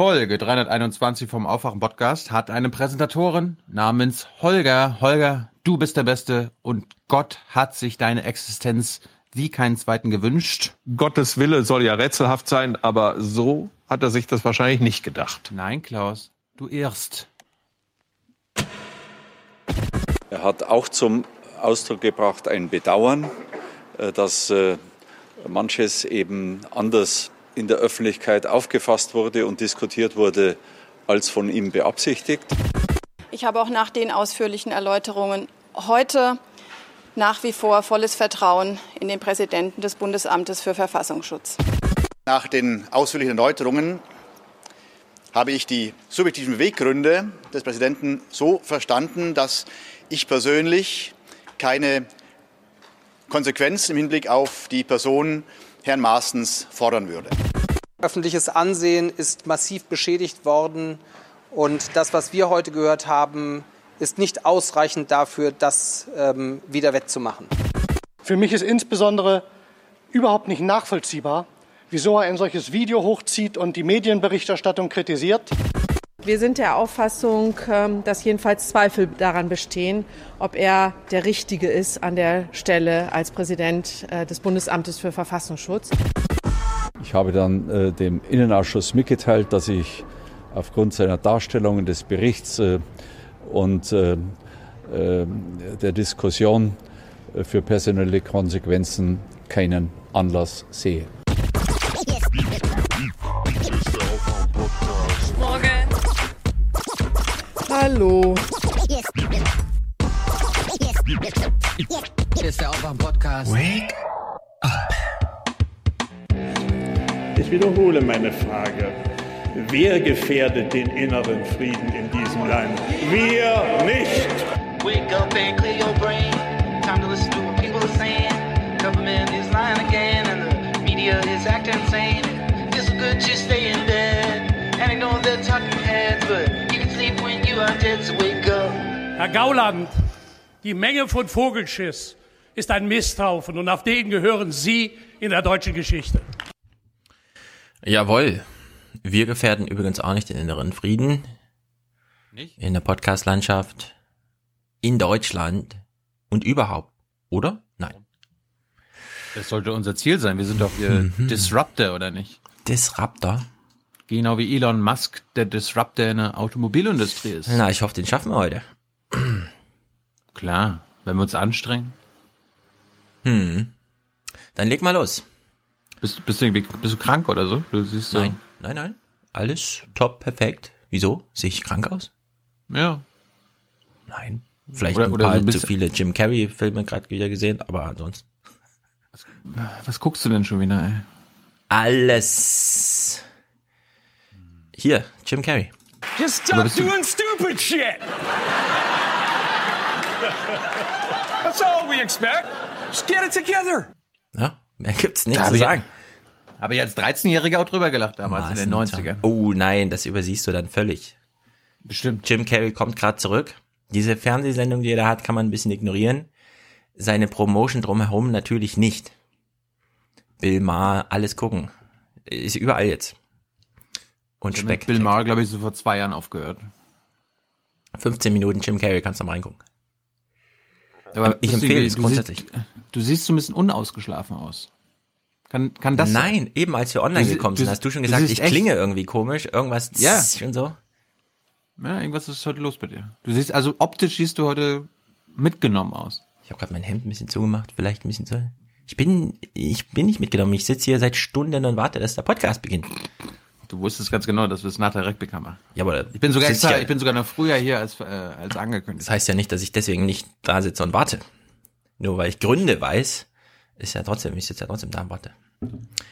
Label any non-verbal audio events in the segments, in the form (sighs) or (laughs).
Folge 321 vom Aufwachen Podcast hat eine Präsentatorin namens Holger. Holger, du bist der Beste und Gott hat sich deine Existenz wie keinen zweiten gewünscht. Gottes Wille soll ja rätselhaft sein, aber so hat er sich das wahrscheinlich nicht gedacht. Nein, Klaus, du irrst. Er hat auch zum Ausdruck gebracht ein Bedauern, äh, dass äh, manches eben anders in der Öffentlichkeit aufgefasst wurde und diskutiert wurde, als von ihm beabsichtigt. Ich habe auch nach den ausführlichen Erläuterungen heute nach wie vor volles Vertrauen in den Präsidenten des Bundesamtes für Verfassungsschutz. Nach den ausführlichen Erläuterungen habe ich die subjektiven Weggründe des Präsidenten so verstanden, dass ich persönlich keine Konsequenzen im Hinblick auf die Person Herrn Maaßens fordern würde. Öffentliches Ansehen ist massiv beschädigt worden und das, was wir heute gehört haben, ist nicht ausreichend dafür, das ähm, wieder wettzumachen. Für mich ist insbesondere überhaupt nicht nachvollziehbar, wieso er ein solches Video hochzieht und die Medienberichterstattung kritisiert. Wir sind der Auffassung, ähm, dass jedenfalls Zweifel daran bestehen, ob er der Richtige ist an der Stelle als Präsident äh, des Bundesamtes für Verfassungsschutz. Ich habe dann äh, dem Innenausschuss mitgeteilt, dass ich aufgrund seiner Darstellungen des Berichts äh, und der Diskussion für personelle Konsequenzen keinen Anlass sehe. Hallo. Hier ist der Aufwach-Podcast. Wake up. Ich wiederhole meine Frage. Wer gefährdet den inneren Frieden in diesem Land? Wir nicht! Wake up and clear your brain. Time to listen to what people are saying. Government is lying again and the media is acting insane. It's good to stay in bed and ignore the talking heads, but Herr Gauland, die Menge von Vogelschiss ist ein Misthaufen und auf den gehören Sie in der deutschen Geschichte. Jawohl. Wir gefährden übrigens auch nicht den inneren Frieden. Nicht? In der Podcast-Landschaft. In Deutschland. Und überhaupt. Oder? Nein. Das sollte unser Ziel sein. Wir sind doch hier Mhm. Disruptor, oder nicht? Disruptor? Genau wie Elon Musk der Disruptor in der Automobilindustrie ist. Na, ich hoffe, den schaffen wir heute. Klar, wenn wir uns anstrengen. Hm. Dann leg mal los. Bist, bist, du, bist du krank oder so? Du siehst so. Nein, nein, nein. Alles top, perfekt. Wieso? Sehe ich krank aus? Ja. Nein. Vielleicht Oder- ein oder paar zu viele Jim Carrey-Filme gerade wieder gesehen, aber ansonsten. Was guckst du denn schon wieder, ey? Alles. Hier, Jim Carrey. Just stop doing stupid shit! That's all we expect. Just get it together. Ja, mehr gibt's nicht zu sagen. Habe ich als 13-Jähriger auch drüber gelacht damals in den 90ern. Oh nein, das übersiehst du dann völlig. Bestimmt. Jim Carrey kommt gerade zurück. Diese Fernsehsendung, die er da hat, kann man ein bisschen ignorieren. Seine Promotion drumherum natürlich nicht. Bill Maher, alles gucken. Ist überall jetzt. Und Ich Speck. Bill Maher, glaube ich, so vor zwei Jahren aufgehört. 15 Minuten Jim Carrey, kannst du mal reingucken. Aber ich bist du empfehle es du grundsätzlich. Siehst, du siehst so ein bisschen unausgeschlafen aus. Kann, kann das sein? Nein, eben als wir online Du gekommen du- sind, hast du schon du gesagt, siehst ich echt- klinge irgendwie komisch, irgendwas Ja. und so. Ja, irgendwas ist heute los bei dir. Du siehst, also optisch siehst du heute mitgenommen aus. Ich habe gerade mein Hemd ein bisschen zugemacht, vielleicht ein bisschen zu. Ich bin, ich bin nicht mitgenommen. Ich sitze hier seit Stunden und warte, dass der Podcast beginnt. Du wusstest ganz genau, dass wir es nach der Rückbekammer. Ja, aber Ich bin sogar extra, ja- ich bin sogar noch früher hier als, äh, als angekündigt. Das heißt ja nicht, dass ich deswegen nicht da sitze und warte. Nur weil ich Gründe weiß, ist ja trotzdem, ich sitze ja trotzdem da und warte.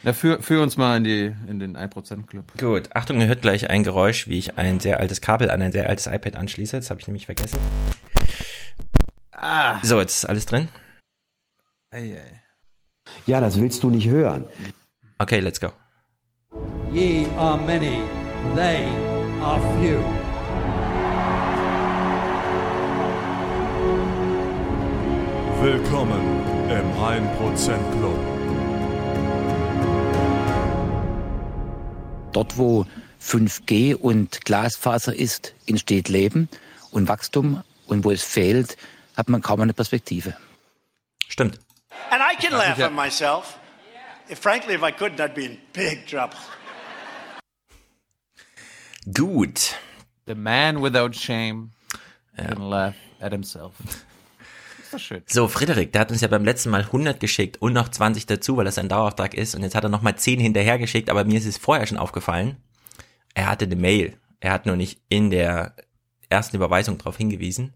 Ja, führ, führ uns mal in die, in den 1% Club. Gut, Achtung, ihr hört gleich ein Geräusch, wie ich ein sehr altes Kabel an ein sehr altes iPad anschließe. Das habe ich nämlich vergessen. Ah. So, jetzt ist alles drin. Ei, ei. Ja, das willst du nicht hören. Okay, let's go. Ye are many, they are few. Willkommen im 1% Club. Dort, wo 5G und Glasfaser ist, entsteht Leben und Wachstum. Und wo es fehlt, hat man kaum eine Perspektive. Stimmt. And I can laugh at myself. If, frankly, if I couldn't, I'd be in big trouble. Gut. The man without shame can laugh at himself. Ist doch schön. So, Frederik, der hat uns ja beim letzten Mal 100 geschickt und noch 20 dazu, weil das ein Dauerauftrag ist. Und jetzt hat er nochmal 10 hinterher geschickt, aber mir ist es vorher schon aufgefallen. Er hatte eine Mail. Er hat nur nicht in der ersten Überweisung darauf hingewiesen.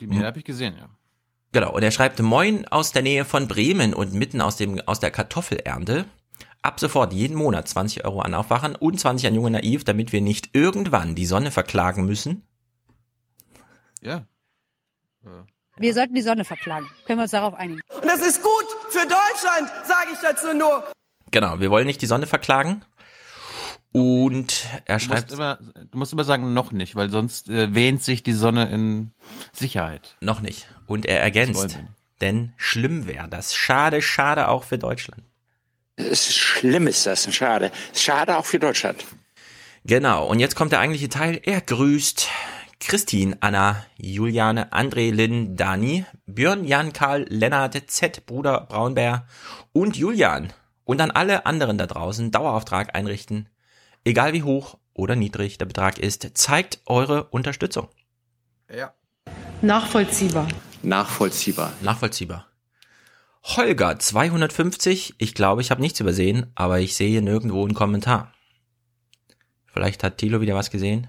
Die Mail habe ich gesehen, ja. Genau, und er schreibt Moin aus der Nähe von Bremen und mitten aus dem aus der Kartoffelernte. Ab sofort jeden Monat 20 Euro an Aufwachen und 20 an Junge Naiv, damit wir nicht irgendwann die Sonne verklagen müssen. Ja. Wir sollten die Sonne verklagen. Können wir uns darauf einigen? Und das ist gut für Deutschland, sage ich dazu nur. Genau, wir wollen nicht die Sonne verklagen. Und er Du schreibt musst, immer, du musst immer sagen, noch nicht, weil sonst äh, wähnt sich die Sonne in Sicherheit. noch nicht. Und er ergänzt, denn schlimm wäre das. Schade, schade auch für Deutschland. Es ist schlimm ist das, schade. Schade auch für Deutschland. Genau, und jetzt kommt der eigentliche Teil. Er grüßt Christine, Anna, Juliane, André, Lynn, Dani, Björn, Jan, Karl, Lennart, Z, Bruder, Braunbär und Julian. Und an alle anderen da draußen Dauerauftrag einrichten. Egal wie hoch oder niedrig der Betrag ist, zeigt eure Unterstützung. Ja. Nachvollziehbar. Nachvollziehbar. Nachvollziehbar. Holger 250, ich glaube, ich habe nichts übersehen, aber ich sehe nirgendwo einen Kommentar. Vielleicht hat Thilo wieder was gesehen.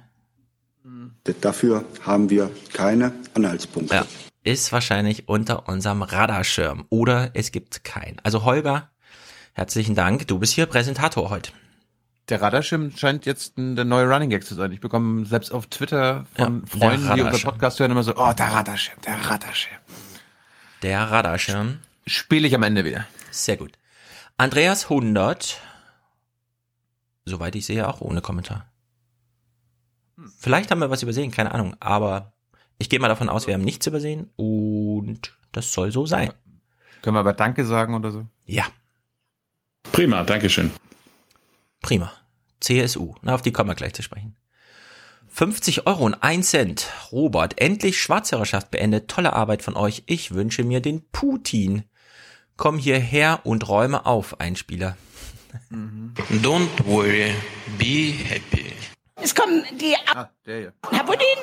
Dafür haben wir keine Anhaltspunkte. Ja, ist wahrscheinlich unter unserem Radarschirm oder es gibt keinen. Also Holger, herzlichen Dank, du bist hier Präsentator heute. Der Radarschirm scheint jetzt ein, der neue Running Gag zu sein. Ich bekomme selbst auf Twitter von Ja, Freunden, der die unseren. Podcast hören, immer so, oh, der Radarschirm, der Radarschirm. Der Radarschirm. Spiele ich am Ende wieder. Sehr gut. Andreas 100, soweit ich sehe, auch ohne Kommentar. Vielleicht haben wir was übersehen, keine Ahnung, aber ich gehe mal davon aus, wir haben nichts übersehen und das soll so sein. Können wir aber Danke sagen oder so? Ja. Prima, Dankeschön. Prima. CSU. Na, auf die kommen wir gleich zu sprechen. 50 Euro und 1 Cent. Robert, endlich Schwarzhörerschaft beendet. Tolle Arbeit von euch. Ich wünsche mir den Putin. Komm hierher und räume auf, Einspieler. Don't worry, be happy. Es kommen die. Ah, der hier. Herr Putin,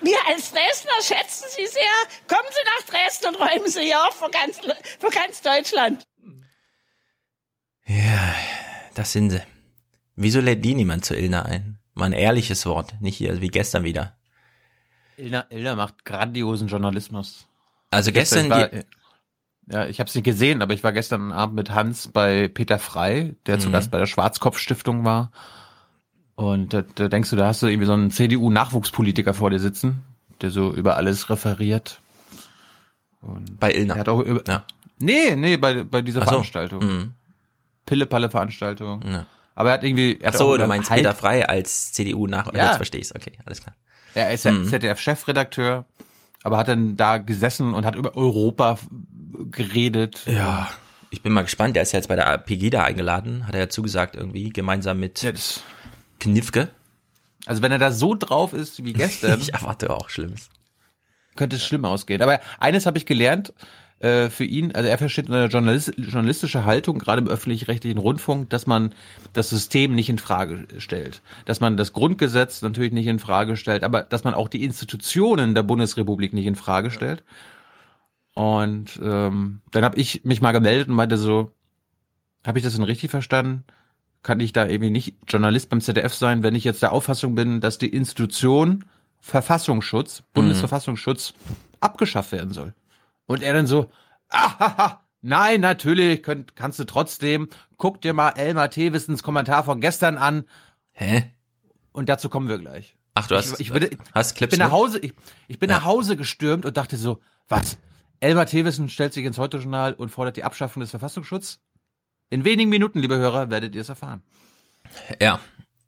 wir als Dresdner schätzen Sie sehr. Kommen Sie nach Dresden und räumen Sie hier auf für ganz, für ganz Deutschland. Ja, das sind sie. Wieso lädt die niemand zu Ilna ein? Mal ein ehrliches Wort, nicht hier wie gestern wieder. Ilna, Ilna macht grandiosen Journalismus. Also gestern, ich war, die- ja, ich habe es nicht gesehen, aber ich war gestern Abend mit Hans bei Peter Frei, der zu Mhm. Gast bei der Schwarzkopf-Stiftung war. Und da, da denkst du, da hast du irgendwie so einen CDU-Nachwuchspolitiker vor dir sitzen, der so über alles referiert. Und bei Ilna. Er hat auch über, ja. Nee, nee, bei, bei dieser so. Veranstaltung. Mhm. Pille-Palle-Veranstaltung. Ja. Aber er hat irgendwie. er Ach hat so, du meinst Halb- Peter Frei als CDU nach, Ja. jetzt verstehe ich's, okay, alles klar. Er ist ja Mhm. ZDF-Chefredakteur, aber hat dann da gesessen und hat über Europa geredet. Ja, ich bin mal gespannt. Der ist ja jetzt bei der Pegida eingeladen, hat er ja zugesagt irgendwie, gemeinsam mit Knifke. Also wenn er da so drauf ist wie gestern, (laughs) Ich erwarte auch Schlimmes. könnte es schlimm ausgehen. Aber eines habe ich gelernt äh, für ihn, also er versteht eine Journalist, journalistische Haltung, gerade im öffentlich-rechtlichen Rundfunk, dass man das System nicht in Frage stellt. Dass man das Grundgesetz natürlich nicht in Frage stellt, aber dass man auch die Institutionen der Bundesrepublik nicht in Frage stellt. Und ähm, dann habe ich mich mal gemeldet und meinte so, habe ich das denn richtig verstanden? Kann ich da irgendwie nicht Journalist beim ZDF sein, wenn ich jetzt der Auffassung bin, dass die Institution Verfassungsschutz, Bundesverfassungsschutz abgeschafft werden soll? Und er dann so, ah, nein, natürlich, könnt, kannst du trotzdem. Guck dir mal Elmar Thewissens Kommentar von gestern an. Hä? Und dazu kommen wir gleich. Ach, du hast, ich, ich, würde, hast Clips bin nach? Hause, ich, ich bin Ja. nach Hause gestürmt und dachte so, was? Elmar Thewissen stellt sich ins Heute-Journal und fordert die Abschaffung des Verfassungsschutzes? In wenigen Minuten, liebe Hörer, werdet ihr es erfahren. Ja.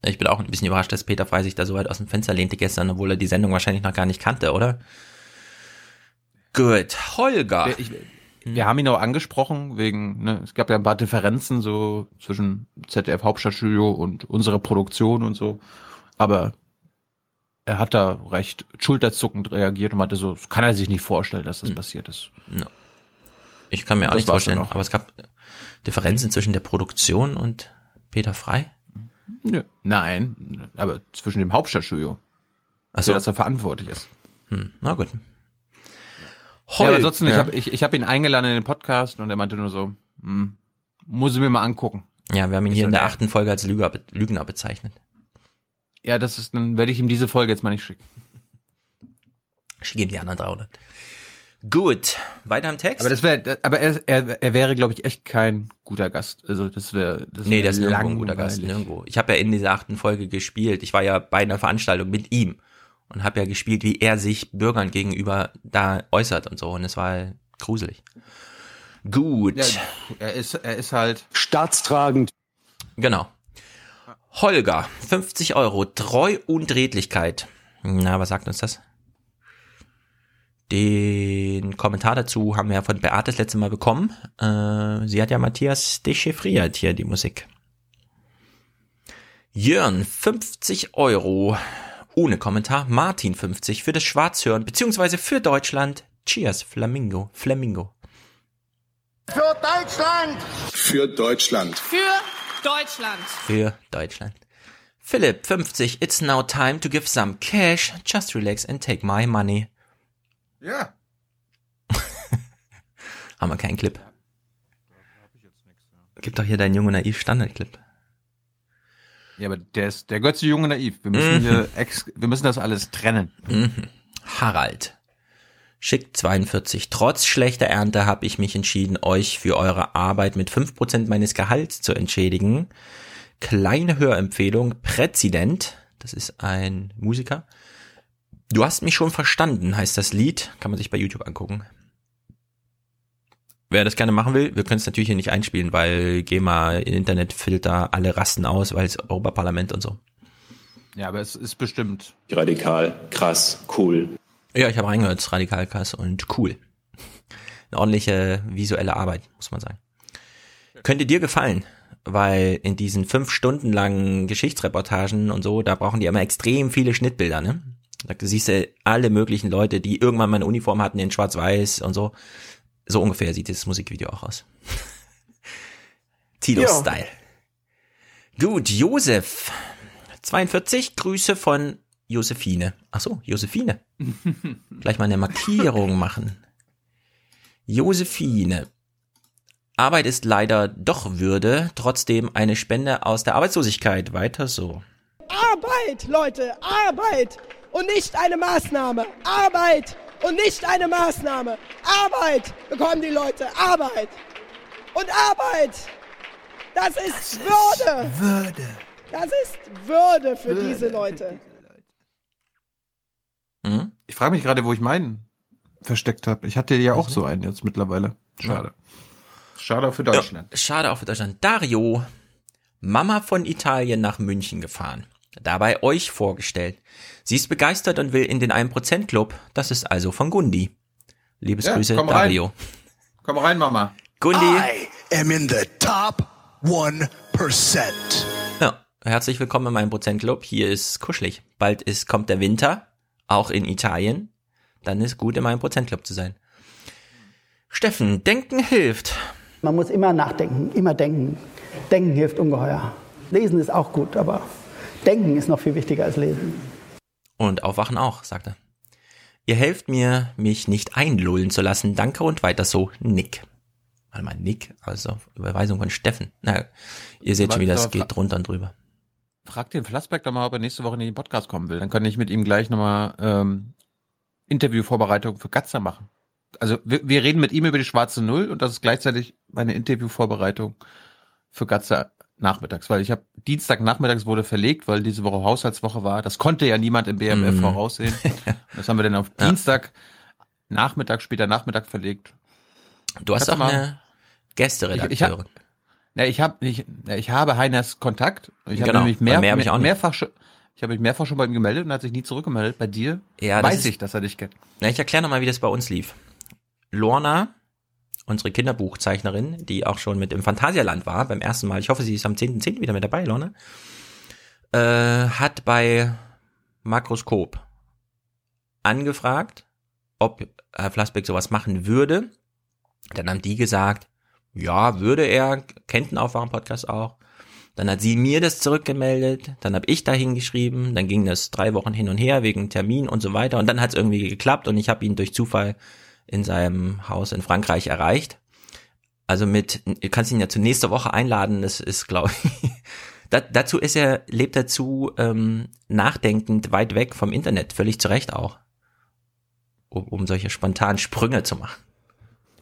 Ich bin auch ein bisschen überrascht, dass Peter Frei sich da so weit aus dem Fenster lehnte gestern, obwohl er die Sendung wahrscheinlich noch gar nicht kannte, oder? Gut. Holger. Ich, wir haben ihn auch angesprochen, wegen, ne, es gab ja ein paar Differenzen so zwischen ZDF Hauptstadtstudio und unserer Produktion und so. Aber er hat da recht schulterzuckend reagiert und meinte so, kann er sich nicht vorstellen, dass das passiert ist. Ja. Ich kann mir auch Das nicht war's vorstellen, aber es gab Differenzen zwischen der Produktion und Peter Frei. Nö. Nein, aber zwischen dem Hauptstadtstudio. Ach so. Für das er verantwortlich ist. Hm, na gut. Ja, aber ansonsten, ich ja. habe ich, ich hab ihn eingeladen in den Podcast und er meinte nur so, hm, muss ich mir mal angucken. Ja, wir haben ihn Ich hier in der achten Folge als Lüger, Lügner bezeichnet. Ja, das ist, dann werde ich ihm diese Folge jetzt mal nicht schicken. Schick ihm die anderen 300. Gut, weiter im Text. Aber das wäre, aber er, er, er wäre, glaube ich, echt kein guter Gast. Also das wäre, das nee, wär der ist nirgendwo ein guter Gast, nirgendwo. Ich habe ja in dieser achten Folge gespielt. Ich war ja bei einer Veranstaltung mit ihm und habe ja gespielt, wie er sich Bürgern gegenüber da äußert und so. Und es war gruselig. Gut. Ja, er ist, er ist halt staatstragend. Genau. Holger, 50 Euro, Treu und Redlichkeit. Na, was sagt uns das? Den Kommentar dazu haben wir ja von Beate das letzte Mal bekommen. Äh, sie hat ja Matthias dechiffriert hier, die Musik. Jörn, 50 Euro. Ohne Kommentar. Martin, 50 für das Schwarzhören, beziehungsweise für Deutschland. Cheers, Flamingo. Flamingo. Für Deutschland! Für Deutschland. Für Deutschland. für Deutschland. Philipp, 50. It's now time to give some cash. Just relax and take my money. Ja. (laughs) Haben wir keinen Clip. Gib doch hier deinen Junge Naiv Standardclip. Ja, aber der ist, der gehört zu jung und naiv. Wir müssen Mhm. hier, ex, wir müssen das alles trennen. Mhm. Harald. Schickt 42. Trotz schlechter Ernte habe ich mich entschieden, euch für eure Arbeit mit 5% meines Gehalts zu entschädigen. Kleine Hörempfehlung. Präzident. Das ist ein Musiker. Du hast mich schon verstanden, heißt das Lied. Kann man sich bei YouTube angucken. Wer das gerne machen will, wir können es natürlich hier nicht einspielen, weil GEMA, Internetfilter, alle rasten aus, weil es Europaparlament und so. Ja, aber es ist bestimmt. Radikal, krass, cool. Ja, ich habe reingehört, es ist radikal krass und cool. Eine ordentliche visuelle Arbeit, muss man sagen. Könnte dir gefallen, weil in diesen fünf Stunden langen Geschichtsreportagen und so, da brauchen die immer extrem viele Schnittbilder, ne? Da siehst du alle möglichen Leute, die irgendwann mal eine Uniform hatten in schwarz-weiß und so. So ungefähr sieht dieses Musikvideo auch aus. (laughs) Tilo-Style. Gut, Josef. 42, Grüße von Josephine. Ach so, Josephine. Gleich mal eine Markierung machen. Josephine. Arbeit ist leider doch Würde, trotzdem eine Spende aus der Arbeitslosigkeit. Weiter so. Arbeit, Leute, Arbeit und nicht eine Maßnahme. Arbeit und nicht eine Maßnahme. Arbeit bekommen die Leute, Arbeit. Und Arbeit, das ist Würde. Würde. Das ist Würde für Würde diese Leute. Mhm. Ich frage mich gerade, wo ich meinen versteckt habe. Ich hatte ja auch so einen jetzt mittlerweile. Schade. Schade für Deutschland. Ja, schade auch für Deutschland. Dario, Mama von Italien nach München gefahren. Dabei euch vorgestellt. Sie ist begeistert und will in den 1% Club. Das ist also von Gundi. Liebesgrüße, Ja, komm Dario. rein. Komm rein, Mama. Gundi. I am in the top 1%. Ja, herzlich willkommen in meinem Prozentclub. Hier ist kuschelig. Bald ist, kommt der Winter, auch in Italien. Dann ist gut, in meinem Prozentclub zu sein. Steffen, denken hilft. Man muss immer nachdenken, immer denken. Denken hilft ungeheuer. Lesen ist auch gut, aber denken ist noch viel wichtiger als lesen. Und aufwachen auch, sagt er. Ihr helft mir, mich nicht einlullen zu lassen. Danke und weiter so, Nick. Warte mal, Nick, also Überweisung von Steffen. Na, ihr seht schon, wie das geht drunter und drüber. Frag den Flassbeck doch mal, ob er nächste Woche in den Podcast kommen will. Dann kann ich mit ihm gleich nochmal ähm, Interviewvorbereitung für Gatzer machen. Also wir, wir reden mit ihm über die schwarze Null und das ist gleichzeitig meine Interviewvorbereitung für Gatzer nachmittags, weil ich habe Dienstagnachmittags wurde verlegt, weil diese Woche Haushaltswoche war. Das konnte ja niemand im BMF Mhm. voraussehen. (laughs) das haben wir dann auf Dienstag Nachmittag, später Nachmittag verlegt. Du hast doch mal- eine Gästeredakteurin. Ich, ich, hab, ja, ich, hab, ich, ich habe Heiners Kontakt. Ich habe Genau, nämlich mehr, mehr nicht. mehrfach schon, ich habe mich mehrfach schon bei ihm gemeldet und er hat sich nie zurückgemeldet. Bei dir Ja, das weiß ist- ich, dass er dich kennt. Na, ich erkläre nochmal, wie das bei uns lief. Lorna unsere Kinderbuchzeichnerin, die auch schon mit im Phantasialand war beim ersten Mal. Ich hoffe, sie ist am 10.10. wieder mit dabei, Lorne. Äh, hat bei Makroskop angefragt, ob Herr Flassbeck sowas machen würde. Dann haben die gesagt, ja, würde er, kennt den Aufwachen-Podcast auch. Dann hat sie mir das zurückgemeldet, dann habe ich dahin geschrieben, dann ging das drei Wochen hin und her wegen Termin und so weiter. Und dann hat es irgendwie geklappt und ich habe ihn durch Zufall in seinem Haus in Frankreich erreicht. Also mit, du kannst ihn ja zu nächster Woche einladen, das ist, glaube ich, (laughs) da, dazu ist er, lebt er zu ähm, nachdenkend weit weg vom Internet, völlig zu Recht auch, um, um solche spontanen Sprünge zu machen.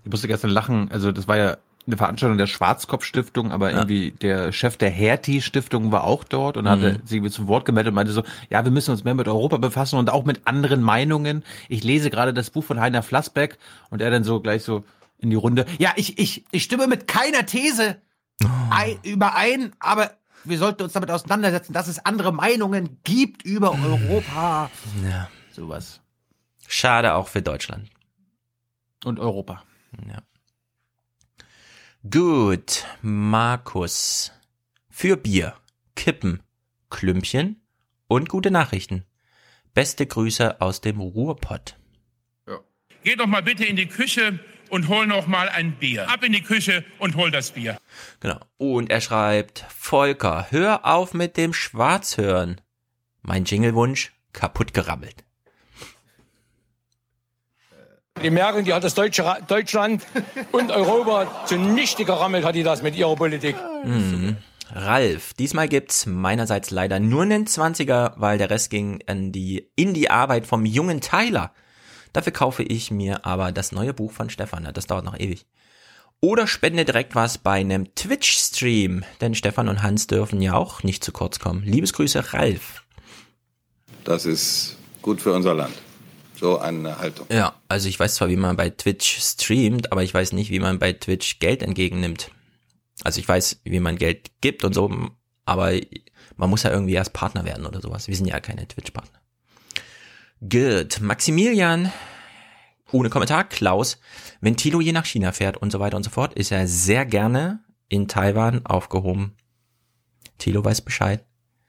Ich musste gestern lachen, also das war ja eine Veranstaltung der Schwarzkopf-Stiftung, aber Ja. irgendwie der Chef der Hertie-Stiftung war auch dort und hatte Mhm. sich zu Wort gemeldet und meinte so, ja, wir müssen uns mehr mit Europa befassen und auch mit anderen Meinungen. Ich lese gerade das Buch von Heiner Flassbeck und er dann so gleich so in die Runde, ja, ich, ich, ich stimme mit keiner These ein, überein, aber wir sollten uns damit auseinandersetzen, dass es andere Meinungen gibt über Europa. Ja. Sowas. Schade auch für Deutschland. Und Europa. Ja. Gut, Markus. Für Bier, Kippen, Klümpchen und gute Nachrichten. Beste Grüße aus dem Ruhrpott. Geh doch mal bitte in die Küche und hol noch mal ein Bier. Ab in die Küche und hol das Bier. Genau. Und er schreibt, Volker, hör auf mit dem Schwarzhören. Mein Jinglewunsch kaputt gerammelt. Die Merkel, die hat das Deutsche, Deutschland und Europa zunichte gerammelt, hat die das mit ihrer Politik. Mhm. Ralf, diesmal gibt's meinerseits leider nur einen 20er, weil der Rest ging an die, in die Arbeit vom jungen Tyler. Dafür kaufe ich mir aber das neue Buch von Stefan. Das dauert noch ewig. Oder spende direkt was bei einem Twitch-Stream, denn Stefan und Hans dürfen ja auch nicht zu kurz kommen. Liebesgrüße, Ralf. Das ist gut für unser Land. So eine Haltung. Ja, also ich weiß zwar, wie man bei Twitch streamt, aber ich weiß nicht, wie man bei Twitch Geld entgegennimmt. Also ich weiß, wie man Geld gibt und so, aber man muss ja irgendwie erst Partner werden oder sowas. Wir sind ja keine Twitch-Partner. Gut, Maximilian, ohne Kommentar, Klaus, wenn Tilo je nach China fährt und so weiter und so fort, ist er sehr gerne in Taiwan aufgehoben. Tilo weiß Bescheid.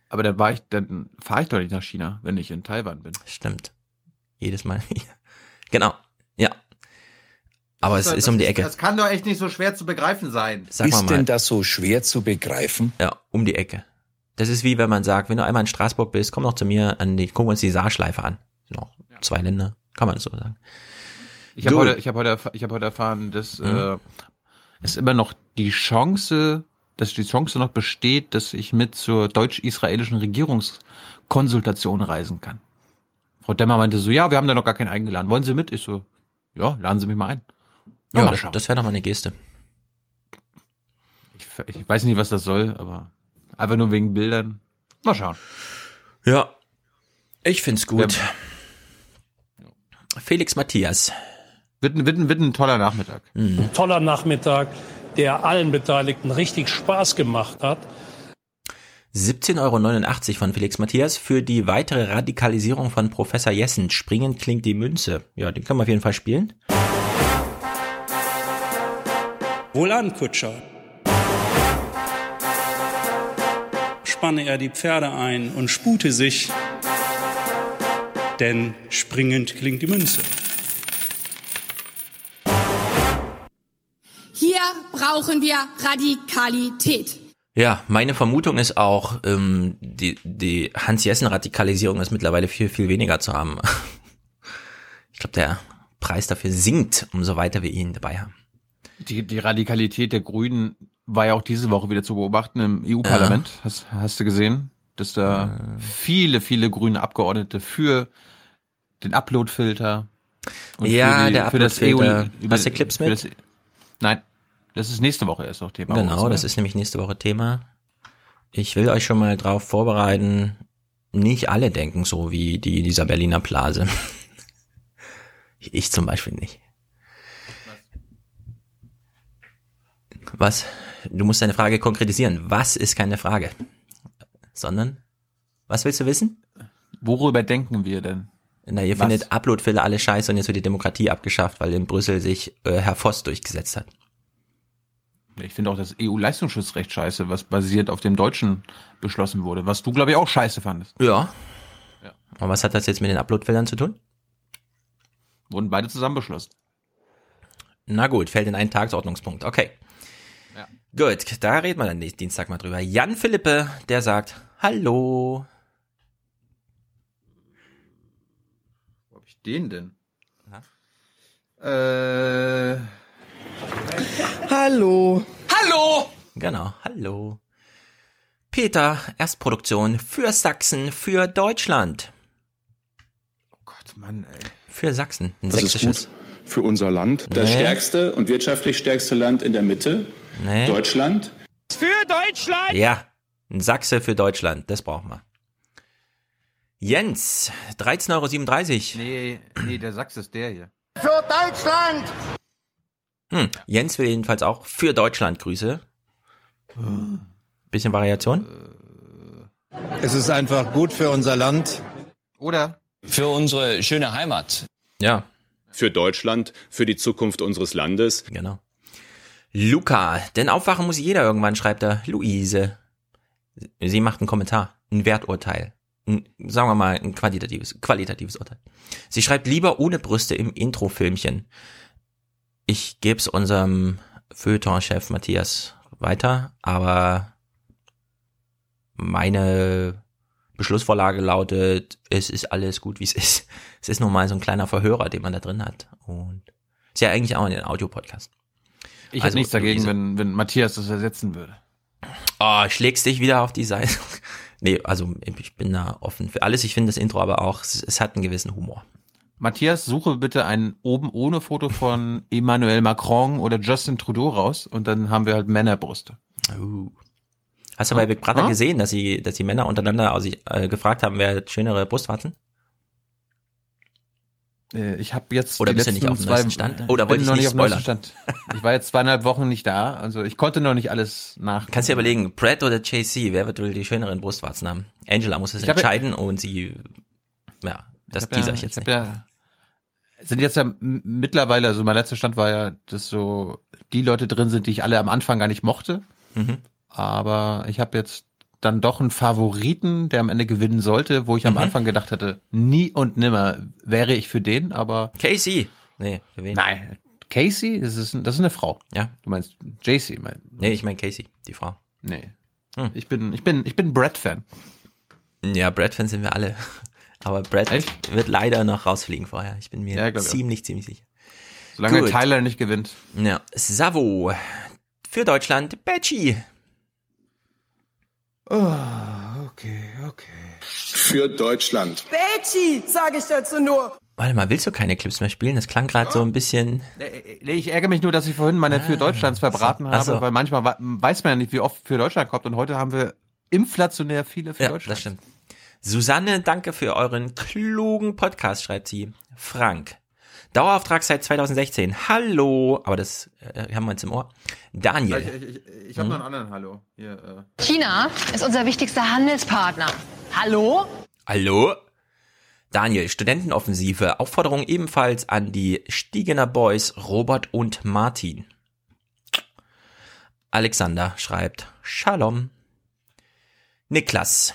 Aber dann war ich, dann fahre ich doch nicht nach China, wenn ich in Taiwan bin. Stimmt. Jedes Mal. (laughs) genau. Ja. Aber es ist um die Ecke. Das kann doch echt nicht so schwer zu begreifen sein. Sag mal ist mal. denn das so schwer zu begreifen? Ja, um die Ecke. Das ist wie wenn man sagt, wenn du einmal in Straßburg bist, komm noch zu mir an die, gucken wir uns die Saarschleife an. Sind Noch zwei Länder, kann man so sagen. Ich habe heute, ich habe heute, erf- ich habe heute erfahren, dass Mhm. äh, es immer noch die Chance, dass die Chance noch besteht, dass ich mit zur deutsch-israelischen Regierungskonsultation reisen kann. Frau Demmer meinte so, ja, wir haben da noch gar keinen eingeladen. Wollen Sie mit? Ich so, ja, laden Sie mich mal ein. Ja, mal das, schauen. das wäre doch mal eine Geste. Ich, ich weiß nicht, was das soll, aber einfach nur wegen Bildern. Mal schauen. Ja. Ich find's gut. Felix Matthias. Wird, ein- wird, ein- wird ein toller Nachmittag. Mhm. Ein toller Nachmittag, der allen Beteiligten richtig Spaß gemacht hat. 17,89 Euro von Felix Matthias für die weitere Radikalisierung von Professor Jessen. Springen klingt die Münze. Ja, den können wir auf jeden Fall spielen. Wohlan, Kutscher. Spanne er die Pferde ein und spute sich, denn springend klingt die Münze. Hier brauchen wir Radikalität. Ja, meine Vermutung ist auch, ähm, die, die Hans-Jessen-Radikalisierung ist mittlerweile viel, viel weniger zu haben. (laughs) Ich glaube, der Preis dafür sinkt, umso weiter wir ihn dabei haben. Die, die Radikalität der Grünen war ja auch diese Woche wieder zu beobachten im EU-Parlament. Hast, hast du gesehen, dass da viele, viele grüne Abgeordnete für den Upload-Filter und Ja, für die, der für das Upload-Filter. EU Hast du Clips mit? Das, nein, das ist nächste Woche erst noch Thema. Genau, das ist nämlich nächste Woche Thema. Ich will euch schon mal drauf vorbereiten. Nicht alle denken so wie die in dieser Berliner Blase. (laughs) Ich zum Beispiel nicht. Was? Du musst deine Frage konkretisieren. Was ist keine Frage? Sondern, was willst du wissen? Worüber denken wir denn? Na, ihr Was? findet Uploadfiller alle scheiße und jetzt wird die Demokratie abgeschafft, weil in Brüssel sich äh, Herr Voss durchgesetzt hat. Ich finde auch das EU-Leistungsschutzrecht scheiße, was basiert auf dem Deutschen beschlossen wurde, was du, glaube ich, auch scheiße fandest. Ja. Ja. Und was hat das jetzt mit den Uploadfillern zu tun? Wurden beide zusammen beschlossen. Na gut, fällt in einen Tagesordnungspunkt. Okay. Ja. Gut, da reden wir dann nächsten Dienstag mal drüber. Jan Philippe, der sagt, hallo. Wo hab ich den denn? Äh, Hallo. Hallo! Genau, hallo. Peter, Erstproduktion für Sachsen, für Deutschland. Gott, Mann, ey. Für Sachsen. Ein Das ist sächsisches. gut für unser Land. Das Nee. stärkste und wirtschaftlich stärkste Land in der Mitte. Nee. Deutschland. Für Deutschland. Ja, ein Sachse für Deutschland, das brauchen wir. Jens, 13,37 Euro. Nee, nee, der Sachs ist der hier. Für Deutschland! Hm, Jens will jedenfalls auch für Deutschland Grüße. Bisschen Variation? Es ist einfach gut für unser Land. Oder? Für unsere schöne Heimat. Ja. Für Deutschland, für die Zukunft unseres Landes. Genau. Luca, denn aufwachen muss jeder irgendwann, schreibt er. Luise. Sie macht einen Kommentar, ein Werturteil. Ein, sagen wir mal, ein qualitatives, qualitatives Urteil. Sie schreibt lieber ohne Brüste im Introfilmchen. Ich gebe es unserem Feuilleton-Chef Matthias weiter, aber meine Beschlussvorlage lautet, es ist alles gut, wie es ist. Es ist nur mal so ein kleiner Verhörer, den man da drin hat. Und ist ja eigentlich auch ein Audio-Podcast. Ich Also, hätte nichts dagegen, wenn, wenn Matthias das ersetzen würde. Oh, schlägst dich wieder auf die Seite. (laughs) nee, also ich bin da offen für alles. Ich finde das Intro aber auch, es, es hat einen gewissen Humor. Matthias, suche bitte ein oben ohne Foto von Emmanuel Macron oder Justin Trudeau raus und dann haben wir halt Männerbrüste. Uh. Hast du bei Big Brother Ah. gesehen, dass sie, dass die Männer untereinander also, äh, gefragt haben, wer hat schönere Brustwarzen? Äh, Ich habe jetzt Oder bist du nicht letzten auf dem neuesten Stand? Oder wollte ich noch nicht auf dem neuesten? Stand. Ich war jetzt zweieinhalb Wochen nicht da, also ich konnte noch nicht alles nach. Kannst dir überlegen, Brad oder JC, wer wird wohl die schöneren Brustwarzen haben? Angela muss es Ich ja- entscheiden und sie, ja, das Ich teaser ja, ich jetzt hab nicht. Ja, sind jetzt ja mittlerweile, also mein letzter Stand war ja, dass so die Leute drin sind, die ich alle am Anfang gar nicht mochte. Mhm. Aber ich habe jetzt dann doch einen Favoriten, der am Ende gewinnen sollte, wo ich am Mhm. Anfang gedacht hatte, nie und nimmer wäre ich für den, aber Casey. Nee, für wen? nein. Casey, das ist, das ist eine Frau. Ja. Du meinst JC, mein. Nee, ich meine Casey, die Frau. Nee. Hm. Ich bin, ich bin, ich bin Brad-Fan. Ja, Brad-Fans sind wir alle. Aber Brad Echt? wird leider noch rausfliegen vorher. Ich bin mir Ja, ziemlich, ziemlich sicher. Solange Gut. Tyler nicht gewinnt. Ja, Savo. Für Deutschland, Betschi. Oh, okay, okay. Für Deutschland. Betschi, sage ich dazu nur. Warte mal, willst du keine Clips mehr spielen? Das klang gerade so ein bisschen. Nee, ich ärgere mich nur, dass ich vorhin meine für Deutschlands verbraten Ach habe, so. weil manchmal weiß man ja nicht, wie oft für Deutschland kommt und heute haben wir inflationär viele für Ja, Deutschland. das stimmt. Susanne, danke für euren klugen Podcast, schreibt sie. Frank. Dauerauftrag seit 2016. Hallo. Aber das äh, haben wir jetzt im Ohr. Daniel. Ich, ich, ich habe noch einen anderen Hallo. Hier, äh. China ist unser wichtigster Handelspartner. Hallo? Hallo? Daniel, Studentenoffensive. Aufforderung ebenfalls an die Stiegener Boys Robert und Martin. Alexander schreibt Shalom. Niklas.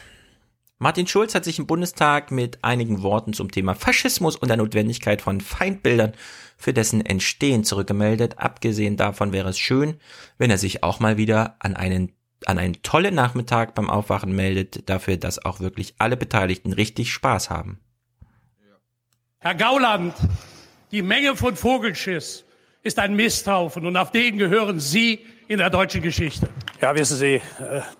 Martin Schulz hat sich im Bundestag mit einigen Worten zum Thema Faschismus und der Notwendigkeit von Feindbildern für dessen Entstehen zurückgemeldet. Abgesehen davon wäre es schön, wenn er sich auch mal wieder an einen an einen tollen Nachmittag beim Aufwachen meldet, dafür, dass auch wirklich alle Beteiligten richtig Spaß haben. Herr Gauland, die Menge von Vogelschiss ist ein Misthaufen und auf den gehören Sie in der deutschen Geschichte. Ja, wissen Sie, äh,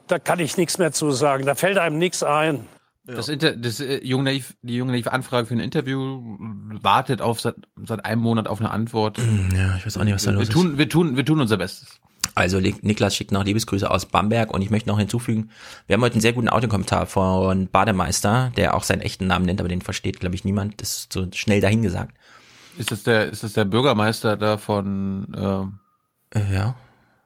da kann ich nichts mehr zu sagen. Da fällt einem nichts ein. Das, Inter das äh, Jung Naiv, die junge naive Anfrage für ein Interview wartet auf seit, seit einem Monat auf eine Antwort. (clears throat) Ja, ich weiß auch nicht, was da wir, los wir tun, Wir tun, wir tun unser Bestes. Also Nik- Niklas schickt noch Liebesgrüße aus Bamberg und ich möchte noch hinzufügen, wir haben heute einen sehr guten Audiokommentar von Bademeister, der auch seinen echten Namen nennt, aber den versteht, glaube ich, niemand. Das ist so schnell dahingesagt. Ist das der, ist das der Bürgermeister da von, ähm, Äh, ja.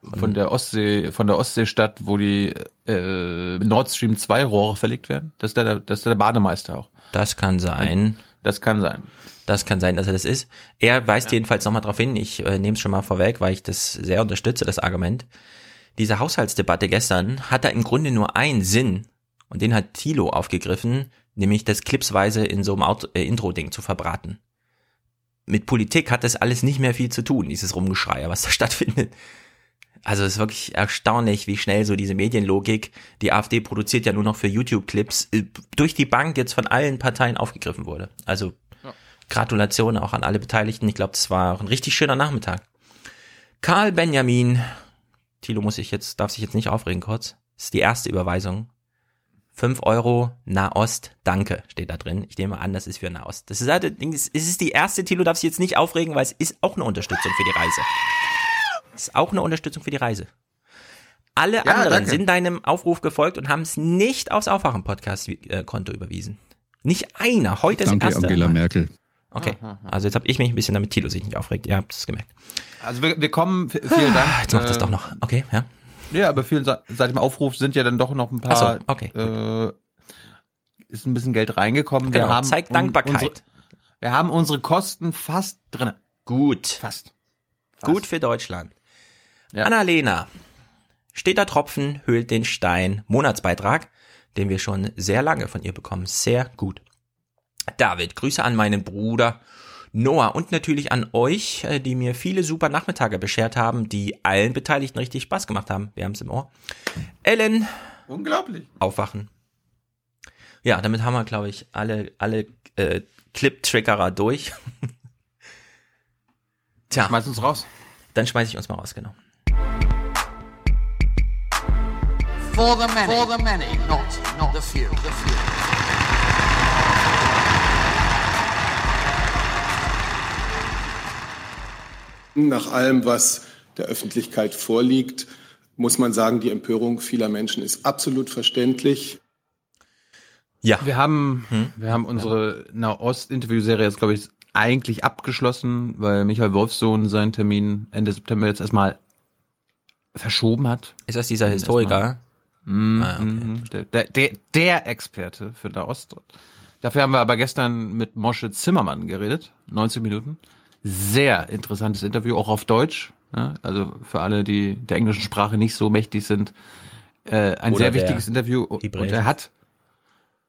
Von der Ostsee, von der Ostseestadt, wo die äh, Nord Stream 2 Rohre verlegt werden? Das ist der, das ist der Bademeister auch. Das kann sein. Das kann sein. Das kann sein, dass er das ist. Er weist ja. jedenfalls nochmal darauf hin, ich äh, nehme es schon mal vorweg, weil ich das sehr unterstütze, das Argument. Diese Haushaltsdebatte gestern hat da im Grunde nur einen Sinn und den hat Thilo aufgegriffen, nämlich das clipsweise in so einem äh, Intro-Ding zu verbraten. Mit Politik hat das alles nicht mehr viel zu tun, dieses Rumgeschrei, was da (laughs) stattfindet. Also es ist wirklich erstaunlich, wie schnell so diese Medienlogik, die AfD produziert ja nur noch für YouTube-Clips, äh, durch die Bank jetzt von allen Parteien aufgegriffen wurde. Also ja. Gratulation auch an alle Beteiligten. Ich glaube, das war auch ein richtig schöner Nachmittag. Karl Benjamin, Thilo muss sich jetzt, darf sich jetzt nicht aufregen kurz. Das ist die erste Überweisung. 5 Euro Nahost, danke, steht da drin. Ich nehme an, das ist für Nahost. Das ist, halt, es ist die erste, Thilo darf sich jetzt nicht aufregen, weil es ist auch eine Unterstützung für die Reise. Ist auch eine Unterstützung für die Reise. Alle ja, anderen danke. sind deinem Aufruf gefolgt und haben es nicht aufs Aufwachen-Podcast-Konto überwiesen. Nicht einer. Heute danke, ist erste. Angela Merkel. Okay, also jetzt habe ich mich ein bisschen damit Tilo sich nicht aufregt. Ihr habt es gemerkt. Also wir, wir kommen, vielen Dank. Jetzt macht das doch noch. Okay, ja. Ja, aber vielen, seit dem Aufruf sind ja dann doch noch ein paar. so, okay. Äh, ist ein bisschen Geld reingekommen. Genau, wir haben zeigt Dankbarkeit. Unsere, wir haben unsere Kosten fast drin. Gut. Fast. fast. Gut für Deutschland. Ja. Annalena. Steter Tropfen höhlt den Stein. Monatsbeitrag, den wir schon sehr lange von ihr bekommen. Sehr gut. David, Grüße an meinen Bruder Noah und natürlich an euch, äh, die mir viele super Nachmittage beschert haben, die allen Beteiligten richtig Spaß gemacht haben. Wir haben es im Ohr. Ellen. Unglaublich. Aufwachen. Ja, damit haben wir, glaube ich, alle, alle äh, Clip-Triggerer durch. (laughs) Tja. Schmeiß uns raus. Dann schmeiß ich uns mal raus, genau. For the many, For the many. Not, not the few. The few. Nach allem, was der Öffentlichkeit vorliegt, muss man sagen, die Empörung vieler Menschen ist absolut verständlich. Ja. Wir haben, hm? wir haben unsere Nahost-Interviewserie jetzt, glaube ich, eigentlich abgeschlossen, weil Michael Wolfsohn seinen Termin Ende September jetzt erstmal verschoben hat. Ist das dieser Historiker? Mm, ah, okay. der, der, der Experte für Nahost. Dafür haben wir aber gestern mit Mosche Zimmermann geredet, 90 Minuten sehr interessantes Interview, auch auf Deutsch. Ja, also für alle, die der englischen Sprache nicht so mächtig sind, äh, ein Oder sehr wichtiges Interview. Und er hat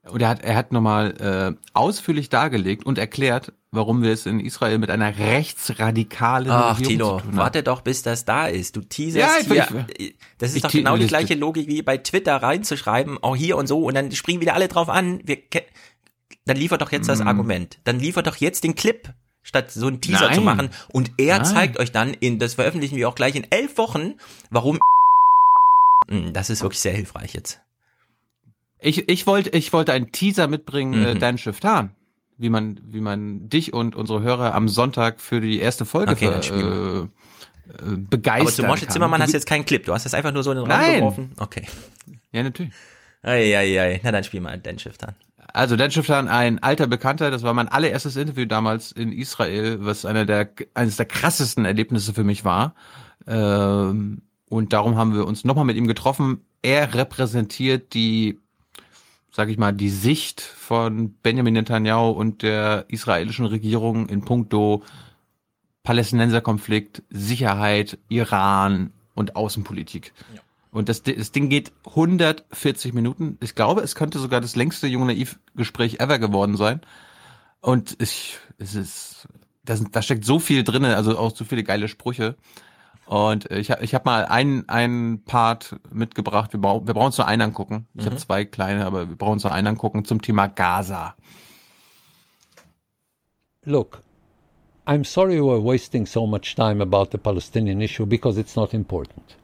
und er hat, er hat nochmal äh, ausführlich dargelegt und erklärt, warum wir es in Israel mit einer rechtsradikalen Ach, Regierung Tino, zu tun haben. warte doch, bis das da ist. Du teaserst ja, hier. Ich, das ist doch genau die gleiche Logik wie bei Twitter reinzuschreiben, auch hier und so, und dann springen wieder alle drauf an. Wir, dann liefert doch jetzt das mm. Argument. Dann liefert doch jetzt den Clip statt so einen Teaser Nein. zu machen. Und er Nein. zeigt euch dann, in, das veröffentlichen wir auch gleich in elf Wochen, warum. Hm, (laughs) das ist wirklich sehr hilfreich jetzt. Ich, ich wollte ich wollte einen Teaser mitbringen, äh, mhm. äh, Dan Shiftan, wie man wie man dich und unsere Hörer am Sonntag für die erste Folge okay, äh, äh, begeistern Aber zu Mosche Zimmermann hast du jetzt keinen Clip, du hast das einfach nur so in den Raum geworfen. Okay. Ja, natürlich. Eieiei, na dann spiel mal Dan Shiftan. Also Dan Schiftan, ein alter Bekannter, das war mein allererstes Interview damals in Israel, was einer der eines der krassesten Erlebnisse für mich war. Ähm, und darum haben wir uns nochmal mit ihm getroffen. Er repräsentiert die, sag ich mal, die Sicht von Benjamin Netanyahu und der israelischen Regierung in puncto Palästinenserkonflikt, Sicherheit, Iran und Außenpolitik. Ja. Und das, das Ding geht 140 Minuten. Ich glaube, es könnte sogar das längste Jung Naiv Gespräch ever geworden sein. Und ich, es ist, da, sind, da steckt so viel drin, also auch so viele geile Sprüche. Und ich habe ich hab mal einen, einen Part mitgebracht. Wir, brauchen wir brauchen uns nur einen angucken. Ich mhm. habe zwei kleine, aber wir brauchen uns nur einen angucken zum Thema Gaza. Look, I'm sorry we're wasting so much time about the Palestinian issue because it's not important.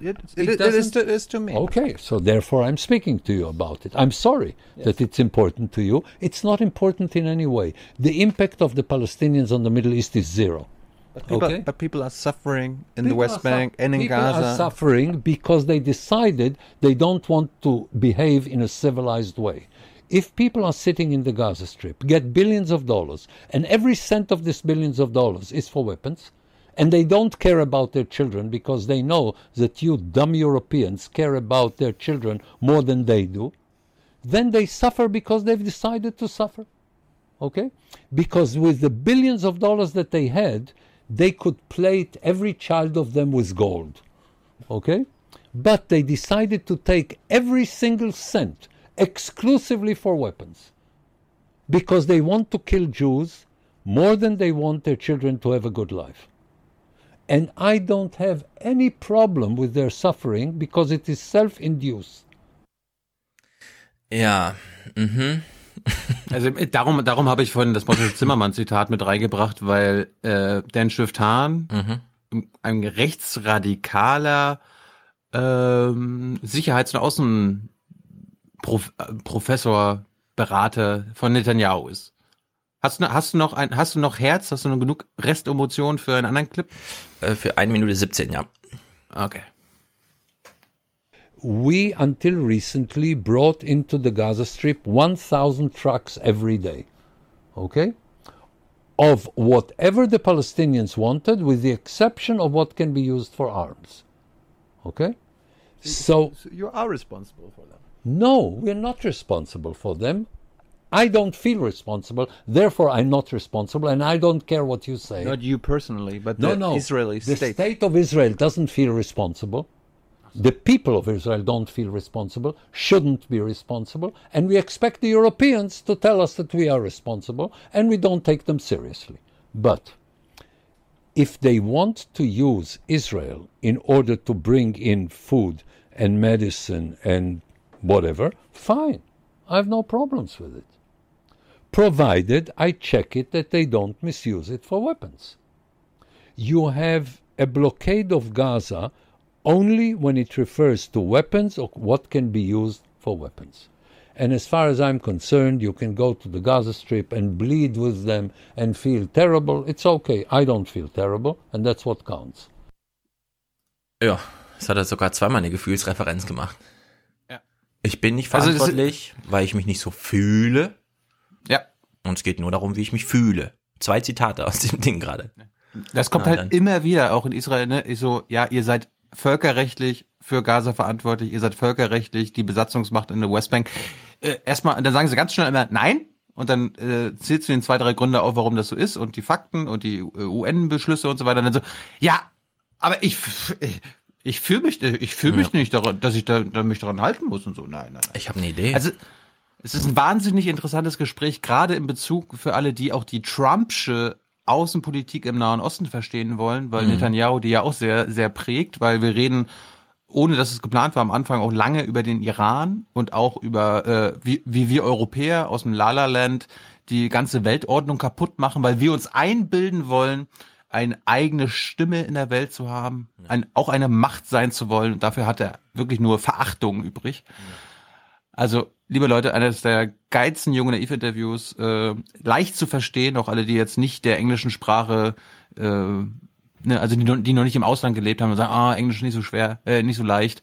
It, it, it, is to, it is to me. Okay, so therefore I'm speaking to you about it. I'm sorry yes. that it's important to you. It's not important in any way. The impact of the Palestinians on the Middle East is zero. But people, okay? but people are suffering in people the West Bank and in people Gaza. People are suffering because they decided they don't want to behave in a civilized way. If people are sitting in the Gaza Strip, get billions of dollars, and every cent of this billions of dollars is for weapons, and they don't care about their children because they know that you dumb Europeans care about their children more than they do, then they suffer because they've decided to suffer. Okay? Because with the billions of dollars that they had, they could plate every child of them with gold. Okay? But they decided to take every single cent exclusively for weapons. Because they want to kill Jews more than they want their children to have a good life. And I don't have any problem with their suffering because it is self induced. Ja, mhm. (laughs) Also äh, darum, darum habe ich vorhin das Moschel Zimmermann-Zitat mit reingebracht, weil äh, Dan Schifftan, mhm. ein rechtsradikaler ähm, Sicherheits- und Außenprofessor, Berater von Netanyahu ist. Hast du, hast du noch ein, hast du noch Herz, hast du noch genug Restemotion für einen anderen Clip? Äh, für 1 Minute 17, ja. Okay. We until recently brought into the Gaza Strip 1,000 trucks every day. Okay? Of whatever the Palestinians wanted, with the exception of what can be used for arms. Okay? So, so you are responsible for them. no, we're not responsible for them. I don't feel responsible, therefore I'm not responsible, and I don't care what you say. Not you personally, but no, the no. Israeli the state. state of Israel doesn't feel responsible. The people of Israel don't feel responsible, shouldn't be responsible, and we expect the Europeans to tell us that we are responsible, and we don't take them seriously. But if they want to use Israel in order to bring in food and medicine and whatever, fine. I have no problems with it. Provided I check it that they don't misuse it for weapons. You have a blockade of Gaza only when it refers to weapons or what can be used for weapons. And as far as I'm concerned, you can go to the Gaza Strip and bleed with them and feel terrible. It's okay. I don't feel terrible, and that's what counts. Ja, das hat er sogar zweimal eine Gefühlsreferenz gemacht. Ja. Ich bin nicht Also verantwortlich, weil ich mich nicht so fühle. Ja. Und es geht nur darum, wie ich mich fühle. Zwei Zitate aus dem Ding gerade. Das kommt Na, halt dann. immer wieder, auch in Israel, ne? Ich so, ja, ihr seid völkerrechtlich für Gaza verantwortlich, ihr seid völkerrechtlich die Besatzungsmacht in der Westbank. Äh, erstmal, dann sagen sie ganz schnell immer nein. Und dann äh, zählst du den zwei, drei Gründe auf, warum das so ist und die Fakten und die UN-Beschlüsse und so weiter. Und dann so, ja, aber ich, ich, fühle mich, ich fühle mich nicht daran, dass ich da, da mich daran halten muss und so. Nein, nein, nein. Ich habe eine Idee. Also es ist ein wahnsinnig interessantes Gespräch, gerade in Bezug für alle, die auch die Trumpsche Außenpolitik im Nahen Osten verstehen wollen, weil Mhm. Netanyahu die ja auch sehr, sehr prägt, weil wir reden, ohne dass es geplant war, am Anfang auch lange über den Iran und auch über, äh, wie, wie wir Europäer aus dem Lala-Land die ganze Weltordnung kaputt machen, weil wir uns einbilden wollen, eine eigene Stimme in der Welt zu haben, ein, auch eine Macht sein zu wollen. Und dafür hat er wirklich nur Verachtung übrig. Also, liebe Leute, eines der geilsten jungen Naiv-Interviews, äh, leicht zu verstehen, auch alle, die jetzt nicht der englischen Sprache, äh, ne, also die, noch- die noch nicht im Ausland gelebt haben und sagen, ah, Englisch nicht so schwer, äh, nicht so leicht.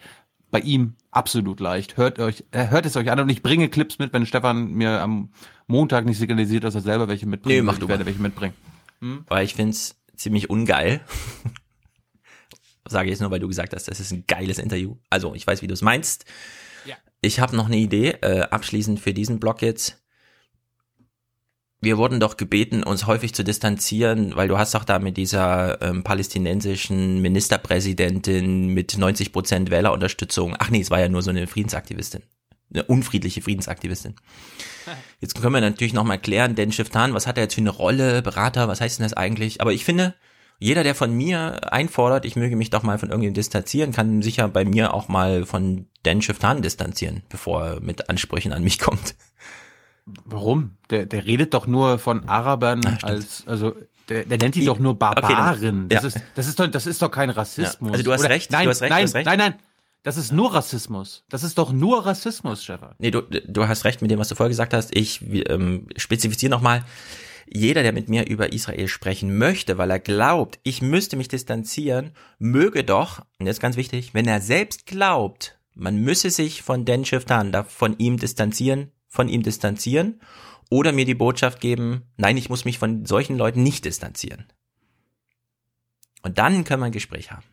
Bei ihm absolut leicht. Hört euch, äh, hört es euch an und ich bringe Clips mit, wenn Stefan mir am Montag nicht signalisiert, dass er selber welche mitbringt. Nee, mach ich du werde mal. welche mitbringen. Weil ich find's ziemlich ungeil. (laughs) Sage ich jetzt nur, weil du gesagt hast, das ist ein geiles Interview. Also, ich weiß, wie du es meinst. Ja. Ich habe noch eine Idee, äh, abschließend für diesen Blog jetzt. Wir wurden doch gebeten, uns häufig zu distanzieren, weil du hast doch da mit dieser ähm, palästinensischen Ministerpräsidentin mit 90 Prozent Wählerunterstützung, ach nee, es war ja nur so eine Friedensaktivistin, eine unfriedliche Friedensaktivistin. (laughs) Jetzt können wir natürlich noch mal klären, denn Shiftan, was hat er jetzt für eine Rolle, Berater, was heißt denn das eigentlich? Aber ich finde, jeder, der von mir einfordert, ich möge mich doch mal von irgendjemandem distanzieren, kann sicher bei mir auch mal von Dan Shiftan distanzieren, bevor er mit Ansprüchen an mich (laughs) kommt. Warum? Der, der redet doch nur von Arabern als, also der, der nennt die doch nur Barbaren. Okay, das, ja. ist, das, ist doch, das ist doch kein Rassismus. Ja, also du hast recht, nein, du hast recht, nein, du hast recht. nein, nein. Das ist nur Rassismus. Das ist doch nur Rassismus, Stefan. Nee, du, du hast recht mit dem, was du vorher gesagt hast. Ich ähm, spezifiziere nochmal, jeder, der mit mir über Israel sprechen möchte, weil er glaubt, ich müsste mich distanzieren, möge doch, und jetzt ganz wichtig, wenn er selbst glaubt, man müsse sich von Dan Shiftan, von ihm distanzieren, von ihm distanzieren, oder mir die Botschaft geben, nein, ich muss mich von solchen Leuten nicht distanzieren. Und dann können wir ein Gespräch haben.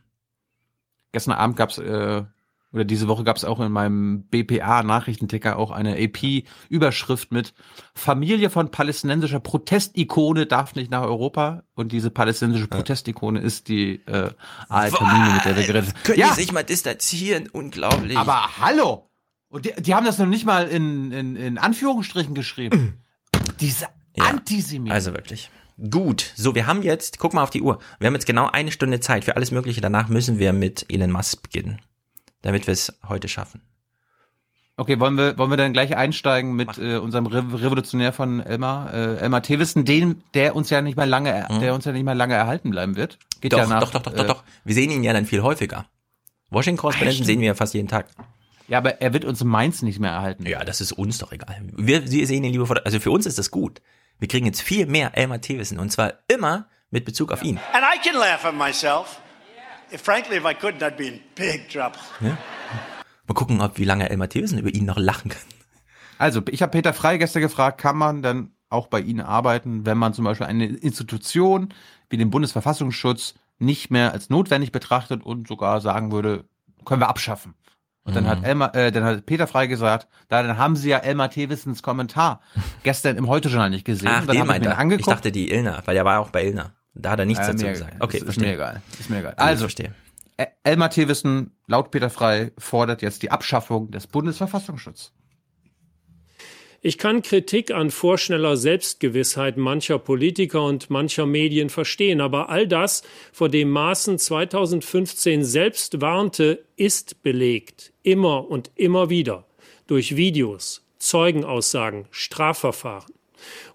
Gestern Abend gab's äh, oder diese Woche gab es auch in meinem BPA-Nachrichtenticker auch eine AP-Überschrift mit Familie von palästinensischer Protestikone darf nicht nach Europa. Und diese palästinensische Protestikone ist die äh, Termine, mit der wir geredet haben. Können ja. die sich mal distanzieren? Unglaublich. Aber hallo! Und die, die haben das noch nicht mal in, in, in Anführungsstrichen geschrieben. (clears throat) Diese Ja. Antisemiten. Also wirklich. Gut, so wir haben jetzt, guck mal auf die Uhr, wir haben jetzt genau eine Stunde Zeit für alles Mögliche. Danach müssen wir mit Elon Musk beginnen, damit wir es heute schaffen. Okay, wollen wir, wollen wir dann gleich einsteigen mit äh, unserem Re Revolutionär von Elmar, äh, Elmar Thewissen, den, der uns ja nicht mal lange, der uns ja nicht mal lange erhalten bleiben wird. Geht doch, ja nach, doch, doch, doch, doch, äh, doch. Wir sehen ihn ja dann viel häufiger. Washington-Korrespondenten sehen wir ja fast jeden Tag. Ja, aber er wird uns in Mainz nicht mehr erhalten. Ja, das ist uns doch egal. Wir, wir sehen ihn lieber vor also für uns ist das gut. Wir kriegen jetzt viel mehr Elmar Thewissen und zwar immer mit Bezug auf ihn. And I can laugh at myself. Frankly, if I couldn't, I'd be in big trouble. Ja? Mal gucken, ob wie lange Elmar Thewissen über ihn noch lachen kann. Also, ich habe Peter Frey gestern gefragt, kann man dann auch bei Ihnen arbeiten, wenn man zum Beispiel eine Institution wie den Bundesverfassungsschutz nicht mehr als notwendig betrachtet und sogar sagen würde, können wir abschaffen. Und dann Mhm. hat Elmar, äh, dann hat Peter Frey gesagt, da dann haben Sie ja Elmar Thewissens Kommentar gestern im Heute-Journal nicht gesehen. Ach, Und dann den hab ich meint mir er. Ich angeguckt. dachte die Ilna, weil er war auch bei Ilna. Da hat er nichts Äh, dazu mir gesagt. Okay, ist, ist verstehe. mir egal. Ist mir egal. Also, verstehe. Elmar Thewissen, laut Peter Frey, fordert jetzt die Abschaffung des Bundesverfassungsschutzes. Ich kann Kritik an vorschneller Selbstgewissheit mancher Politiker und mancher Medien verstehen, aber all das, vor dem Maaßen 2015 selbst warnte, ist belegt, immer und immer wieder, durch Videos, Zeugenaussagen, Strafverfahren.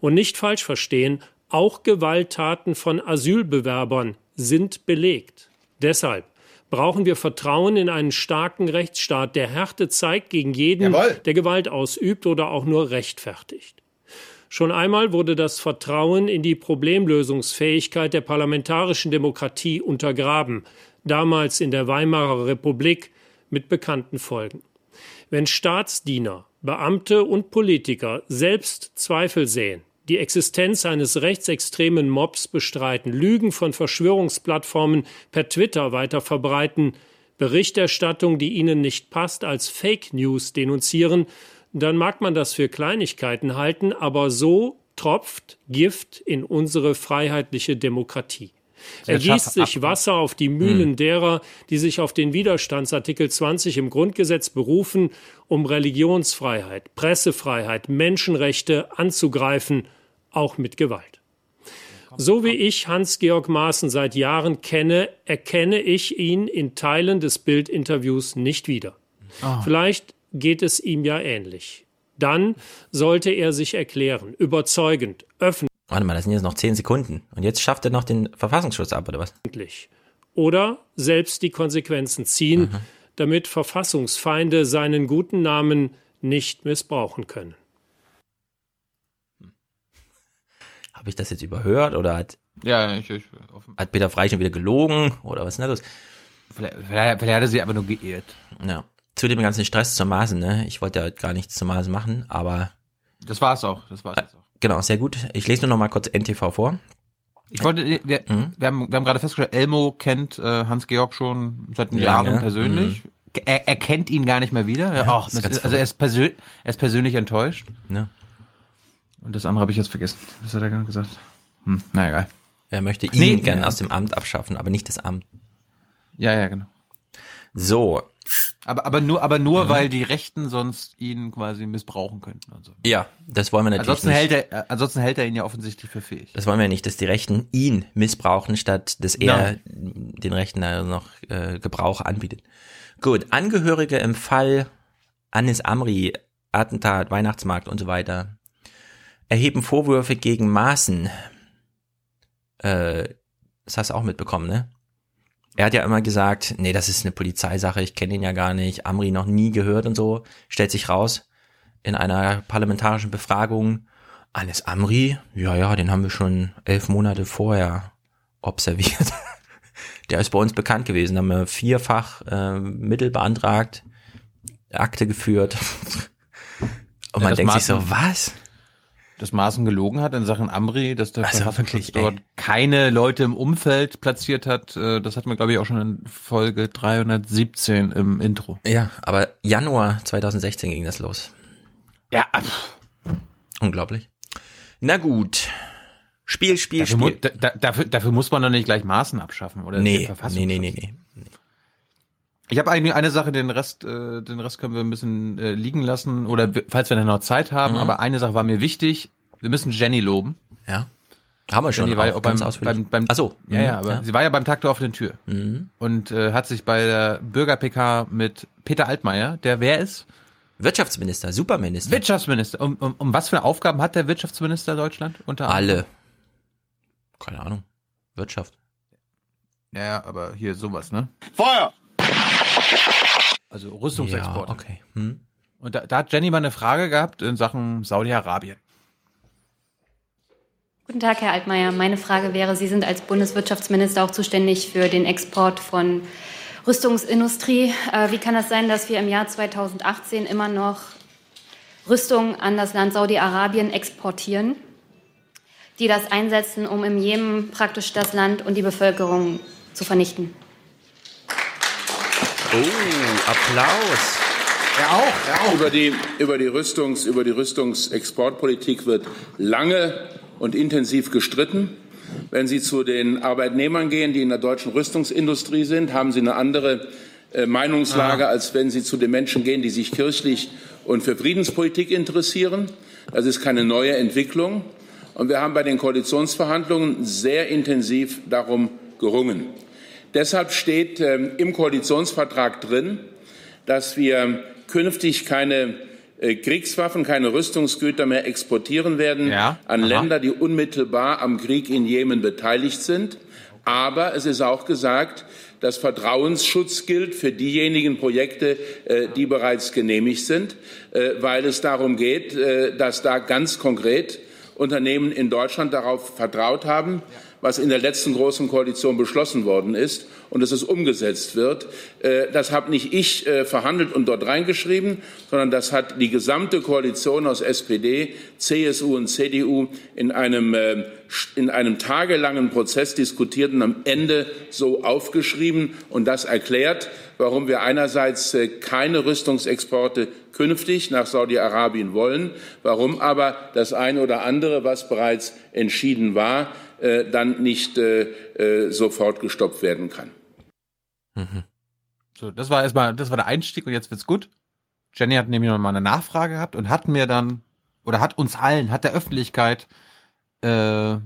Und nicht falsch verstehen, auch Gewalttaten von Asylbewerbern sind belegt. Deshalb brauchen wir Vertrauen in einen starken Rechtsstaat, der Härte zeigt gegen jeden, Jawohl. der Gewalt ausübt oder auch nur rechtfertigt. Schon einmal wurde das Vertrauen in die Problemlösungsfähigkeit der parlamentarischen Demokratie untergraben, damals in der Weimarer Republik mit bekannten Folgen. Wenn Staatsdiener, Beamte und Politiker selbst Zweifel sehen, die Existenz eines rechtsextremen Mobs bestreiten, Lügen von Verschwörungsplattformen per Twitter weiter verbreiten, Berichterstattung, die ihnen nicht passt, als Fake News denunzieren, dann mag man das für Kleinigkeiten halten, aber so tropft Gift in unsere freiheitliche Demokratie. Er gießt sich Wasser auf die Mühlen derer, die sich auf den Widerstandsartikel 20 im Grundgesetz berufen, um Religionsfreiheit, Pressefreiheit, Menschenrechte anzugreifen, auch mit Gewalt. So wie ich Hans-Georg Maaßen seit Jahren kenne, erkenne ich ihn in Teilen des Bildinterviews nicht wieder. Ah. Vielleicht geht es ihm ja ähnlich. Dann sollte er sich erklären, überzeugend, öffentlich. Warte mal, das sind jetzt noch zehn Sekunden. Und jetzt schafft er noch den Verfassungsschutz ab, oder was? oder selbst die Konsequenzen ziehen, damit Verfassungsfeinde seinen guten Namen nicht missbrauchen können. Habe ich das jetzt überhört oder hat, Ja, ich, ich hat Peter Frey schon wieder gelogen oder was ist denn da los? vielleicht, vielleicht, vielleicht hat er sie aber nur geirrt. Ja. Zu dem ganzen Stress zur Maßen, ne? Ich wollte ja heute gar nichts zur Maßen machen, aber Das war's auch. Das war's jetzt auch. genau, sehr gut. Ich lese nur noch mal kurz NTV vor. Ich wollte, wir, wir, haben, wir haben gerade festgestellt, Elmo kennt äh, Hans-Georg schon seit Lange. Jahren persönlich. Er, er kennt ihn gar nicht mehr wieder. Ja, Ja, ach, ist also er ist, er ist persönlich enttäuscht. Ja. Und das andere habe ich jetzt vergessen. Was hat er gerade gesagt? Hm, na egal. Er möchte ihn Nee, gern ja. aus dem Amt abschaffen, aber nicht das Amt. Ja, ja, genau. So, Aber, aber nur, aber nur Mhm. weil die Rechten sonst ihn quasi missbrauchen könnten. Und so. ja, das wollen wir natürlich Ansonsten nicht. hält, er, äh, ansonsten hält er ihn ja offensichtlich für fähig. Das wollen wir nicht, dass die Rechten ihn missbrauchen, statt dass er Nein. den Rechten da noch äh, Gebrauch anbietet. Gut, Angehörige im Fall Anis Amri, Attentat, Weihnachtsmarkt und so weiter, erheben Vorwürfe gegen Maaßen. Äh, das hast du auch mitbekommen, ne? Er hat ja immer gesagt, nee, das ist eine Polizeisache, ich kenne ihn ja gar nicht, Amri noch nie gehört und so. Stellt sich raus, in einer parlamentarischen Befragung, Anis Amri, ja, ja, den haben wir schon elf Monate vorher observiert. (laughs) Der ist bei uns bekannt gewesen, haben wir vierfach äh, Mittel beantragt, Akte geführt. (laughs) Und Ja, man denkt sich so, Maaßen- was? Dass Maaßen gelogen hat in Sachen Amri, dass der Also Verfassungsschutz wirklich, ey. dort keine Leute im Umfeld platziert hat. Äh, Das hatten wir, glaube ich, auch schon in Folge 317 im Intro. Ja, aber Januar 2016 ging das los. Ja, Unglaublich. Na gut. Spiel, Spiel, dafür, mu- Spiel. da, da- dafür, dafür muss man doch nicht gleich Maßen abschaffen, oder? Nee, nee, nee, nee, nee. Ich habe eigentlich eine Sache, den Rest, äh, den Rest können wir ein bisschen äh, liegen lassen oder falls wir dann noch Zeit haben. Mhm. Aber eine Sache war mir wichtig: Wir müssen Jenny loben. Ja. Haben wir schon Jenny war ja auch beim, beim, beim Ach so. ja, Mhm, ja, aber ja. sie war ja beim Tag der offenen Tür Mhm. und äh, hat sich bei der Bürger-PK mit Peter Altmaier, der wer ist? Wirtschaftsminister, Superminister. Wirtschaftsminister. Um, um, um was für Aufgaben hat der Wirtschaftsminister Deutschland unter anderem? Alle. Keine Ahnung. Wirtschaft. Ja, aber hier sowas, ne? Feuer! Also Rüstungsexport. Ja, okay. Hm. Und da, da hat Jenny mal eine Frage gehabt in Sachen Saudi-Arabien. Guten Tag, Herr Altmaier. Meine Frage wäre, Sie sind als Bundeswirtschaftsminister auch zuständig für den Export von Rüstungsindustrie. Äh, Wie kann das sein, dass wir im Jahr 2018 immer noch Rüstung an das Land Saudi-Arabien exportieren, die das einsetzen, um im Jemen praktisch das Land und die Bevölkerung zu vernichten? Oh, Applaus. Ja, auch. Über die, über die, Rüstungs, über die Rüstungsexportpolitik wird lange und intensiv gestritten. Wenn Sie zu den Arbeitnehmern gehen, die in der deutschen Rüstungsindustrie sind, haben Sie eine andere äh, Meinungslage, als wenn Sie zu den Menschen gehen, die sich kirchlich und für Friedenspolitik interessieren. Das ist keine neue Entwicklung. Und wir haben bei den Koalitionsverhandlungen sehr intensiv darum gerungen. Deshalb steht ähm, im Koalitionsvertrag drin, dass wir künftig keine äh, Kriegswaffen, keine Rüstungsgüter mehr exportieren werden Ja, an aha. Länder, die unmittelbar am Krieg in Jemen beteiligt sind. Aber es ist auch gesagt, dass Vertrauensschutz gilt für diejenigen Projekte, äh, die bereits genehmigt sind, äh, weil es darum geht, dass da ganz konkret Unternehmen in Deutschland darauf vertraut haben, was in der letzten großen Koalition beschlossen worden ist und dass es umgesetzt wird. Äh, Das habe nicht ich äh, verhandelt und dort reingeschrieben, sondern das hat die gesamte Koalition aus SPD, CSU und CDU in einem, äh, in einem tagelangen Prozess diskutiert und am Ende so aufgeschrieben. Und das erklärt, warum wir einerseits keine Rüstungsexporte künftig nach Saudi-Arabien wollen, warum aber das eine oder andere, was bereits entschieden war, äh, dann nicht äh, äh, sofort gestoppt werden kann. So, das war erstmal, das war der Einstieg und jetzt wird's gut. Jenny hat nämlich noch mal eine Nachfrage gehabt und hat mir dann, oder hat uns allen, hat der Öffentlichkeit äh,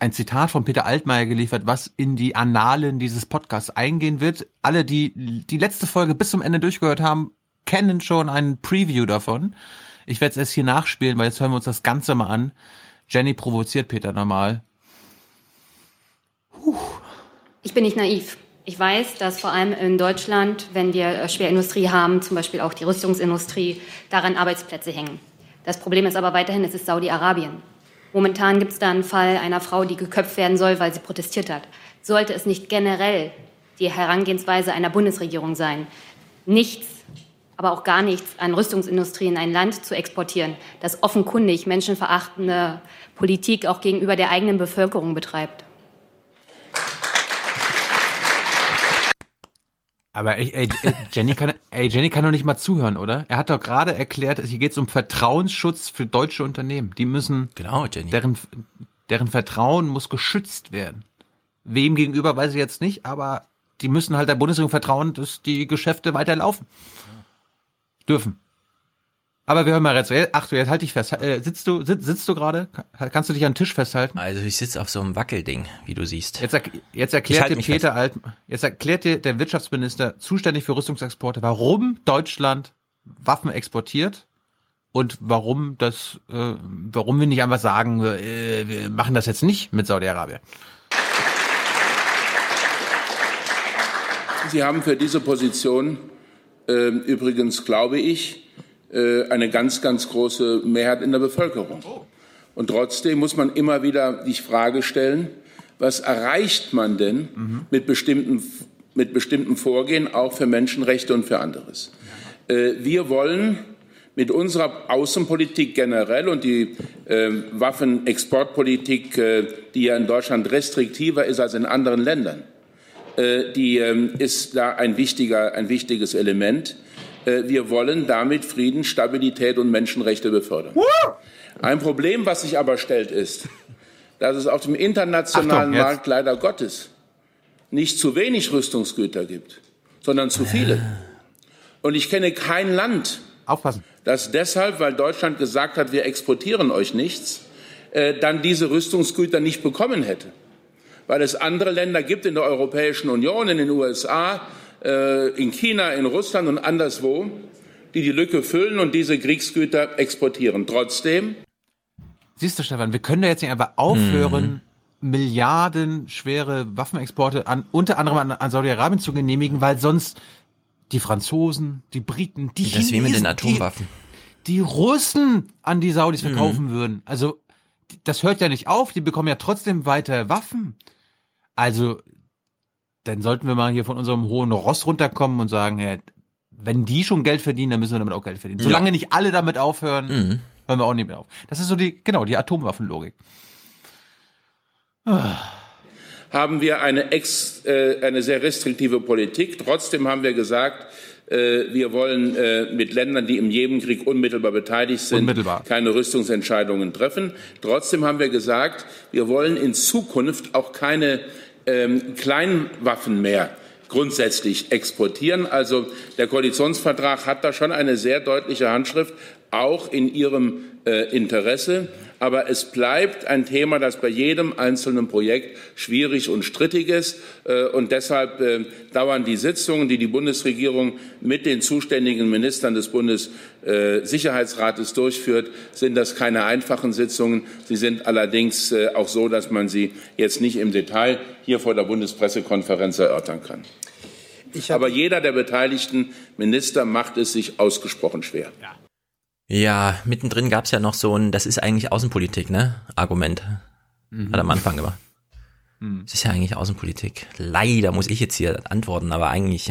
ein Zitat von Peter Altmaier geliefert, was in die Annalen dieses Podcasts eingehen wird. Alle, die die letzte Folge bis zum Ende durchgehört haben, kennen schon einen Preview davon. Ich werde es erst hier nachspielen, weil jetzt hören wir uns das Ganze mal an. Jenny provoziert Peter normal. Ich bin nicht naiv. Ich weiß, dass vor allem in Deutschland, wenn wir äh, Schwerindustrie haben, zum Beispiel auch die Rüstungsindustrie, daran Arbeitsplätze hängen. Das Problem ist aber weiterhin, es ist Saudi-Arabien. Momentan gibt es da einen Fall einer Frau, die geköpft werden soll, weil sie protestiert hat. Sollte es nicht generell die Herangehensweise einer Bundesregierung sein, nichts, aber auch gar nichts an Rüstungsindustrie in ein Land zu exportieren, das offenkundig menschenverachtende Politik auch gegenüber der eigenen Bevölkerung betreibt? Aber ey, ey, Jenny kann, ey, Jenny kann doch nicht mal zuhören, oder? Er hat doch gerade erklärt, hier geht es um Vertrauensschutz für deutsche Unternehmen. Die müssen, genau, Jenny. Deren, deren Vertrauen muss geschützt werden. Wem gegenüber weiß ich jetzt nicht, aber die müssen halt der Bundesregierung vertrauen, dass die Geschäfte weiterlaufen. Dürfen. Aber wir hören mal jetzt. Ach du, jetzt halt dich fest. Äh, sitzt du, sitzt, sitzt du gerade? Kannst du dich an den Tisch festhalten? Also ich sitze auf so einem Wackelding, wie du siehst. Jetzt, er, jetzt erklärt halt dir mich Peter Alt, jetzt erklärt dir der Wirtschaftsminister zuständig für Rüstungsexporte, warum Deutschland Waffen exportiert und warum das, äh, warum wir nicht einfach sagen, äh, wir machen das jetzt nicht mit Saudi-Arabien. Sie haben für diese Position äh, übrigens, glaube ich, eine ganz, ganz große Mehrheit in der Bevölkerung. Und trotzdem muss man immer wieder die Frage stellen, was erreicht man denn mit, bestimmten, mit bestimmten Vorgehen auch für Menschenrechte und für anderes? Äh, wir wollen, mit unserer Außenpolitik generell und die äh, Waffenexportpolitik, äh, die ja in Deutschland restriktiver ist als in anderen Ländern, äh, die ähm, ist da ein, wichtiger, ein wichtiges Element. Äh, wir wollen damit Frieden, Stabilität und Menschenrechte befördern. Ein Problem, was sich aber stellt, ist, dass es auf dem internationalen Achtung. Markt leider Gottes nicht zu wenig Rüstungsgüter gibt, sondern zu viele. Und ich kenne kein Land, Aufpassen. das deshalb, weil Deutschland gesagt hat, wir exportieren euch nichts, äh, dann diese Rüstungsgüter nicht bekommen hätte. Weil es andere Länder gibt in der Europäischen Union, in den USA, in China, in Russland und anderswo, die die Lücke füllen und diese Kriegsgüter exportieren. Trotzdem Siehst du, Stefan, wir können da jetzt nicht einfach aufhören, Milliarden schwere Waffenexporte an, unter anderem an, an Saudi-Arabien zu genehmigen, weil sonst die Franzosen, die Briten, die Das wie mit den Chinesen, Atomwaffen. Die, die Russen an die Saudis Mhm. verkaufen würden. Also, das hört ja nicht auf, die bekommen ja trotzdem weiter Waffen. Also, dann sollten wir mal hier von unserem hohen Ross runterkommen und sagen, ja, wenn die schon Geld verdienen, dann müssen wir damit auch Geld verdienen. Ja. Solange nicht alle damit aufhören, Mhm. hören wir auch nicht mehr auf. Das ist so die, genau, die Atomwaffenlogik. haben wir eine, ex, äh, eine sehr restriktive Politik. Trotzdem haben wir gesagt, äh, wir wollen äh, mit Ländern, die im Jemenkrieg unmittelbar beteiligt sind, Unmittelbar. keine Rüstungsentscheidungen treffen. Trotzdem haben wir gesagt, wir wollen in Zukunft auch keine ähm, Kleinwaffen mehr grundsätzlich exportieren. Also der Koalitionsvertrag hat da schon eine sehr deutliche Handschrift, auch in Ihrem äh, Interesse. Aber es bleibt ein Thema, das bei jedem einzelnen Projekt schwierig und strittig ist. Äh, und deshalb äh, dauern die Sitzungen, die die Bundesregierung mit den zuständigen Ministern des Bundessicherheitsrates durchführt, sind das keine einfachen Sitzungen. Sie sind allerdings äh, auch so, dass man sie jetzt nicht im Detail hier vor der Bundespressekonferenz erörtern kann. Aber jeder der beteiligten Minister macht es sich ausgesprochen schwer. Ja, mittendrin gab's ja noch so ein, das ist eigentlich Außenpolitik, ne? Argument. Mhm. Hat am Anfang immer. Mhm. Das ist ja eigentlich Außenpolitik. Leider muss ich jetzt hier antworten, aber eigentlich.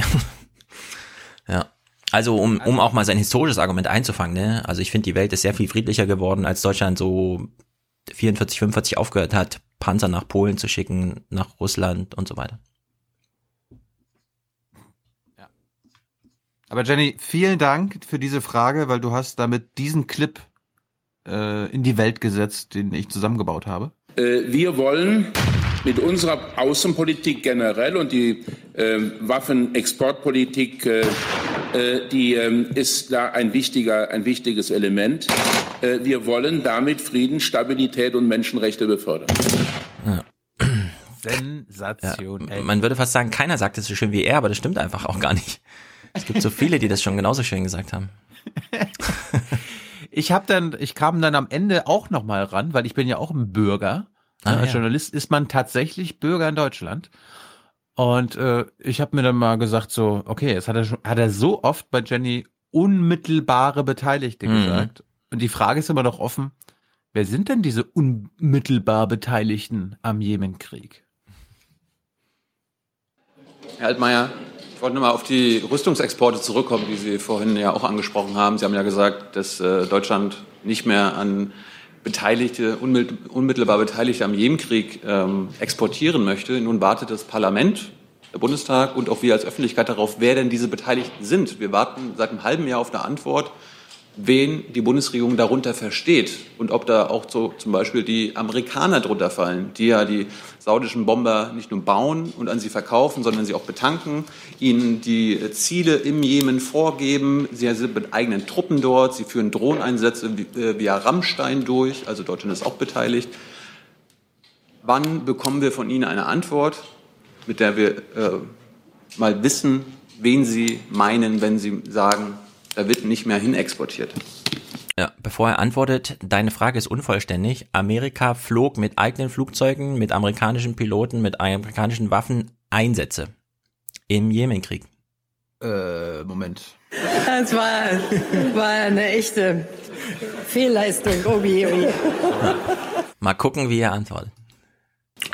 (laughs) ja. Also um, um auch mal sein historisches Argument einzufangen, ne? Also ich finde, die Welt ist sehr viel friedlicher geworden, als Deutschland so 44, 45 aufgehört hat, Panzer nach Polen zu schicken, nach Russland und so weiter. Aber Jenny, vielen Dank für diese Frage, weil du hast damit diesen Clip äh, in die Welt gesetzt, den ich zusammengebaut habe. Äh, Wir wollen mit unserer Außenpolitik generell und die äh, Waffenexportpolitik, äh, äh, die ähm, ist da ein wichtiger, ein wichtiges Element. Äh, Wir wollen damit Frieden, Stabilität und Menschenrechte befördern. Sensation. ey. Man würde fast sagen, keiner sagt es so schön wie er, aber das stimmt einfach auch gar nicht. Es gibt so viele, die das schon genauso schön gesagt haben. Ich habe dann, ich kam dann am Ende auch noch mal ran, weil ich bin ja auch ein Bürger. Ah, Als ja. Journalist ist man tatsächlich Bürger in Deutschland. Und äh, ich habe mir dann mal gesagt so, okay, jetzt hat er schon, hat er so oft bei Jenny unmittelbare Beteiligte Mhm. gesagt. Und die Frage ist immer noch offen, wer sind denn diese unmittelbar Beteiligten am Jemenkrieg? Herr Altmaier, wollte nochmal auf die Rüstungsexporte zurückkommen, die Sie vorhin ja auch angesprochen haben. Sie haben ja gesagt, dass äh, Deutschland nicht mehr an Beteiligte, unmittel- unmittelbar Beteiligte am Jemenkrieg ähm, exportieren möchte. Nun wartet das Parlament, der Bundestag und auch wir als Öffentlichkeit darauf, wer denn diese Beteiligten sind. Wir warten seit einem halben Jahr auf eine Antwort, wen die Bundesregierung darunter versteht und ob da auch so zum Beispiel die Amerikaner drunter fallen, die ja die saudischen Bomber nicht nur bauen und an sie verkaufen, sondern sie auch betanken, ihnen die Ziele im Jemen vorgeben. Sie sind mit eigenen Truppen dort, sie führen Drohneinsätze äh, via Rammstein durch, also Deutschland ist auch beteiligt. Wann bekommen wir von Ihnen eine Antwort, mit der wir äh, mal wissen, wen Sie meinen, wenn Sie sagen, da wird nicht mehr hin exportiert? Ja, bevor er antwortet, deine Frage ist unvollständig. Amerika flog mit eigenen Flugzeugen, mit amerikanischen Piloten, mit amerikanischen Waffen Einsätze im Jemenkrieg. Äh, Moment. Das war, war eine echte Fehlleistung, Obi. Obi. Mal gucken, wie er antwortet.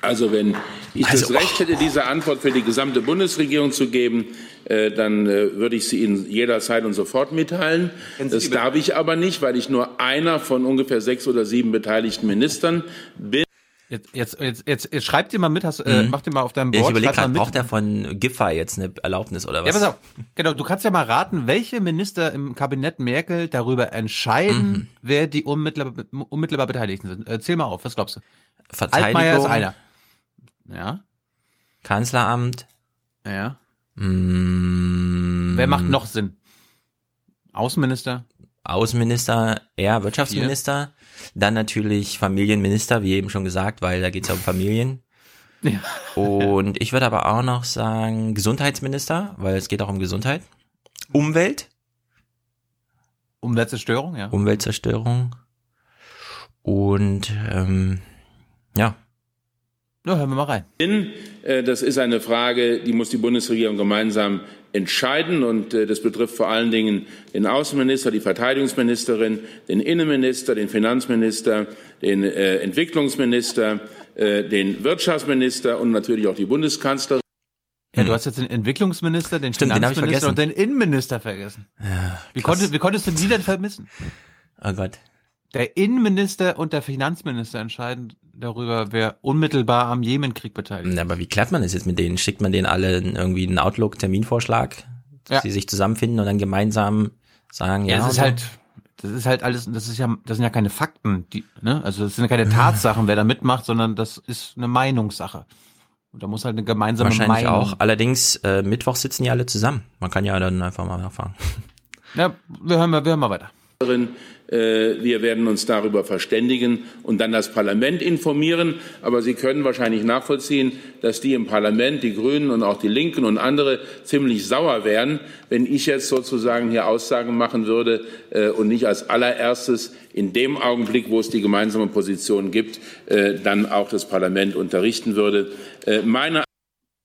Also wenn ich Also, das Recht hätte, diese Antwort für die gesamte Bundesregierung zu geben, äh, dann äh, würde ich sie Ihnen jederzeit und sofort mitteilen. Das darf ich aber nicht, weil ich nur einer von ungefähr sechs oder sieben beteiligten Ministern bin. Jetzt, jetzt, jetzt, jetzt, jetzt schreib dir mal mit, hast, äh, Mhm. mach dir mal auf deinem Ja, Board. ich überlege gerade, braucht er von Giffey jetzt eine Erlaubnis oder was? Ja, pass auf. Genau, du kannst ja mal raten, welche Minister im Kabinett Merkel darüber entscheiden, Mhm. wer die unmittelbar, unmittelbar Beteiligten sind. Äh, zähl mal auf, was glaubst du? Verteidigung. Altmaier ist einer. Ja. Kanzleramt. Ja. Mm, Wer macht noch Sinn? Außenminister? Außenminister, eher Wirtschaftsminister. Dann natürlich Familienminister, wie eben schon gesagt, weil da geht es ja um Familien. Ja. Und ich würde aber auch noch sagen Gesundheitsminister, weil es geht auch um Gesundheit. Umwelt, Umweltzerstörung, ja. Umweltzerstörung. Und ähm, ja, Na, hören wir mal rein. Äh, Das ist eine Frage, die muss die Bundesregierung gemeinsam entscheiden. Und äh, das betrifft vor allen Dingen den Außenminister, die Verteidigungsministerin, den Innenminister, den Finanzminister, den äh, Entwicklungsminister, äh, den Wirtschaftsminister und natürlich auch die Bundeskanzlerin. Ja, du hast jetzt den Entwicklungsminister, den. Stimmt, den Finanzminister vergessen. und den Innenminister vergessen. Ja, wie, krass. konnte, wie konntest du die denn vermissen? oh Gott. Der Innenminister und der Finanzminister entscheiden darüber, wer unmittelbar am Jemenkrieg beteiligt ist. Na, Aber wie klärt man das jetzt mit denen? Schickt man denen alle irgendwie einen Outlook-Terminvorschlag, dass Ja. sie sich zusammenfinden und dann gemeinsam sagen, ja, Ja, das ist halt, das ist halt alles, das ist ja, das sind ja keine Fakten, die, ne? Also das sind ja keine (laughs) Tatsachen, wer da mitmacht, sondern das ist eine Meinungssache. Und da muss halt eine gemeinsame wahrscheinlich Meinung. auch. Allerdings, äh, Mittwoch sitzen die alle zusammen. Man kann ja dann einfach mal nachfragen. Ja, wir hören mal, wir hören mal weiter. Äh, Wir werden uns darüber verständigen und dann das Parlament informieren. Aber Sie können wahrscheinlich nachvollziehen, dass die im Parlament, die Grünen und auch die Linken und andere ziemlich sauer wären, wenn ich jetzt sozusagen hier Aussagen machen würde äh, und nicht als allererstes in dem Augenblick, wo es die gemeinsame Position gibt, äh, dann auch das Parlament unterrichten würde. Meine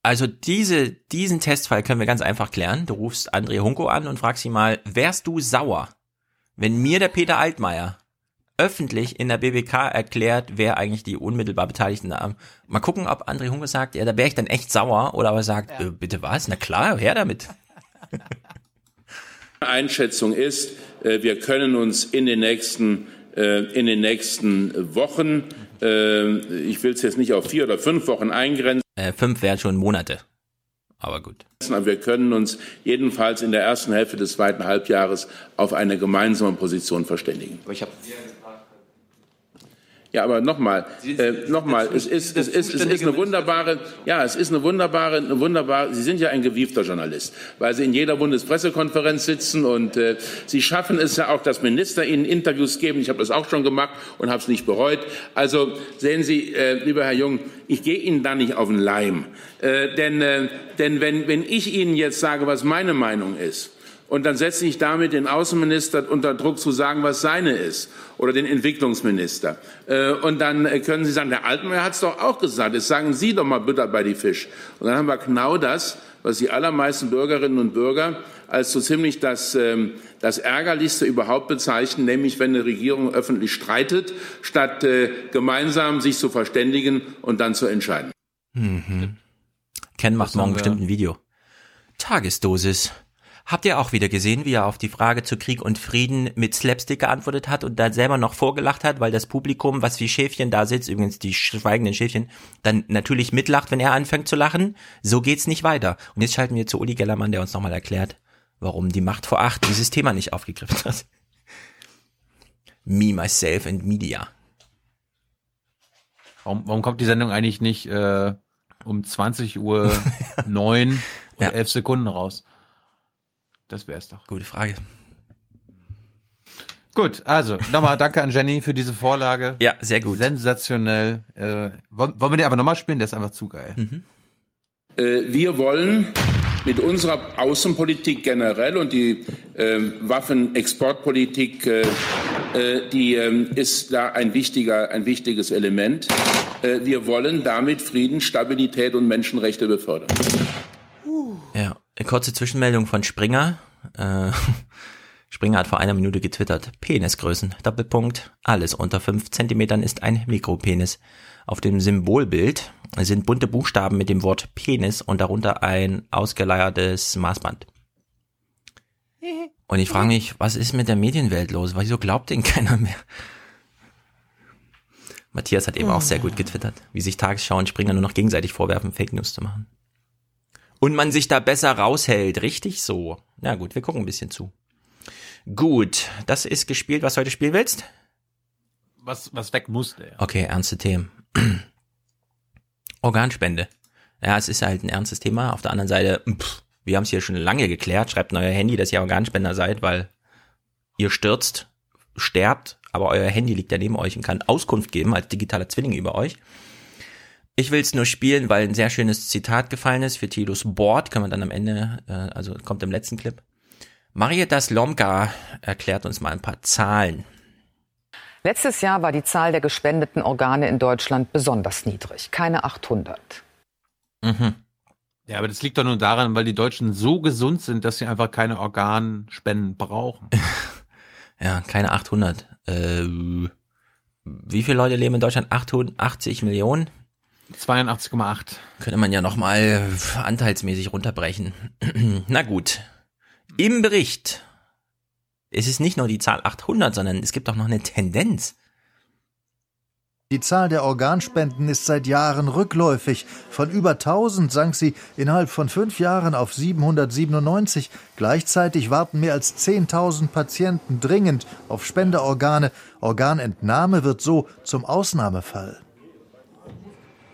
Also diese, diesen Testfall können wir ganz einfach klären. Du rufst André Hunko an und fragst ihn mal, wärst du sauer, wenn mir der Peter Altmaier öffentlich in der BBK erklärt, wer eigentlich die unmittelbar Beteiligten haben. Mal gucken, ob André Hunko sagt, ja, da wäre ich dann echt sauer oder ob er sagt, äh, bitte was? Na klar, her damit. (laughs) Einschätzung ist, äh, wir können uns in den nächsten, äh, in den nächsten Wochen, äh, ich will es jetzt nicht auf vier oder fünf Wochen eingrenzen, Äh, fünf wären schon Monate. Aber gut. aber wir können uns jedenfalls in der ersten Hälfte des zweiten Halbjahres auf eine gemeinsame Position verständigen. Aber ich habe Ja, aber nochmal, äh, nochmal, es ist, es ist, es ist eine wunderbare, ja, es ist eine wunderbare, eine wunderbare, Sie sind ja ein gewiefter Journalist, weil Sie in jeder Bundespressekonferenz sitzen und äh, Sie schaffen es ja auch, dass Minister Ihnen Interviews geben. Ich habe das auch schon gemacht und habe es nicht bereut. Also sehen Sie, äh, lieber Herr Jung, ich gehe Ihnen da nicht auf den Leim. Äh, denn äh, denn wenn, wenn ich Ihnen jetzt sage, was meine Meinung ist, und dann setze ich damit den Außenminister unter Druck zu sagen, was seine ist, oder den Entwicklungsminister. Äh, Und dann äh, können Sie sagen, der Altmaier hat es doch auch gesagt, jetzt sagen Sie doch mal Butter bei die Fisch. Und dann haben wir genau das, was die allermeisten Bürgerinnen und Bürger als so ziemlich das, ähm, das Ärgerlichste überhaupt bezeichnen, nämlich wenn eine Regierung öffentlich streitet, statt äh, gemeinsam sich zu verständigen und dann zu entscheiden. Mhm. Ken macht morgen bestimmt ein Video. Tagesdosis. Habt ihr auch wieder gesehen, wie er auf die Frage zu Krieg und Frieden mit Slapstick geantwortet hat und dann selber noch vorgelacht hat, weil das Publikum, was wie Schäfchen da sitzt, übrigens die schweigenden Schäfchen, dann natürlich mitlacht, wenn er anfängt zu lachen? So geht's nicht weiter. Und jetzt schalten wir zu Uli Gellermann, der uns nochmal erklärt, warum die Macht vor acht dieses Thema nicht aufgegriffen hat. Me, myself and media. Warum, warum kommt die Sendung eigentlich nicht äh, um 20 Uhr 9 (laughs) und Ja. 11 Sekunden raus? Das wär's doch. Gute Frage. Gut, also nochmal danke an Jenny für diese Vorlage. Ja, sehr gut. Sensationell. Äh, wollen, wollen wir den aber nochmal spielen? Der ist einfach zu geil. Äh, Wir wollen mit unserer Außenpolitik generell und die ähm, Waffenexportpolitik, äh, äh, die ähm, ist da ein wichtiger, ein wichtiges Element. Äh, Wir wollen damit Frieden, Stabilität und Menschenrechte befördern. Ja, kurze Zwischenmeldung von Springer. Äh, (laughs) Springer hat vor einer Minute getwittert. Penisgrößen, Doppelpunkt. Alles unter fünf Zentimetern ist ein Mikropenis. Auf dem Symbolbild sind bunte Buchstaben mit dem Wort Penis und darunter ein ausgeleiertes Maßband. Und ich frage mich, was ist mit der Medienwelt los? Wieso glaubt denn keiner mehr? Matthias hat eben auch sehr gut getwittert, wie sich Tagesschau und Springer nur noch gegenseitig vorwerfen, Fake News zu machen. Und man sich da besser raushält, richtig so. Na gut, wir gucken ein bisschen zu. Gut, das ist gespielt, was du heute spielen willst? Was, was weg musste. Ja. Okay, ernste Themen. (clears throat) Organspende. Ja, es ist halt ein ernstes Thema. Auf der anderen Seite, pff, wir haben es hier schon lange geklärt. Schreibt in euer Handy, dass ihr Organspender seid, weil ihr stürzt, sterbt, aber euer Handy liegt ja neben euch und kann Auskunft geben als digitaler Zwilling über euch. Ich will es nur spielen, weil ein sehr schönes Zitat gefallen ist für Tilos Board. Können wir dann am Ende, äh, also kommt im letzten Clip. Marietas Lomka erklärt uns mal ein paar Zahlen. Letztes Jahr war die Zahl der gespendeten Organe in Deutschland besonders niedrig, keine 800. Mhm. Ja, aber das liegt doch nur daran, weil die Deutschen so gesund sind, dass sie einfach keine Organspenden brauchen. (laughs) ja, keine 800. Äh, wie viele Leute leben in Deutschland? 88 Millionen? 82,8. Könnte man ja nochmal anteilsmäßig runterbrechen. (clears throat) Na gut. Im Bericht es ist nicht nur die Zahl 800, sondern es gibt auch noch eine Tendenz. Die Zahl der Organspenden ist seit Jahren rückläufig. Von über 1000 sank sie innerhalb von fünf Jahren auf 797. Gleichzeitig warten mehr als 10.000 Patienten dringend auf Spenderorgane. Organentnahme wird so zum Ausnahmefall.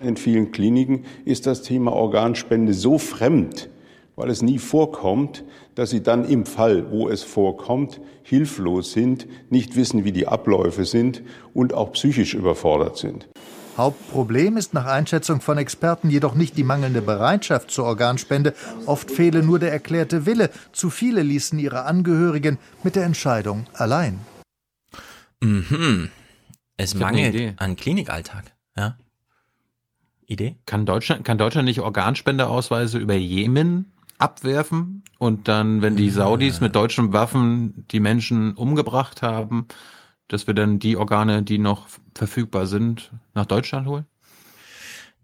In vielen Kliniken ist das Thema Organspende so fremd, weil es nie vorkommt, dass sie dann im Fall, wo es vorkommt, hilflos sind, nicht wissen, wie die Abläufe sind und auch psychisch überfordert sind. Hauptproblem ist nach Einschätzung von Experten jedoch nicht die mangelnde Bereitschaft zur Organspende, oft fehle nur der erklärte Wille. Zu viele ließen ihre Angehörigen mit der Entscheidung allein. Mhm. Es mangelt an Klinikalltag. Ja. Idee? Kann Deutschland, kann Deutschland nicht Organspendeausweise über Jemen abwerfen und dann, wenn die Saudis mit deutschen Waffen die Menschen umgebracht haben, dass wir dann die Organe, die noch verfügbar sind, nach Deutschland holen?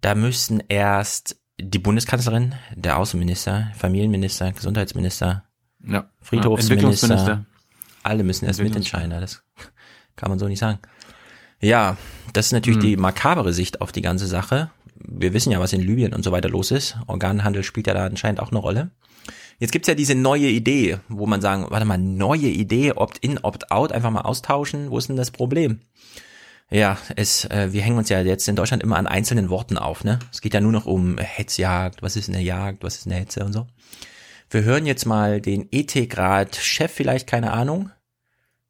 Da müssten erst die Bundeskanzlerin, der Außenminister, Familienminister, Gesundheitsminister, ja. Friedhofsminister, alle müssen erst mitentscheiden. Das kann man so nicht sagen. Ja, das ist natürlich hm. die makabere Sicht auf die ganze Sache wir wissen ja, was in Libyen und so weiter los ist. Organhandel spielt ja da anscheinend auch eine Rolle. Jetzt gibt's ja diese neue Idee, wo man sagen, warte mal, neue Idee, Opt-in, Opt-out, einfach mal austauschen. Wo ist denn das Problem? Ja, es, äh, wir hängen uns ja jetzt in Deutschland immer an einzelnen Worten auf, ne? Es geht ja nur noch um Hetzjagd, was ist eine Jagd, was ist eine Hetze und so. Wir hören jetzt mal den Ethikrat-Chef, vielleicht, keine Ahnung,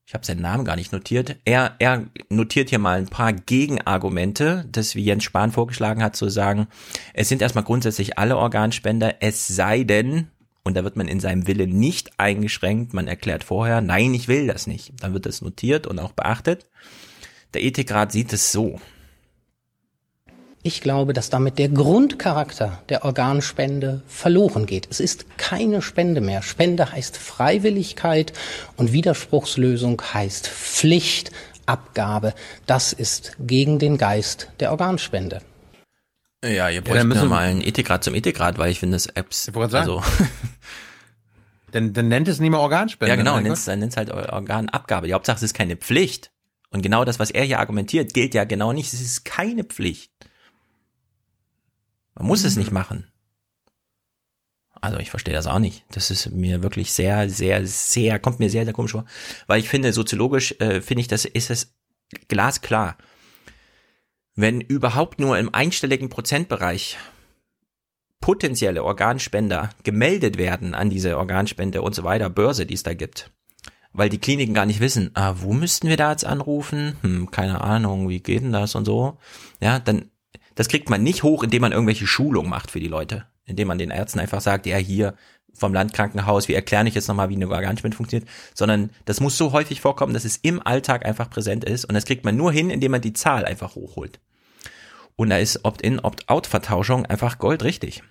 ich habe seinen Namen gar nicht notiert. Er, er notiert hier mal ein paar Gegenargumente, das wie Jens Spahn vorgeschlagen hat, zu sagen, es sind erstmal grundsätzlich alle Organspender, es sei denn, und da wird man in seinem Wille nicht eingeschränkt, man erklärt vorher, nein, ich will das nicht. Dann wird das notiert und auch beachtet. Der Ethikrat sieht es so. Ich glaube, dass damit der Grundcharakter der Organspende verloren geht. Es ist keine Spende mehr. Spende heißt Freiwilligkeit und Widerspruchslösung heißt Pflicht, Abgabe. Das ist gegen den Geist der Organspende. Ja, ihr bräucht ja, mal einen Ethikrat zum Ethikrat, weil ich finde, das Apps, also. (laughs) dann, dann nennt es nicht mehr Organspende. Ja, genau, nennt es, dann nennt es halt Organabgabe. Die Hauptsache, es ist keine Pflicht. Und genau das, was er hier argumentiert, gilt ja genau nicht. Es ist keine Pflicht. Man muss mhm. es nicht machen. Also ich verstehe das auch nicht. Das ist mir wirklich sehr, sehr, sehr, kommt mir sehr, sehr komisch vor. Weil ich finde, soziologisch äh, finde ich, das ist es glasklar. Wenn überhaupt nur im einstelligen Prozentbereich potenzielle Organspender gemeldet werden an diese Organspende und so weiter, Börse, die es da gibt, weil die Kliniken gar nicht wissen, ah, wo müssten wir da jetzt anrufen? Hm, keine Ahnung, wie geht denn das und so? Ja, dann das kriegt man nicht hoch, indem man irgendwelche Schulungen macht für die Leute. Indem man den Ärzten einfach sagt, ja, hier vom Landkrankenhaus, wir erklären euch jetzt nochmal, wie eine Organspende funktioniert, sondern das muss so häufig vorkommen, dass es im Alltag einfach präsent ist und das kriegt man nur hin, indem man die Zahl einfach hochholt. Und da ist Opt-in, Opt-out-Vertauschung einfach goldrichtig.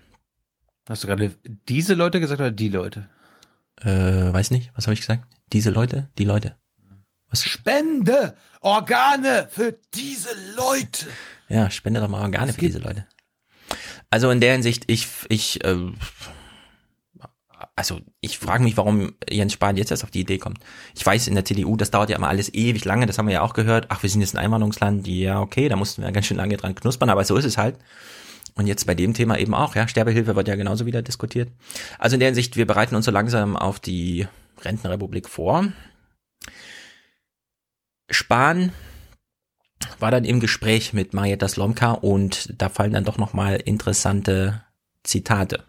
Hast du gerade diese Leute gesagt oder die Leute? Äh, weiß nicht, was habe ich gesagt? Diese Leute, die Leute. Was? Spende Organe für diese Leute. Ja, spende doch mal Organe für diese Leute. Also in der Hinsicht, ich, ich, äh, also ich frage mich, warum Jens Spahn jetzt erst auf die Idee kommt. Ich weiß, in der CDU, das dauert ja immer alles ewig lange, das haben wir ja auch gehört. Ach, wir sind jetzt ein Einwanderungsland, ja, okay, da mussten wir ganz schön lange dran knuspern, aber so ist es halt. Und jetzt bei dem Thema eben auch, ja, Sterbehilfe wird ja genauso wieder diskutiert. Also in der Hinsicht, wir bereiten uns so langsam auf die Rentenrepublik vor. Spahn war dann im Gespräch mit Marietta Slomka und da fallen dann doch nochmal interessante Zitate.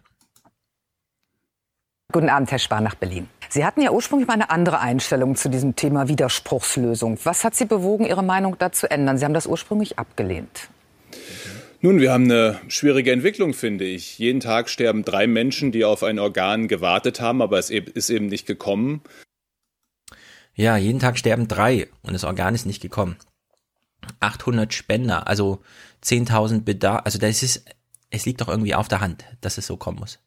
Guten Abend, Herr Spahn nach Berlin. Sie hatten ja ursprünglich mal eine andere Einstellung zu diesem Thema Widerspruchslösung. Was hat Sie bewogen, Ihre Meinung da zu ändern? Sie haben das ursprünglich abgelehnt. Nun, wir haben eine schwierige Entwicklung, finde ich. Jeden Tag sterben drei Menschen, die auf ein Organ gewartet haben, aber es ist eben nicht gekommen. Ja, jeden Tag sterben drei und das Organ ist nicht gekommen. 800 Spender, also 10.000 Bedarf, also das ist, es liegt doch irgendwie auf der Hand, dass es so kommen muss.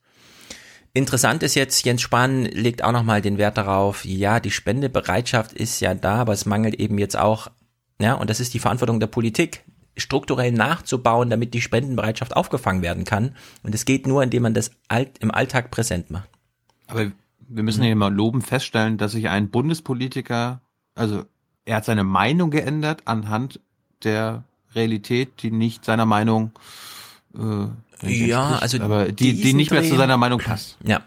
Interessant ist jetzt, Jens Spahn legt auch nochmal den Wert darauf, ja, die Spendebereitschaft ist ja da, aber es mangelt eben jetzt auch, ja, und das ist die Verantwortung der Politik, strukturell nachzubauen, damit die Spendenbereitschaft aufgefangen werden kann. Und es geht nur, indem man das alt, im Alltag präsent macht. Aber wir müssen ja mal loben feststellen, dass sich ein Bundespolitiker, also er hat seine Meinung geändert anhand der Realität, die nicht seiner Meinung äh, ja, also aber die, die nicht mehr Dreh, zu seiner Meinung passt. Ja,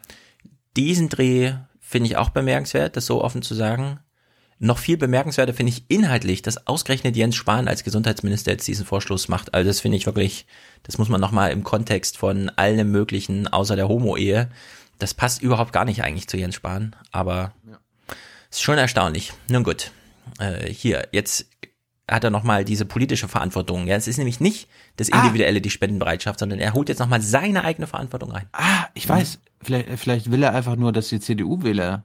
diesen Dreh finde ich auch bemerkenswert, das so offen zu sagen. Noch viel bemerkenswerter finde ich inhaltlich, dass ausgerechnet Jens Spahn als Gesundheitsminister jetzt diesen Vorstoß macht. Also das finde ich wirklich, das muss man nochmal im Kontext von allem möglichen außer der Homo-Ehe, das passt überhaupt gar nicht eigentlich zu Jens Spahn, aber ja. ist schon erstaunlich. Nun gut, äh, hier, jetzt hat er nochmal diese politische Verantwortung. Ja, es ist nämlich nicht das ah. Individuelle, ah. die Spendenbereitschaft, sondern er holt jetzt nochmal seine eigene Verantwortung rein. Ah, ich weiß. Mhm. Vielleicht, vielleicht will er einfach nur, dass die CDU-Wähler,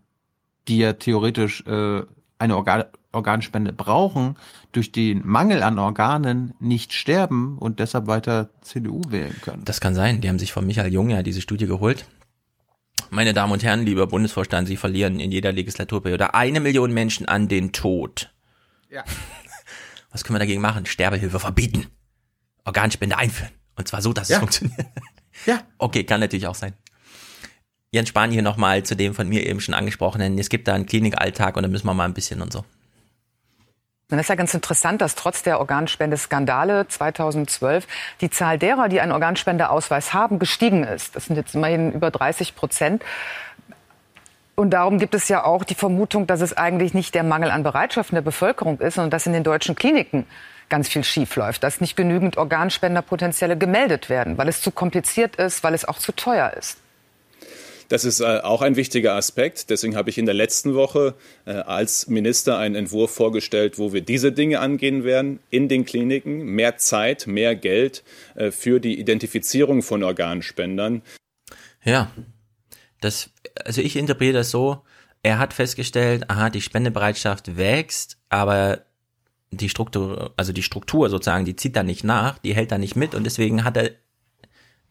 die ja theoretisch äh, eine Organ Organspende brauchen, durch den Mangel an Organen nicht sterben und deshalb weiter CDU wählen können. Das kann sein. Die haben sich von Michael Jung ja diese Studie geholt. Meine Damen und Herren, lieber Bundesvorstand, Sie verlieren in jeder Legislaturperiode eine Million Menschen an den Tod. Ja. (laughs) Was können wir dagegen machen? Sterbehilfe verbieten. Organspende einführen. Und zwar so, dass ja. es funktioniert. Ja. Okay, kann natürlich auch sein. Jens Spahn hier nochmal zu dem von mir eben schon angesprochenen. Es gibt da einen Klinikalltag und da müssen wir mal ein bisschen und so. Dann ist ja ganz interessant, dass trotz der Organspendeskandale 2012 die Zahl derer, die einen Organspendeausweis haben, gestiegen ist. Das sind jetzt immerhin über 30 Prozent. Und darum gibt es ja auch die Vermutung, dass es eigentlich nicht der Mangel an Bereitschaft in der Bevölkerung ist, sondern dass in den deutschen Kliniken ganz viel schief läuft, dass nicht genügend Organspender potenzielle gemeldet werden, weil es zu kompliziert ist, weil es auch zu teuer ist. Das ist äh, auch ein wichtiger Aspekt. Deswegen habe ich in der letzten Woche äh, als Minister einen Entwurf vorgestellt, wo wir diese Dinge angehen werden in den Kliniken. Mehr Zeit, mehr Geld äh, für die Identifizierung von Organspendern. Ja, das, also ich interpretiere das so, er hat festgestellt, aha, die Spendebereitschaft wächst, aber die Struktur, also die Struktur sozusagen, die zieht da nicht nach, die hält da nicht mit und deswegen hat er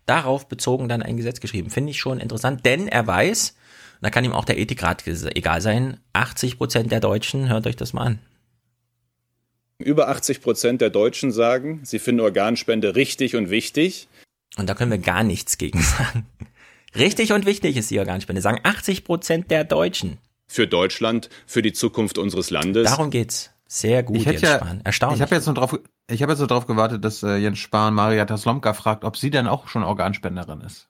darauf bezogen dann ein Gesetz geschrieben. Finde ich schon interessant, denn er weiß, da kann ihm auch der Ethikrat egal sein, 80 Prozent der Deutschen, hört euch das mal an. Über 80 Prozent der Deutschen sagen, sie finden Organspende richtig und wichtig. Und da können wir gar nichts gegen (laughs) sagen. Richtig und wichtig ist die Organspende, sagen 80 Prozent der Deutschen. Für Deutschland, für die Zukunft unseres Landes. Darum geht's. Sehr gut, Jens ja, Spahn. Erstaunlich. Ich habe jetzt nur drauf, ich habe jetzt nur drauf gewartet, dass äh, Jens Spahn Marietta Slomka fragt, ob sie denn auch schon Organspenderin ist.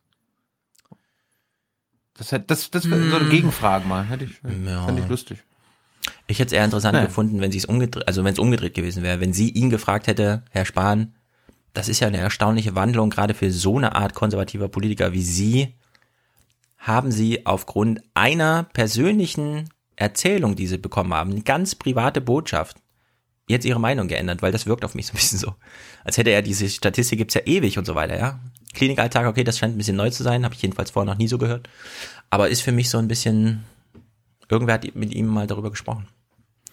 Das, hätte, das, das wäre so eine hm. Gegenfrage mal. Hätte ich, ja. Fände ich lustig. Ich hätte es eher interessant naja. gefunden, wenn sie es umgedreht, also wenn es umgedreht gewesen wäre, wenn sie ihn gefragt hätte, Herr Spahn, das ist ja eine erstaunliche Wandlung, gerade für so eine Art konservativer Politiker wie Sie, haben Sie aufgrund einer persönlichen Erzählung, die Sie bekommen haben, eine ganz private Botschaft, jetzt ihre Meinung geändert, weil das wirkt auf mich so ein bisschen so. Als hätte er diese Statistik gibt's ja ewig und so weiter, ja. Klinikalltag, okay, das scheint ein bisschen neu zu sein, habe ich jedenfalls vorher noch nie so gehört. Aber ist für mich so ein bisschen, irgendwer hat mit ihm mal darüber gesprochen.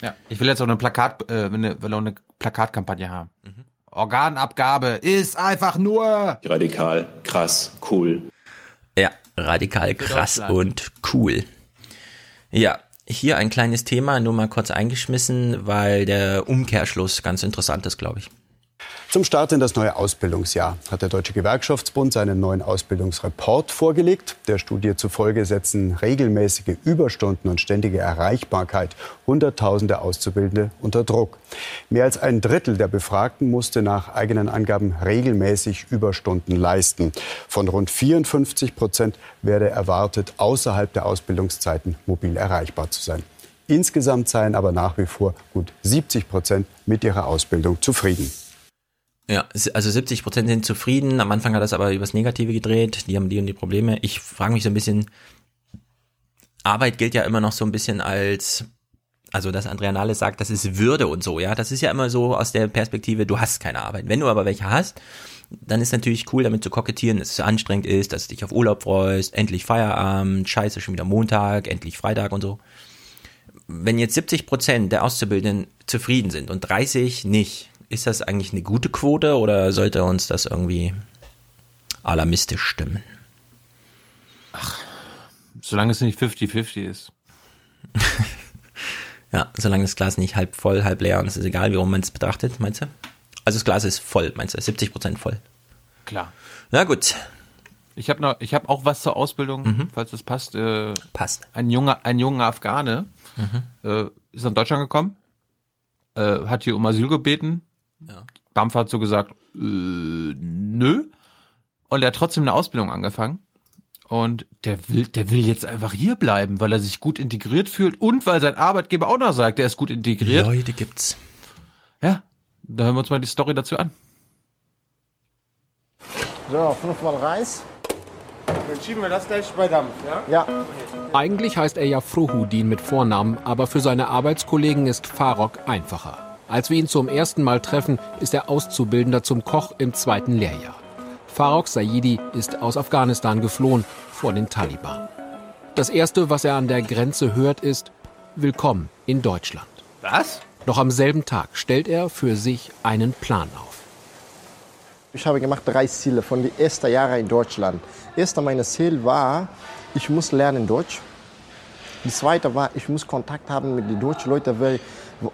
Ja, ich will jetzt auch eine Plakat, äh, eine, will auch eine Plakatkampagne haben. Mhm. Organabgabe ist einfach nur radikal, krass, cool. Radikal, krass und cool. Ja, hier ein kleines Thema, nur mal kurz eingeschmissen, weil der Umkehrschluss ganz interessant ist, glaube ich. Zum Start in das neue Ausbildungsjahr hat der Deutsche Gewerkschaftsbund seinen neuen Ausbildungsreport vorgelegt. Der Studie zufolge setzen regelmäßige Überstunden und ständige Erreichbarkeit Hunderttausende Auszubildende unter Druck. Mehr als ein Drittel der Befragten musste nach eigenen Angaben regelmäßig Überstunden leisten. Von rund 54 Prozent werde erwartet, außerhalb der Ausbildungszeiten mobil erreichbar zu sein. Insgesamt seien aber nach wie vor gut 70 Prozent mit ihrer Ausbildung zufrieden. Ja, also 70 Prozent sind zufrieden. Am Anfang hat das aber übers Negative gedreht. Die haben die und die Probleme. Ich frage mich so ein bisschen, Arbeit gilt ja immer noch so ein bisschen als, also dass Andrea Nahles sagt, das ist Würde und so, ja. Das ist ja immer so aus der Perspektive, du hast keine Arbeit. Wenn du aber welche hast, dann ist natürlich cool, damit zu kokettieren, dass es anstrengend ist, dass du dich auf Urlaub freust, endlich Feierabend, scheiße, schon wieder Montag, endlich Freitag und so. Wenn jetzt 70 Prozent der Auszubildenden zufrieden sind und 30 nicht, ist das eigentlich eine gute Quote oder sollte uns das irgendwie alarmistisch stimmen? Ach, solange es nicht 50-50 ist. (laughs) ja, solange das Glas nicht halb voll, halb leer und es ist egal, wie rum man es betrachtet, meinst du? Also das Glas ist voll, meinst du? 70 Prozent voll. Klar. Na gut. Ich habe noch, ich habe auch was zur Ausbildung, mhm. falls das passt. Äh, passt. Ein junger, ein junger Afghane mhm. äh, ist nach Deutschland gekommen, äh, hat hier um Asyl gebeten, ja. BAMF hat so gesagt, äh, nö. Und er hat trotzdem eine Ausbildung angefangen. Und der will, der will jetzt einfach hier bleiben, weil er sich gut integriert fühlt und weil sein Arbeitgeber auch noch sagt, er ist gut integriert. Leute gibt's. Ja, da hören wir uns mal die Story dazu an. So, fünfmal Reis. Dann schieben wir das gleich bei Dampf, ja? Ja. Eigentlich heißt er ja Frohudin mit Vornamen, aber für seine Arbeitskollegen ist Farok einfacher. Als wir ihn zum ersten Mal treffen, ist er Auszubildender zum Koch im zweiten Lehrjahr. Farok Saidi ist aus Afghanistan geflohen vor den Taliban. Das erste, was er an der Grenze hört, ist Willkommen in Deutschland. Was? Noch am selben Tag stellt er für sich einen Plan auf. Ich habe gemacht drei Ziele von den ersten Jahren in Deutschland. Erster mein Ziel war, ich muss lernen Deutsch. Das zweite war, ich muss Kontakt haben mit den deutschen Leuten, weil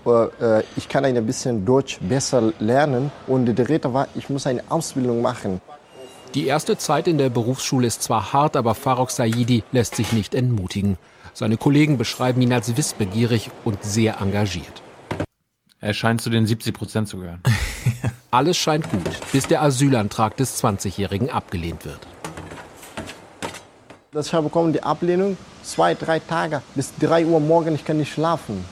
äh, ich kann ein bisschen Deutsch besser lernen. Und der dritte war, ich muss eine Ausbildung machen. Die erste Zeit in der Berufsschule ist zwar hart, aber Farok Saidi lässt sich nicht entmutigen. Seine Kollegen beschreiben ihn als wissbegierig und sehr engagiert. Er scheint zu den 70 Prozent zu gehören. (laughs) Alles scheint gut, bis der Asylantrag des 20-Jährigen abgelehnt wird. Ich habe bekommen die Ablehnung, zwei, drei Tage, bis drei Uhr morgens, ich kann nicht schlafen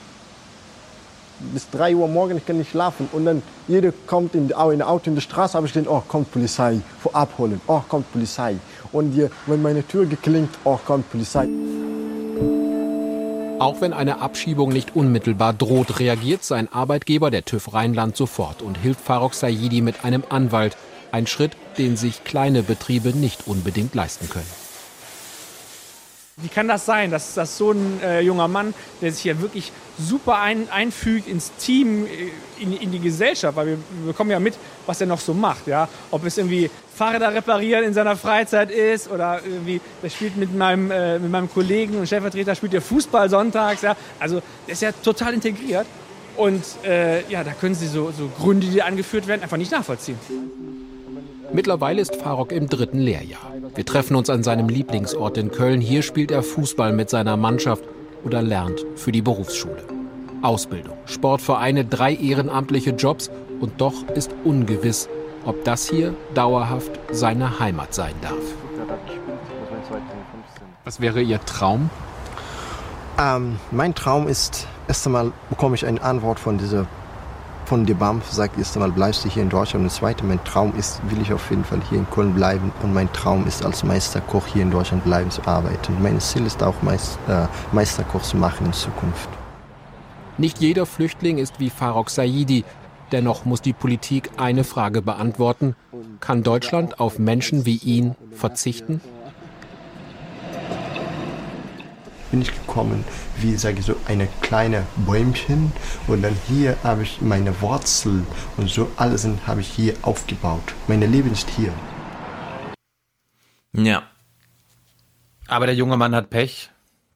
bis 3 Uhr morgens, ich kann nicht schlafen. Und dann jeder kommt in, in ein Auto in der Straße, habe ich gedacht, oh, kommt Polizei, vor abholen, oh, kommt Polizei. Und hier, wenn meine Tür geklingt, oh, kommt Polizei. Auch wenn eine Abschiebung nicht unmittelbar droht, reagiert sein Arbeitgeber, der TÜV Rheinland, sofort und hilft Farok Sayidi mit einem Anwalt. Ein Schritt, den sich kleine Betriebe nicht unbedingt leisten können. Wie kann das sein, dass, dass so ein äh, junger Mann, der sich ja wirklich super ein, einfügt ins Team, äh, in, in, die Gesellschaft, weil wir, wir bekommen ja mit, was er noch so macht. Ja? Ob es irgendwie Fahrräder reparieren in seiner Freizeit ist oder irgendwie, der spielt mit meinem, äh, mit meinem Kollegen und Stellvertreter, spielt ja Fußball sonntags. Ja? Also der ist ja total integriert. Und äh, ja, da können Sie so, so Gründe, die angeführt werden, einfach nicht nachvollziehen. Mittlerweile ist Farok im dritten Lehrjahr. Wir treffen uns an seinem Lieblingsort in Köln. Hier spielt er Fußball mit seiner Mannschaft oder lernt für die Berufsschule. Ausbildung, Sportvereine, drei ehrenamtliche Jobs und doch ist ungewiss, ob das hier dauerhaft seine Heimat sein darf. Was wäre Ihr Traum? Ähm, mein Traum ist, erst einmal bekomme ich eine Antwort von dieser von der BAMF sagt, erst einmal bleibst du hier in Deutschland. Und das zweite, mein Traum ist, will ich auf jeden Fall hier in Köln bleiben. Und mein Traum ist, als Meisterkoch hier in Deutschland bleiben zu arbeiten. Mein Ziel ist auch, äh, Meisterkoch zu machen in Zukunft. Nicht jeder Flüchtling ist wie Farok Saidi. Dennoch muss die Politik eine Frage beantworten. Kann Deutschland auf Menschen wie ihn verzichten? Bin ich gekommen, wie sage ich so, eine kleine Bäumchen und dann hier habe ich meine Wurzeln und so alles habe ich hier aufgebaut. Meine Leben ist hier. Ja. Aber der junge Mann hat Pech,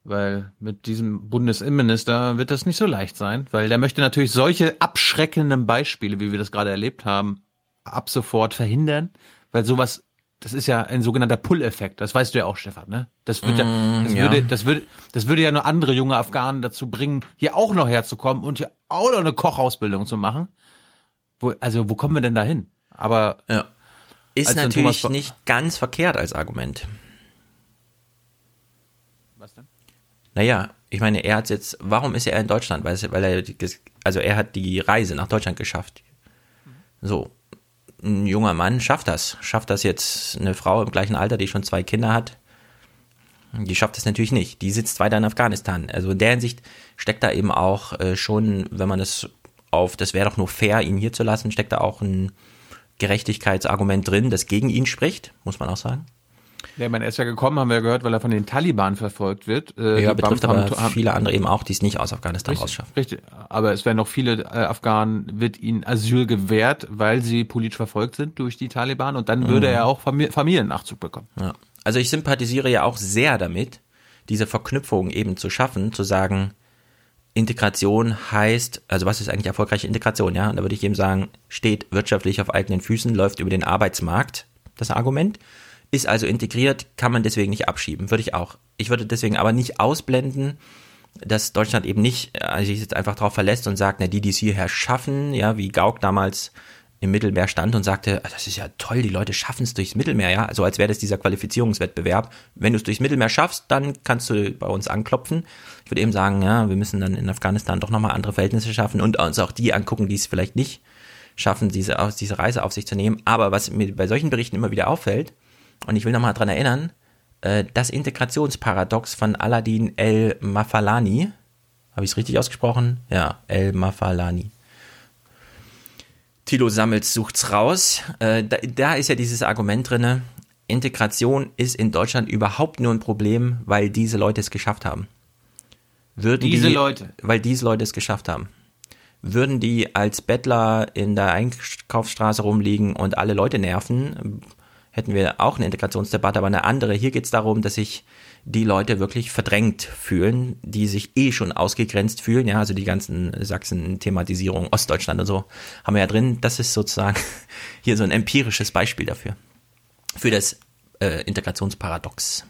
weil mit diesem Bundesinnenminister wird das nicht so leicht sein, weil der möchte natürlich solche abschreckenden Beispiele, wie wir das gerade erlebt haben, ab sofort verhindern, weil sowas, das ist ja ein sogenannter Pull-Effekt. Das weißt du ja auch, Stefan, ne? Das, wird ja, Mm, das, ja. würde, das, würde, das würde ja nur andere junge Afghanen dazu bringen, hier auch noch herzukommen und hier auch noch eine Kochausbildung zu machen. Wo, also, wo kommen wir denn da hin? Aber ja. Ist natürlich nicht ganz verkehrt als Argument. Was denn? Naja, ich meine, er hat jetzt, warum ist er in Deutschland? Weil, weil er, also er hat die Reise nach Deutschland geschafft. So, ein junger Mann schafft das. Schafft das jetzt eine Frau im gleichen Alter, die schon zwei Kinder hat? Die schafft es natürlich nicht. Die sitzt weiter in Afghanistan. Also in der Hinsicht steckt da eben auch äh, schon, wenn man das auf, das wäre doch nur fair, ihn hier zu lassen, steckt da auch ein Gerechtigkeitsargument drin, das gegen ihn spricht, muss man auch sagen. Ja, ich meine, er ist ja gekommen, haben wir ja gehört, weil er von den Taliban verfolgt wird. Äh, ja, betrifft Beamten aber viele andere eben auch, die es nicht aus Afghanistan Richtig, rausschaffen. richtig. Aber es werden noch viele äh, Afghanen, wird ihnen Asyl gewährt, weil sie politisch verfolgt sind durch die Taliban und dann würde Mhm. er auch Famili Familiennachzug bekommen. Ja. Also ich sympathisiere ja auch sehr damit, diese Verknüpfung eben zu schaffen, zu sagen, Integration heißt, also was ist eigentlich erfolgreiche Integration, ja? Und da würde ich eben sagen, steht wirtschaftlich auf eigenen Füßen, läuft über den Arbeitsmarkt, das Argument, ist also integriert, kann man deswegen nicht abschieben, würde ich auch. Ich würde deswegen aber nicht ausblenden, dass Deutschland eben nicht also sich jetzt einfach darauf verlässt und sagt, na, die, die es hierher schaffen, ja, wie Gauck damals im Mittelmeer stand und sagte, "Ah, das ist ja toll, die Leute schaffen es durchs Mittelmeer, ja, also als wäre das dieser Qualifizierungswettbewerb. Wenn du es durchs Mittelmeer schaffst, dann kannst du bei uns anklopfen. Ich würde eben sagen, ja, wir müssen dann in Afghanistan doch nochmal andere Verhältnisse schaffen und uns auch die angucken, die es vielleicht nicht schaffen, diese, diese Reise auf sich zu nehmen. Aber was mir bei solchen Berichten immer wieder auffällt, und ich will nochmal dran erinnern, äh, das Integrationsparadox von Aladdin El Mafalani, habe ich es richtig ausgesprochen? Ja, El Mafalani. Tilo Sammels sucht's raus. Äh, da, da ist ja dieses Argument drinne. Integration ist in Deutschland überhaupt nur ein Problem, weil diese Leute es geschafft haben. Würden Diese die, Leute. Weil diese Leute es geschafft haben. Würden die als Bettler in der Einkaufsstraße rumliegen und alle Leute nerven, hätten wir auch eine Integrationsdebatte, aber eine andere. Hier geht es darum, dass sich die Leute wirklich verdrängt fühlen, die sich eh schon ausgegrenzt fühlen. Ja, also die ganzen Sachsen-Thematisierung, Ostdeutschland und so haben wir ja drin. Das ist sozusagen (laughs) hier so ein empirisches Beispiel dafür. Für das äh, Integrationsparadox.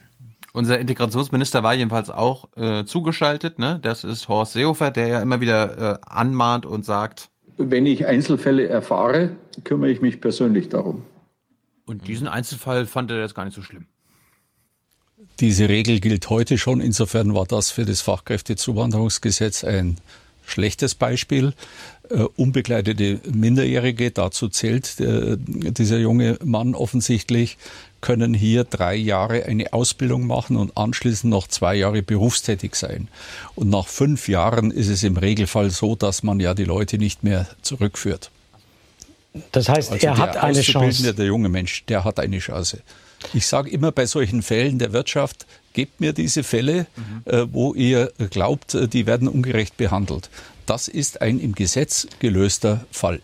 Unser Integrationsminister war jedenfalls auch äh, zugeschaltet. Ne? Das ist Horst Seehofer, der ja immer wieder äh, anmahnt und sagt, Wenn ich Einzelfälle erfahre, kümmere ich mich persönlich darum. Und diesen Einzelfall fand er jetzt gar nicht so schlimm. Diese Regel gilt heute schon. Insofern war das für das Fachkräftezuwanderungsgesetz ein schlechtes Beispiel. Äh, unbegleitete Minderjährige, dazu zählt äh, dieser junge Mann offensichtlich, können hier drei Jahre eine Ausbildung machen und anschließend noch zwei Jahre berufstätig sein. Und nach fünf Jahren ist es im Regelfall so, dass man ja die Leute nicht mehr zurückführt. Das heißt, Also er der hat eine Chance. Der junge Mensch, der hat eine Chance. Ich sage immer bei solchen Fällen der Wirtschaft, gebt mir diese Fälle, äh, wo ihr glaubt, äh, die werden ungerecht behandelt. Das ist ein im Gesetz gelöster Fall.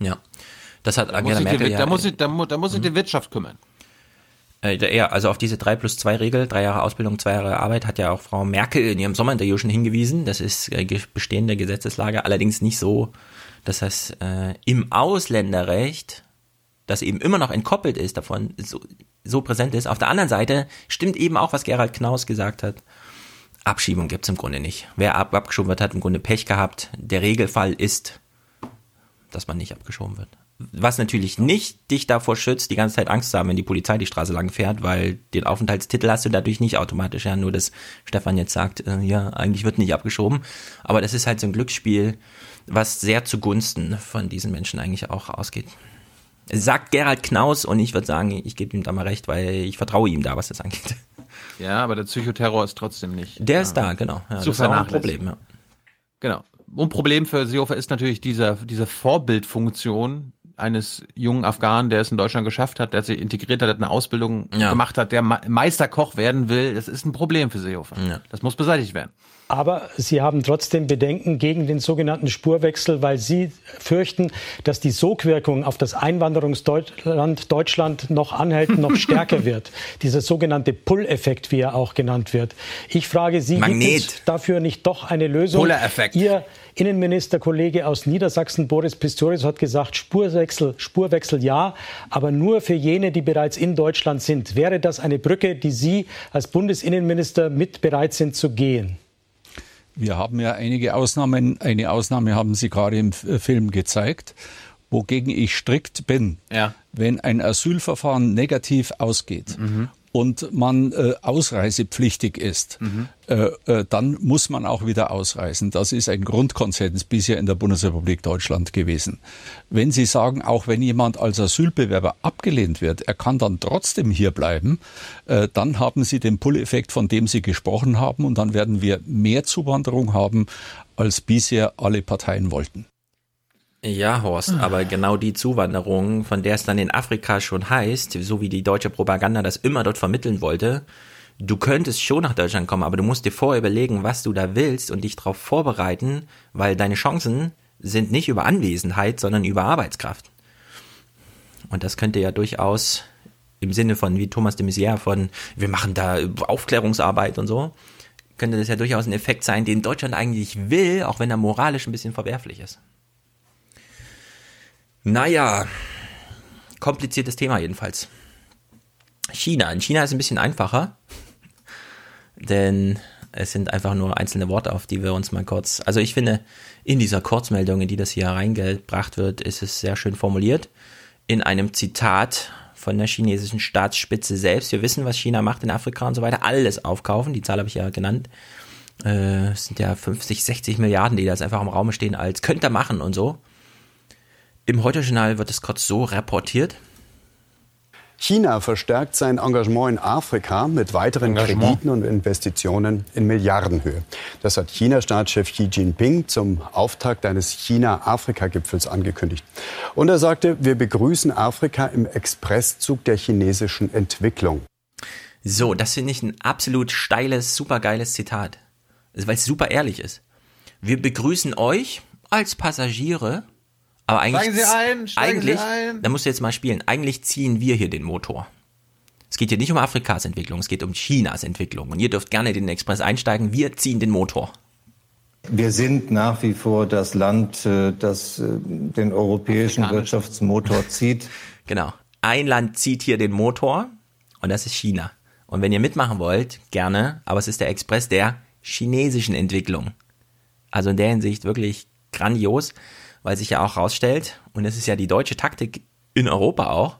Ja, das hat Da Angela Merkel die, ja da, muss sich, da, mu- da muss sich die Wirtschaft kümmern. Äh, ja, also auf diese 3 plus 2 Regel, drei Jahre Ausbildung, zwei Jahre Arbeit, hat ja auch Frau Merkel in ihrem Sommerinterview schon hingewiesen. Das ist äh, bestehende Gesetzeslage, allerdings nicht so, das äh, im Ausländerrecht, das eben immer noch entkoppelt ist davon, so, so präsent ist. Auf der anderen Seite stimmt eben auch, was Gerald Knaus gesagt hat. Abschiebung gibt's im Grunde nicht. Wer ab abgeschoben wird, hat im Grunde Pech gehabt. Der Regelfall ist, dass man nicht abgeschoben wird. Was natürlich nicht dich davor schützt, die ganze Zeit Angst zu haben, wenn die Polizei die Straße lang fährt, weil den Aufenthaltstitel hast du dadurch nicht automatisch. Ja, nur dass Stefan jetzt sagt, äh, ja, eigentlich wird nicht abgeschoben. Aber das ist halt so ein Glücksspiel, was sehr zugunsten von diesen Menschen eigentlich auch ausgeht. Sagt Gerald Knaus und ich würde sagen, ich gebe ihm da mal recht, weil ich vertraue ihm da, was das angeht. Ja, aber der Psychoterror ist trotzdem nicht. Der ist da, genau. Ja, das ist auch ein. Problem, ja. Genau. Und Problem für Seehofer ist natürlich dieser, diese Vorbildfunktion eines jungen Afghanen, der es in Deutschland geschafft hat, der sich integriert hat, der eine Ausbildung Ja. gemacht hat, der Meisterkoch werden will. Das ist ein Problem für Seehofer. Das muss beseitigt werden. Aber Sie haben trotzdem Bedenken gegen den sogenannten Spurwechsel, weil Sie fürchten, dass die Sogwirkung auf das Einwanderungsland Deutschland noch anhält, noch (laughs) stärker wird. Dieser sogenannte Pull-Effekt, wie er auch genannt wird. Ich frage Sie, gibt Magnet. es dafür nicht doch eine Lösung? Ihr Innenministerkollege aus Niedersachsen, Boris Pistorius, hat gesagt, Spurwechsel, Spurwechsel ja, aber nur für jene, die bereits in Deutschland sind. Wäre das eine Brücke, die Sie als Bundesinnenminister mit bereit sind zu gehen? Wir haben ja einige Ausnahmen. Eine Ausnahme haben Sie gerade im Film gezeigt, wogegen ich strikt bin. Ja. Wenn ein Asylverfahren negativ ausgeht mhm und man äh, ausreisepflichtig ist, mhm. äh, äh, dann muss man auch wieder ausreisen. Das ist ein Grundkonsens bisher in der Bundesrepublik Deutschland gewesen. Wenn Sie sagen, auch wenn jemand als Asylbewerber abgelehnt wird, er kann dann trotzdem hier bleiben, äh, dann haben Sie den Pull-Effekt, von dem Sie gesprochen haben, und dann werden wir mehr Zuwanderung haben, als bisher alle Parteien wollten. Ja, Horst, ah. aber genau die Zuwanderung, von der es dann in Afrika schon heißt, so wie die deutsche Propaganda das immer dort vermitteln wollte, du könntest schon nach Deutschland kommen, aber du musst dir vorher überlegen, was du da willst und dich darauf vorbereiten, weil deine Chancen sind nicht über Anwesenheit, sondern über Arbeitskraft. Und das könnte ja durchaus im Sinne von, wie Thomas de Maizière von, wir machen da Aufklärungsarbeit und so, könnte das ja durchaus ein Effekt sein, den Deutschland eigentlich will, auch wenn er moralisch ein bisschen verwerflich ist. Naja, kompliziertes Thema jedenfalls. China. In China ist es ein bisschen einfacher, denn es sind einfach nur einzelne Worte, auf die wir uns mal kurz. Also ich finde, in dieser Kurzmeldung, in die das hier reingebracht wird, ist es sehr schön formuliert. In einem Zitat von der chinesischen Staatsspitze selbst. Wir wissen, was China macht in Afrika und so weiter. Alles aufkaufen. Die Zahl habe ich ja genannt. Äh, es sind ja 50, 60 Milliarden, die da jetzt einfach im Raum stehen, als könnte er machen und so. Im Heute-Journal wird es kurz so reportiert. China verstärkt sein Engagement in Afrika mit weiteren Krediten und Investitionen in Milliardenhöhe. Das hat China-Staatschef Xi Jinping zum Auftakt eines China-Afrika-Gipfels angekündigt. Und er sagte, wir begrüßen Afrika im Expresszug der chinesischen Entwicklung. So, das finde ich ein absolut steiles, supergeiles Zitat. Weil es super ehrlich ist. Wir begrüßen euch als Passagiere aber eigentlich, steigen Sie ein, steigen eigentlich, Sie ein. da musst du jetzt mal spielen. Eigentlich ziehen wir hier den Motor. Es geht hier nicht um Afrikas Entwicklung, es geht um Chinas Entwicklung. Und ihr dürft gerne den Express einsteigen. Wir ziehen den Motor. Wir sind nach wie vor das Land, äh, das äh, den europäischen Wirtschaftsmotor (laughs) zieht. Genau. Ein Land zieht hier den Motor und das ist China. Und wenn ihr mitmachen wollt, gerne, aber es ist der Express der chinesischen Entwicklung. Also in der Hinsicht wirklich grandios weil sich ja auch rausstellt, und das ist ja die deutsche Taktik in Europa auch,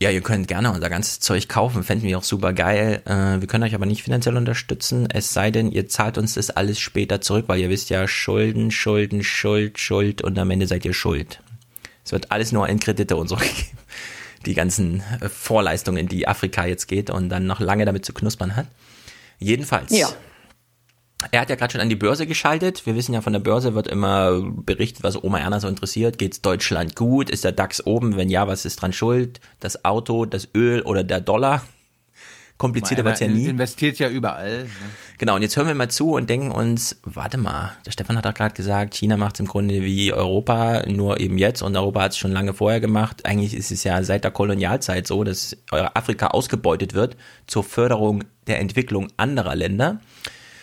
ja, ihr könnt gerne unser ganzes Zeug kaufen, fänden wir auch super geil. Äh, wir können euch aber nicht finanziell unterstützen, es sei denn, ihr zahlt uns das alles später zurück, weil ihr wisst ja, Schulden, Schulden, Schuld, Schuld und am Ende seid ihr schuld. Es wird alles nur in Kredite und so (laughs) gegeben. Die ganzen äh, Vorleistungen, die Afrika jetzt geht und dann noch lange damit zu knuspern hat. Jedenfalls. Ja. Er hat ja gerade schon an die Börse geschaltet. Wir wissen ja, von der Börse wird immer berichtet, was Oma Erna so interessiert. Geht's Deutschland gut? Ist der DAX oben? Wenn ja, was ist dran schuld? Das Auto, das Öl oder der Dollar? Komplizierter wird's ja nie. Investiert ja überall. Ne? Genau, und jetzt hören wir mal zu und denken uns, warte mal, der Stefan hat doch gerade gesagt, China macht's im Grunde wie Europa, nur eben jetzt und Europa hat's schon lange vorher gemacht. Eigentlich ist es ja seit der Kolonialzeit so, dass Afrika ausgebeutet wird zur Förderung der Entwicklung anderer Länder.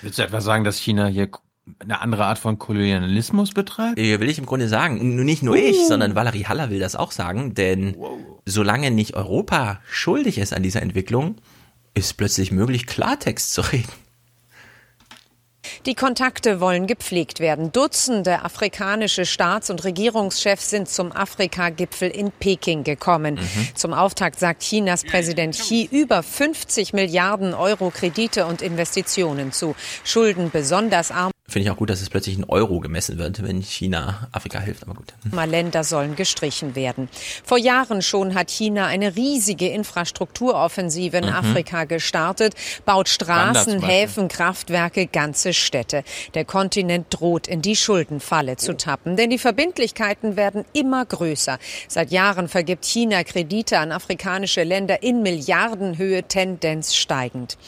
Willst du etwa sagen, dass China hier eine andere Art von Kolonialismus betreibt? Ja, will ich im Grunde sagen. Nicht nur ich, uh. sondern Valerie Haller will das auch sagen, denn wow. solange nicht Europa schuldig ist an dieser Entwicklung, ist plötzlich möglich, Klartext zu reden. Die Kontakte wollen gepflegt werden. Dutzende afrikanische Staats- und Regierungschefs sind zum Afrika-Gipfel in Peking gekommen. Mhm. Zum Auftakt sagt Chinas Präsident Xi über 50 Milliarden Euro Kredite und Investitionen zu. Schulden besonders arm Finde ich auch gut, dass es plötzlich in Euro gemessen wird, wenn China Afrika hilft, aber gut. Länder sollen gestrichen werden. Vor Jahren schon hat China eine riesige Infrastrukturoffensive in mhm. Afrika gestartet, baut Straßen, Häfen, Kraftwerke, ganze Städte. Der Kontinent droht in die Schuldenfalle zu tappen, denn die Verbindlichkeiten werden immer größer. Seit Jahren vergibt China Kredite an afrikanische Länder in Milliardenhöhe, Tendenz steigend.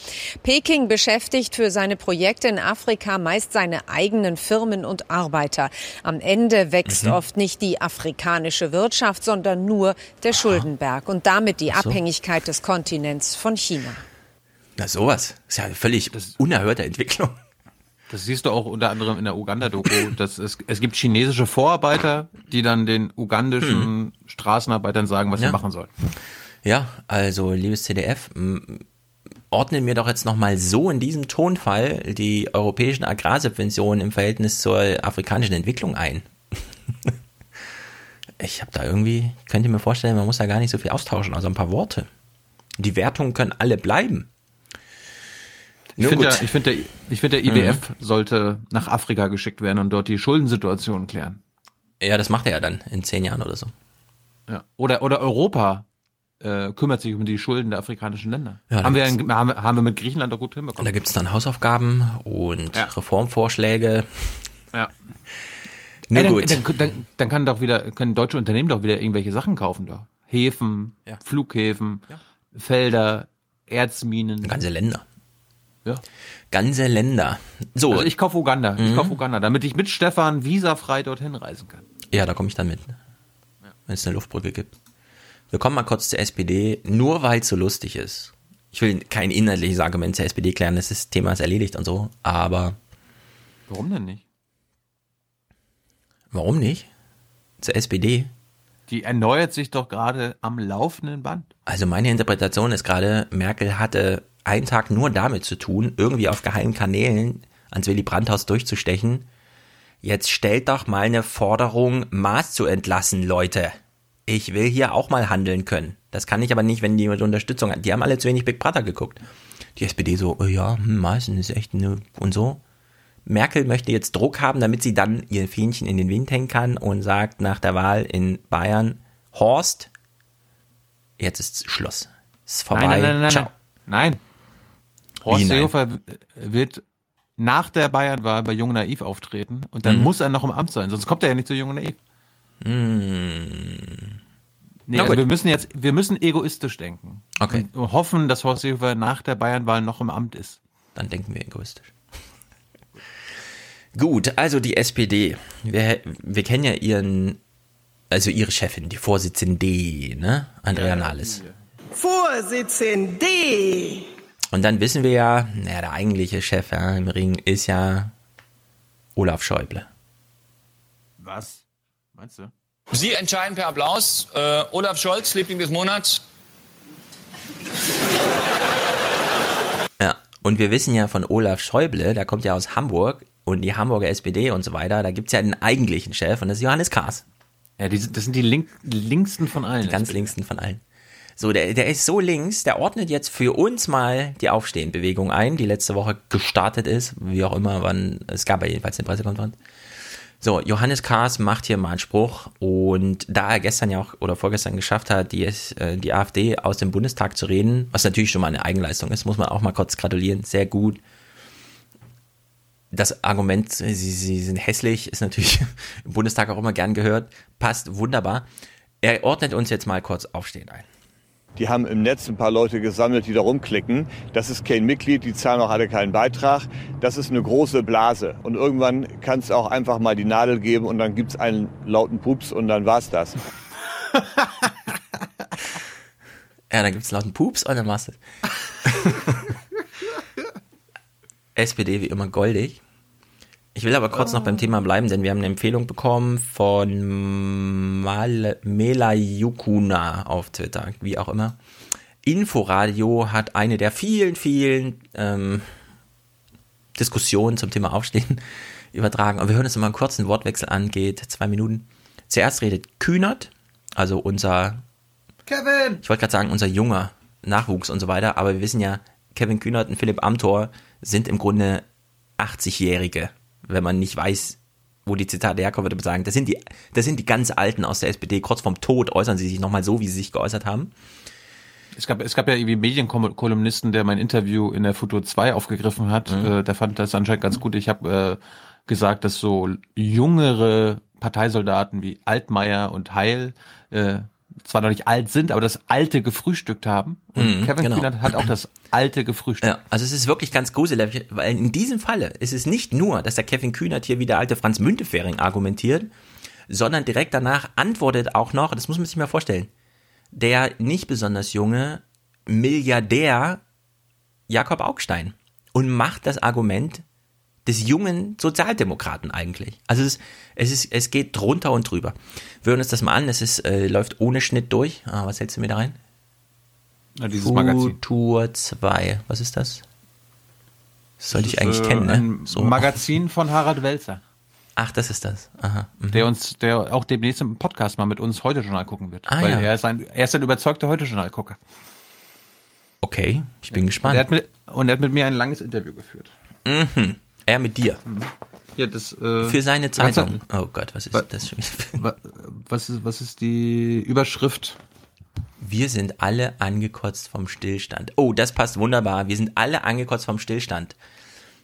Peking beschäftigt für seine Projekte in Afrika meist seine seine eigenen Firmen und Arbeiter. Am Ende wächst mhm. oft nicht die afrikanische Wirtschaft, sondern nur der Schuldenberg und damit die so. Abhängigkeit des Kontinents von China. Na sowas, ist ja eine völlig unerhörte Entwicklung. Das siehst du auch unter anderem in der Uganda-Doku. es, es gibt chinesische Vorarbeiter, die dann den ugandischen hm. Straßenarbeitern sagen, was ja. sie machen sollen. Ja, also liebes CDF, ordnen mir doch jetzt nochmal so in diesem Tonfall die europäischen Agrarsubventionen im Verhältnis zur afrikanischen Entwicklung ein. (laughs) ich habe da irgendwie, könnt ihr mir vorstellen, man muss da gar nicht so viel austauschen, also ein paar Worte. Die Wertungen können alle bleiben. Ich finde, der, ich finde, der, ich finde, der IWF mhm. sollte nach Afrika geschickt werden und dort die Schuldensituation klären. Ja, das macht er ja dann in zehn Jahren oder so. Ja. Oder, oder Europa äh, kümmert sich um die Schulden der afrikanischen Länder. Ja, haben, wir, haben, haben wir mit Griechenland doch gut hinbekommen. Und da gibt es dann Hausaufgaben und ja. Reformvorschläge. Ja. (laughs) Na Ey, gut. Dann, dann, dann, kann doch wieder, können deutsche Unternehmen doch wieder irgendwelche Sachen kaufen da. Häfen, ja. Flughäfen, Felder, Erzminen. Ganze Länder. Ja. Ganze Länder. So. Also ich kaufe Uganda. Mhm. Ich kaufe Uganda, damit ich mit Stefan visafrei dorthin reisen kann. Ja, da komme ich dann mit. Wenn es eine Luftbrücke gibt. Wir kommen mal kurz zur SPD, nur weil es so lustig ist. Ich will kein inhaltliches Argument zur SPD klären, das Thema ist erledigt und so, aber. Warum denn nicht? Warum nicht? Zur SPD? Die erneuert sich doch gerade am laufenden Band. Also meine Interpretation ist gerade, Merkel hatte einen Tag nur damit zu tun, irgendwie auf geheimen Kanälen ans Willy Brandt-Haus durchzustechen. Jetzt stellt doch mal eine Forderung, Maß zu entlassen, Leute. Ich will hier auch mal handeln können. Das kann ich aber nicht, wenn die mit Unterstützung hat. Die haben alle zu wenig Big Brother geguckt. Die SPD so, oh ja, hm, Maßen ist echt eine und so. Merkel möchte jetzt Druck haben, damit sie dann ihr Fähnchen in den Wind hängen kann und sagt nach der Wahl in Bayern, Horst, jetzt ist Schluss. Ist vorbei. Nein, nein, nein, Ciao. nein. nein. Horst Seehofer wird nach der Bayernwahl bei Jung Naiv auftreten und dann mhm. muss er noch im Amt sein, sonst kommt er ja nicht zu Jung Naiv. Mhm. Nee, also wir müssen jetzt, wir müssen egoistisch denken. Okay. Und hoffen, dass Horst Seehofer nach der Bayernwahl noch im Amt ist. Dann denken wir egoistisch. (laughs) Gut, also die SPD. Wir, wir kennen ja ihren, also ihre Chefin, die Vorsitzende, ne? Andrea Nahles. Vorsitzende! Und dann wissen wir ja, naja, der eigentliche Chef ja, im Ring ist ja Olaf Schäuble. Was? Meinst du? Sie entscheiden per Applaus. Äh, Olaf Scholz, Liebling des Monats. Ja, und wir wissen ja von Olaf Schäuble, der kommt ja aus Hamburg und die Hamburger SPD und so weiter, da gibt es ja den eigentlichen Chef und das ist Johannes Kahrs. Ja, die, das sind die link, linksten von allen. Die ganz linksten von allen. So, der, der ist so links, der ordnet jetzt für uns mal die Aufstehenbewegung ein, die letzte Woche gestartet ist, wie auch immer, wann, es gab ja jedenfalls eine Pressekonferenz. So, Johannes Kahrs macht hier mal einen Spruch und da er gestern ja auch oder vorgestern geschafft hat, die, äh, die AfD aus dem Bundestag zu reden, was natürlich schon mal eine Eigenleistung ist, muss man auch mal kurz gratulieren, sehr gut. Das Argument, sie, sie sind hässlich, ist natürlich (laughs) im Bundestag auch immer gern gehört, passt wunderbar. Er ordnet uns jetzt mal kurz Aufstehen ein. Die haben im Netz ein paar Leute gesammelt, die da rumklicken. Das ist kein Mitglied, die zahlen auch alle keinen Beitrag. Das ist eine große Blase. Und irgendwann kann es auch einfach mal die Nadel geben und dann gibt es einen lauten Pups und dann war's das. (laughs) ja, dann gibt es lauten Pups und dann war's das. (laughs) SPD wie immer goldig. Ich will aber kurz oh. noch beim Thema bleiben, denn wir haben eine Empfehlung bekommen von Mal Mela Yukuna auf Twitter, wie auch immer. Inforadio hat eine der vielen, vielen ähm, Diskussionen zum Thema Aufstehen (laughs) übertragen. Und wir hören uns mal einen kurzen Wortwechsel an, geht zwei Minuten. Zuerst redet Kühnert, also unser Kevin! Ich wollte gerade sagen, unser junger Nachwuchs und so weiter, aber wir wissen ja, Kevin Kühnert und Philipp Amthor sind im Grunde 80-Jährige wenn man nicht weiß, wo die Zitate herkommen, würde man sagen, das sind die, das sind die ganz Alten aus der SPD. Kurz vorm Tod äußern sie sich nochmal so, wie sie sich geäußert haben. Es gab, es gab ja irgendwie Medienkolumnisten, der mein Interview in der Futur 2 aufgegriffen hat. Mhm. Äh, der fand das anscheinend ganz gut. Ich habe äh, gesagt, dass so jüngere Parteisoldaten wie Altmaier und Heil äh, zwar noch nicht alt sind, aber das Alte gefrühstückt haben. Und mhm, Kevin genau. Kühnert hat auch das Alte gefrühstückt. Ja, also es ist wirklich ganz gruselig, weil in diesem Falle ist es nicht nur, dass der Kevin Kühnert hier wie der alte Franz Müntefering argumentiert, sondern direkt danach antwortet auch noch, das muss man sich mal vorstellen, der nicht besonders junge Milliardär Jakob Augstein und macht das Argument des jungen Sozialdemokraten eigentlich. Also es, ist, es, ist, es geht drunter und drüber. Wir hören uns das mal an. Es ist, äh, läuft ohne Schnitt durch. Ah, was hältst du mir da rein? Ja, dieses Magazin. Futur 2. Was ist das? Das sollte Das ich eigentlich äh, kennen, ne? Ein Magazin von Harald Welzer. Ach, das ist das. Aha. Mhm. Der uns, der auch demnächst im Podcast mal mit uns heute Journal gucken wird. Ah, weil ja. er ist ein, er ist ein überzeugter heute Journal Gucker. Okay, ich bin Und gespannt. er, hat mit, und er hat mit mir ein langes Interview geführt. Mhm. Er mit dir. Ja, das, äh, Für seine Zeitung. ja- Oh Gott, was ist Wa- das schon? Wa- Was ist, was ist die Überschrift? Wir sind alle angekotzt vom Stillstand. Oh, das passt wunderbar. Wir sind alle angekotzt vom Stillstand.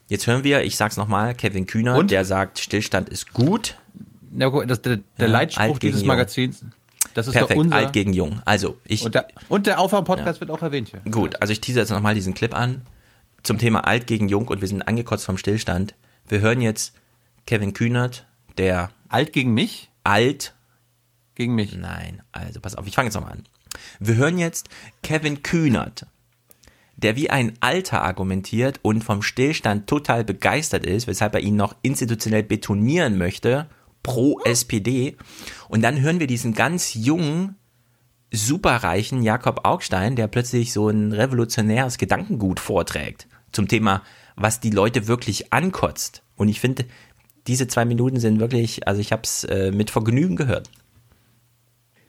Jetzt hören wir, ich sag's nochmal, Kevin Kühner, Und? der sagt, Stillstand ist gut. Ja, guck, das, der, der Ja, Leitspruch dieses jung. Magazins. Das ist Perfekt, doch unser. alt gegen jung. Also, ich. und der, und der Aufwärm-Podcast wird auch erwähnt hier. Gut, also ich tease jetzt nochmal diesen Clip an zum Thema alt gegen jung und wir sind angekotzt vom Stillstand. Wir hören jetzt Kevin Kühnert, der Alt gegen mich? alt Gegen mich. Nein, also pass auf, ich fange jetzt nochmal an. Wir hören jetzt Kevin Kühnert, der wie ein Alter argumentiert und vom Stillstand total begeistert ist, weshalb er ihn noch institutionell betonieren möchte, pro SPD. Und dann hören wir diesen ganz jungen, superreichen Jakob Augstein, der plötzlich so ein revolutionäres Gedankengut vorträgt zum Thema, was die Leute wirklich ankotzt. Und ich finde, diese zwei Minuten sind wirklich, also ich habe es äh, mit Vergnügen gehört.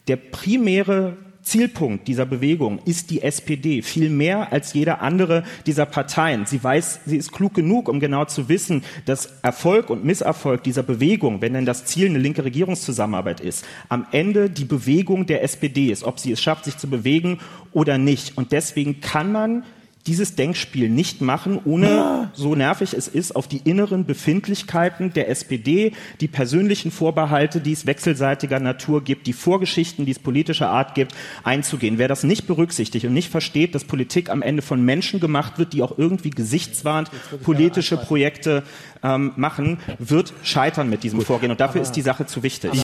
Der primäre Zielpunkt dieser Bewegung ist die SPD, viel mehr als jeder andere dieser Parteien. Sie weiß, sie ist klug genug, um genau zu wissen, dass Erfolg und Misserfolg dieser Bewegung, wenn denn das Ziel eine linke Regierungszusammenarbeit ist, am Ende die Bewegung der SPD ist, ob sie es schafft, sich zu bewegen oder nicht. Und deswegen kann man dieses Denkspiel nicht machen, ohne, so nervig es ist, auf die inneren Befindlichkeiten der SPD, die persönlichen Vorbehalte, die es wechselseitiger Natur gibt, die Vorgeschichten, die es politischer Art gibt, einzugehen. Wer das nicht berücksichtigt und nicht versteht, dass Politik am Ende von Menschen gemacht wird, die auch irgendwie gesichtswahrend politische Projekte ähm, machen, wird scheitern mit diesem Vorgehen. Und dafür ist die Sache zu wichtig.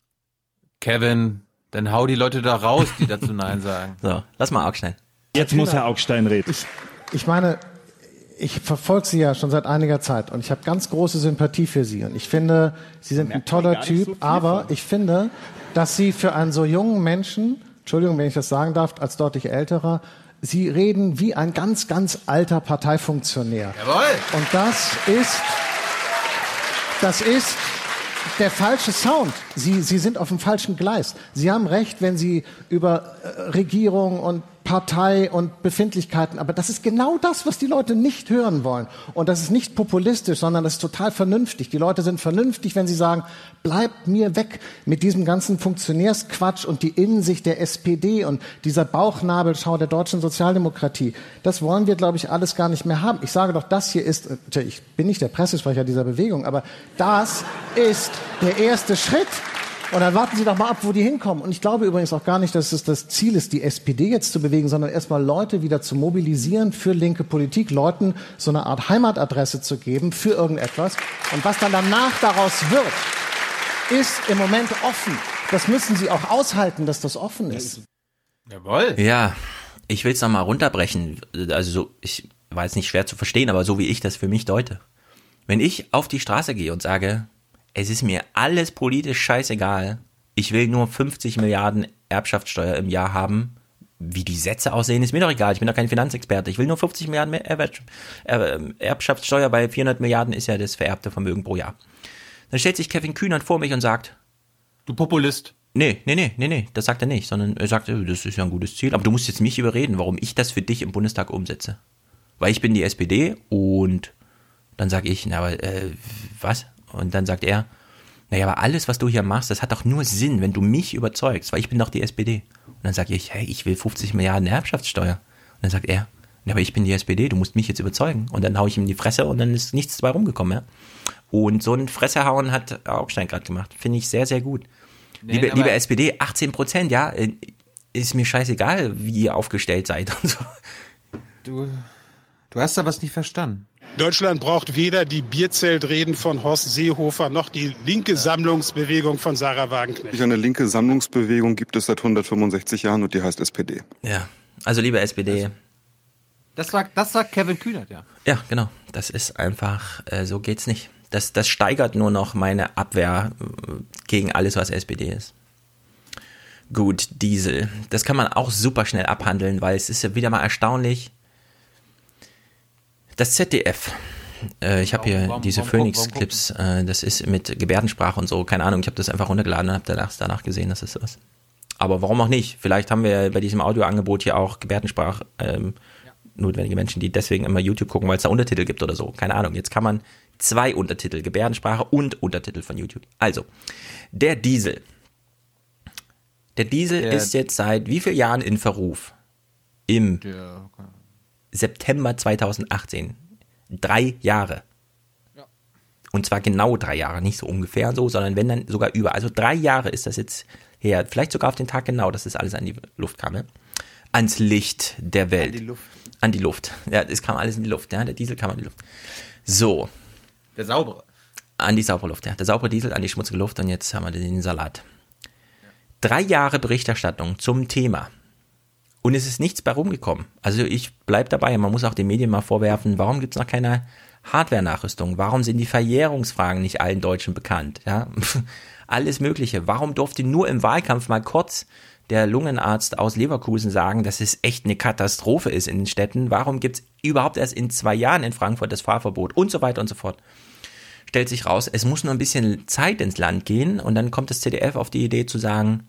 Kevin, dann hau die Leute da raus, die dazu Nein (laughs) sagen. So, lass mal Augstein. Jetzt muss Herr Augstein reden. Ich, meine, ich verfolge Sie ja schon seit einiger Zeit und ich habe ganz große Sympathie für Sie und ich finde, Sie sind ein toller Typ, so aber von. ich finde, dass Sie für einen so jungen Menschen, Entschuldigung, wenn ich das sagen darf, als deutlich älterer, Sie reden wie ein ganz, ganz alter Parteifunktionär. Jawohl. Und das ist, das ist der falsche Sound. Sie, Sie sind auf dem falschen Gleis. Sie haben recht, wenn Sie über äh, Regierung und Partei und Befindlichkeiten, aber das ist genau das, was die Leute nicht hören wollen. Und das ist nicht populistisch, sondern das ist total vernünftig. Die Leute sind vernünftig, wenn sie sagen, bleibt mir weg mit diesem ganzen Funktionärsquatsch und die Innensicht der SPD und dieser Bauchnabelschau der deutschen Sozialdemokratie. Das wollen wir, glaube ich, alles gar nicht mehr haben. Ich sage doch, das hier ist, äh, ich bin nicht der Pressesprecher dieser Bewegung, aber das ist der erste Schritt. Und dann warten Sie doch mal ab, wo die hinkommen. Und ich glaube übrigens auch gar nicht, dass es das Ziel ist, die SPD jetzt zu bewegen, sondern erstmal Leute wieder zu mobilisieren für linke Politik, Leuten so eine Art Heimatadresse zu geben für irgendetwas. Und was dann danach daraus wird, ist im Moment offen. Das müssen Sie auch aushalten, dass das offen ist. Jawohl. Ja, ich will es nochmal runterbrechen. Also so, ich war jetzt nicht schwer zu verstehen, aber so wie ich das für mich deute. Wenn ich auf die Straße gehe und sage, es ist mir alles politisch scheißegal, ich will nur 50 Milliarden Erbschaftssteuer im Jahr haben, wie die Sätze aussehen, ist mir doch egal. Ich bin doch kein Finanzexperte. Ich will nur 50 Milliarden mehr Er- Erbschaftssteuer, weil 400 Milliarden ist ja das vererbte Vermögen pro Jahr. Dann stellt sich Kevin Kühnert vor mich und sagt, Du Populist. Nee, nee, nee, nee, nee, das sagt er nicht, sondern er sagt, äh, das ist ja ein gutes Ziel, aber du musst jetzt mich überreden, warum ich das für dich im Bundestag umsetze. Weil ich bin die SPD und dann sage ich, na, aber äh, was? Und dann sagt er, naja, aber alles, was du hier machst, das hat doch nur Sinn, wenn du mich überzeugst, weil ich bin doch die SPD. Und dann sage ich, hey, ich will 50 Milliarden Erbschaftssteuer. Und dann sagt er, ja, aber ich bin die SPD, du musst mich jetzt überzeugen. Und dann hau ich ihm die Fresse und dann ist nichts dabei rumgekommen, ja. Und so ein Fressehauen hat Augstein gerade gemacht. Finde ich sehr, sehr gut. Nee, liebe, liebe SPD, 18 Prozent, ja, äh, ist mir scheißegal, wie ihr aufgestellt seid (laughs) und so. Du, du hast da was nicht verstanden. Deutschland braucht weder die Bierzeltreden von Horst Seehofer noch die linke Sammlungsbewegung von Sarah Wagenknecht. Eine linke Sammlungsbewegung gibt es seit 165 Jahren und die heißt SPD. Ja, also liebe SPD, Das sagt, das sagt Kevin Kühnert, ja. ja, genau, das ist einfach, äh, so geht's nicht. Das, das steigert nur noch meine Abwehr äh, gegen alles, was SPD ist. Gut, Diesel. Das kann man auch super schnell abhandeln, weil es ist ja wieder mal erstaunlich. Das ZDF. Äh, ich habe hier diese Phoenix-Clips. Äh, das ist mit Gebärdensprache und so. Keine Ahnung, ich habe das einfach runtergeladen und habe danach, danach gesehen, dass es das ist. Aber warum auch nicht? Vielleicht haben wir bei diesem Audioangebot hier auch Gebärdensprache. Ähm, notwendige Menschen, die deswegen immer YouTube gucken, weil es da Untertitel gibt oder so. Keine Ahnung. Jetzt kann man zwei Untertitel, Gebärdensprache und Untertitel von YouTube. Also, der Diesel. Der Diesel Der- ist jetzt seit wie vielen Jahren in Verruf? Im Der, September 2018. Drei Jahre. Und zwar genau drei Jahre, nicht so ungefähr so, sondern wenn dann sogar über. Also drei Jahre ist das jetzt her. Vielleicht sogar auf den Tag genau, dass das alles an die Luft kam. Ja? Ans Licht der Welt. An die Luft. An die Luft. Ja, es kam alles in die Luft. Ja? Der Diesel kam an die Luft. So. Der saubere. An die saubere Luft, ja. Der saubere Diesel an die schmutzige Luft und jetzt haben wir den Salat. Drei Jahre Berichterstattung zum Thema. Und es ist nichts bei rumgekommen. Also ich bleib dabei, man muss auch den Medien mal vorwerfen, warum gibt es noch keine Hardware-Nachrüstung? Warum sind die Verjährungsfragen nicht allen Deutschen bekannt? Ja? (laughs) Alles Mögliche. Warum durfte nur im Wahlkampf mal kurz der Lungenarzt aus Leverkusen sagen, dass es echt eine Katastrophe ist in den Städten? Warum gibt es überhaupt erst in zwei Jahren in Frankfurt das Fahrverbot und so weiter und so fort? Stellt sich raus, es muss nur ein bisschen Zeit ins Land gehen und dann kommt das ZDF auf die Idee zu sagen,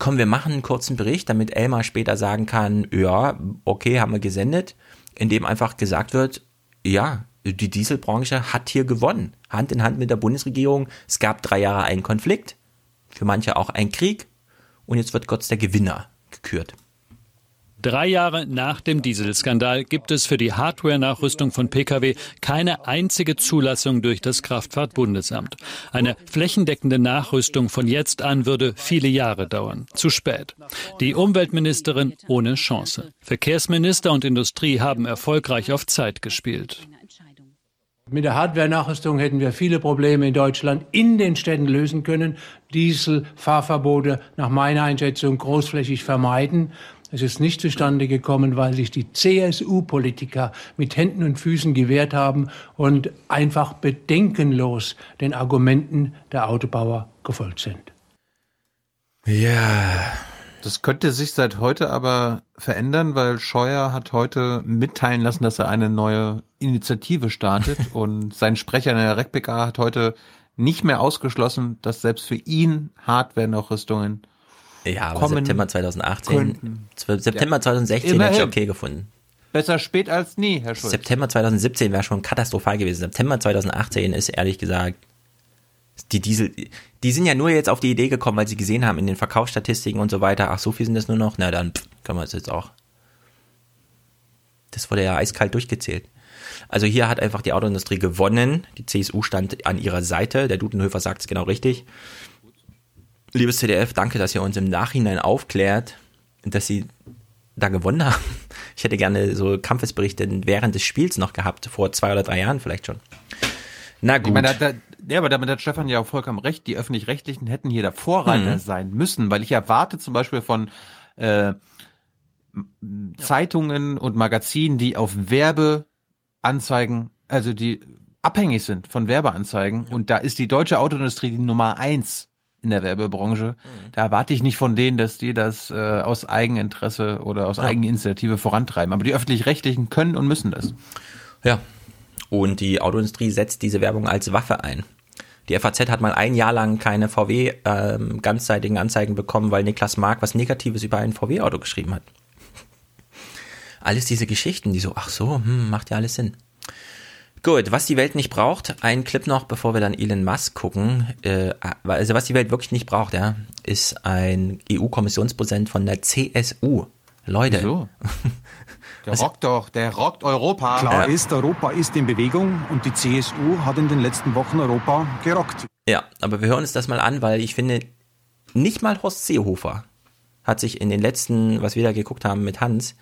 komm, wir machen einen kurzen Bericht, damit Elmar später sagen kann, ja, okay, haben wir gesendet, in dem einfach gesagt wird, ja, die Dieselbranche hat hier gewonnen, Hand in Hand mit der Bundesregierung. Es gab drei Jahre einen Konflikt, für manche auch ein Krieg und jetzt wird Gott der Gewinner gekürt. Drei Jahre nach dem Dieselskandal gibt es für die Hardware-Nachrüstung von Pkw keine einzige Zulassung durch das Kraftfahrtbundesamt. Eine flächendeckende Nachrüstung von jetzt an würde viele Jahre dauern. Zu spät. Die Umweltministerin ohne Chance. Verkehrsminister und Industrie haben erfolgreich auf Zeit gespielt. Mit der Hardware-Nachrüstung hätten wir viele Probleme in Deutschland in den Städten lösen können. Diesel, Fahrverbote nach meiner Einschätzung großflächig vermeiden. Es ist nicht zustande gekommen, weil sich die CSU-Politiker mit Händen und Füßen gewehrt haben und einfach bedenkenlos den Argumenten der Autobauer gefolgt sind. Ja. Das könnte sich seit heute aber verändern, weil Scheuer hat heute mitteilen lassen, dass er eine neue Initiative startet (laughs) und sein Sprecher in der RecPK hat heute nicht mehr ausgeschlossen, dass selbst für ihn Hardware-Nachrüstungen Ja, aber kommen September 2018, könnten. September Ja. 2016 hätte ich Immerhin. okay gefunden. Besser spät als nie, Herr Schulz. September 2017 wäre schon katastrophal gewesen. September 2018 ist ehrlich gesagt, die Diesel, die sind ja nur jetzt auf die Idee gekommen, weil sie gesehen haben in den Verkaufsstatistiken und so weiter, ach, so viel sind das nur noch, na dann pff, können wir es jetzt auch. Das wurde ja eiskalt durchgezählt. Also hier hat einfach die Autoindustrie gewonnen. Die CSU stand an ihrer Seite. Der Dudenhöfer sagt es genau richtig. Liebes CDF, danke, dass ihr uns im Nachhinein aufklärt, dass sie da gewonnen haben. (laughs) Ich hätte gerne so Kampfesberichte während des Spiels noch gehabt, vor zwei oder drei Jahren vielleicht schon. Na gut. Ich meine, da, da, ja, aber damit hat Stefan ja auch vollkommen recht. Die Öffentlich-Rechtlichen hätten hier der Vorreiter Mhm. sein müssen, weil ich erwarte zum Beispiel von äh, Zeitungen und Magazinen, die auf Werbeanzeigen, also die abhängig sind von Werbeanzeigen. Und da ist die deutsche Autoindustrie die Nummer eins in der Werbebranche. Mhm. Da erwarte ich nicht von denen, dass die das äh, aus Eigeninteresse oder aus Ja. Eigeninitiative vorantreiben. Aber die Öffentlich-Rechtlichen können und müssen das. Ja. Und die Autoindustrie setzt diese Werbung als Waffe ein. Die FAZ hat mal ein Jahr lang keine VW ähm, ganzseitigen Anzeigen bekommen, weil Niklas Mark was Negatives über ein VW-Auto geschrieben hat. Alles diese Geschichten, die so, ach so, hm, macht ja alles Sinn. Gut, was die Welt nicht braucht, ein Clip noch, bevor wir dann Elon Musk gucken. Äh, also was die Welt wirklich nicht braucht, ja, ist ein EU-Kommissionspräsident von der CSU. Leute. Wieso? (laughs) Der rockt doch, der rockt Europa. Klar Ja. ist, Europa ist in Bewegung und die CSU hat in den letzten Wochen Europa gerockt. Ja, aber wir hören uns das mal an, weil ich finde, nicht mal Horst Seehofer hat sich in den letzten, was wir da geguckt haben mit Hans,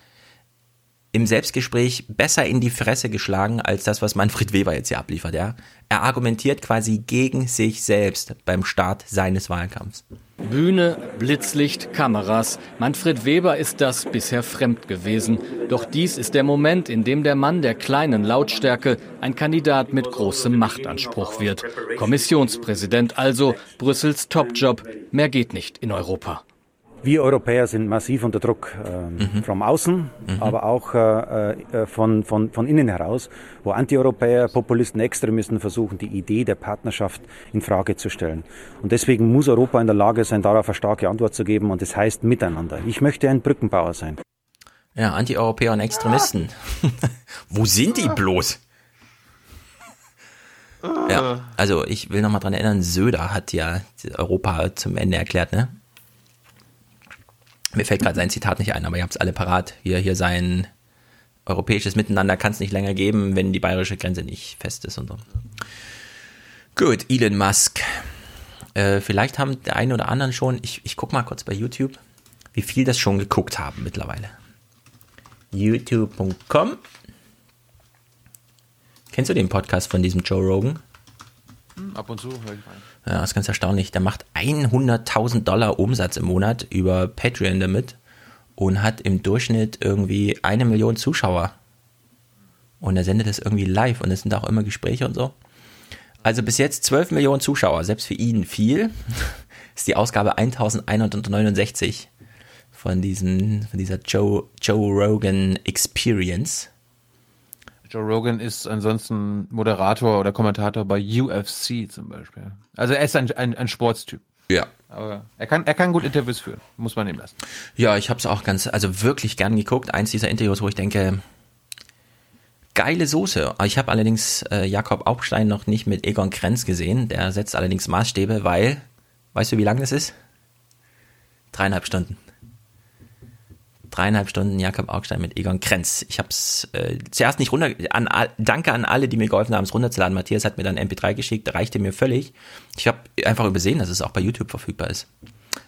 im Selbstgespräch besser in die Fresse geschlagen als das, was Manfred Weber jetzt hier abliefert, ja. Er argumentiert quasi gegen sich selbst beim Start seines Wahlkampfs. Bühne, Blitzlicht, Kameras. Manfred Weber ist das bisher fremd gewesen. Doch dies ist der Moment, in dem der Mann der kleinen Lautstärke ein Kandidat mit großem Machtanspruch wird. Kommissionspräsident also, Brüssels Topjob. Mehr geht nicht in Europa. Wir Europäer sind massiv unter Druck äh, mhm. von außen, mhm. aber auch äh, äh, von, von, von innen heraus, wo Antieuropäer, Populisten, Extremisten versuchen, die Idee der Partnerschaft in Frage zu stellen. Und deswegen muss Europa in der Lage sein, darauf eine starke Antwort zu geben und das heißt miteinander. Ich möchte ein Brückenbauer sein. Ja, Antieuropäer und Extremisten. (laughs) wo sind die bloß? Ja, also ich will nochmal dran erinnern, Söder hat ja Europa zum Ende erklärt, ne? Mir fällt gerade sein Zitat nicht ein, aber ihr habt es alle parat. Hier, hier sein europäisches Miteinander kann es nicht länger geben, wenn die bayerische Grenze nicht fest ist und so. Gut, Elon Musk. Äh, vielleicht haben der eine oder anderen schon, ich, ich guck mal kurz bei YouTube, wie viel das schon geguckt haben mittlerweile. YouTube.com. Kennst du den Podcast von diesem Joe Rogan? Hm, ab und zu höre ich rein. Ja, das ist ganz erstaunlich. Der macht 100.000 Dollar Umsatz im Monat über Patreon damit und hat im Durchschnitt irgendwie eine Million Zuschauer. Und er sendet das irgendwie live und es sind auch immer Gespräche und so. Also bis jetzt 12 Millionen Zuschauer, selbst für ihn viel. (laughs) ist die Ausgabe 1169 von, diesen, von dieser Joe, Joe Rogan Experience. Joe Rogan ist ansonsten Moderator oder Kommentator bei UFC zum Beispiel. Also er ist ein, ein, ein Sportstyp. Ja. Aber er kann, er kann gut Interviews führen, muss man ihm lassen. Ja, ich habe es auch ganz, also wirklich gern geguckt. Eins dieser Interviews, wo ich denke, geile Soße. Ich habe allerdings äh, Jakob Augstein noch nicht mit Egon Krenz gesehen. Der setzt allerdings Maßstäbe, weil, weißt du, wie lang das ist? Dreieinhalb Stunden dreieinhalb Stunden Jakob Augstein mit Egon Krenz. Ich habe es äh, zuerst nicht runter. An, danke an alle, die mir geholfen haben, es runterzuladen. Matthias hat mir dann MP3 geschickt, reichte mir völlig. Ich habe einfach übersehen, dass es auch bei YouTube verfügbar ist,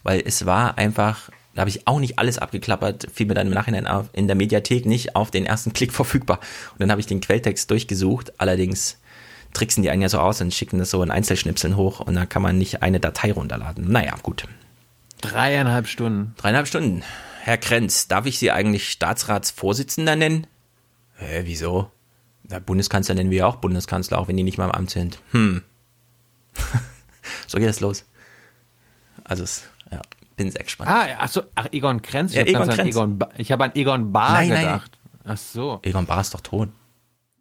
weil es war einfach. Da habe ich auch nicht alles abgeklappert, fiel mir dann im Nachhinein auf, in der Mediathek nicht auf den ersten (laughs) Klick verfügbar. Und dann habe ich den Quelltext durchgesucht. Allerdings tricksen die einen ja so aus und schicken das so in Einzelschnipseln hoch und da kann man nicht eine Datei runterladen. Naja, gut. Dreieinhalb Stunden. Dreieinhalb Stunden. Herr Krenz, darf ich Sie eigentlich Staatsratsvorsitzender nennen? Hä, wieso? Der Bundeskanzler nennen wir ja auch Bundeskanzler, auch wenn die nicht mal im Amt sind. Hm. (laughs) so geht es los. Also, ja, bin sehr gespannt. Ah, achso, ach, Egon Krenz? Ja, ich Egon habe Krenz. Egon, Ba- ich hab an Egon Bahr Nein, nein. gedacht. Ach so. Egon Bahr ist doch tot.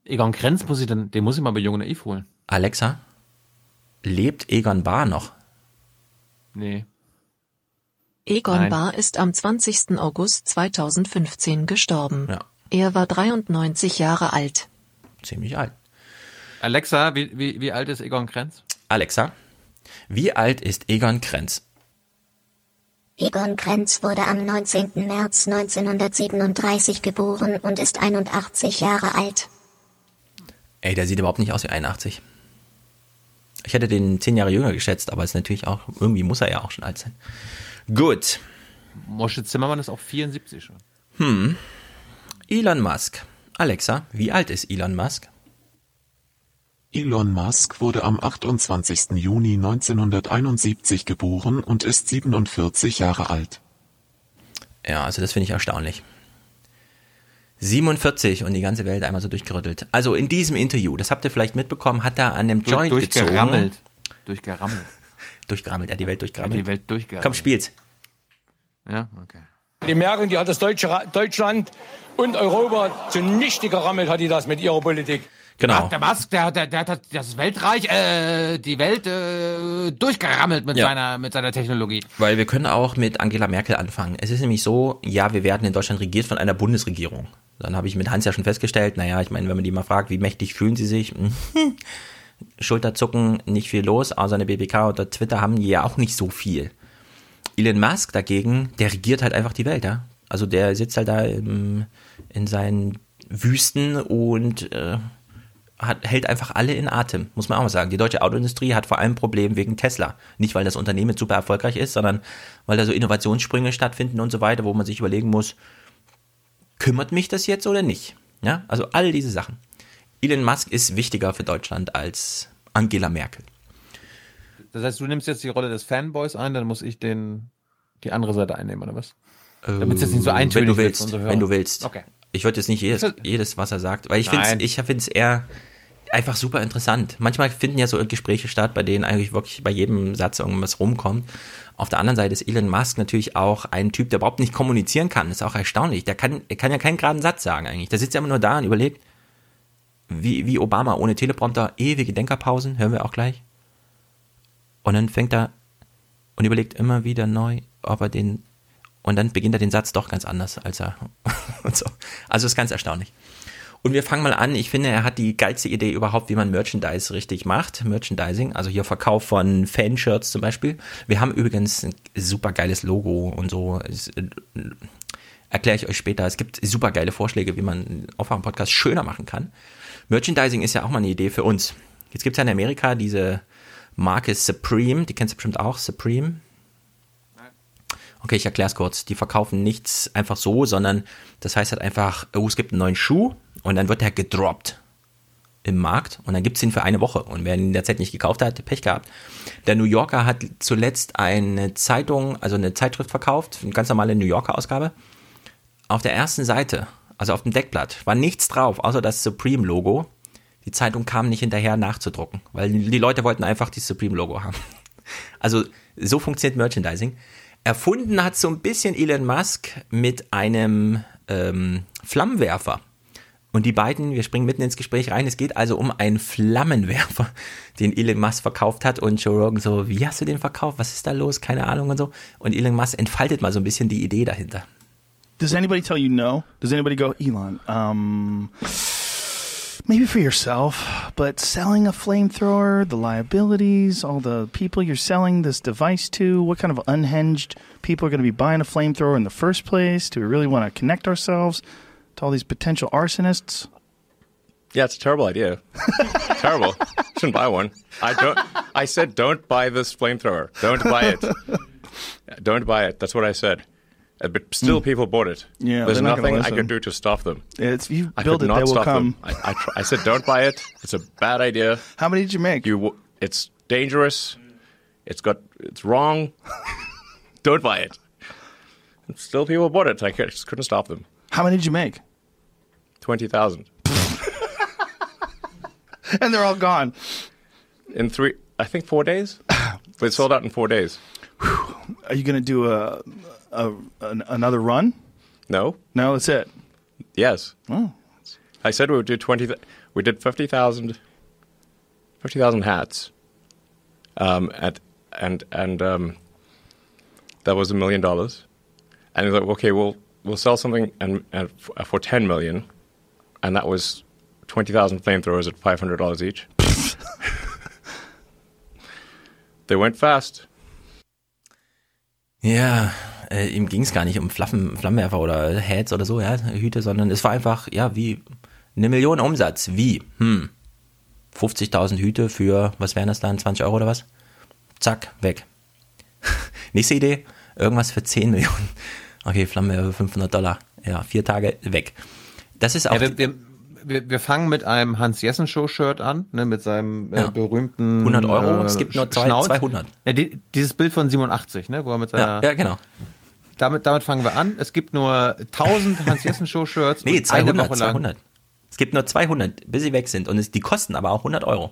Egon Krenz muss ich dann, den muss ich mal bei Jung und Naiv holen. Alexa, lebt Egon Bahr noch? Nee. Egon Nein. Bahr ist am 20. August 2015 gestorben. Ja. Er war 93 Jahre alt. Ziemlich alt. Alexa, wie, wie, wie alt ist Egon Krenz? Alexa, wie alt ist Egon Krenz? Egon Krenz wurde am 19. März 1937 geboren und ist 81 Jahre alt. Ey, der sieht überhaupt nicht aus wie 81. Ich hätte den zehn Jahre jünger geschätzt, aber ist natürlich auch, irgendwie muss er ja auch schon alt sein. Gut. Mosche Zimmermann ist auch 74 schon. Hm. Elon Musk. Alexa, wie alt ist Elon Musk? Elon Musk wurde am 28. Juni 1971 geboren und ist 47 Jahre alt. Ja, also das finde ich erstaunlich. 47 und die ganze Welt einmal so durchgerüttelt. Also in diesem Interview, das habt ihr vielleicht mitbekommen, hat er an dem Durch- Joint durchgerammelt. gezogen. Durchgerammelt. Durchgerammelt, er hat die Welt durchgerammelt. Die Welt durchgerammelt. Komm, spiel's. Ja, okay. Die Merkel, die hat das Deutsche, Deutschland und Europa zunichte gerammelt, hat die das mit ihrer Politik. Genau. Ach, der Musk, der, der, der hat das Weltreich, äh, die Welt äh, durchgerammelt mit Ja. seiner mit seiner Technologie. Weil wir können auch mit Angela Merkel anfangen. Es ist nämlich so, ja, wir werden in Deutschland regiert von einer Bundesregierung. Dann habe ich mit Hans ja schon festgestellt, naja, ich meine, wenn man die mal fragt, wie mächtig fühlen sie sich, (laughs) hm, Schulterzucken, nicht viel los, außer eine BBK oder Twitter haben die ja auch nicht so viel. Elon Musk dagegen, der regiert halt einfach die Welt, ja. Also der sitzt halt da im, in seinen Wüsten und äh, hat, hält einfach alle in Atem, muss man auch mal sagen. Die deutsche Autoindustrie hat vor allem Probleme wegen Tesla. Nicht, weil das Unternehmen super erfolgreich ist, sondern weil da so Innovationssprünge stattfinden und so weiter, wo man sich überlegen muss, kümmert mich das jetzt oder nicht? Ja, also all diese Sachen. Elon Musk ist wichtiger für Deutschland als Angela Merkel. Das heißt, du nimmst jetzt die Rolle des Fanboys ein, dann muss ich den, die andere Seite einnehmen, oder was? Damit es jetzt nicht so eintönig wenn du willst, wenn du willst. Okay. Ich würde jetzt nicht jedes, (laughs) jedes, was er sagt, weil ich finde ich finde es eher einfach super interessant. Manchmal finden ja so Gespräche statt, bei denen eigentlich wirklich bei jedem Satz irgendwas rumkommt. Auf der anderen Seite ist Elon Musk natürlich auch ein Typ, der überhaupt nicht kommunizieren kann. Das ist auch erstaunlich. Der kann, er kann ja keinen geraden Satz sagen eigentlich. Der sitzt ja immer nur da und überlegt, wie, wie Obama ohne Teleprompter, ewige Denkerpausen, hören wir auch gleich. Und dann fängt er und überlegt immer wieder neu, ob er den, und dann beginnt er den Satz doch ganz anders, als er, (laughs) und so. Also ist ganz erstaunlich. Und wir fangen mal an. Ich finde, er hat die geilste Idee überhaupt, wie man Merchandise richtig macht. Merchandising, also hier Verkauf von Fanshirts zum Beispiel. Wir haben übrigens ein super geiles Logo und so. Äh, erkläre ich euch später. Es gibt super geile Vorschläge, wie man Aufwachen-Podcast schöner machen kann. Merchandising ist ja auch mal eine Idee für uns. Jetzt gibt es ja in Amerika diese Marke Supreme, die kennst du bestimmt auch, Supreme. Okay, ich erkläre es kurz. Die verkaufen nichts einfach so, sondern das heißt halt einfach, oh, es gibt einen neuen Schuh und dann wird der gedroppt im Markt und dann gibt es ihn für eine Woche. Und wer ihn in der Zeit nicht gekauft hat, Pech gehabt. Der New Yorker hat zuletzt eine Zeitung, also eine Zeitschrift verkauft, eine ganz normale New Yorker Ausgabe. Auf der ersten Seite, also auf dem Deckblatt, war nichts drauf, außer das Supreme-Logo. Die Zeitung kam nicht hinterher nachzudrucken, weil die Leute wollten einfach das Supreme-Logo haben. (laughs) Also so funktioniert Merchandising. Erfunden hat so ein bisschen Elon Musk mit einem ähm, Flammenwerfer. Und die beiden, wir springen mitten ins Gespräch rein, es geht also um einen Flammenwerfer, (laughs) den Elon Musk verkauft hat und Joe Rogan so, wie hast du den verkauft, was ist da los, keine Ahnung und so. Und Elon Musk entfaltet mal so ein bisschen die Idee dahinter. Does anybody tell you no? Does anybody go, Elon, um, maybe for yourself, but selling a flamethrower, the liabilities, all the people you're selling this device to, what kind of unhinged people are going to be buying a flamethrower in the first place? Do we really want to connect ourselves to all these potential arsonists? Yeah, it's a terrible idea. (laughs) terrible. Shouldn't buy one. I don't. I said don't buy this flamethrower. Don't buy it. (laughs) Don't buy it. That's what I said. Uh, but still, mm. people bought it. Yeah, there's nothing I could do to stop them. It's you I build it, they will come. I, I, tr- I, said, don't buy it. It's a bad idea. How many did you make? You, it's dangerous. It's got, it's wrong. (laughs) don't buy it. And still, people bought it. I just couldn't stop them. How many did you make? Twenty thousand. (laughs) and they're all gone. In three, I think four days. (sighs) they sold out in four days. Are you going to do a a, an, another run? No. No, that's it. Yes. Oh. I said we would do 20, we did 50,000 50, hats. Um, at, and, and, um, that was a million dollars. And he was like, okay, we'll, we'll sell something and, and f- for 10 million. And that was 20,000 flamethrowers at $500 each. (laughs) they went fast. Yeah. Äh, ihm ging es gar nicht um Flaffen, Flammenwerfer oder Heads oder so, ja, Hüte, sondern es war einfach, ja, wie eine Million Umsatz. Wie? Hm. 50.000 Hüte für, was wären das dann, 20 Euro oder was? Zack, weg. (laughs) Nächste Idee, irgendwas für 10 Millionen. Okay, Flammenwerfer 500 Dollar. Ja, vier Tage weg. Das ist auch. Ja, wir, wir, wir, wir fangen mit einem Hans Jessen Show Shirt an, ne, mit seinem äh, berühmten 100 Euro. Äh, es gibt nur zwei, 200. Ja, die, dieses Bild von 87, ne, wo er mit seiner ja, ja genau. Damit, damit fangen wir an. Es gibt nur 1000 Hans Jessen Show Shirts. nee, 200, 200. Es gibt nur 200, bis sie weg sind. Und es, die kosten aber auch 100 Euro.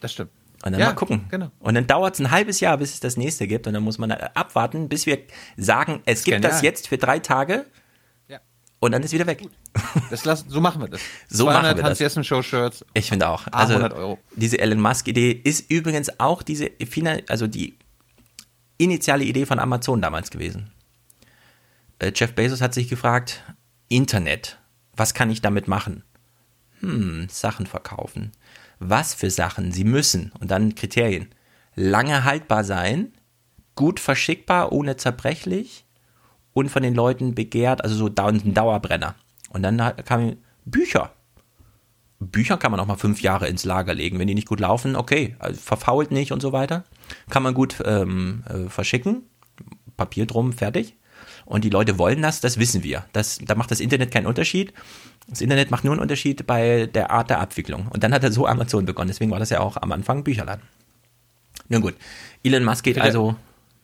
Das stimmt. Und dann ja, mal gucken. Genau. Und dann dauert es ein halbes Jahr, bis es das nächste gibt. Und dann muss man abwarten, bis wir sagen, es gibt Genial. das jetzt für drei Tage. Ja. Und dann ist wieder weg. Das lassen, so machen wir das. (laughs) So machen wir Hans Jessen Show Shirts. Ich finde auch. Also 100 Euro. diese Elon Musk Idee ist übrigens auch diese, also die initiale Idee von Amazon damals gewesen. Äh, Jeff Bezos hat sich gefragt, Internet, was kann ich damit machen? Hm, Sachen verkaufen. Was für Sachen? Sie müssen, und dann Kriterien, lange haltbar sein, gut verschickbar, ohne zerbrechlich und von den Leuten begehrt, also so ein Dauerbrenner. Und dann kamen Bücher. Bücher kann man auch mal fünf Jahre ins Lager legen. Wenn die nicht gut laufen, okay, also verfault nicht und so weiter. Kann man gut ähm, äh, verschicken. Papier drum, fertig. Und die Leute wollen das, das wissen wir. Das, da macht das Internet keinen Unterschied. Das Internet macht nur einen Unterschied bei der Art der Abwicklung. Und dann hat er so Amazon begonnen. Deswegen war das ja auch am Anfang Bücherladen. Nun gut. Elon Musk geht also.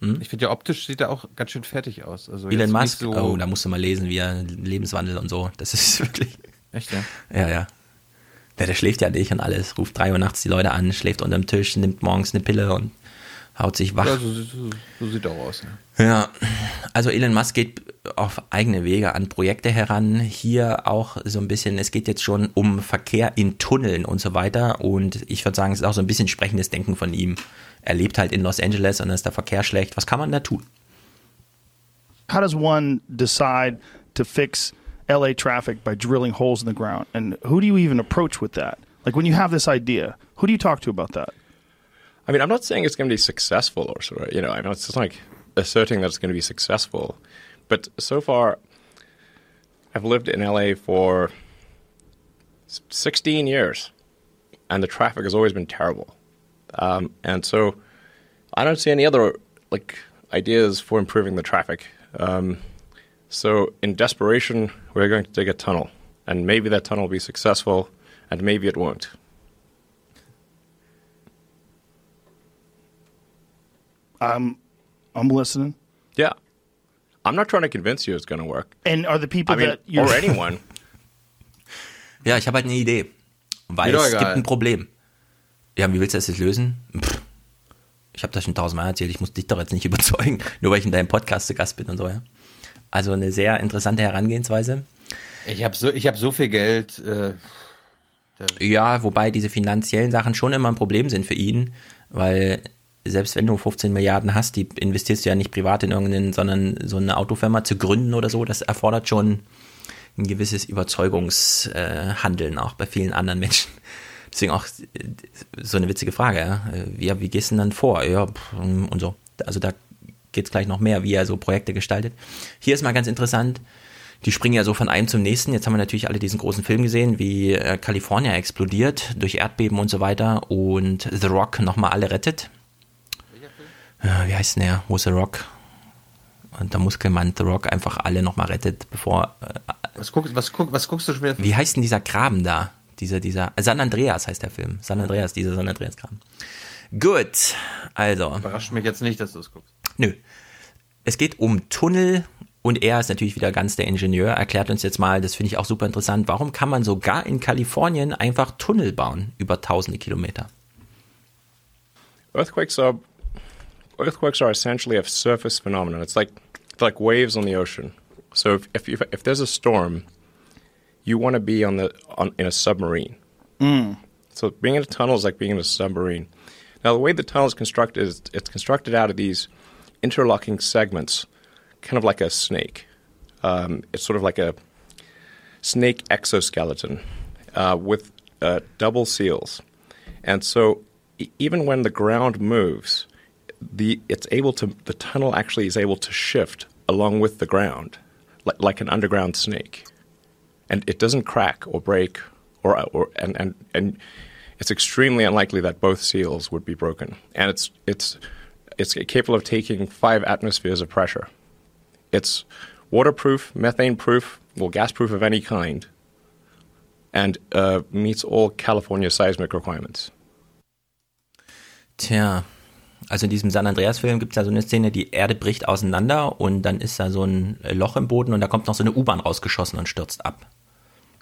Hm? Ich finde ja optisch sieht er auch ganz schön fertig aus. Also Elon Musk, so oh, da musst du mal lesen, wie er Lebenswandel und so. Das ist (laughs) wirklich. Echt, ja? Ja, ja. Der, der schläft ja nicht und alles, ruft drei Uhr nachts die Leute an, schläft unterm Tisch, nimmt morgens eine Pille und haut sich wach. Ja, so, so, so sieht er auch aus. Ja. ja, also Elon Musk geht auf eigene Wege an Projekte heran. Hier auch so ein bisschen, es geht jetzt schon um Verkehr in Tunneln und so weiter. Und ich würde sagen, es ist auch so ein bisschen sprechendes Denken von ihm. Er lebt halt in Los Angeles und dann ist der Verkehr schlecht. Was kann man da tun? How does one decide to fix LA traffic by drilling holes in the ground? And who do you even approach with that? Like when you have this idea, who do you talk to about that? I mean, I'm not saying it's going to be successful or sort of, you know, I know it's just like asserting that it's going to be successful. But so far, I've lived in LA for 16 years, and the traffic has always been terrible. Um, and so I don't see any other like ideas for improving the traffic. Um, so in desperation, we're going to dig a tunnel, and maybe that tunnel will be successful, and maybe it won't. I'm I'm listening. Yeah. I'm not trying to convince you it's going to work. And are the people I mean, that you're or anyone. (laughs) ja, ich habe halt eine Idee. Weil Mir es gibt ein Problem. Ja, wie willst du das jetzt lösen? Pff. Ich habe das schon tausendmal erzählt, ich muss dich doch jetzt nicht (laughs) überzeugen, nur weil ich in deinem Podcast zu Gast bin und so, ja. Also eine sehr interessante Herangehensweise. Ich habe so, ich hab so viel Geld. Äh, Ja, wobei diese finanziellen Sachen schon immer ein Problem sind für ihn, weil selbst wenn du 15 Milliarden hast, die investierst du ja nicht privat in irgendeinen, sondern so eine Autofirma zu gründen oder so, das erfordert schon ein gewisses Überzeugungshandeln auch bei vielen anderen Menschen. (laughs) Deswegen auch äh, so eine witzige Frage, ja. Äh, Wie, wie gehst du denn dann vor? Ja, pff, und so. Also da geht's gleich noch mehr, wie er so Projekte gestaltet. Hier ist mal ganz interessant, die springen ja so von einem zum nächsten. Jetzt haben wir natürlich alle diesen großen Film gesehen, wie äh, Kalifornien explodiert durch Erdbeben und so weiter und The Rock nochmal alle rettet. Äh, wie heißt denn der? Wo ist The Rock? Und der Muskelmann The Rock einfach alle nochmal rettet, bevor. Äh, was, guck, was, guck, was guckst du schon wieder? wie heißt denn dieser Graben da? Dieser, dieser. äh, San Andreas heißt der Film. San Andreas, dieser San Andreas Graben. Gut, also. Überrascht mich jetzt nicht, dass du es guckst. Nö. Es geht um Tunnel und er ist natürlich wieder ganz der Ingenieur. Erklärt uns jetzt mal, das finde ich auch super interessant, warum kann man sogar in Kalifornien einfach Tunnel bauen über tausende Kilometer? Earthquakes are earthquakes are essentially a surface phenomenon. It's like it's like waves on the ocean. So if if, if, if there's a storm, you want to be on the on in a submarine. Mm. So being in a tunnel is like being in a submarine. Now the way the tunnel is constructed is it's constructed out of these interlocking segments, kind of like a snake. Um, it's sort of like a snake exoskeleton uh, with uh, double seals, and so e- even when the ground moves, the it's able to the tunnel actually is able to shift along with the ground, like, like an underground snake, and it doesn't crack or break or or and and and it's extremely unlikely that both seals would be broken, and it's it's it's capable of taking five atmospheres of pressure. It's waterproof, methane proof, well, gas proof of any kind, and uh, meets all California seismic requirements. Tja, also in diesem San Andreas-Film gibt es da so eine Szene, die Erde bricht auseinander und dann ist da so ein Loch im Boden und da kommt noch so eine U-Bahn rausgeschossen und stürzt ab.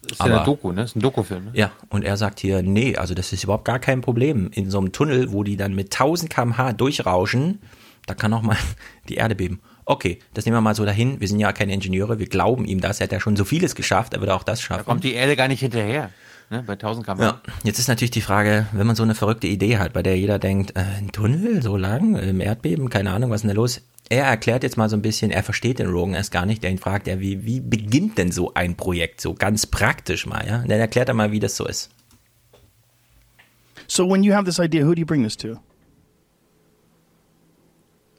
Das ist ja eine Doku, ne? Das ist ein Dokufilm. Ne? Ja, und er sagt hier, nee, also das ist überhaupt gar kein Problem. In so einem Tunnel, wo die dann mit 1000 km/h durchrauschen, da kann auch mal (laughs) die Erde beben. Okay, das nehmen wir mal so dahin. Wir sind ja keine Ingenieure, wir glauben ihm das. Er hat ja schon so vieles geschafft, er wird auch das schaffen. Da kommt die Erde gar nicht hinterher. Ne? Bei 1000 km. Ja, jetzt ist natürlich die Frage, wenn man so eine verrückte Idee hat, bei der jeder denkt, äh, ein Tunnel so lang im Erdbeben, keine Ahnung, was ist denn da los? Er erklärt jetzt mal so ein bisschen, er versteht den Rogan erst gar nicht, der ihn fragt, ja, wie, wie beginnt denn so ein Projekt, so ganz praktisch mal, ja? Und dann erklärt er mal, wie das so ist. So when you have this idea, who do you bring this to?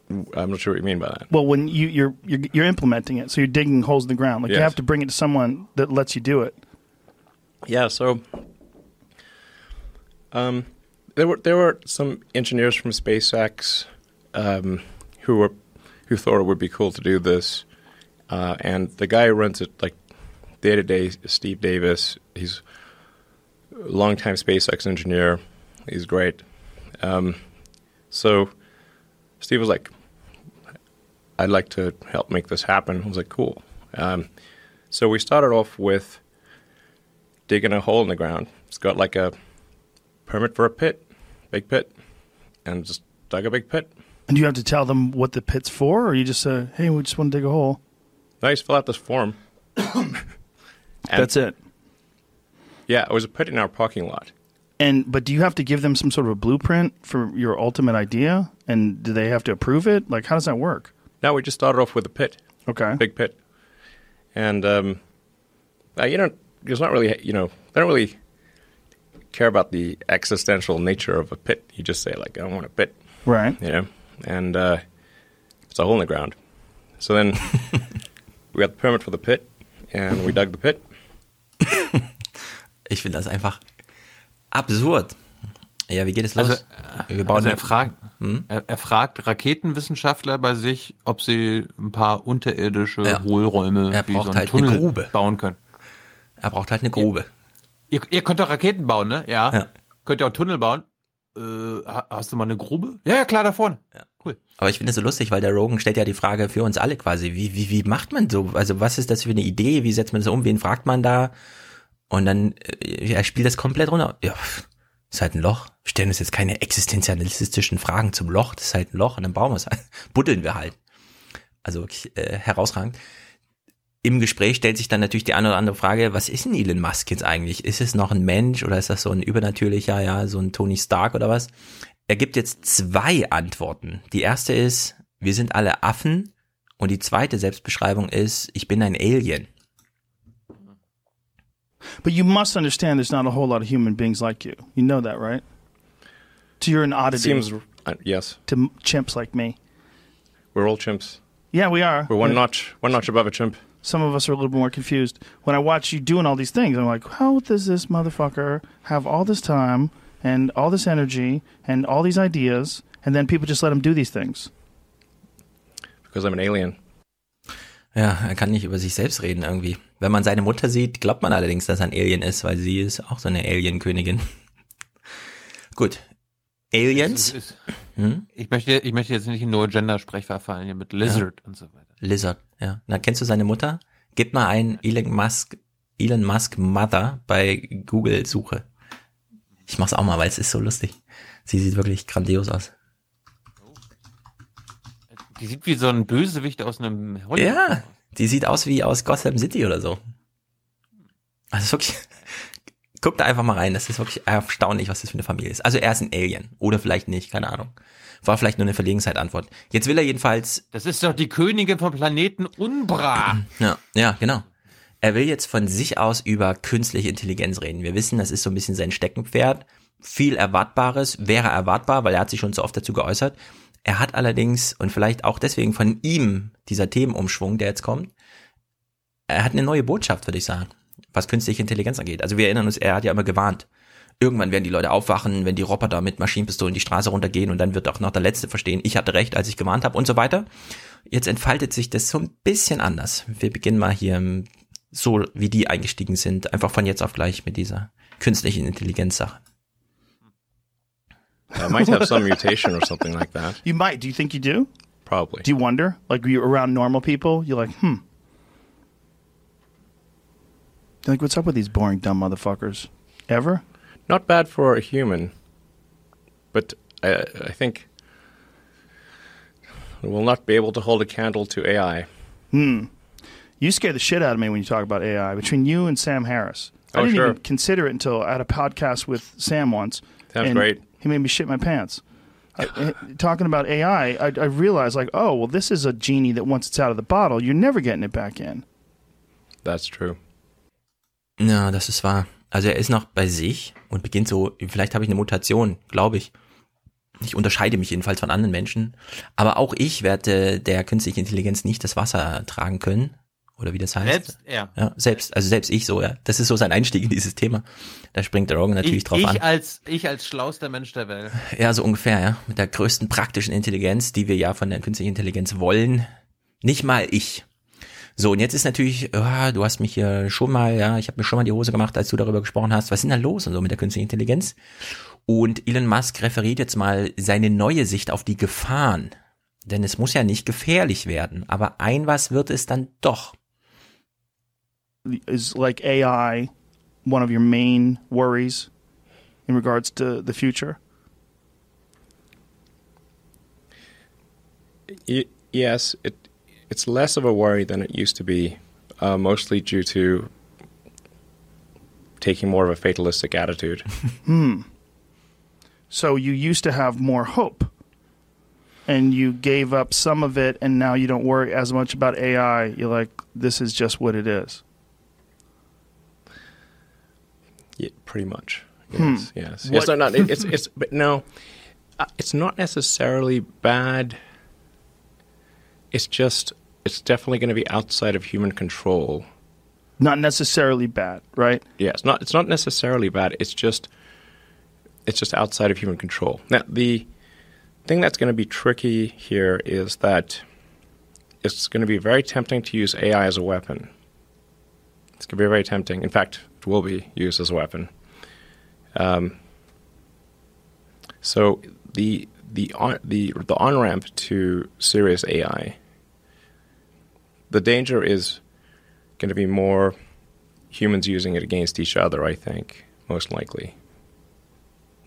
I'm not sure what you mean by that. Well, when you, you're, you're you're implementing it, so you're digging holes in the ground. Like you Yes. have to bring it to someone that lets you do it. Yeah, so um, there were there were some engineers from SpaceX um, who were who thought it would be cool to do this, Uh, and the guy who runs it like day to day, Steve Davis. He's a longtime SpaceX engineer. He's great. Um, so Steve was like, I'd like to help make this happen. I was like, cool. Um, so we started off with digging a hole in the ground. It's got like a permit for a pit, big pit, and just dug a big pit. And you have to tell them what the pit's for, or you just say, "Hey, we just want to dig a hole"? Nice, fill out this form. (coughs) That's it. Yeah, it was a pit in our parking lot. And but do you have to give them some sort of a blueprint for your ultimate idea? And do they have to approve it? Like, how does that work? No, we just started off with a pit. Okay. Big pit. And, um, uh, you know, it's not really, you know, they don't really care about the existential nature of a pit. You just say, like, I want a pit. Right. You know? And uh, it's a hole in the ground. So then (laughs) we got the permit for the pit and we dug the pit. Ich finde das einfach absurd. Ja, wie geht es los? Also, Wir bauen also er, fragt, Hm? er, er fragt Raketenwissenschaftler bei sich, ob sie ein paar unterirdische Ja. Hohlräume Er wie so einen halt eine Tunnel Grube. bauen können. Er braucht halt eine Grube. Ihr, ihr könnt doch Raketen bauen, ne? Ja. Ja. Könnt ihr auch Tunnel bauen? Äh, ha- hast du mal eine Grube? Ja, ja, klar, da vorne. Cool. Aber ich finde es so lustig, weil der Rogan stellt ja die Frage für uns alle quasi, wie, wie, wie macht man so? Also was ist das für eine Idee? Wie setzt man das um? Wen fragt man da? Und dann, äh, er spielt das komplett runter. Ja, ist halt ein Loch. Wir stellen uns jetzt keine existenzialistischen Fragen zum Loch. Das ist halt ein Loch und dann bauen wir es halt. (laughs) Buddeln wir halt. Also wirklich äh, herausragend. Im Gespräch stellt sich dann natürlich die eine oder andere Frage, was ist denn Elon Musk jetzt eigentlich? Ist es noch ein Mensch oder ist das so ein übernatürlicher, ja, so ein Tony Stark oder was? Er gibt jetzt zwei Antworten. Die erste ist, wir sind alle Affen. Und die zweite Selbstbeschreibung ist, ich bin ein Alien. But you must understand there's not a whole lot of human beings like you. You know that, right? So you're an oddity Seems, uh, yes, to chimps like me. we're all chimps. Yeah, we are. We're one Yeah. notch, one notch above a chimp. Some of us are a little bit more confused. When I watch you doing all these things, I'm like, how does this motherfucker have all this time and all this energy and all these ideas, and then people just let him do these things? Because I'm an alien. Ja, er kann nicht über sich selbst reden irgendwie. Wenn man seine Mutter sieht, glaubt man allerdings, dass er ein Alien ist, weil sie ist auch so eine Alien-Königin. (laughs) Gut. Aliens? Es ist- Hm? Ich möchte, ich möchte jetzt nicht in nur Gender-Sprech verfallen hier mit Lizard und so weiter. Lizard, ja. Na, kennst du seine Mutter? Gib mal ein Elon Musk, Elon Musk Mother bei Google Suche. Ich mach's auch mal, weil es ist so lustig. Sie sieht wirklich grandios aus. Die sieht wie so ein Bösewicht aus einem Hollywood. Ja, die sieht aus wie aus Gotham City oder so. Also wirklich, guck da einfach mal rein, das ist wirklich erstaunlich, was das für eine Familie ist. Also er ist ein Alien oder vielleicht nicht, keine Ahnung. War vielleicht nur eine Verlegenheitsantwort. Jetzt will er jedenfalls Das ist doch die Königin vom Planeten Umbra. (clears throat) Ja, ja, genau. Er will jetzt von sich aus über künstliche Intelligenz reden. Wir wissen, das ist so ein bisschen sein Steckenpferd. Viel Erwartbares wäre erwartbar, weil er hat sich schon so oft dazu geäußert. Er hat allerdings, und vielleicht auch deswegen von ihm, dieser Themenumschwung, der jetzt kommt, er hat eine neue Botschaft, würde ich sagen, was künstliche Intelligenz angeht. Also wir erinnern uns, er hat ja immer gewarnt. Irgendwann werden die Leute aufwachen, wenn die Roboter mit Maschinenpistolen die Straße runtergehen und dann wird auch noch der Letzte verstehen, ich hatte recht, als ich gewarnt habe und so weiter. Jetzt entfaltet sich das so ein bisschen anders. Wir beginnen mal hier so, wie die eingestiegen sind, einfach von jetzt auf gleich mit dieser künstlichen Intelligenz-Sache. I might have some mutation or something like that. You might. Do you think you do? Probably. Do you wonder? Like you're around normal people, you're like, hmm. Like, what's up with these boring, dumb motherfuckers? Ever? Not bad for a human, but I, I think we will not be able to hold a candle to AI. Hmm. You scare the shit out of me when you talk about AI. Between you and Sam Harris, I Oh, didn't sure. even consider it until I had a podcast with Sam once. Sounds great. He made me shit my pants. I, I- talking about AI, I, I realized like, oh well, this is a genie that once it's out of the bottle, you're never getting it back in. That's true. Ja, das ist wahr. Also er ist noch bei sich und beginnt so, vielleicht habe ich eine Mutation, glaube ich. Ich unterscheide mich jedenfalls von anderen Menschen. Aber auch ich werde der künstlichen Intelligenz nicht das Wasser tragen können. Oder wie das heißt. Selbst er. Ja, selbst, also selbst ich so, ja. Das ist so sein Einstieg in dieses Thema. Da springt der Rogan natürlich ich, drauf ich an. als ich als schlauster Mensch der Welt. Ja, so ungefähr, ja. Mit der größten praktischen Intelligenz, die wir ja von der künstlichen Intelligenz wollen. Nicht mal ich So, und jetzt ist natürlich, oh, du hast mich hier schon mal, ja, ich habe mir schon mal die Hose gemacht, als du darüber gesprochen hast, was ist denn da los und so mit der künstlichen Intelligenz? Und Elon Musk referiert jetzt mal seine neue Sicht auf die Gefahren. Denn es muss ja nicht gefährlich werden, aber ein was wird es dann doch. Is like AI one of your main worries in regards to the future? yes, it it's less of a worry than it used to be, uh, mostly due to taking more of a fatalistic attitude. (laughs) hmm. So you used to have more hope, and you gave up some of it, and now you don't worry as much about AI. You're like, this is just what it is. Yeah, pretty much. Hmm. Yes, yes, yes. It, it's it's but no, uh, it's not necessarily bad. It's just it's definitely going to be outside of human control. Not necessarily bad, right? Yeah, it's not. It's not necessarily bad. It's just it's just outside of human control. Now, the thing that's going to be tricky here is that it's going to be very tempting to use AI as a weapon. It's going to be very tempting. In fact, it will be used as a weapon. Um, so the the on, the the on ramp to serious AI. The danger is going to be more humans using it against each other. I think most likely.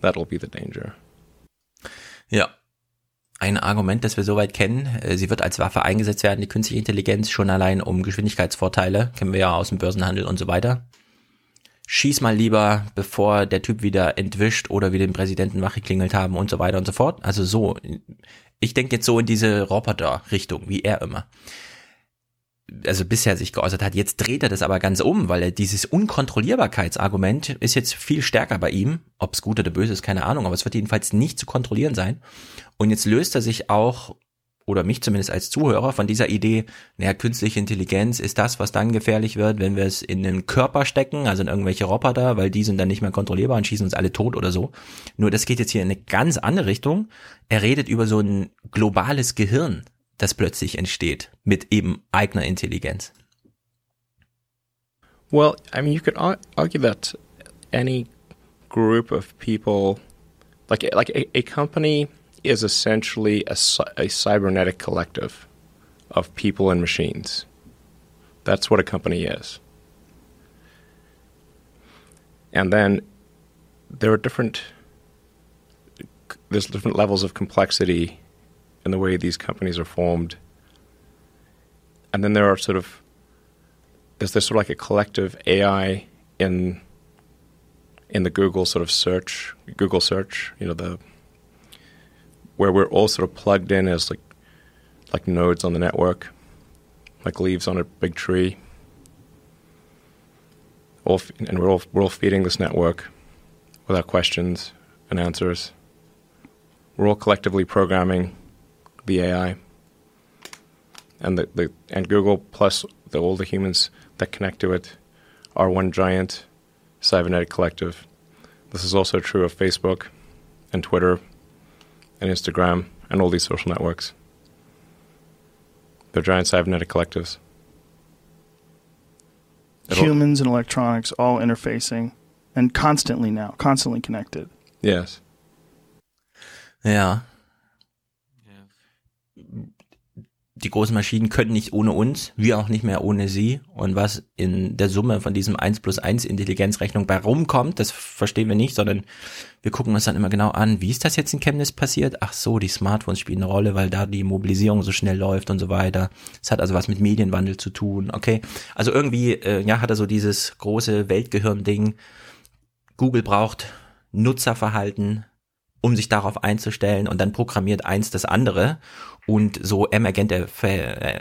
That'll be the danger. Ja. Ein Argument, das wir soweit kennen, sie wird als Waffe eingesetzt werden, die künstliche Intelligenz, schon allein um Geschwindigkeitsvorteile, kennen wir ja aus dem Börsenhandel und so weiter schieß mal lieber, bevor der Typ wieder entwischt oder wir den Präsidenten wachgeklingelt haben und so weiter und so fort. Also so, ich denke jetzt so in diese Roboter-Richtung, wie er immer. Also bisher sich geäußert hat. Jetzt dreht er das aber ganz um, weil er dieses Unkontrollierbarkeitsargument ist jetzt viel stärker bei ihm. Ob es gut oder böse ist, keine Ahnung, aber es wird jedenfalls nicht zu kontrollieren sein. Und jetzt löst er sich auch oder mich zumindest als Zuhörer von dieser Idee, naja, künstliche Intelligenz ist das, was dann gefährlich wird, wenn wir es in den Körper stecken, also in irgendwelche Roboter, weil die sind dann nicht mehr kontrollierbar und schießen uns alle tot oder so. Nur das geht jetzt hier in eine ganz andere Richtung. Er redet über so ein globales Gehirn, das plötzlich entsteht mit eben eigener Intelligenz. Well, I mean, you could argue that any group of people, like like a, a company is essentially a, a cybernetic collective of people and machines. That's what a company is. And then there are different there's different levels of complexity in the way these companies are formed. And then there are sort of there's this sort of like a collective AI in in the Google sort of search, Google search, you know, the where we're all sort of plugged in as like like nodes on the network, like leaves on a big tree. All and we're all we're all feeding this network without questions and answers. We're all collectively programming the AI and the, the and Google plus the, all the humans that connect to it are one giant cybernetic collective. This is also true of Facebook and Twitter and Instagram and all these social networks. They're giant cybernetic collectives. It'll, Humans and electronics all interfacing and constantly now, constantly connected. Yes. Ja. Die großen Maschinen können nicht ohne uns, wir auch nicht mehr ohne sie. Und was in der Summe von diesem 1 plus 1 Intelligenzrechnung bei rumkommt, das verstehen wir nicht, sondern wir gucken uns dann immer genau an, wie ist das jetzt in Chemnitz passiert? Ach so, die Smartphones spielen eine Rolle, weil da die Mobilisierung so schnell läuft und so weiter. Es hat also was mit Medienwandel zu tun, okay? Also irgendwie, äh, ja, hat er so dieses große Weltgehirn-Ding. Google braucht Nutzerverhalten, um sich darauf einzustellen und dann programmiert eins das andere und so emergente äh,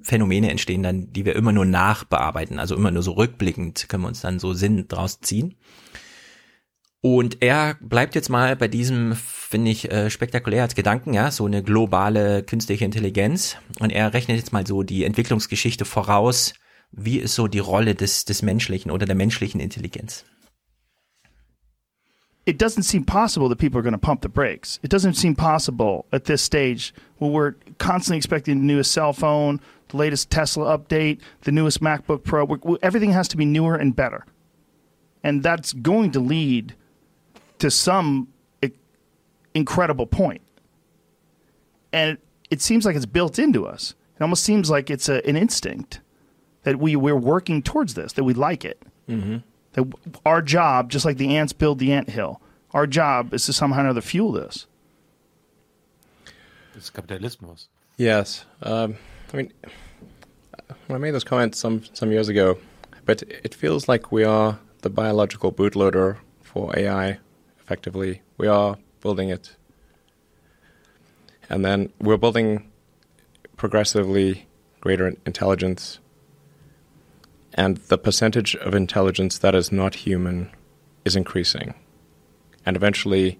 Phänomene entstehen dann, die wir immer nur nachbearbeiten, also immer nur so rückblickend können wir uns dann so Sinn draus ziehen. Und er bleibt jetzt mal bei diesem, finde ich, äh, spektakulär als Gedanken, ja, so eine globale künstliche Intelligenz. Und er rechnet jetzt mal so die Entwicklungsgeschichte voraus. Wie ist so die Rolle des, des menschlichen oder der menschlichen Intelligenz? It doesn't seem possible that people are going to pump the brakes. It doesn't seem possible at this stage when we're constantly expecting the newest cell phone, the latest Tesla update, the newest MacBook Pro. everything has to be newer and better. And that's going to lead to some incredible point. And it seems like it's built into us. It almost seems like it's a, an instinct that we, we're working towards this, that we like it. Mm-hmm. That our job, just like the ants build the ant hill, our job is to somehow or other fuel this. It's Kapitalismus. Yes. Um, I mean, I made those comments some, some years ago, but it feels like we are the biological bootloader for AI, effectively. We are building it. And then we're building progressively greater intelligence and the percentage of intelligence that is not human is increasing. And eventually,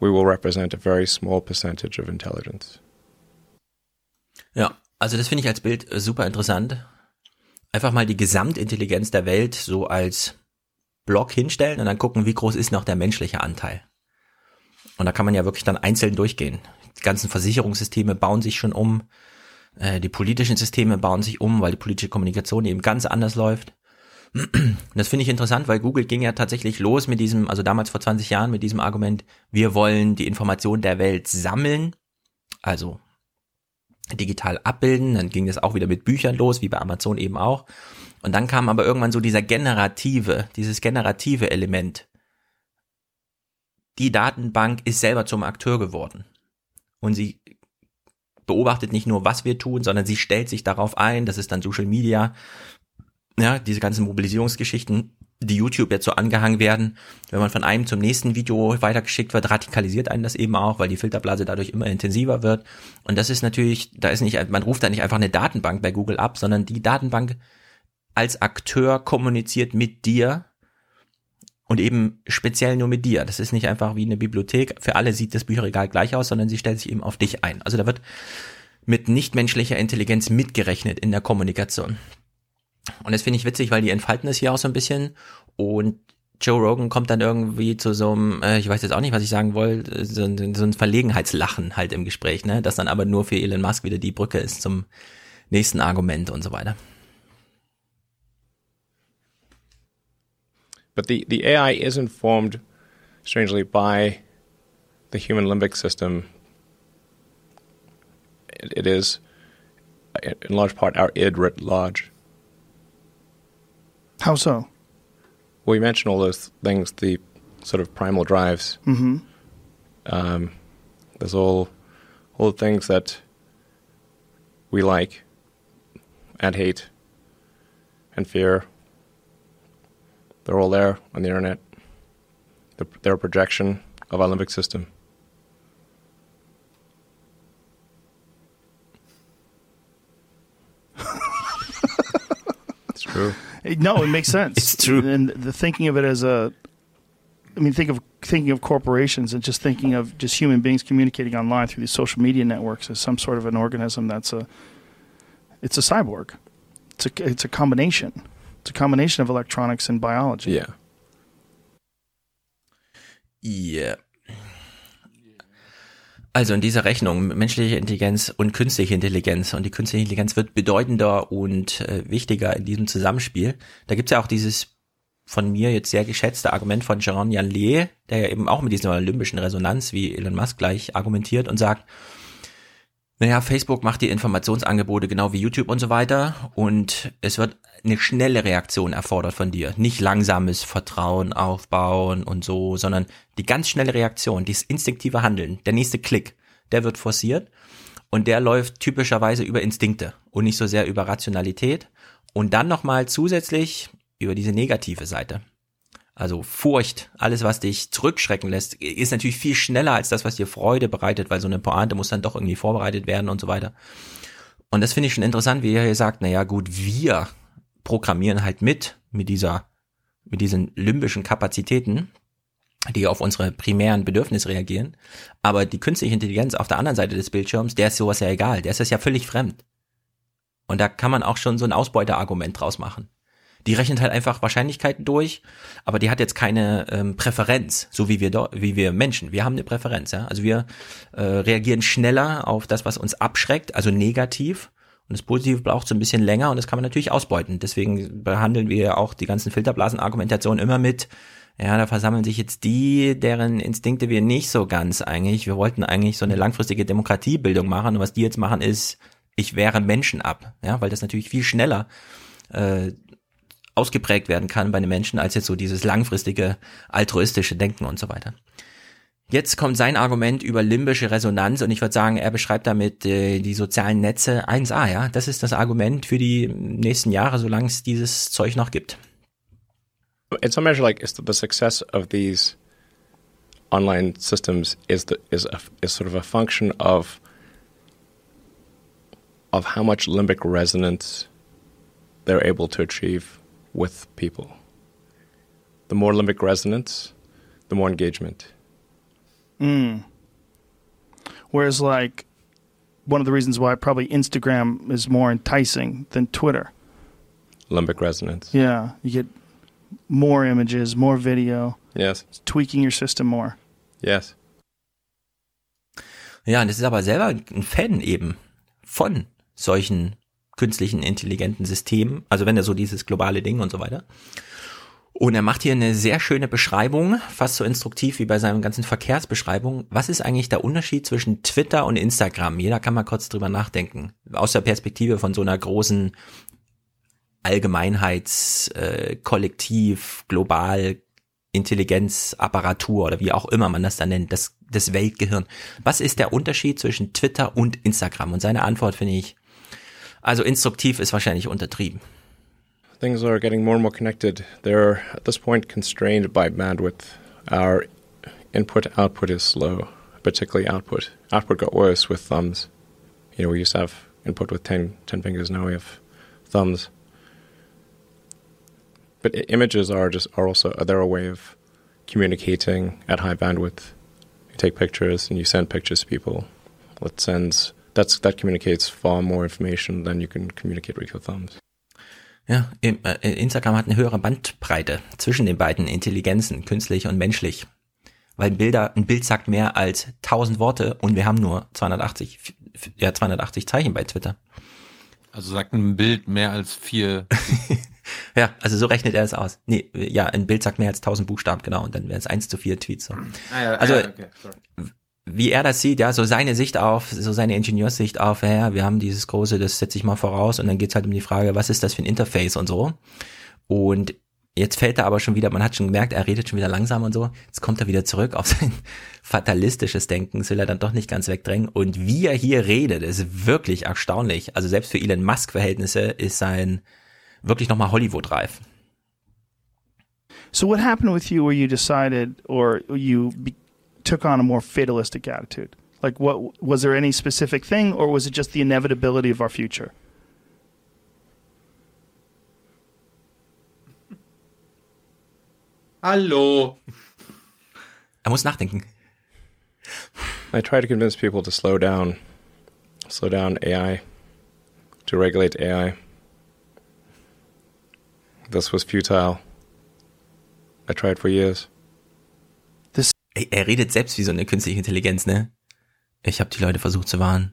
we will represent a very small percentage of intelligence. Ja, also das finde ich als Bild äh, super interessant. Einfach mal die Gesamtintelligenz der Welt so als Block hinstellen und dann gucken, wie groß ist noch der menschliche Anteil. Und da kann man ja wirklich dann einzeln durchgehen. Die ganzen Versicherungssysteme bauen sich schon um. Äh, die politischen Systeme bauen sich um, weil die politische Kommunikation eben ganz anders läuft. (clears throat) Das finde ich interessant, weil Google ging ja tatsächlich los mit diesem, also damals vor 20 Jahren mit diesem Argument, wir wollen die Informationen der Welt sammeln, also digital abbilden. Dann ging es auch wieder mit Büchern los, wie bei Amazon eben auch. Und dann kam aber irgendwann so dieser generative, dieses generative Element. Die Datenbank ist selber zum Akteur geworden. Und sie beobachtet nicht nur, was wir tun, sondern sie stellt sich darauf ein, das ist dann Social Media, ja, diese ganzen Mobilisierungsgeschichten, die YouTube jetzt so angehangen werden, wenn man von einem zum nächsten Video weitergeschickt wird, radikalisiert einen das eben auch, weil die Filterblase dadurch immer intensiver wird. Und das ist natürlich, da ist nicht, man ruft da nicht einfach eine Datenbank bei Google ab, sondern die Datenbank als Akteur kommuniziert mit dir und eben speziell nur mit dir. Das ist nicht einfach wie eine Bibliothek. Für alle sieht das Bücherregal gleich aus, sondern sie stellt sich eben auf dich ein. Also da wird mit nichtmenschlicher Intelligenz mitgerechnet in der Kommunikation. Und das finde ich witzig, weil die entfalten es hier auch so ein bisschen und Joe Rogan kommt dann irgendwie zu so einem, äh, ich weiß jetzt auch nicht, was ich sagen wollte, so, so ein Verlegenheitslachen halt im Gespräch, ne? Das dann aber nur für Elon Musk wieder die Brücke ist zum nächsten Argument und so weiter. But the, the AI is informed, strangely, by the human limbic system. it, it is, in large part, our id writ large. How so? Well, you mentioned all those things, the sort of primal drives. Mm-hmm. Um, there's all all the things that we like and hate and fear they're all there on the internet. They're, a projection of our limbic system. (laughs) it's true. No, it makes sense. (laughs) it's true. And the thinking of it as a, I mean, think of thinking of corporations and just thinking of just human beings communicating online through these social media networks as some sort of an organism that's a, it's a cyborg. It's a it's a combination. It's a combination of electronics and biology. Yeah. Yeah. Also in dieser Rechnung menschliche Intelligenz und künstliche Intelligenz und die künstliche Intelligenz wird bedeutender und äh, wichtiger in diesem Zusammenspiel. Da gibt's ja auch dieses von mir jetzt sehr geschätzte Argument von Jaron Lee, der ja eben auch mit dieser olympischen Resonanz wie Elon Musk gleich argumentiert und sagt, naja, Facebook macht die Informationsangebote genau wie YouTube und so weiter und es wird eine schnelle Reaktion erfordert von dir. Nicht langsames Vertrauen aufbauen und so, sondern die ganz schnelle Reaktion, dieses instinktive Handeln, der nächste Klick, der wird forciert und der läuft typischerweise über Instinkte und nicht so sehr über Rationalität und dann nochmal zusätzlich über diese negative Seite. Also Furcht, alles was dich zurückschrecken lässt, ist natürlich viel schneller als das, was dir Freude bereitet, weil so eine Pointe muss dann doch irgendwie vorbereitet werden und so weiter. Und das finde ich schon interessant, wie ihr hier sagt, naja gut, wir programmieren halt mit, mit dieser, mit diesen limbischen Kapazitäten, die auf unsere primären Bedürfnisse reagieren. Aber die künstliche Intelligenz auf der anderen Seite des Bildschirms, der ist sowas ja egal, der ist das ja völlig fremd. Und da kann man auch schon so ein Ausbeuterargument draus machen Die rechnet halt einfach Wahrscheinlichkeiten durch, aber die hat jetzt keine ähm, Präferenz, so wie wir wie wir Menschen. Wir haben eine Präferenz, ja. Also wir äh, reagieren schneller auf das, was uns abschreckt, also negativ. Und das Positive braucht so ein bisschen länger und das kann man natürlich ausbeuten. Deswegen behandeln wir auch die ganzen Filterblasenargumentationen immer mit, ja, da versammeln sich jetzt die, deren Instinkte wir nicht so ganz eigentlich. Wir wollten eigentlich so eine langfristige Demokratiebildung machen und was die jetzt machen ist, ich wehre Menschen ab, ja, weil das natürlich viel schneller äh, ausgeprägt werden kann bei den Menschen als jetzt so dieses langfristige altruistische Denken und so weiter. Jetzt kommt sein Argument über limbische Resonanz und ich würde sagen, er beschreibt damit äh, die sozialen Netze 1a, ja. Das ist das Argument für die nächsten Jahre, solange es dieses Zeug noch gibt. In some measure, like is the, the success of these online systems is the, is a, is sort of a function of of how much limbic resonance they're able to achieve with people. The more limbic resonance, the more engagement. Mm. Whereas, like, one of the reasons why probably Instagram is more enticing than Twitter. Limbic resonance. Yeah, you get more images, more video. Yes. It's tweaking your system more. Yes. Ja, und das ist aber selber ein Fan eben von solchen künstlichen intelligenten Systemen, also wenn er so dieses globale Ding und so weiter. Und er macht hier eine sehr schöne Beschreibung, fast so instruktiv wie bei seinen ganzen Verkehrsbeschreibungen. Was ist eigentlich der Unterschied zwischen Twitter und Instagram? Jeder kann mal kurz drüber nachdenken. Aus der Perspektive von so einer großen Allgemeinheits, äh, Kollektiv, global Intelligenzapparatur oder wie auch immer man das dann nennt, das, das Weltgehirn. Was ist der Unterschied zwischen Twitter und Instagram? Und seine Antwort finde ich, also instruktiv ist wahrscheinlich untertrieben. Things are getting more and more connected. They're at this point constrained by bandwidth. Our input output is slow, particularly output. Output got worse with thumbs. You know, we used to have input with 10, 10 fingers, now we have thumbs. But images are just are also they're a way of communicating at high bandwidth. You take pictures and you send pictures to people. That sends that's that communicates far more information than you can communicate with your thumbs. Ja, äh, Instagram hat eine höhere Bandbreite zwischen den beiden Intelligenzen, künstlich und menschlich. Weil Bilder, ein Bild sagt mehr als 1000 Worte und wir haben nur 280, ja, 280 Zeichen bei Twitter. Also sagt ein Bild mehr als vier. (laughs) ja, also so rechnet er es aus. Nee, ja, ein Bild sagt mehr als 1000 Buchstaben, genau, und dann wären es 1 zu 4 Tweets. So. Ah, ja, also, ja, okay, wie er das sieht, ja, so seine Sicht auf, so seine Ingenieurssicht auf, ja, wir haben dieses große, das setze ich mal voraus und dann geht's halt um die Frage, was ist das für ein Interface und so. Und jetzt fällt er aber schon wieder, man hat schon gemerkt, er redet schon wieder langsam und so. Jetzt kommt er wieder zurück auf sein (laughs) fatalistisches Denken, das will er dann doch nicht ganz wegdrängen. Und wie er hier redet, ist wirklich erstaunlich. Also selbst für Elon Musk Verhältnisse ist sein wirklich nochmal Hollywood-reif. So what happened with you where you decided or you took on a more fatalistic attitude? Like, what was there any specific thing, or was it just the inevitability of our future? (laughs) Hallo. Er muss nachdenken. I try to convince people to slow down, slow down AI, to regulate AI. This was futile. I tried for years. Er redet selbst wie so eine künstliche Intelligenz, ne? Ich habe die Leute versucht zu warnen.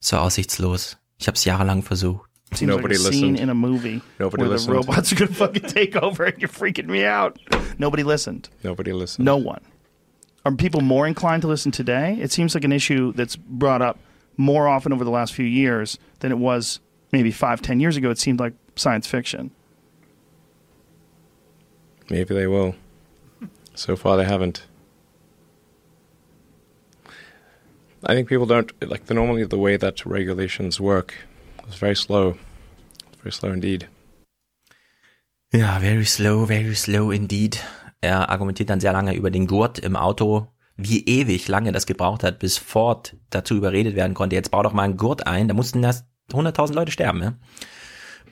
So aussichtslos. Ich habe es jahrelang versucht. Seems Nobody like a listened. scene in a movie Nobody where listened. the robots are gonna fucking take over and you're freaking me out. Nobody listened. Nobody listened. No one. Are people more inclined to listen today? It seems like an issue that's brought up more often over the last few years than it was maybe five, ten years ago. It seemed like science fiction. Maybe they will. So far, they haven't. I think people don't like the normally the way that regulations work is very slow, very slow indeed. Ja, very slow, very slow indeed. Er argumentiert dann sehr lange über den Gurt im Auto, wie ewig lange das gebraucht hat, bis Ford dazu überredet werden konnte. Jetzt bau doch mal einen Gurt ein. Da mussten erst 100.000 Leute sterben. Ja?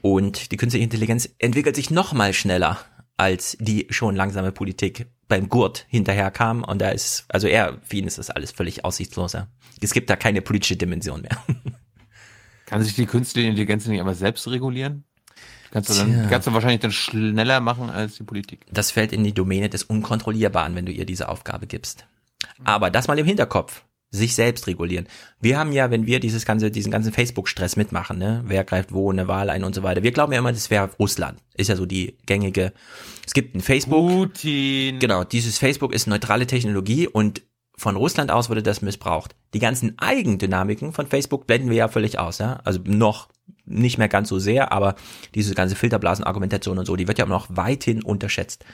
Und die künstliche Intelligenz entwickelt sich noch mal schneller als die schon langsame Politik beim Gurt hinterherkam. Und da ist, also er, für ihn ist das alles völlig aussichtslos. Ja. Es gibt da keine politische Dimension mehr. (laughs) Kann sich die künstliche Intelligenz nicht einfach selbst regulieren? Kannst du, dann, kannst du wahrscheinlich dann schneller machen als die Politik. Das fällt in die Domäne des Unkontrollierbaren, wenn du ihr diese Aufgabe gibst. Aber das mal im Hinterkopf. Sich selbst regulieren. Wir haben ja, wenn wir dieses ganze, diesen ganzen Facebook-Stress mitmachen, ne, wer greift wo eine Wahl ein und so weiter. Wir glauben ja immer, das wäre Russland. Ist ja so die gängige. Es gibt ein Facebook. Putin. Genau, dieses Facebook ist neutrale Technologie und von Russland aus wurde das missbraucht. Die ganzen Eigendynamiken von Facebook blenden wir ja völlig aus, ja. Also noch nicht mehr ganz so sehr, aber diese ganze Filterblasenargumentation und so, die wird ja immer noch weithin unterschätzt.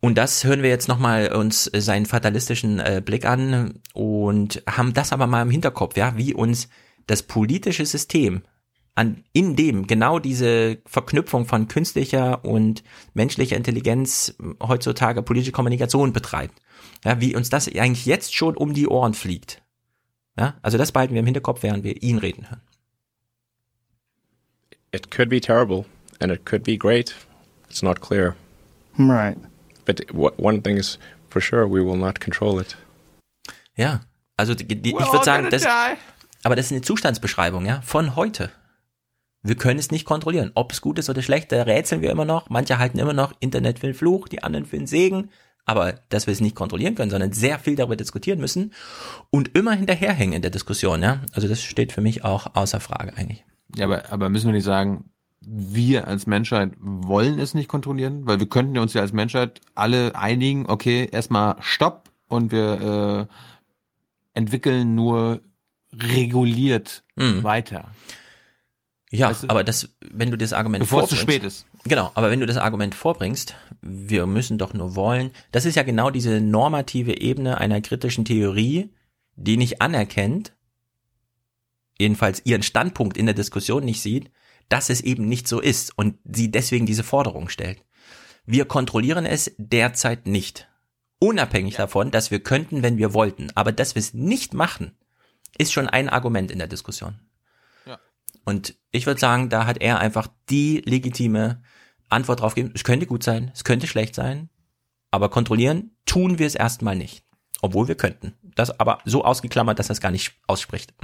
Und das hören wir jetzt nochmal uns seinen fatalistischen äh, Blick an und haben das aber mal im Hinterkopf, ja, wie uns das politische System an, in dem genau diese Verknüpfung von künstlicher und menschlicher Intelligenz heutzutage politische Kommunikation betreibt. Ja, wie uns das eigentlich jetzt schon um die Ohren fliegt. Ja, also das behalten wir im Hinterkopf, während wir ihn reden hören. It could be terrible and it could be great. It's not clear. Right. But one thing is for sure, we will not control it. Ja, also die, die, ich würde sagen, das, aber das ist eine Zustandsbeschreibung, ja, von heute. Wir können es nicht kontrollieren. Ob es gut ist oder schlecht, da rätseln wir immer noch. Manche halten immer noch Internet für einen Fluch, die anderen für einen Segen. Aber dass wir es nicht kontrollieren können, sondern sehr viel darüber diskutieren müssen und immer hinterherhängen in der Diskussion, ja. Also das steht für mich auch außer Frage eigentlich. Ja, aber, aber müssen wir nicht sagen, wir als Menschheit wollen es nicht kontrollieren, weil wir könnten uns ja als Menschheit alle einigen, okay, erstmal Stopp und wir äh, entwickeln nur reguliert mhm. weiter. Ja, weißt du? aber das, wenn du das Argument Bevor es zu spät ist. Genau, aber wenn du das Argument vorbringst, wir müssen doch nur wollen, das ist ja genau diese normative Ebene einer kritischen Theorie, die nicht anerkennt, jedenfalls ihren Standpunkt in der Diskussion nicht sieht, dass es eben nicht so ist und sie deswegen diese Forderung stellt. Wir kontrollieren es derzeit nicht. Unabhängig ja. davon, dass wir könnten, wenn wir wollten. Aber dass wir es nicht machen, ist schon ein Argument in der Diskussion. Ja. Und ich würde sagen, da hat er einfach die legitime Antwort drauf gegeben. Es könnte gut sein, es könnte schlecht sein, aber kontrollieren tun wir es erstmal nicht. Obwohl wir könnten. Das aber so ausgeklammert, dass er es gar nicht ausspricht.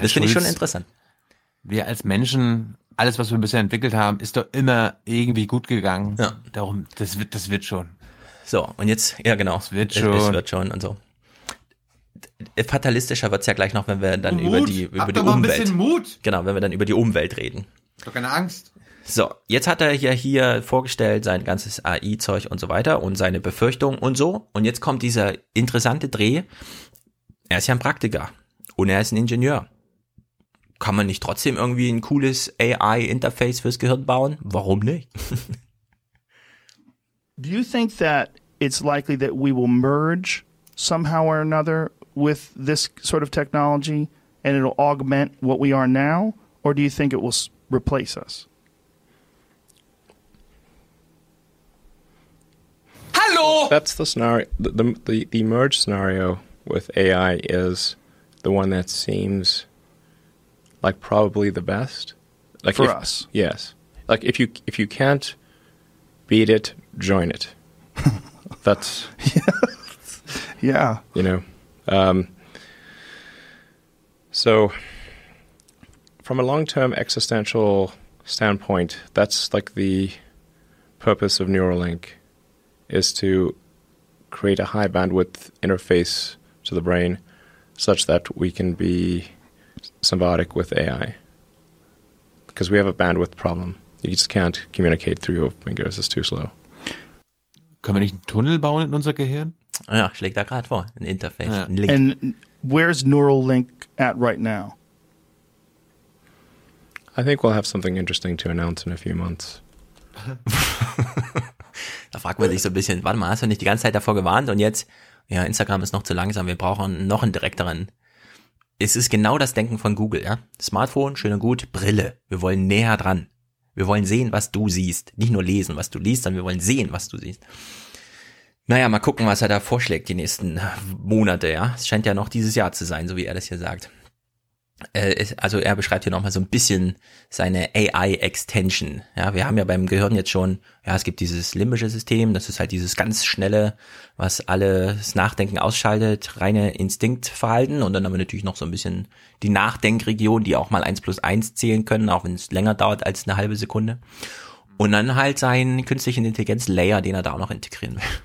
Das finde ich schon interessant. Wir als Menschen alles, was wir bisher entwickelt haben, ist doch immer irgendwie gut gegangen. Ja. Darum, das wird, das wird schon. So, und jetzt, ja genau. Es wird schon. Es, wird schon und so. Fatalistischer wird's ja gleich noch, wenn wir dann Mut. über die, über Hab die Umwelt. Ein bisschen Mut. Genau, wenn wir dann über die Umwelt reden. Doch keine Angst. So, jetzt hat er ja hier vorgestellt sein ganzes AI-Zeug und so weiter und seine Befürchtungen und so. Und jetzt kommt dieser interessante Dreh. Er ist ja ein Praktiker und er ist ein Ingenieur kann man nicht trotzdem irgendwie ein cooles AI-Interface fürs Gehirn bauen? Warum nicht? (laughs) Do you think that it's likely that we will merge somehow or another with this sort of technology and it'll augment what we are now? Or do you think it will replace us? Hello! That's the scenario. The, the, the merge scenario with AI is the one that seems like probably the best. Like for if, us, yes. Like if you if you can't beat it, join it. (laughs) That's yeah. You know, um, so from a long-term existential standpoint, that's like the purpose of Neuralink is to create a high bandwidth interface to the brain such that we can be symbiotic with AI because we have a bandwidth problem. You just can't communicate through your fingers; it's too slow. Können wir nicht einen Tunnel bauen in unser Gehirn? Ja, schlägt da gerade vor, ein Interface, ja. ein Link. And where's Neuralink at right now? I think we'll have something interesting to announce in a few months. (laughs) da fragt man sich so ein bisschen, warte mal, hast du nicht die ganze Zeit davor gewarnt und jetzt, ja, Instagram ist noch zu langsam, wir brauchen noch einen direkteren es ist genau das Denken von Google, ja. Smartphone, schön und gut, Brille. Wir wollen näher dran. Wir wollen sehen, was du siehst. Nicht nur lesen, was du liest, sondern wir wollen sehen, was du siehst. Naja, mal gucken, was er da vorschlägt die nächsten Monate, ja. Es scheint ja noch dieses Jahr zu sein, so wie er das hier sagt. Äh, also er beschreibt hier nochmal so ein bisschen seine AI-Extension. Ja, wir haben ja beim Gehirn jetzt schon, ja, es gibt dieses limbische System, das ist halt dieses ganz schnelle, was alles Nachdenken ausschaltet, reine Instinktverhalten und dann haben wir natürlich noch so ein bisschen die Nachdenkregion, die auch mal eins plus eins zählen können, auch wenn es länger dauert als eine halbe Sekunde. Und dann halt seinen künstlichen Intelligenz-Layer, den er da auch noch integrieren will. (laughs)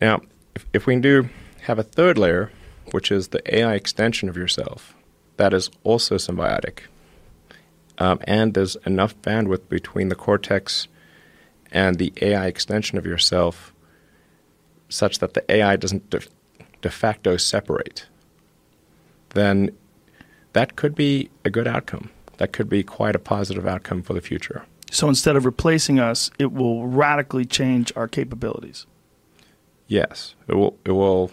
Now, if, if we do have a third layer, which is the AI extension of yourself, that is also symbiotic. Um, and there's enough bandwidth between the cortex and the AI extension of yourself such that the AI doesn't de, de facto separate, then that could be a good outcome. That could be quite a positive outcome for the future. So instead of replacing us, it will radically change our capabilities. Yes, it will. It will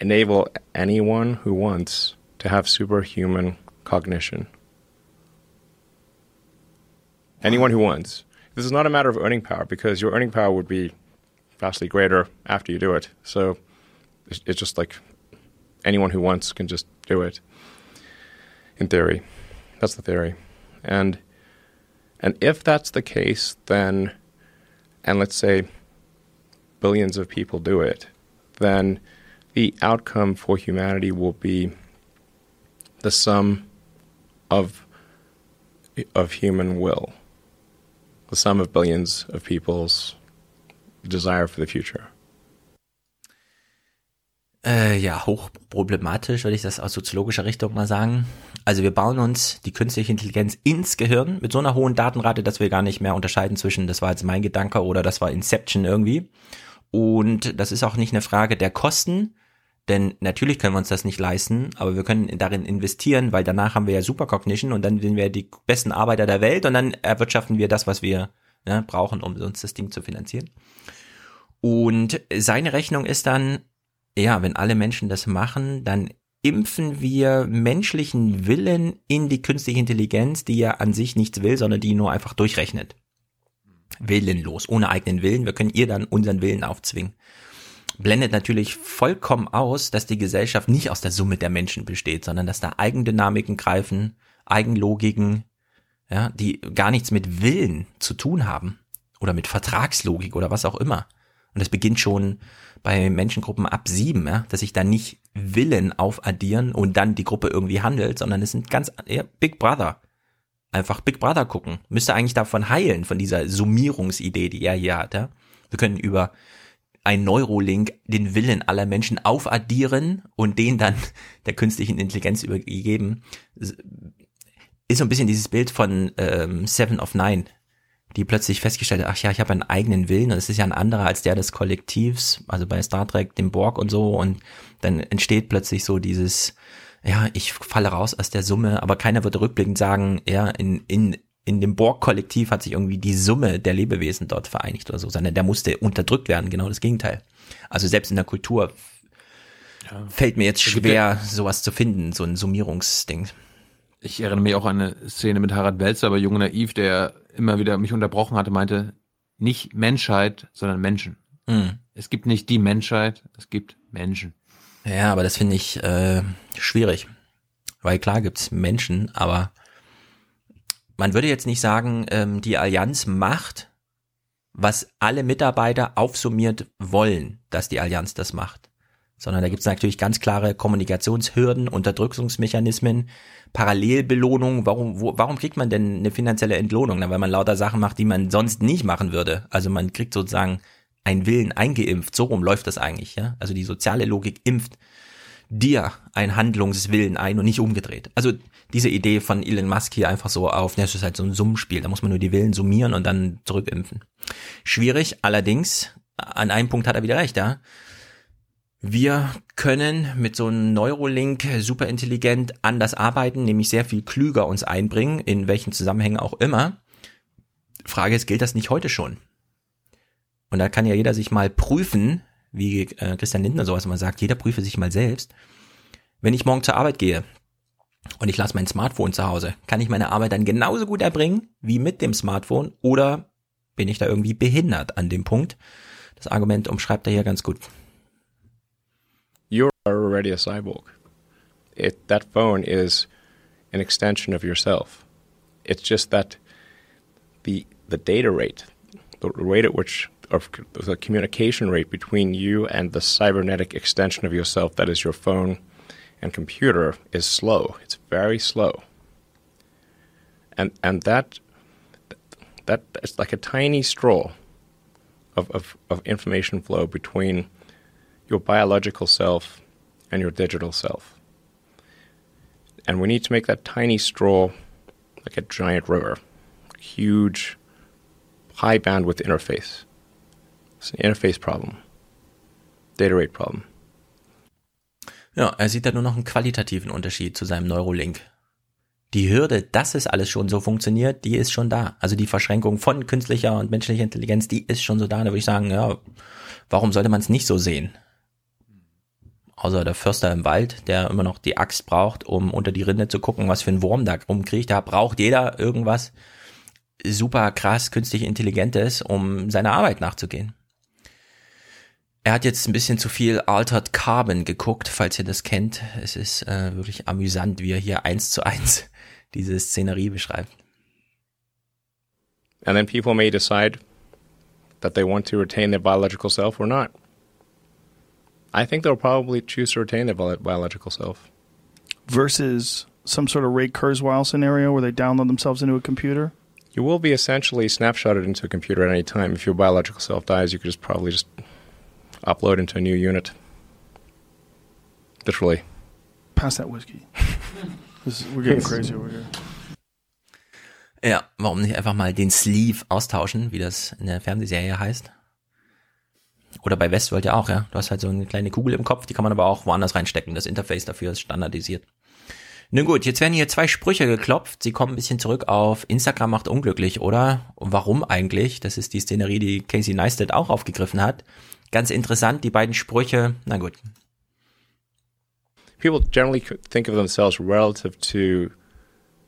enable anyone who wants to have superhuman cognition. Anyone who wants. This is not a matter of earning power because your earning power would be vastly greater after you do it. So it's, just like anyone who wants can just do it. In theory, that's the theory, and and if that's the case, then and let's say billions of people do it, then the outcome for humanity will be the sum of of human will, the sum of billions of people's desire for the future. Äh, ja, hochproblematisch, würde ich das aus soziologischer Richtung mal sagen. Also wir bauen uns die künstliche Intelligenz ins Gehirn mit so einer hohen Datenrate, dass wir gar nicht mehr unterscheiden zwischen, das war jetzt mein Gedanke oder das war Inception irgendwie. Und das ist auch nicht eine Frage der Kosten, denn natürlich können wir uns das nicht leisten, aber wir können darin investieren, weil danach haben wir ja Supercognition und dann sind wir die besten Arbeiter der Welt und dann erwirtschaften wir das, was wir ne, brauchen, um uns das Ding zu finanzieren. Und seine Rechnung ist dann, ja, wenn alle Menschen das machen, dann impfen wir menschlichen Willen in die künstliche Intelligenz, die ja an sich nichts will, sondern die nur einfach durchrechnet. Willenlos, ohne eigenen Willen. Wir können ihr dann unseren Willen aufzwingen. Blendet natürlich vollkommen aus, dass die Gesellschaft nicht aus der Summe der Menschen besteht, sondern dass da Eigendynamiken greifen, Eigenlogiken, ja, die gar nichts mit Willen zu tun haben oder mit Vertragslogik oder was auch immer. Und das beginnt schon bei Menschengruppen ab sieben, ja, dass sich da nicht Willen aufaddieren und dann die Gruppe irgendwie handelt, sondern es sind ganz ja, Big Brother. Einfach Big Brother gucken. Müsste eigentlich davon heilen, von dieser Summierungsidee, die er hier hat. Ja. Wir können über ein Neurolink den Willen aller Menschen aufaddieren und den dann (laughs) der künstlichen Intelligenz übergeben. Ist so ein bisschen dieses Bild von ähm, Seven of Nine, die plötzlich festgestellt hat, ach ja, ich habe einen eigenen Willen und es ist ja ein anderer als der des Kollektivs, also bei Star Trek, dem Borg und so und dann entsteht plötzlich so dieses, ja, ich falle raus aus der Summe, aber keiner wird rückblickend sagen, ja, in, in, in dem Borg-Kollektiv hat sich irgendwie die Summe der Lebewesen dort vereinigt oder so, sondern der musste unterdrückt werden, genau das Gegenteil. Also selbst in der Kultur ja. fällt mir jetzt schwer, sowas zu finden, so ein Summierungsding. Ich erinnere mich auch an eine Szene mit Harald Welzer bei Jung Naiv, der immer wieder mich unterbrochen hatte, meinte, nicht Menschheit, sondern Menschen. Mhm. Es gibt nicht die Menschheit, es gibt Menschen. Ja, aber das finde ich äh, schwierig. Weil klar gibt's Menschen, aber man würde jetzt nicht sagen, ähm, die Allianz macht, was alle Mitarbeiter aufsummiert wollen, dass die Allianz das macht. Sondern da gibt's natürlich ganz klare Kommunikationshürden, Unterdrückungsmechanismen, Parallelbelohnung. Warum, wo, warum kriegt man denn eine finanzielle Entlohnung? Na, weil man lauter Sachen macht, die man sonst nicht machen würde. Also man kriegt sozusagen einen Willen eingeimpft. So rum läuft das eigentlich, ja. Also die soziale Logik impft dir einen Handlungswillen ein und nicht umgedreht. Also diese Idee von Elon Musk hier einfach so auf, es ist halt so ein Summenspiel, da muss man nur die Willen summieren und dann zurückimpfen. Schwierig, allerdings, an einem Punkt hat er wieder recht, ja. Wir können mit so einem Neurolink super intelligent anders arbeiten, nämlich sehr viel klüger uns einbringen, in welchen Zusammenhängen auch immer. Frage ist, gilt das nicht heute schon? Und da kann ja jeder sich mal prüfen, wie äh, Christian Lindner sowas immer sagt, jeder prüfe sich mal selbst. Wenn ich morgen zur Arbeit gehe und ich lasse mein Smartphone zu Hause, kann ich meine Arbeit dann genauso gut erbringen wie mit dem Smartphone oder bin ich da irgendwie behindert an dem Punkt? Das Argument umschreibt er hier ganz gut. you're already a cyborg. It, that phone is an extension of yourself. It's just that the the data rate, the rate at which of the communication rate between you and the cybernetic extension of yourself that is your phone and computer is slow. It's very slow. and and that that it's like a tiny straw of, of, of information flow between your biological self and your digital self. And we need to make that tiny straw like a giant river, huge, high bandwidth interface. It's an interface problem, data rate problem. Ja, er sieht da nur noch einen qualitativen Unterschied zu seinem Neurolink. Die Hürde, dass es alles schon so funktioniert, die ist schon da. Also die Verschränkung von künstlicher und menschlicher Intelligenz, die ist schon so da. Da würde ich sagen, ja, warum sollte man es nicht so sehen? Außer der Förster im Wald, der immer noch die Axt braucht, um unter die Rinde zu gucken, was für ein Wurm da rumkriegt. Da braucht jeder irgendwas super krass künstlich Intelligentes, um seiner Arbeit nachzugehen. Er hat jetzt ein bisschen zu viel Altered Carbon geguckt, falls ihr das kennt. Es ist äh, wirklich amüsant, wie er hier eins zu eins (laughs) diese Szenerie beschreibt. And then people may decide that they want to retain their biological self or not. I think they'll probably choose to retain their biological self. Versus some sort of Ray Kurzweil scenario where they download themselves into a computer? You will be essentially snapshotted into a computer at any time. If your biological self dies, you could just probably just upload into a new unit. Literally. Pass that whiskey. (laughs) this, we're getting crazy over here. Ja, warum nicht einfach mal den Sleeve austauschen, wie das in der Fernsehserie heißt? Oder bei Westworld ja auch, ja. Du hast halt so eine kleine Kugel im Kopf, die kann man aber auch woanders reinstecken. Das Interface dafür ist standardisiert. Nun gut, jetzt werden hier zwei Sprüche geklopft. Sie kommen ein bisschen zurück auf Instagram macht unglücklich, oder? Und warum eigentlich? Das ist die Szenerie, die Casey Neistat auch aufgegriffen hat. Ganz interessant, die beiden Sprüche. Na gut. People generally think of themselves relative to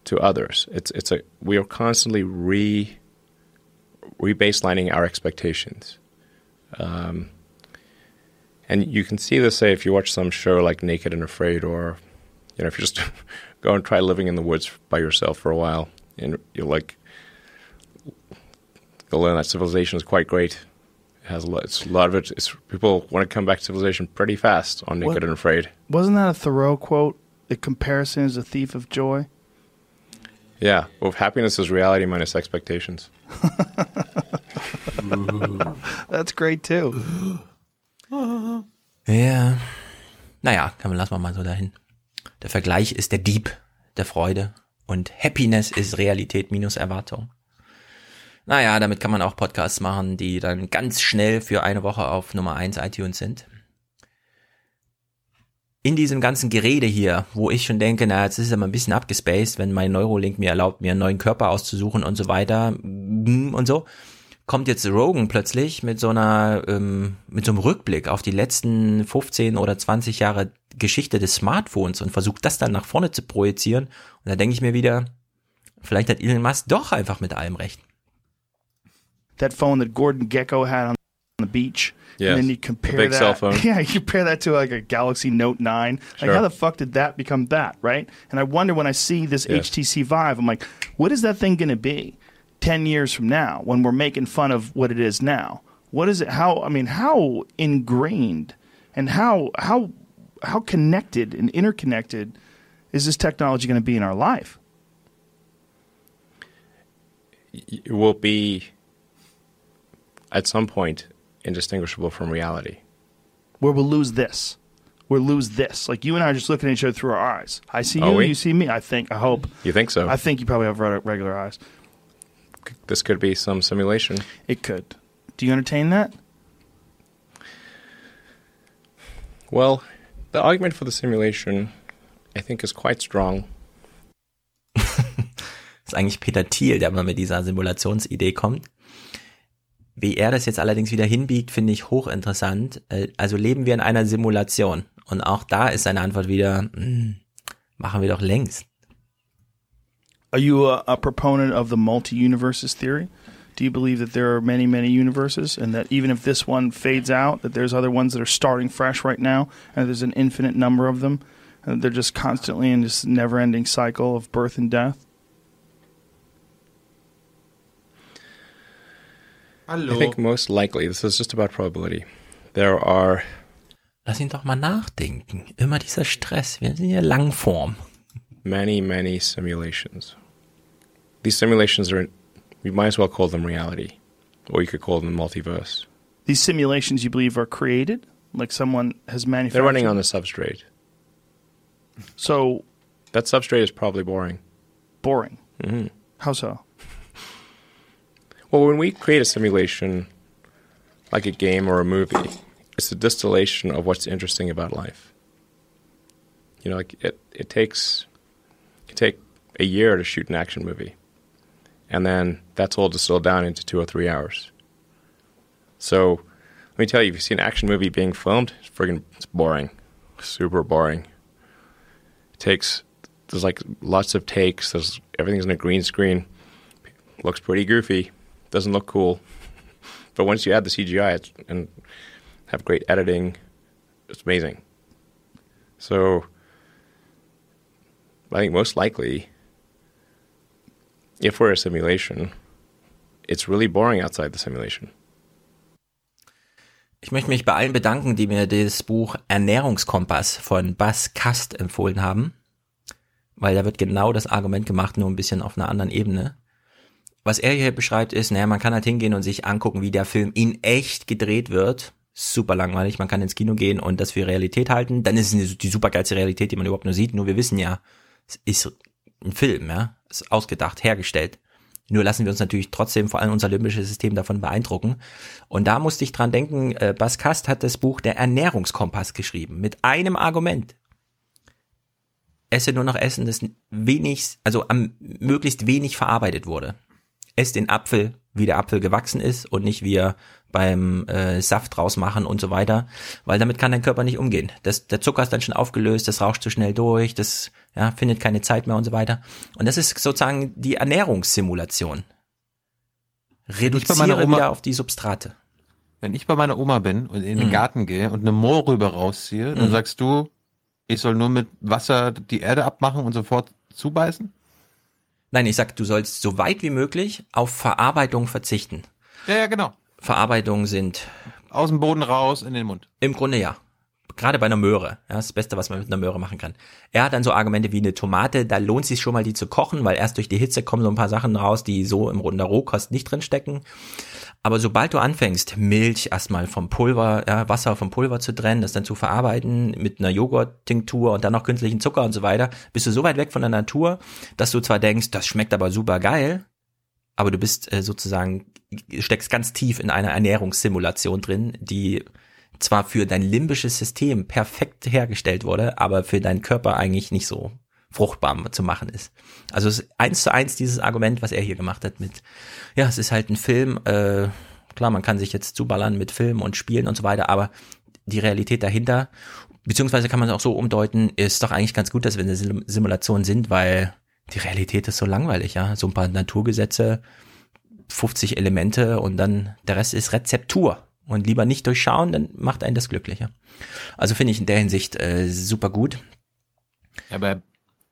to others. It's it's a we are constantly re rebaselining our expectations. Um, and you can see this, say, if you watch some show like Naked and Afraid, or you know, if you just (laughs) go and try living in the woods by yourself for a while, and you'll like, you'll learn that civilization is quite great. It has a lot, it's, a lot of it. It's, people want to come back to civilization pretty fast on Naked what, and Afraid. Wasn't that a Thoreau quote? The comparison is a thief of joy. Yeah, well, happiness is reality minus expectations. (laughs) (laughs) That's great too. (gasps) Ja. Naja, kann man lassen wir mal so dahin. Der Vergleich ist der Dieb der Freude und Happiness ist Realität minus Erwartung. Naja, damit kann man auch Podcasts machen, die dann ganz schnell für eine Woche auf Nummer 1 iTunes sind. In diesem ganzen Gerede hier, wo ich schon denke, na, jetzt ist es aber ein bisschen abgespaced, wenn mein Neurolink mir erlaubt, mir einen neuen Körper auszusuchen und so weiter mm, und so, kommt jetzt Rogan plötzlich mit so einer, ähm, mit so einem Rückblick auf die letzten 15 oder 20 Jahre Geschichte des Smartphones und versucht das dann nach vorne zu projizieren. Und da denke ich mir wieder, vielleicht hat Elon Musk doch einfach mit allem recht. That phone that Gordon Gecko had on the beach. Yes, and then you compare that. Cell phone. (laughs) Yeah, you compare that to like a Galaxy Note 9. Like, Sure. how the fuck did that become that, right? And I wonder when I see this Yes. HTC Vive, I'm like, what is that thing going to be 10 years from now when we're making fun of what it is now? What is it? How, I mean, how ingrained and how, how, how connected and interconnected is this technology going to be in our life? It will be at some point indistinguishable from reality. Where we'll lose this. We'll lose this. Like you and I are just looking at each other through our eyes. I see you, you see me. I think, I hope. You think so? I think you probably have regular eyes. this could be some simulation. It could. Do you entertain that? Well, the argument for the simulation, I think, is quite strong. (laughs) ist eigentlich Peter Thiel, der mal mit dieser Simulationsidee kommt. Wie er das jetzt allerdings wieder hinbiegt, finde ich hochinteressant. Äh, Also leben wir in einer Simulation. Und auch da ist seine Antwort wieder, hm, machen wir doch längst. Are you a, a proponent of the multi-universes theory? Do you believe that there are many, many universes, and that even if this one fades out, that there's other ones that are starting fresh right now, and there's an infinite number of them, and they're just constantly in this never-ending cycle of birth and death? I think most likely, this is just about probability. There are Lass ihn doch mal nachdenken. Immer dieser Stress. Wir sind ja Langform. many, many simulations. these simulations are, you might as well call them reality, or you could call them multiverse. These simulations, you believe, are created, like someone has manufactured. They're running on a substrate. So that substrate is probably boring. Boring. Mm-hmm. How so? Well, when we create a simulation, like a game or a movie, it's a distillation of what's interesting about life. You know, like it, it takes it take a year to shoot an action movie, and then that's all distilled down into two or three hours. So, let me tell you, if you see an action movie being filmed, it's friggin' it's boring, super boring. It takes there's like lots of takes. There's everything's in a green screen. Looks pretty goofy. Doesn't look cool. But once you add the CGI and have great editing, it's amazing. So I think most likely, if we're a simulation, it's really boring outside the simulation. Ich möchte mich bei allen bedanken, die mir das Buch Ernährungskompass von Bas Kast empfohlen haben, weil da wird genau das Argument gemacht, nur ein bisschen auf einer anderen Ebene. Was er hier beschreibt ist, naja, man kann halt hingehen und sich angucken, wie der Film in echt gedreht wird. Super langweilig, man kann ins Kino gehen und das für Realität halten. Dann ist es die supergeilste Realität, die man überhaupt nur sieht. Nur wir wissen ja, es ist ein Film, ja, es ist ausgedacht, hergestellt. Nur lassen wir uns natürlich trotzdem vor allem unser limbisches System davon beeindrucken. Und da musste ich dran denken, äh, Bas Kast hat das Buch Der Ernährungskompass geschrieben. Mit einem Argument. Esse nur noch Essen, das wenig, also am möglichst wenig verarbeitet wurde. Ess den Apfel, wie der Apfel gewachsen ist und nicht wie er beim äh, Saft rausmachen und so weiter, weil damit kann dein Körper nicht umgehen. Das, der Zucker ist dann schon aufgelöst, das rauscht zu schnell durch, das ja, findet keine Zeit mehr und so weiter. Und das ist sozusagen die Ernährungssimulation. Reduziere Oma, wieder auf die Substrate. Wenn ich bei meiner Oma bin und in den mhm. Garten gehe und eine Mohrrübe rausziehe, dann mhm. sagst du, ich soll nur mit Wasser die Erde abmachen und sofort zubeißen? Nein, ich sag, du sollst so weit wie möglich auf Verarbeitung verzichten. Ja, ja, genau. Verarbeitungen sind aus dem Boden raus in den Mund. Im Grunde ja. Gerade bei einer Möhre. Ja, das Beste, was man mit einer Möhre machen kann. Er hat dann so Argumente wie eine Tomate, da lohnt sich schon mal, die zu kochen, weil erst durch die Hitze kommen so ein paar Sachen raus, die so im Runde Rohkost nicht drin stecken. Aber sobald du anfängst, Milch erstmal vom Pulver, ja, Wasser vom Pulver zu trennen, das dann zu verarbeiten mit einer Joghurt-Tinktur und dann noch künstlichen Zucker und so weiter, bist du so weit weg von der Natur, dass du zwar denkst, das schmeckt aber super geil, aber du bist äh, sozusagen, steckst ganz tief in einer Ernährungssimulation drin, die zwar für dein limbisches System perfekt hergestellt wurde, aber für deinen Körper eigentlich nicht so fruchtbar zu machen ist. Also es ist eins zu eins dieses Argument, was er hier gemacht hat mit, ja, es ist halt ein Film, äh, klar, man kann sich jetzt zuballern mit Filmen und Spielen und so weiter, aber die Realität dahinter, beziehungsweise kann man es auch so umdeuten, ist doch eigentlich ganz gut, dass wir eine Simulation sind, weil die Realität ist so langweilig, ja. So ein paar Naturgesetze, 50 Elemente und dann der Rest ist Rezeptur. Und lieber nicht durchschauen, dann macht einen das glücklicher. Also finde ich in der Hinsicht äh, super gut. Aber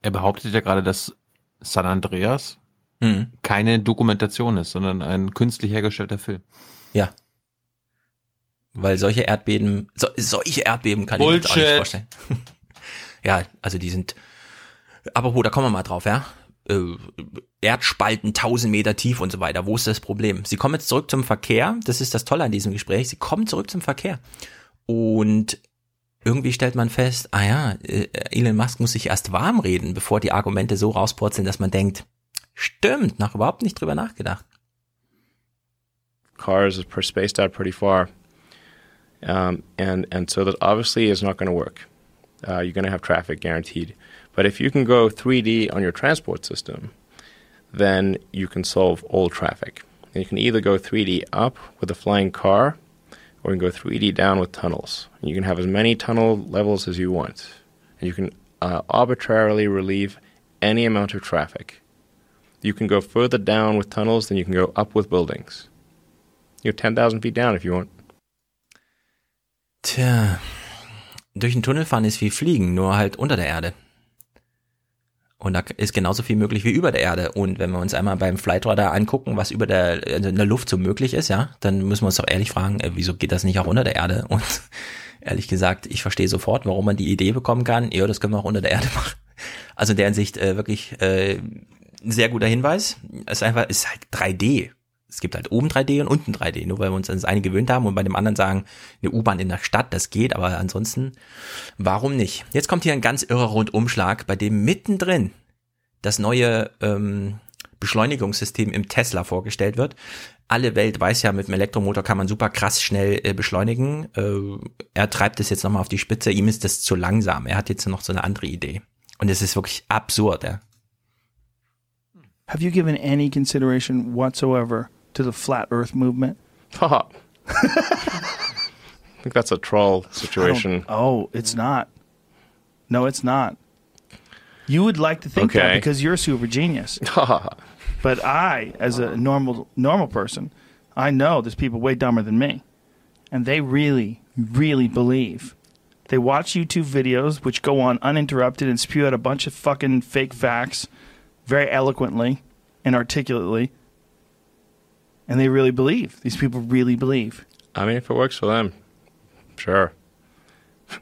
er behauptet ja gerade, dass San Andreas mhm. keine Dokumentation ist, sondern ein künstlich hergestellter Film. Ja. Weil solche Erdbeben, so, solche Erdbeben kann Bullshit. ich mir auch nicht vorstellen. (laughs) ja, also die sind, aber wo, da kommen wir mal drauf, ja. Äh, Erdspalten 1000 Meter tief und so weiter. Wo ist das Problem? Sie kommen jetzt zurück zum Verkehr. Das ist das Tolle an diesem Gespräch. Sie kommen zurück zum Verkehr. Und irgendwie stellt man fest, ah ja, äh, Elon Musk muss sich erst warm reden, bevor die Argumente so rauspurzeln, dass man denkt, stimmt, noch überhaupt nicht drüber nachgedacht. Cars are spaced out pretty far. Um, and, and so that obviously is not going to work. Uh, you're going to have traffic guaranteed. But if you can go 3D on your transport system, then you can solve all traffic. And you can either go 3D up with a flying car or you can go 3D down with tunnels. And you can have as many tunnel levels as you want. And you can uh, arbitrarily relieve any amount of traffic. You can go further down with tunnels than you can go up with buildings. You're 10,000 feet down if you want. Tja, durch den Tunnel fahren ist wie Fliegen, nur halt unter der Erde. Und da ist genauso viel möglich wie über der Erde. Und wenn wir uns einmal beim Flightradar angucken, was über der, in der Luft so möglich ist, ja, dann müssen wir uns doch ehrlich fragen, äh, wieso geht das nicht auch unter der Erde? (laughs) Und ehrlich gesagt, ich verstehe sofort, warum man die Idee bekommen kann, ja, das können wir auch unter der Erde (laughs) machen. Also in der Hinsicht äh, wirklich äh, ein sehr guter Hinweis. Es ist einfach, es ist halt 3D. Es gibt halt oben 3D und unten 3D, nur weil wir uns an das eine gewöhnt haben und bei dem anderen sagen, eine U-Bahn in der Stadt, das geht, aber ansonsten, warum nicht? Jetzt kommt hier ein ganz irrer Rundumschlag, bei dem mittendrin das neue ähm, Beschleunigungssystem im Tesla vorgestellt wird. Alle Welt weiß ja, mit dem Elektromotor kann man super krass schnell äh, beschleunigen. Äh, er treibt es jetzt nochmal auf die Spitze, ihm ist das zu langsam. Er hat jetzt noch so eine andere Idee. Und es ist wirklich absurd, ja. Have you given any consideration whatsoever to the flat Earth movement? (laughs) I think that's a troll situation. Oh, it's not. No, it's not. You would like to think that Okay. because you're a super genius. (laughs) But I, as a normal normal person, I know there's people way dumber than me, and they really, really believe. They watch YouTube videos which go on uninterrupted and spew out a bunch of fucking fake facts, very eloquently and articulately, and they really believe. These people really believe. I mean, if it works for them, sure. (laughs)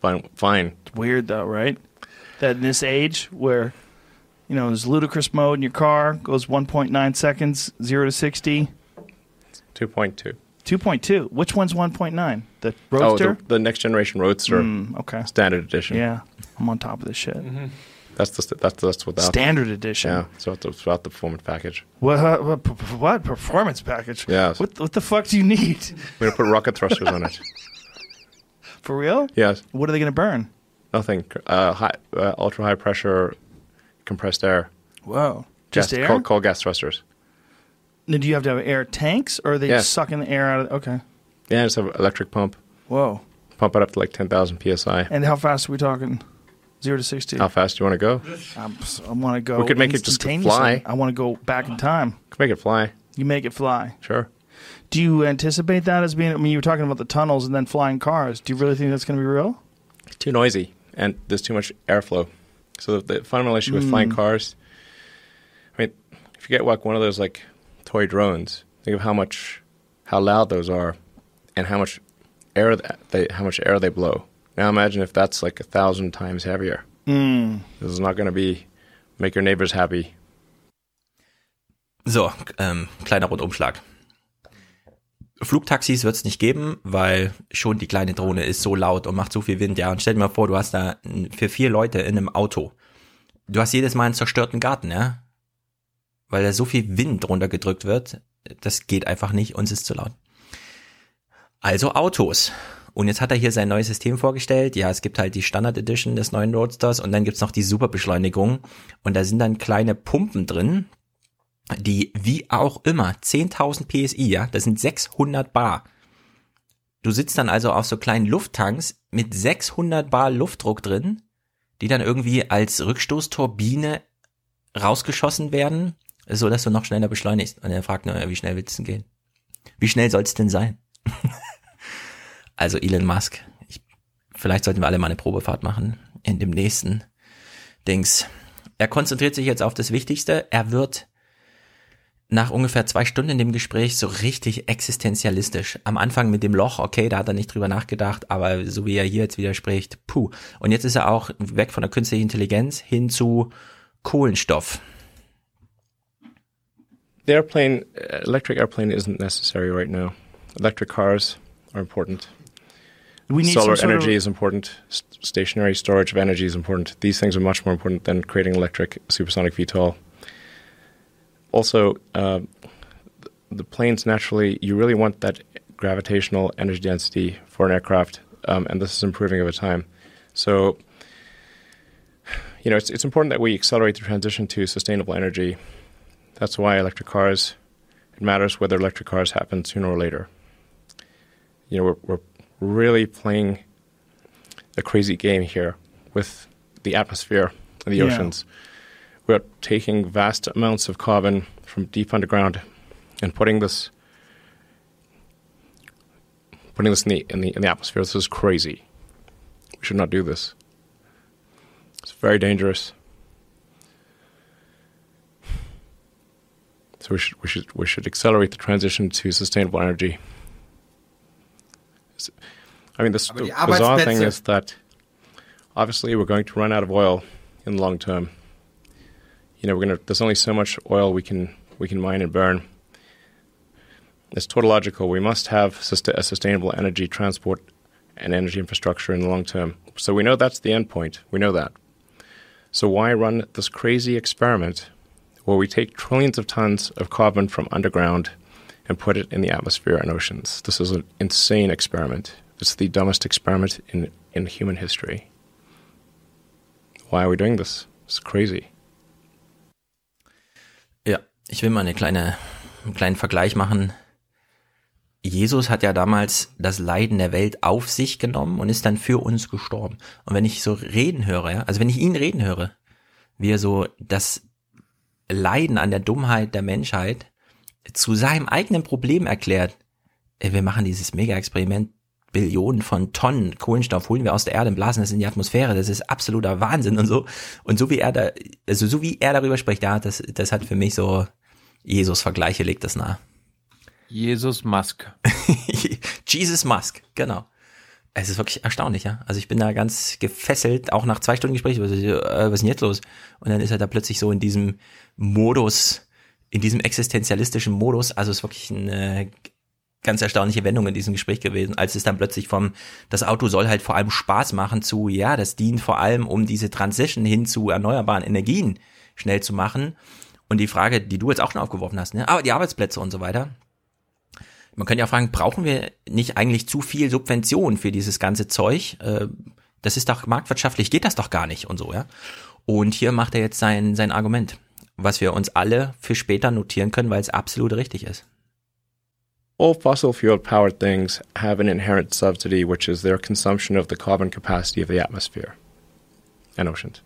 fine, fine. It's weird though, right? That in this age where, you know, there's ludicrous mode in your car goes 1.9 seconds, zero to sixty. 2.2. 2.2. Which one's 1.9? The Oh, Roadster? the, the next generation Roadster. Mm, okay. Standard edition. Yeah, I'm on top of this shit. That's the that's that's without Standard edition. Yeah, so it's without the performance package. What, what, what performance package? Yes. What, what the fuck do you need? We're gonna put rocket thrusters on it. (laughs) For real? Yes. What are they going to burn? Nothing. Uh, high, uh, ultra high pressure, compressed air. Whoa. Just gas, air? Cold, cold gas thrusters. Now, do you have to have air tanks, or are they Yeah. just sucking the air out of? Okay. Yeah, just have an electric pump. Whoa. Pump it up to like ten thousand psi. And how fast are we talking? Zero to sixty. How fast do you want to go? I'm, I want to go. We could make it just fly. I want to go back in time. Could make it fly. You make it fly. Sure. Do you anticipate that as being? I mean, you were talking about the tunnels and then flying cars. Do you really think that's going to be real? Too noisy, and there's too much airflow. So the, the fundamental issue with flying Mm. cars. I mean, if you get like one of those like toy drones, think of how much, how loud those are, and how much air th- they, how much air they blow. Now imagine if that's like a thousand times heavier. Mm. This is not going to be make your neighbors happy. So, ähm, kleiner Rundumschlag. Flugtaxis wird es nicht geben, weil schon die kleine Drohne ist so laut und macht so viel Wind. Ja, und stell dir mal vor, du hast da für vier Leute in einem Auto. Du hast jedes Mal einen zerstörten Garten, ja? Weil da so viel Wind runtergedrückt wird. Das geht einfach nicht und es ist zu laut. Also Autos. Und jetzt hat er hier sein neues System vorgestellt. Ja, es gibt halt die Standard Edition des neuen Roadsters und dann gibt's noch die Superbeschleunigung. Und da sind dann kleine Pumpen drin, die wie auch immer 10.000 PSI, ja, das sind 600 Bar. Du sitzt dann also auf so kleinen Lufttanks mit 600 Bar Luftdruck drin, die dann irgendwie als Rückstoßturbine rausgeschossen werden, so dass du noch schneller beschleunigst. Und er fragt nur, wie schnell willst du denn gehen? Wie schnell soll es denn sein? (laughs) also Elon Musk, ich, vielleicht sollten wir alle mal eine Probefahrt machen in dem nächsten Dings. Er konzentriert sich jetzt auf das Wichtigste. Er wird nach ungefähr zwei Stunden in dem Gespräch so richtig existenzialistisch. Am Anfang mit dem Loch, okay, da hat er nicht drüber nachgedacht, aber so wie er hier jetzt widerspricht, puh. Und jetzt ist er auch weg von der künstlichen Intelligenz hin zu Kohlenstoff. The airplane, electric airplane, isn't necessary right now. Electric cars are important. We need Solar energy of- is important. Stationary storage of energy is important. These things are much more important than creating electric supersonic VTOL. Also, uh, the planes naturally, you really want that gravitational energy density for an aircraft, um, and this is improving over time. So, you know, it's, it's important that we accelerate the transition to sustainable energy. That's why electric cars, it matters whether electric cars happen sooner or later. You know, we're, we're really playing a crazy game here with the atmosphere and the Yeah. oceans. We're taking vast amounts of carbon from deep underground and putting this putting this in the in the in the atmosphere. This is crazy. We should not do this. It's very dangerous. So we should we should we should accelerate the transition to sustainable energy. I mean, Aber the die bizarre thing is that obviously we're going to run out of oil in the long term. you know, we're gonna. There's only so much oil we can we can mine and burn. It's tautological. We must have a sustainable energy transport and energy infrastructure in the long term. So we know that's the end point. We know that. So why run this crazy experiment where we take trillions of tons of carbon from underground and put it in the atmosphere and oceans? This is an insane experiment. It's the dumbest experiment in, in human history. Why are we doing this? It's crazy. Ja, ich will mal eine kleine, einen kleinen Vergleich machen. Jesus hat ja damals das Leiden der Welt auf sich genommen und ist dann für uns gestorben. Und wenn ich so reden höre, ja, also wenn ich ihn reden höre, wie er so das Leiden an der Dummheit der Menschheit zu seinem eigenen Problem erklärt, wir machen dieses Mega-Experiment, Billionen von Tonnen Kohlenstoff holen wir aus der Erde und blasen das in die Atmosphäre. Das ist absoluter Wahnsinn und so. Und so wie er da, also so wie er darüber spricht, ja, das, das hat für mich so Jesus-Vergleiche legt das nahe. Jesus Musk. (laughs) Jesus Musk, genau. Es ist wirklich erstaunlich, ja. Also ich bin da ganz gefesselt, auch nach zwei Stunden Gespräch, was, äh, was ist denn jetzt los? Und dann ist er da plötzlich so in diesem Modus, in diesem existenzialistischen Modus. Also es ist wirklich eine ganz erstaunliche Wendung in diesem Gespräch gewesen, als es dann plötzlich vom, das Auto soll halt vor allem Spaß machen zu, ja, das dient vor allem, um diese Transition hin zu erneuerbaren Energien schnell zu machen. Und die Frage, die du jetzt auch schon aufgeworfen hast, ne, aber die Arbeitsplätze und so weiter, man könnte ja fragen, brauchen wir nicht eigentlich zu viel Subvention für dieses ganze Zeug? Äh, das ist doch marktwirtschaftlich, geht das doch gar nicht und so, ja. Und hier macht er jetzt sein, sein Argument, was wir uns alle für später notieren können, weil es absolut richtig ist. All fossil fuel powered things have an inherent subsidy, which is their consumption of the carbon capacity of the atmosphere and oceans.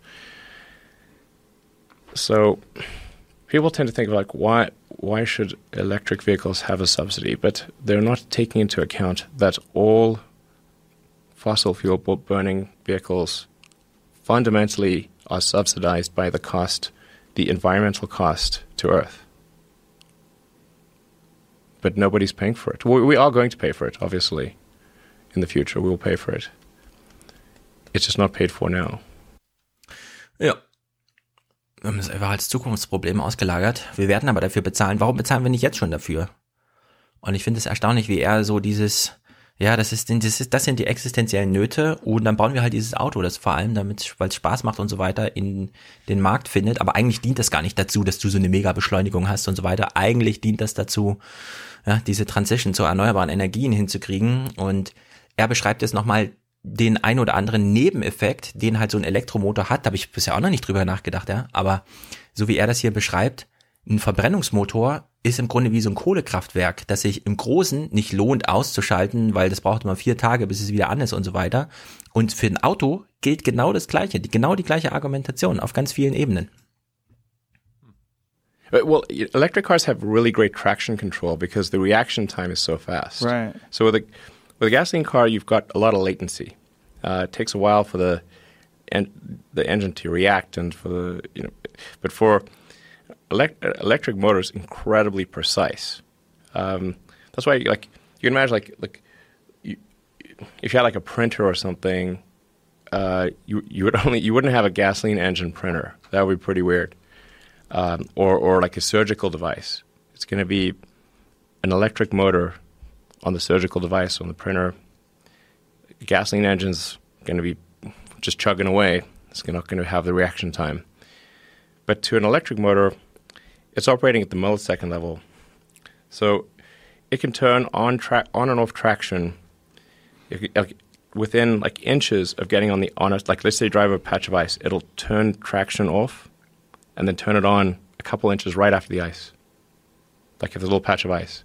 So people tend to think like why why should electric vehicles have a subsidy? But they're not taking into account that all fossil fuel burning vehicles fundamentally are subsidized by the cost, the environmental cost to Earth. But nobody's paying for it. We are going to pay for it, obviously. In the future, we will pay for it. It's just not paid for now. Ja, Wir haben es einfach als Zukunftsproblem ausgelagert. Wir werden aber dafür bezahlen. Warum bezahlen wir nicht jetzt schon dafür? Und ich finde es erstaunlich, wie er so dieses, ja, das ist, das ist, das sind die existenziellen Nöte und dann bauen wir halt dieses Auto, das vor allem damit, weil es Spaß macht und so weiter, in den Markt findet. Aber eigentlich dient das gar nicht dazu, dass du so eine Mega-Beschleunigung hast und so weiter. Eigentlich dient das dazu, ja, diese Transition zu erneuerbaren Energien hinzukriegen. Und er beschreibt es nochmal den ein oder anderen Nebeneffekt, den halt so ein Elektromotor hat, da habe ich bisher auch noch nicht drüber nachgedacht, ja. Aber so wie er das hier beschreibt, ein Verbrennungsmotor ist im Grunde wie so ein Kohlekraftwerk, das sich im Großen nicht lohnt auszuschalten, weil das braucht immer vier Tage, bis es wieder an ist und so weiter. Und für ein Auto gilt genau das Gleiche, genau die gleiche Argumentation auf ganz vielen Ebenen. Uh, well, electric cars have really great traction control because the reaction time is so fast. Right. So with a With a gasoline car, you've got a lot of latency. Uh, it takes a while for the en- the engine to react, and for the you know, but for elect- electric motors, incredibly precise. Um, that's why, like, you can imagine, like, like you, if you had like a printer or something, uh, you you would (laughs) only you wouldn't have a gasoline engine printer. That would be pretty weird. Um, or or like a surgical device. It's going to be an electric motor on the surgical device on the printer. Gasoline engine's going to be just chugging away. It's not going to have the reaction time. But to an electric motor, it's operating at the millisecond level. So it can turn on tra- on and off traction within like inches of getting on the on a, like let's say you drive a patch of ice, it'll turn traction off and then turn it on a couple inches right after the ice. Like if there's a little patch of ice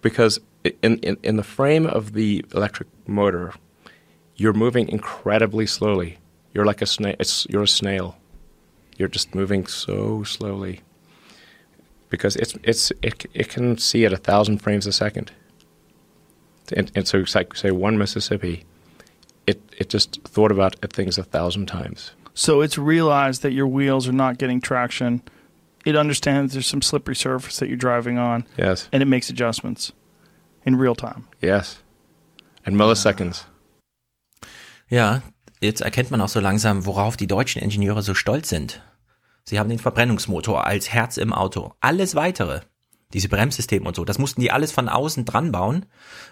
because in, in, in the frame of the electric motor, you're moving incredibly slowly. You're like a snail. You're a snail. You're just moving so slowly because it's it's it, it can see at a thousand frames a second. And, and so, like say one Mississippi, it it just thought about things a thousand times. So it's realized that your wheels are not getting traction it understands there's some slippery surface that you're driving on. Yes. And it makes adjustments in real time. Yes. In milliseconds. Ja, jetzt erkennt man auch so langsam, worauf die deutschen Ingenieure so stolz sind. Sie haben den Verbrennungsmotor als Herz im Auto. Alles weitere, diese Bremssysteme und so, das mussten die alles von außen dran bauen,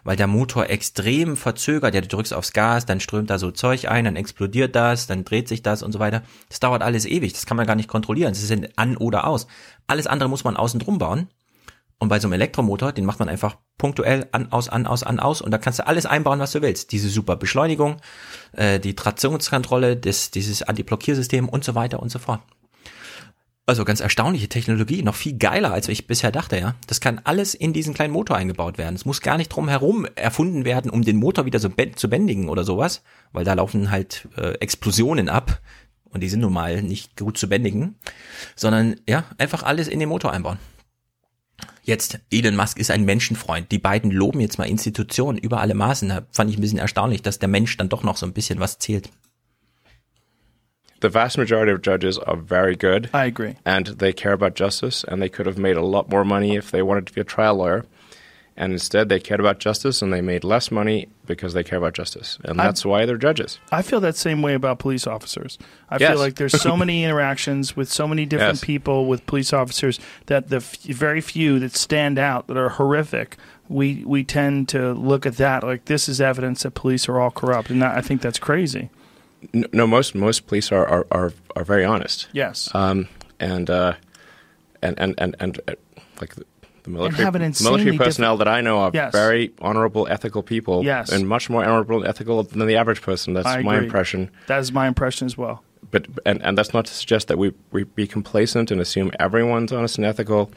weil der Motor extrem verzögert. Ja, du drückst aufs Gas, dann strömt da so Zeug ein, dann explodiert das, dann dreht sich das und so weiter. Das dauert alles ewig, das kann man gar nicht kontrollieren. Das ist an oder aus. Alles andere muss man außen drum bauen. Und bei so einem Elektromotor, den macht man einfach punktuell an, aus, an, aus, an, aus und da kannst du alles einbauen, was du willst. Diese super Beschleunigung, äh, die Traktionskontrolle, das, dieses Anti-Blockiersystem und so weiter und so fort. Also ganz erstaunliche Technologie, noch viel geiler, als ich bisher dachte, ja. Das kann alles in diesen kleinen Motor eingebaut werden. Es muss gar nicht drum herum erfunden werden, um den Motor wieder so zu bändigen oder sowas, weil da laufen halt äh, Explosionen ab und die sind nun mal nicht gut zu bändigen, sondern ja, einfach alles in den Motor einbauen. Jetzt, Elon Musk ist ein Menschenfreund. Die beiden loben jetzt mal Institutionen über alle Maßen. Da fand ich ein bisschen erstaunlich, dass der Mensch dann doch noch so ein bisschen was zählt. The vast majority of judges are very good. I agree. And they care about justice, and they could have made a lot more money if they wanted to be a trial lawyer. And instead, they cared about justice and they made less money because they care about justice. And that's I, why they're judges. I feel that same way about police officers. I yes. feel like there's so many interactions with so many different yes. people with police officers that the f- very few that stand out that are horrific we we tend to look at that like this is evidence that police are all corrupt, and that, I think that's crazy no, most most police are are, are, are very honest. Yes. Um, and, uh, and and and and uh, like the, military military personnel that I know are yes. very honorable, ethical people. Yes. And much more honorable and ethical than the average person. That's my impression. That is my impression as well. But and, and that's not to suggest that we, we be complacent and assume everyone's honest and ethical.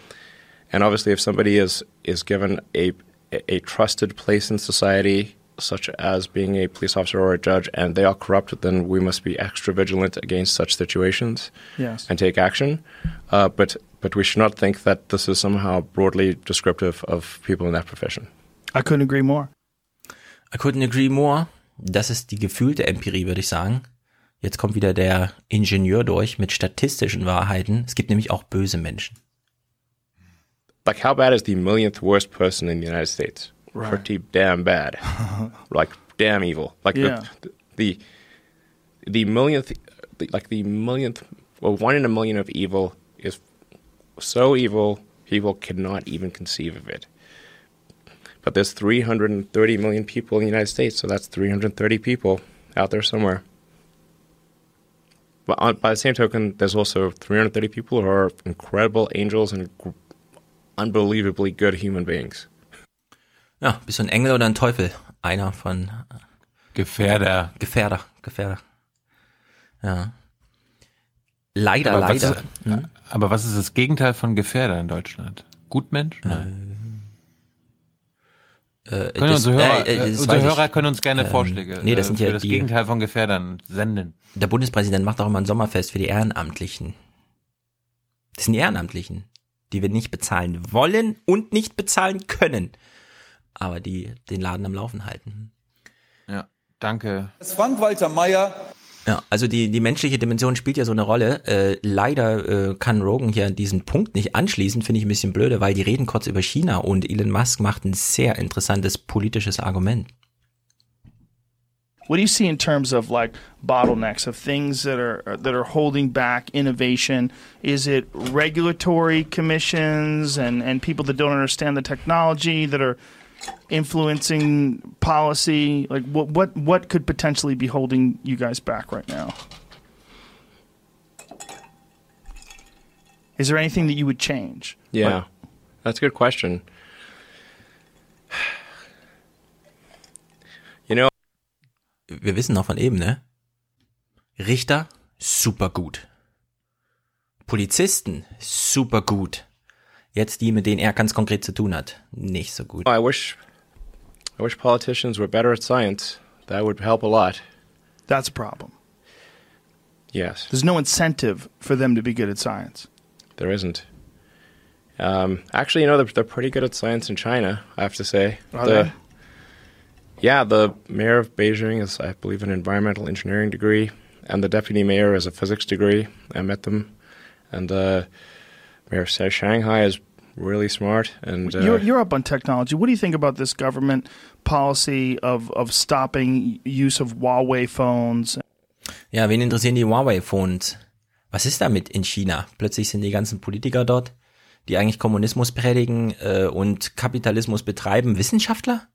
And obviously, if somebody is is given a a trusted place in society such as being a police officer or a judge, and they are corrupt, then we must be extra vigilant against such situations yes. and take action. Uh, but but we should not think that this is somehow broadly descriptive of people in that profession. I couldn't agree more. I couldn't agree more. Das ist die gefühlte Empirie, würde ich sagen. Jetzt kommt wieder der Ingenieur durch mit statistischen Wahrheiten. Es gibt nämlich auch böse Menschen. Like how bad is the millionth worst person in the United States? Right. pretty damn bad, (laughs) like damn evil. Like yeah. the, the the millionth, like the millionth, well, one in a million of evil is so evil people cannot even conceive of it. But there's 330 million people in the United States, so that's 330 people out there somewhere. But on, by the same token, there's also 330 people who are incredible angels and unbelievably good human beings. Ja, bist du ein Engel oder ein Teufel? Einer von Gefährder. Gefährder, Gefährder. Ja. Leider, aber leider. Was ist, hm? Aber was ist das Gegenteil von Gefährder in Deutschland? Gutmensch? Nein. Äh, können das, unsere Hörer, äh, äh, unsere Hörer können uns gerne ähm, Vorschläge nee, das sind ja das die, Gegenteil von Gefährdern senden. Der Bundespräsident macht auch immer ein Sommerfest für die Ehrenamtlichen. Das sind die Ehrenamtlichen, die wir nicht bezahlen wollen und nicht bezahlen können aber die den Laden am Laufen halten. Ja, danke. Frank-Walter Meyer. Ja, also die, die menschliche Dimension spielt ja so eine Rolle. Äh, leider äh, kann Rogan hier diesen Punkt nicht anschließen, finde ich ein bisschen blöde, weil die reden kurz über China und Elon Musk macht ein sehr interessantes politisches Argument. What do you see in terms of like bottlenecks of things that are that are holding back innovation? Is it regulatory commissions and and people that don't understand the technology that are influencing policy? Like what what what could potentially be holding you guys back right now? Is there anything that you would change? Yeah, like, that's a good question. You know, wir wissen noch von eben, ne? Richter super gut. Polizisten super gut. Jetzt die, mit denen er ganz konkret zu tun hat, nicht so gut. I wish, I wish politicians were better at science. That would help a lot. That's a problem. Yes. There's no incentive for them to be good at science. There isn't. Um, actually, you know, they're, they're, pretty good at science in China, I have to say. Are the, they? Yeah, the mayor of Beijing is, I believe, an environmental engineering degree, and the deputy mayor has a physics degree. I met them. And uh, Mayor says Shanghai is really smart. And uh, you're, you're up on technology. What do you think about this government policy of of stopping use of Huawei phones? Ja, wen interessieren die Huawei Phones? Was ist damit in China? Plötzlich sind die ganzen Politiker dort, die eigentlich Kommunismus predigen äh, und Kapitalismus betreiben, Wissenschaftler?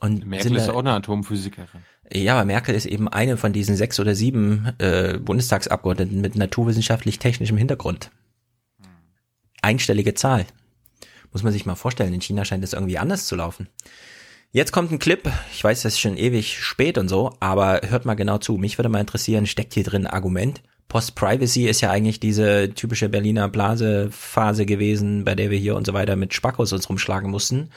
Und Merkel ist auch eine Atomphysikerin. Ja, aber Merkel ist eben eine von diesen sechs oder sieben äh, Bundestagsabgeordneten mit naturwissenschaftlich-technischem Hintergrund. Einstellige Zahl. Muss man sich mal vorstellen, in China scheint es irgendwie anders zu laufen. Jetzt kommt ein Clip. Ich weiß, das ist schon ewig spät und so, aber hört mal genau zu. Mich würde mal interessieren, steckt hier drin ein Argument? Post-Privacy ist ja eigentlich diese typische Berliner Blase-Phase gewesen, bei der wir hier und so weiter mit Spackos uns rumschlagen mussten.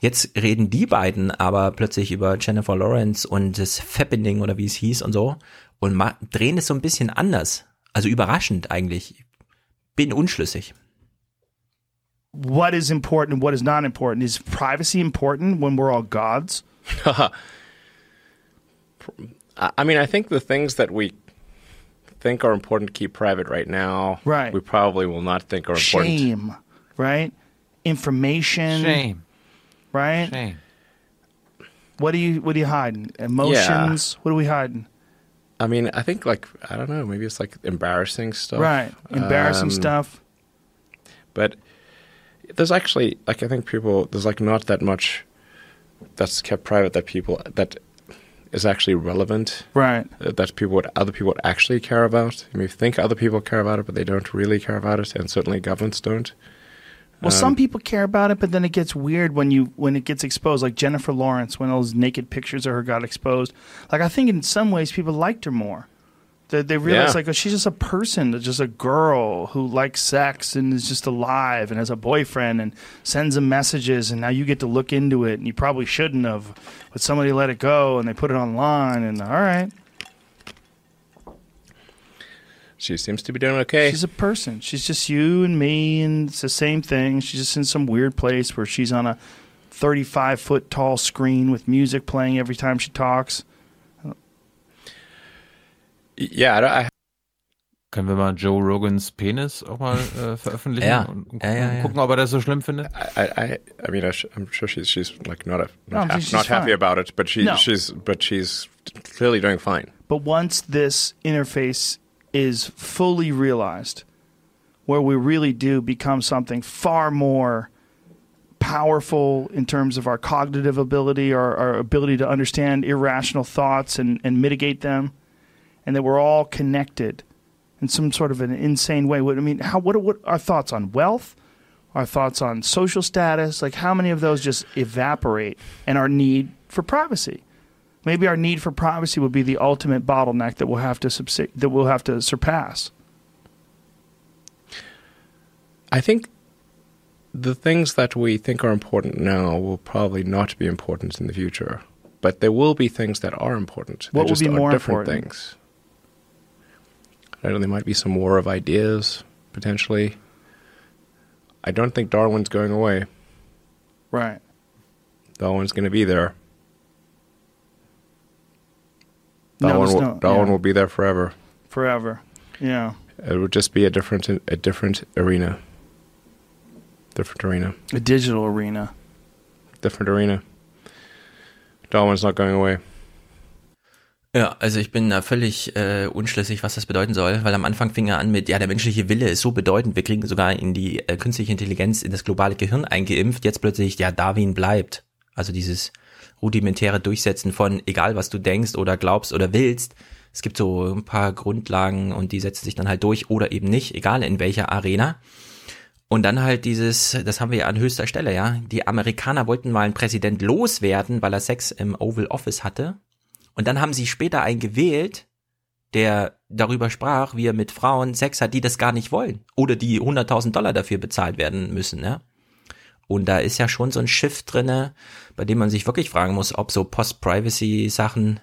Jetzt reden die beiden aber plötzlich über Jennifer Lawrence und das Fappening oder wie es hieß und so und drehen es so ein bisschen anders. Also überraschend eigentlich. Bin unschlüssig. What is important and what is not important. Is privacy important when we're all gods? (laughs) I mean, I think the things that we think are important to keep private right now, right. we probably will not think are important. Shame, right? Information. Shame. Right? Shame. What are you what are you hiding? Emotions? Yeah. What are we hiding? I mean, I think like I don't know, maybe it's like embarrassing stuff. Right. Embarrassing um, stuff. But there's actually like I think people there's like not that much that's kept private that people that is actually relevant. Right. That people would other people would actually care about. You may think other people care about it, but they don't really care about it, and certainly governments don't. Well, um, some people care about it, but then it gets weird when you when it gets exposed. Like Jennifer Lawrence, when all those naked pictures of her got exposed. Like I think in some ways people liked her more. They, they realize yeah. like oh, she's just a person, just a girl who likes sex and is just alive and has a boyfriend and sends them messages, and now you get to look into it, and you probably shouldn't have, but somebody let it go and they put it online, and all right. She seems to be doing okay. She's a person. She's just you and me, and it's the same thing. She's just in some weird place where she's on a 35 foot tall screen with music playing every time she talks. Ja, I können wir mal Joe Rogans Penis auch mal äh, veröffentlichen ja. und, und ja, ja, ja. gucken, ob er das so schlimm findet? I, I, I mean, I'm sure she's she's like not a, not, no, she's not happy about it, but she no. she's but she's clearly doing fine. But once this interface is fully realized, where we really do become something far more powerful in terms of our cognitive ability, our, our ability to understand irrational thoughts and, and mitigate them and that we're all connected in some sort of an insane way. What I mean, how what what our thoughts on wealth, our thoughts on social status, like how many of those just evaporate, and our need for privacy. Maybe our need for privacy will be the ultimate bottleneck that we'll have to subsi- that we'll have to surpass. I think the things that we think are important now will probably not be important in the future. But there will be things that are important. What will be more different important? things? I don't know, there might be some war of ideas potentially. I don't think Darwin's going away. Right. Darwin's going to be there. Darwin, no, will, no, Darwin yeah. will be there forever. Forever. Yeah. It would just be a different a different arena. Different arena. A digital arena. Different arena. Darwin's not going away. Ja, also ich bin da völlig äh, unschlüssig, was das bedeuten soll, weil am Anfang fing er an mit, ja, der menschliche Wille ist so bedeutend, wir kriegen sogar in die äh, künstliche Intelligenz, in das globale Gehirn eingeimpft, jetzt plötzlich, ja, Darwin bleibt. Also dieses rudimentäre Durchsetzen von, egal was du denkst oder glaubst oder willst, es gibt so ein paar Grundlagen und die setzen sich dann halt durch oder eben nicht, egal in welcher Arena. Und dann halt dieses, das haben wir ja an höchster Stelle, ja. Die Amerikaner wollten mal einen Präsident loswerden, weil er Sex im Oval Office hatte. Und dann haben sie später einen gewählt, der darüber sprach, wie er mit Frauen Sex hat, die das gar nicht wollen. Oder die 100.000 Dollar dafür bezahlt werden müssen, ja. Und da ist ja schon so ein Schiff drinne, bei dem man sich wirklich fragen muss, ob so Post-Privacy-Sachen,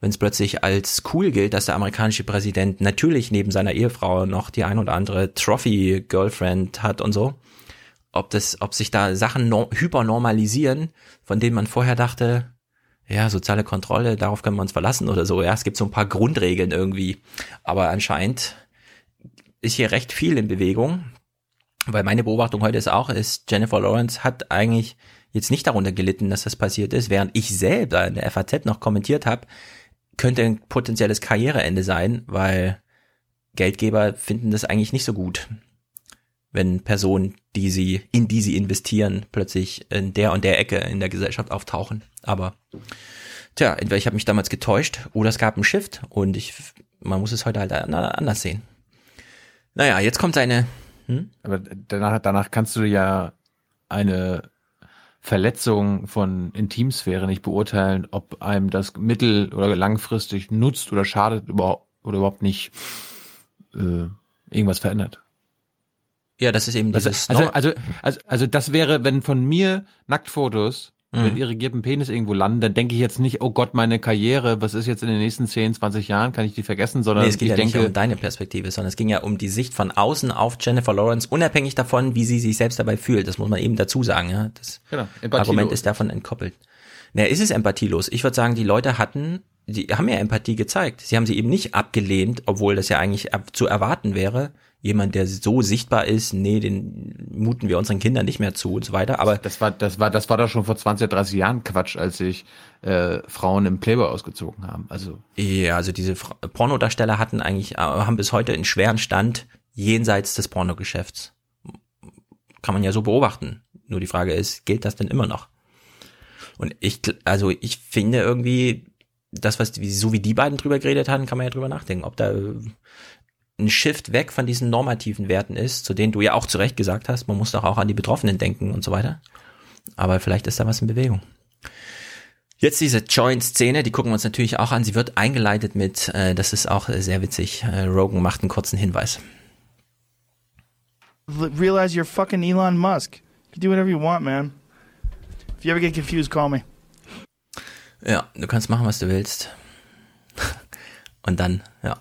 wenn es plötzlich als cool gilt, dass der amerikanische Präsident natürlich neben seiner Ehefrau noch die ein oder andere Trophy-Girlfriend hat und so, ob das, ob sich da Sachen no hypernormalisieren, von denen man vorher dachte, ja, soziale Kontrolle, darauf können wir uns verlassen oder so. Ja, es gibt so ein paar Grundregeln irgendwie. Aber anscheinend ist hier recht viel in Bewegung. Weil meine Beobachtung heute ist auch, ist Jennifer Lawrence hat eigentlich jetzt nicht darunter gelitten, dass das passiert ist, während ich selber in der FAZ noch kommentiert habe, könnte ein potenzielles Karriereende sein, weil Geldgeber finden das eigentlich nicht so gut, wenn Personen, die sie, in die sie investieren, plötzlich in der und der Ecke in der Gesellschaft auftauchen. Aber tja, entweder ich habe mich damals getäuscht oder es gab einen Shift und ich, man muss es heute halt anders sehen. Naja, jetzt kommt eine. Hm? Aber danach, danach kannst du ja eine Verletzung von Intimsphäre nicht beurteilen, ob einem das mittel- oder langfristig nutzt oder schadet überhaupt oder überhaupt nicht äh, irgendwas verändert. Ja, das ist eben dieses. Also, also, also, also das wäre, wenn von mir Nacktfotos mhm. mit irrigiertem Penis irgendwo landen, dann denke ich jetzt nicht, oh Gott, meine Karriere, was ist jetzt in den nächsten 10, 20 Jahren, kann ich die vergessen, sondern nee, es geht ich ja denke, nicht um deine Perspektive, sondern es ging ja um die Sicht von außen auf Jennifer Lawrence, unabhängig davon, wie sie sich selbst dabei fühlt. Das muss man eben dazu sagen, ja. Das genau, Argument ist davon entkoppelt. Naja, ist es empathielos? Ich würde sagen, die Leute hatten, die haben ja Empathie gezeigt. Sie haben sie eben nicht abgelehnt, obwohl das ja eigentlich zu erwarten wäre. Jemand, der so sichtbar ist, nee, den muten wir unseren Kindern nicht mehr zu und so weiter. Aber das war, das war, das war doch schon vor 20, 30 Jahren Quatsch, als sich äh, Frauen im Playboy ausgezogen haben. Also ja, also diese Pornodarsteller hatten eigentlich, äh, haben bis heute einen schweren Stand jenseits des Pornogeschäfts. Kann man ja so beobachten. Nur die Frage ist, gilt das denn immer noch? Und ich, also ich finde irgendwie, das, was, so wie die beiden drüber geredet haben, kann man ja drüber nachdenken, ob da ein Shift weg von diesen normativen Werten ist, zu denen du ja auch zu Recht gesagt hast, man muss doch auch an die Betroffenen denken und so weiter. Aber vielleicht ist da was in Bewegung. Jetzt diese Joint-Szene, die gucken wir uns natürlich auch an. Sie wird eingeleitet mit, äh, das ist auch sehr witzig, äh, Rogan macht einen kurzen Hinweis. Realize you're fucking Elon Musk. You do whatever you want, man. If you ever get confused, call me. Ja, du kannst machen, was du willst. (laughs) Und dann, ja.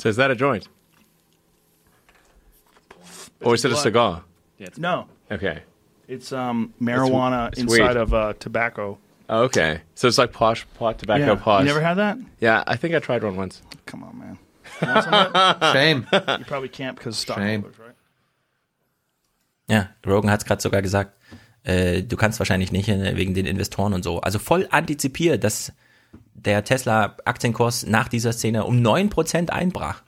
So is that a joint? or is it a cigar? No. Okay. It's um marijuana it's inside weed. of uh, tobacco. Oh, okay. So it's like posh pot tobacco yeah. posh. You never had that? Yeah, I think I tried one once. Come on, man. You want some of that? (laughs) Shame. You probably can't because stock Shame. holders, right? Ja, Rogan hat es gerade sogar gesagt, äh, du kannst wahrscheinlich nicht äh, wegen den Investoren und so. Also voll antizipiert, dass der Tesla-Aktienkurs nach dieser Szene um 9% einbrach.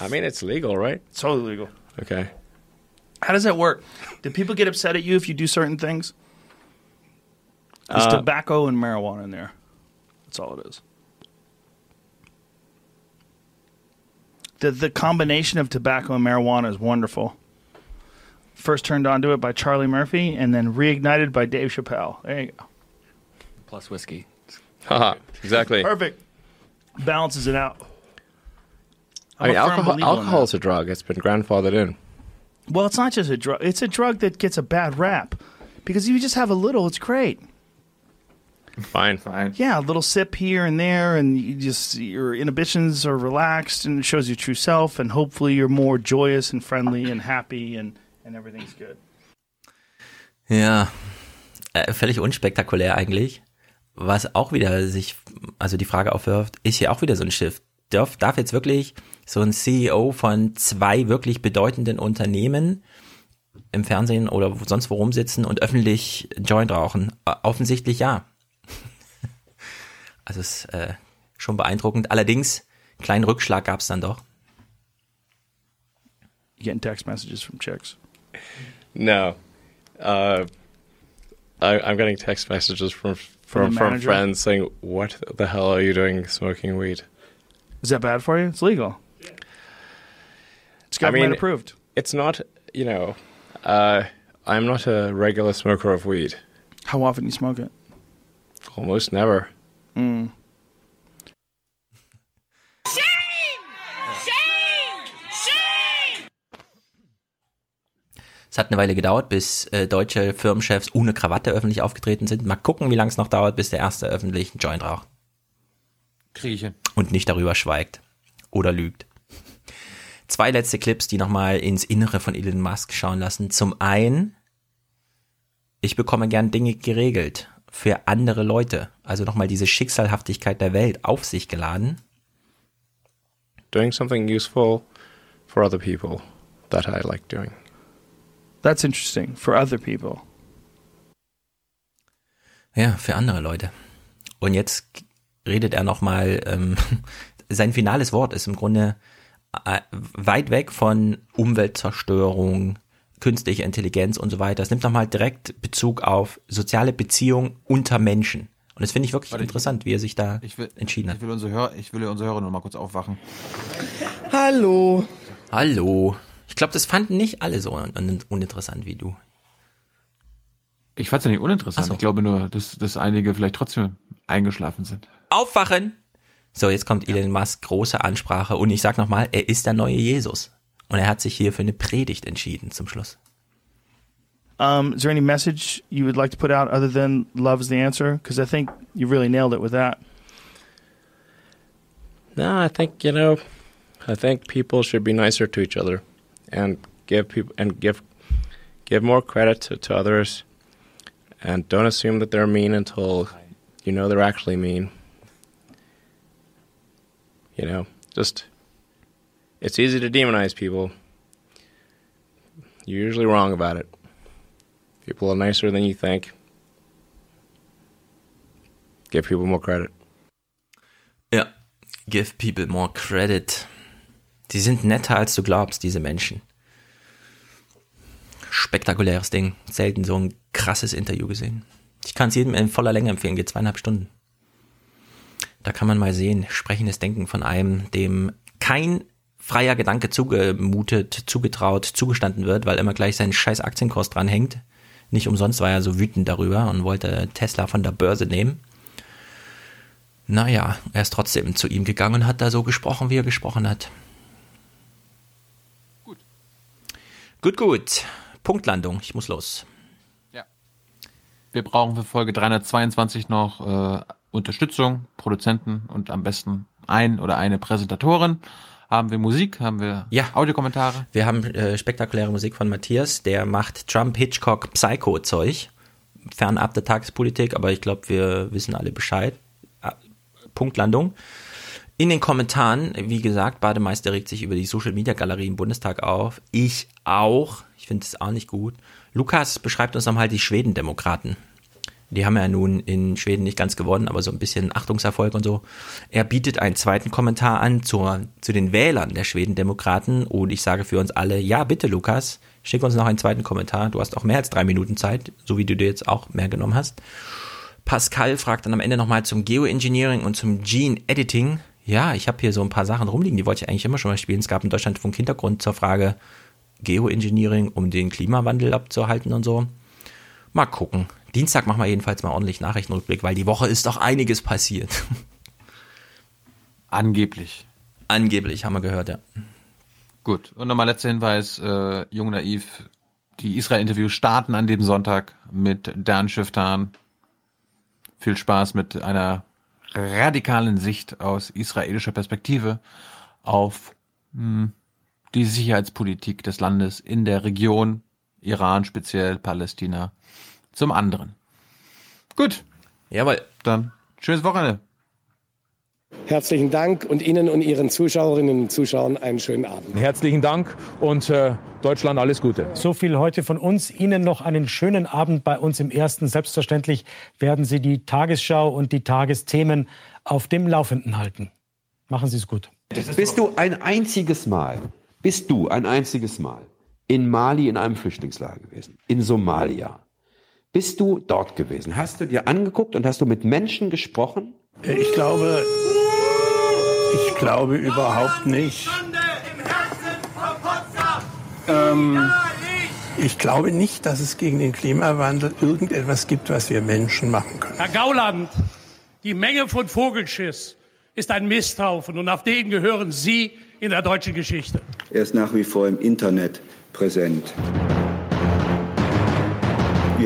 I mean, it's legal, right? It's totally legal. Okay. How does that work? Do people get upset at you if you do certain things? There's Uh, tobacco and marijuana in there. That's all it is. The the combination of tobacco and marijuana is wonderful. First turned onto it by Charlie Murphy, and then reignited by Dave Chappelle. There you go. Plus whiskey. Haha, exactly. Perfect. Balances it out. I mean, I'm a firm alcohol, believer in alcohol's a drug. It's been grandfathered in. Well, it's not just a drug. It's a drug that gets a bad rap because if you just have a little, it's great. Fine. Fine. Yeah, a little sip here and there, and you just your inhibitions are relaxed, and it shows your true self, and hopefully you're more joyous and friendly and happy, and and everything's good. Ja, äh, völlig unspektakulär eigentlich. Was auch wieder sich, also die Frage aufwirft, ist hier auch wieder so ein Shift. Darf, darf jetzt wirklich so ein CEO von zwei wirklich bedeutenden Unternehmen im Fernsehen oder sonst wo rumsitzen und öffentlich Joint rauchen? Äh, Offensichtlich ja. Also ist äh, schon beeindruckend. Allerdings, kleinen Rückschlag gab es dann doch. You getting text messages from chicks? No. Uh, I, I'm getting text messages from from, from friends saying, "What the hell are you doing smoking weed?" Is that bad for you? It's legal. It's I government mean, approved. It's not, you know, uh, I'm not a regular smoker of weed. How often do you smoke it? Almost never. Mm. Es hat eine Weile gedauert, bis äh, deutsche Firmenchefs ohne Krawatte öffentlich aufgetreten sind. Mal gucken, wie lange es noch dauert, bis der erste öffentlich einen Joint raucht. Kriege ich hin. Und nicht darüber schweigt. Oder lügt. Zwei letzte Clips, die nochmal ins Innere von Elon Musk schauen lassen. Zum einen, ich bekomme gern Dinge geregelt für andere Leute. Also nochmal diese Schicksalhaftigkeit der Welt auf sich geladen. Doing something useful for other people that I like doing. That's interesting for other people. Ja, für andere Leute. Und jetzt redet er nochmal, ähm, (laughs) sein finales Wort ist im Grunde äh, weit weg von Umweltzerstörung, künstliche Intelligenz und so weiter. Es nimmt nochmal direkt Bezug auf soziale Beziehungen unter Menschen. Und das finde ich wirklich Warte, interessant, wie er sich da will, entschieden hat. Ich will unsere Hörer, ich will unsere Hörer noch mal kurz aufwachen. Hallo. Hallo. Ich glaube, das fanden nicht alle so un uninteressant wie du. Ich fand es ja nicht uninteressant. So. Ich glaube nur, dass, dass einige vielleicht trotzdem eingeschlafen sind. Aufwachen! So, jetzt kommt Elon Musk, große Ansprache und ich sag nochmal, er ist der neue Jesus. Und er hat sich hier für eine Predigt entschieden zum Schluss. Um, is there any message you would like to put out other than love is the answer? Because I think you really nailed it with that. No, I think you know, I think people should be nicer to each other, and give people and give give more credit to, to others, and don't assume that they're mean until you know they're actually mean. You know, just it's easy to demonize people. You're usually wrong about it. People are nicer than you think. Give people more credit. Yeah, give people more credit. Die sind netter, als du glaubst, diese Menschen. Spektakuläres Ding. Selten so ein krasses Interview gesehen. Ich kann es jedem in voller Länge empfehlen, geht zweieinhalb Stunden. Da kann man mal sehen, sprechendes Denken von einem, dem kein freier Gedanke zugemutet, zugetraut, zugestanden wird, weil immer gleich sein scheiß Aktienkurs dranhängt. Nicht umsonst war er so wütend darüber und wollte Tesla von der Börse nehmen. Naja, er ist trotzdem zu ihm gegangen und hat da so gesprochen, wie er gesprochen hat. Gut. Gut, gut. Punktlandung. Ich muss los. Ja. Wir brauchen für Folge 322 noch äh, Unterstützung, Produzenten und am besten ein oder eine Präsentatorin. Haben wir Musik? Haben wir ja. Audiokommentare? Wir haben äh, spektakuläre Musik von Matthias, der macht Trump, Hitchcock, Psycho-Zeug. Fernab der Tagespolitik, aber ich glaube, wir wissen alle Bescheid. Ah, Punktlandung. In den Kommentaren, wie gesagt, Bademeister regt sich über die Social Media Galerie im Bundestag auf. Ich auch. Ich finde es auch nicht gut. Lukas beschreibt uns nochmal die Schwedendemokraten. Die haben ja nun in Schweden nicht ganz gewonnen, aber so ein bisschen Achtungserfolg und so. Er bietet einen zweiten Kommentar an zur, zu den Wählern der Schwedendemokraten und ich sage für uns alle, ja bitte Lukas, schick uns noch einen zweiten Kommentar. Du hast auch mehr als drei Minuten Zeit, so wie du dir jetzt auch mehr genommen hast. Pascal fragt dann am Ende nochmal zum Geoengineering und zum Gene Editing. Ja, ich habe hier so ein paar Sachen rumliegen, die wollte ich eigentlich immer schon mal spielen. Es gab in Deutschland vom Hintergrund zur Frage Geoengineering, um den Klimawandel abzuhalten und so. Mal gucken. Dienstag machen wir jedenfalls mal ordentlich Nachrichtenrückblick, weil die Woche ist doch einiges passiert. (laughs) Angeblich. Angeblich, haben wir gehört, ja. Gut. Und nochmal letzter Hinweis, äh, Jung Naiv, die Israel-Interviews starten an dem Sonntag mit Dan Schiftan. Viel Spaß mit einer radikalen Sicht aus israelischer Perspektive auf mh, hm, die Sicherheitspolitik des Landes in der Region, Iran speziell, Palästina zum anderen. Gut. Jawohl. Dann schönes Wochenende. Herzlichen Dank und Ihnen und Ihren Zuschauerinnen und Zuschauern einen schönen Abend. Herzlichen Dank und äh, Deutschland alles Gute. So viel heute von uns. Ihnen noch einen schönen Abend bei uns im Ersten. Selbstverständlich werden Sie die Tagesschau und die Tagesthemen auf dem Laufenden halten. Machen Sie es gut. Bist du ein einziges Mal, bist du ein einziges Mal in Mali in einem Flüchtlingslager gewesen? In Somalia? Bist du dort gewesen? Hast du dir angeguckt und hast du mit Menschen gesprochen? Ich glaube, ich glaube überhaupt nicht. Ähm, ich glaube nicht, dass es gegen den Klimawandel irgendetwas gibt, was wir Menschen machen können. Herr Gauland, die Menge von Vogelschiss ist ein Misthaufen und auf den gehören Sie in der deutschen Geschichte. Er ist nach wie vor im Internet präsent.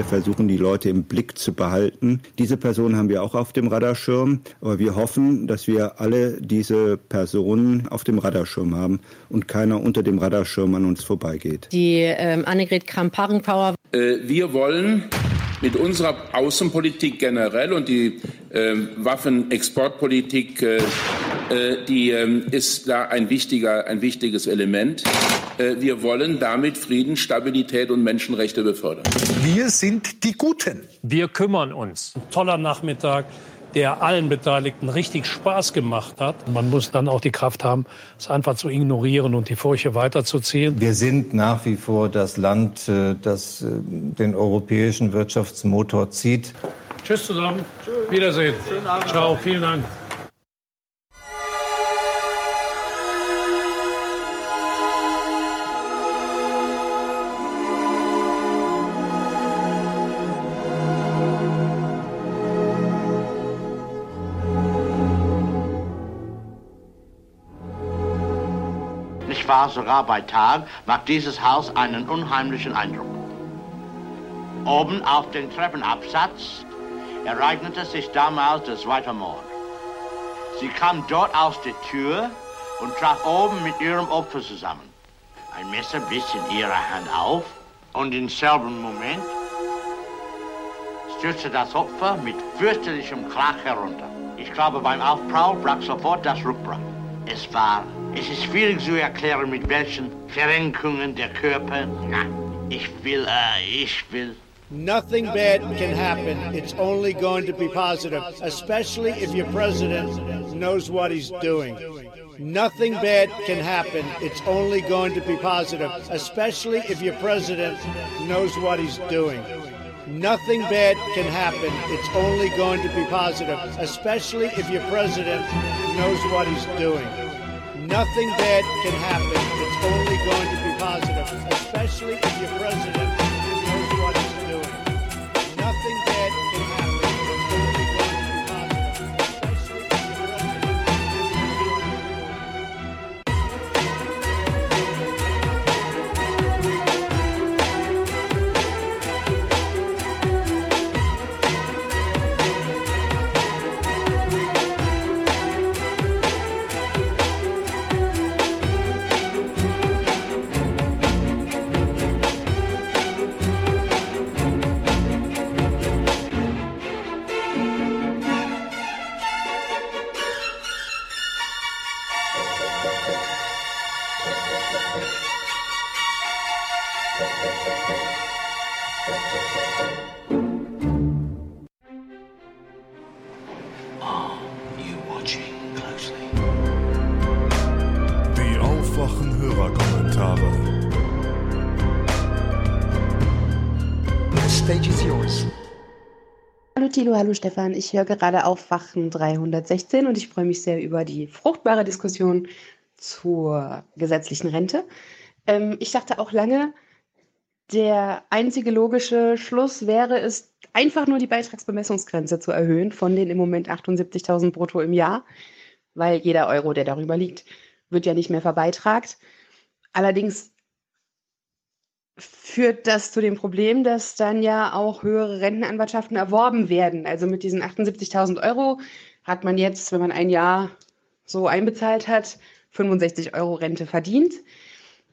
Wir versuchen, die Leute im Blick zu behalten. Diese Personen haben wir auch auf dem Radarschirm, aber wir hoffen, dass wir alle diese Personen auf dem Radarschirm haben und keiner unter dem Radarschirm an uns vorbeigeht. Die ähm, Annegret Kramp-Karrenbauer. Äh, wir wollen mit unserer Außenpolitik generell und die äh, Waffenexportpolitik, äh, äh, die ähm, ist da ein, wichtiger, ein wichtiges Element. Äh, wir wollen damit Frieden, Stabilität und Menschenrechte befördern. Wir sind die Guten. Wir kümmern uns. Ein toller Nachmittag. Der allen Beteiligten richtig Spaß gemacht hat. Man muss dann auch die Kraft haben, es einfach zu ignorieren und die Furche weiterzuziehen. Wir sind nach wie vor das Land, äh, das äh, den europäischen Wirtschaftsmotor zieht. Tschüss zusammen. Wiedersehen. Ciao, vielen Dank. Wahr, sogar bei Tag macht dieses Haus einen unheimlichen Eindruck. Oben auf dem Treppenabsatz ereignete sich damals der zweite Mord. Sie kam dort aus der Tür und traf oben mit ihrem Opfer zusammen. Ein Messer biss in ihrer Hand auf und im selben Moment stürzte das Opfer mit fürchterlichem Krach herunter. Ich glaube, beim Aufprall brach sofort das Rückgrat. Es war, es ist schwierig zu erklären, mit welchen Verrenkungen der Körper. Na, ich will, äh, ich will. Nothing bad can happen. It's only going to be positive, especially if your president knows what he's doing. Nothing bad can happen. It's only going to be positive, especially if your president knows what he's doing. Nothing bad can happen. It's only going to be positive, especially if your president knows what he's doing. Nothing bad can happen. It's only going to be positive, especially if you're president Thilo, hallo Stefan. Ich höre gerade Aufwachen 316 und ich freue mich sehr über die fruchtbare Diskussion zur gesetzlichen Rente. Ähm, ich dachte auch lange, der einzige logische Schluss wäre es, einfach nur die Beitragsbemessungsgrenze zu erhöhen von den im Moment 78.000 brutto im Jahr, weil jeder Euro, der darüber liegt, wird ja nicht mehr verbeitragt. Allerdings führt das zu dem Problem, dass dann ja auch höhere Rentenanwartschaften erworben werden. Also mit diesen 78.000 Euro hat man jetzt, wenn man ein Jahr so einbezahlt hat, 65 Euro Rente verdient.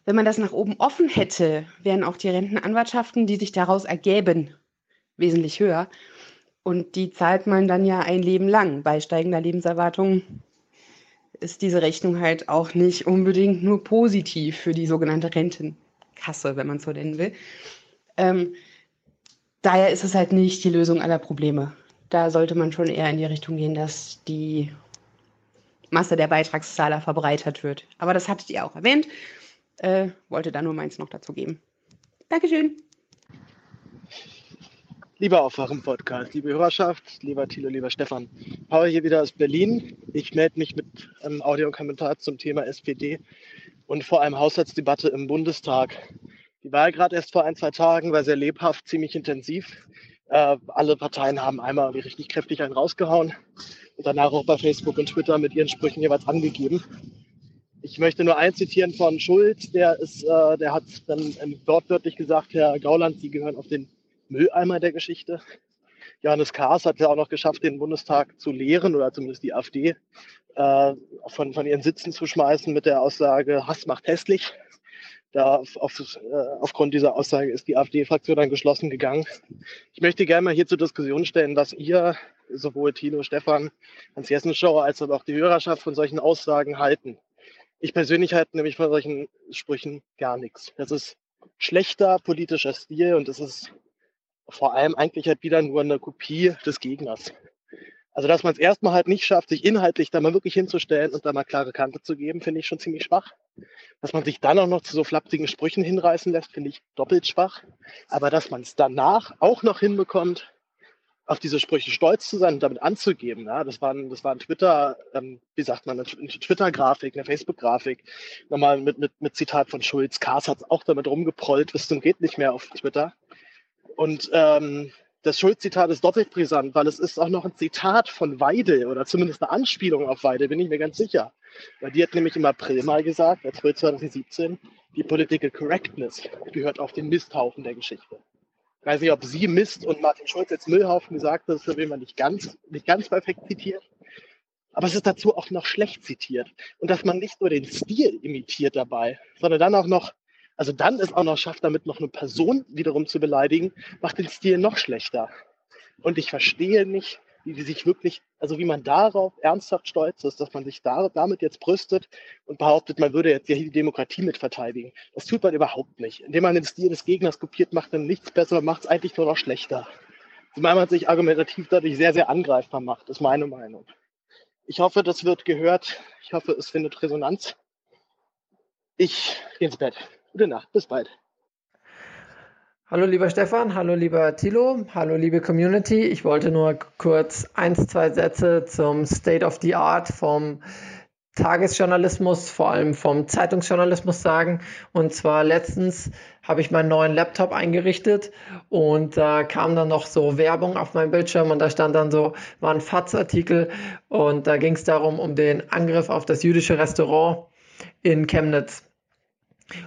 Wenn man das nach oben offen hätte, wären auch die Rentenanwartschaften, die sich daraus ergäben, wesentlich höher. Und die zahlt man dann ja ein Leben lang. Bei steigender Lebenserwartung ist diese Rechnung halt auch nicht unbedingt nur positiv für die sogenannte Rentenkasse, wenn man es so nennen will. Ähm, daher ist es halt nicht die Lösung aller Probleme. Da sollte man schon eher in die Richtung gehen, dass die Masse der Beitragszahler verbreitert wird. Aber das hattet ihr auch erwähnt. Äh, wollte da nur meins noch dazu geben. Dankeschön. Lieber Aufwachen-Podcast, liebe Hörerschaft, lieber Thilo, lieber Stefan. Paul hier wieder aus Berlin. Ich melde mich mit einem Audio und Kommentar zum Thema SPD und vor allem Haushaltsdebatte im Bundestag. Die Wahl gerade erst vor ein, zwei Tagen war sehr lebhaft, ziemlich intensiv. Äh, alle Parteien haben einmal richtig kräftig einen rausgehauen und danach auch bei Facebook und Twitter mit ihren Sprüchen jeweils angegeben. Ich möchte nur eins zitieren von Schuld, der, ist, äh, der hat dann wortwörtlich gesagt, Herr Gauland, Sie gehören auf den Mülleimer der Geschichte. Johannes Kahrs hat ja auch noch geschafft, den Bundestag zu leeren oder zumindest die AfD äh, von, von ihren Sitzen zu schmeißen mit der Aussage, Hass macht hässlich. Da auf, äh, aufgrund dieser Aussage ist die AfD-Fraktion dann geschlossen gegangen. Ich möchte gerne mal hier zur Diskussion stellen, was ihr, sowohl Tino, Stefan, Hans Jessenschauer als aber auch die Hörerschaft von solchen Aussagen halten. Ich persönlich halte nämlich von solchen Sprüchen gar nichts. Das ist schlechter politischer Stil und das ist vor allem eigentlich halt wieder nur eine Kopie des Gegners. Also, dass man es erstmal halt nicht schafft, sich inhaltlich da mal wirklich hinzustellen und da mal klare Kante zu geben, finde ich schon ziemlich schwach. Dass man sich dann auch noch zu so flapsigen Sprüchen hinreißen lässt, finde ich doppelt schwach. Aber dass man es danach auch noch hinbekommt, auf diese Sprüche stolz zu sein und damit anzugeben. Ja, das war ein, das war ein Twitter, ähm, wie sagt man, eine Twitter-Grafik, eine Facebook-Grafik. Nochmal mit, mit, mit Zitat von Schulz. Kars hat auch damit rumgeprollt, bis zum geht nicht mehr auf Twitter. Und ähm, das Schulz-Zitat ist doppelt brisant, weil es ist auch noch ein Zitat von Weidel oder zumindest eine Anspielung auf Weidel, bin ich mir ganz sicher. Weil die hat nämlich im April mal gesagt, April 2017, die Political Correctness gehört auf den Misthaufen der Geschichte. Ich weiß nicht, ob sie Mist und Martin Schulz jetzt Müllhaufen gesagt hat, das will man nicht ganz, nicht ganz perfekt zitiert. Aber es ist dazu auch noch schlecht zitiert. Und dass man nicht nur den Stil imitiert dabei, sondern dann auch noch also dann es auch noch schafft, damit noch eine Person wiederum zu beleidigen, macht den Stil noch schlechter. Und ich verstehe nicht, wie die sich wirklich, also wie man darauf ernsthaft stolz ist, dass man sich da, damit jetzt brüstet und behauptet, man würde jetzt ja die Demokratie mit verteidigen. Das tut man überhaupt nicht. Indem man den Stil des Gegners kopiert, macht dann nichts besser, macht es eigentlich nur noch schlechter. Zumal man sich argumentativ dadurch sehr, sehr angreifbar macht, ist meine Meinung. Ich hoffe, das wird gehört. Ich hoffe, es findet Resonanz. Ich gehe ins Bett. Gute Nacht, bis bald. Hallo lieber Stefan, hallo lieber Thilo, hallo liebe Community. Ich wollte nur kurz eins, zwei Sätze zum State of the Art vom Tagesjournalismus, vor allem vom Zeitungsjournalismus sagen. Und zwar letztens habe ich meinen neuen Laptop eingerichtet und da kam dann noch so Werbung auf meinem Bildschirm und da stand dann so, war ein FATS-Artikel und da ging es darum, um den Angriff auf das jüdische Restaurant in Chemnitz.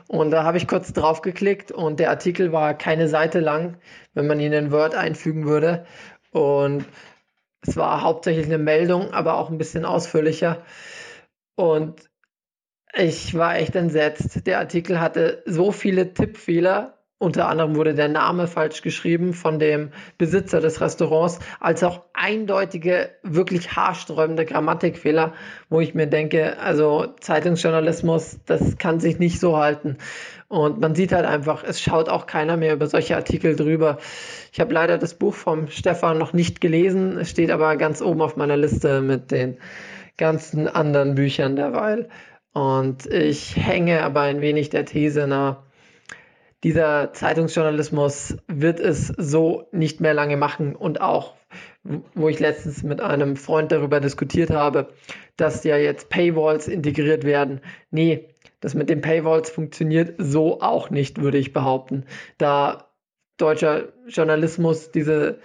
Und da habe ich kurz drauf geklickt und der Artikel war keine Seite lang, wenn man ihn in Word einfügen würde. Und es war hauptsächlich eine Meldung, aber auch ein bisschen ausführlicher. Und ich war echt entsetzt. Der Artikel hatte so viele Tippfehler, unter anderem wurde der Name falsch geschrieben von dem Besitzer des Restaurants, als auch eindeutige, wirklich haarsträubende Grammatikfehler, wo ich mir denke, also Zeitungsjournalismus, das kann sich nicht so halten. Und man sieht halt einfach, es schaut auch keiner mehr über solche Artikel drüber. Ich habe leider das Buch vom Stefan noch nicht gelesen, es steht aber ganz oben auf meiner Liste mit den ganzen anderen Büchern derweil. Und ich hänge aber ein wenig der These nach, dieser Zeitungsjournalismus wird es so nicht mehr lange machen und auch, wo ich letztens mit einem Freund darüber diskutiert habe, dass ja jetzt Paywalls integriert werden. Nee, das mit den Paywalls funktioniert so auch nicht, würde ich behaupten. Da deutscher Journalismus diese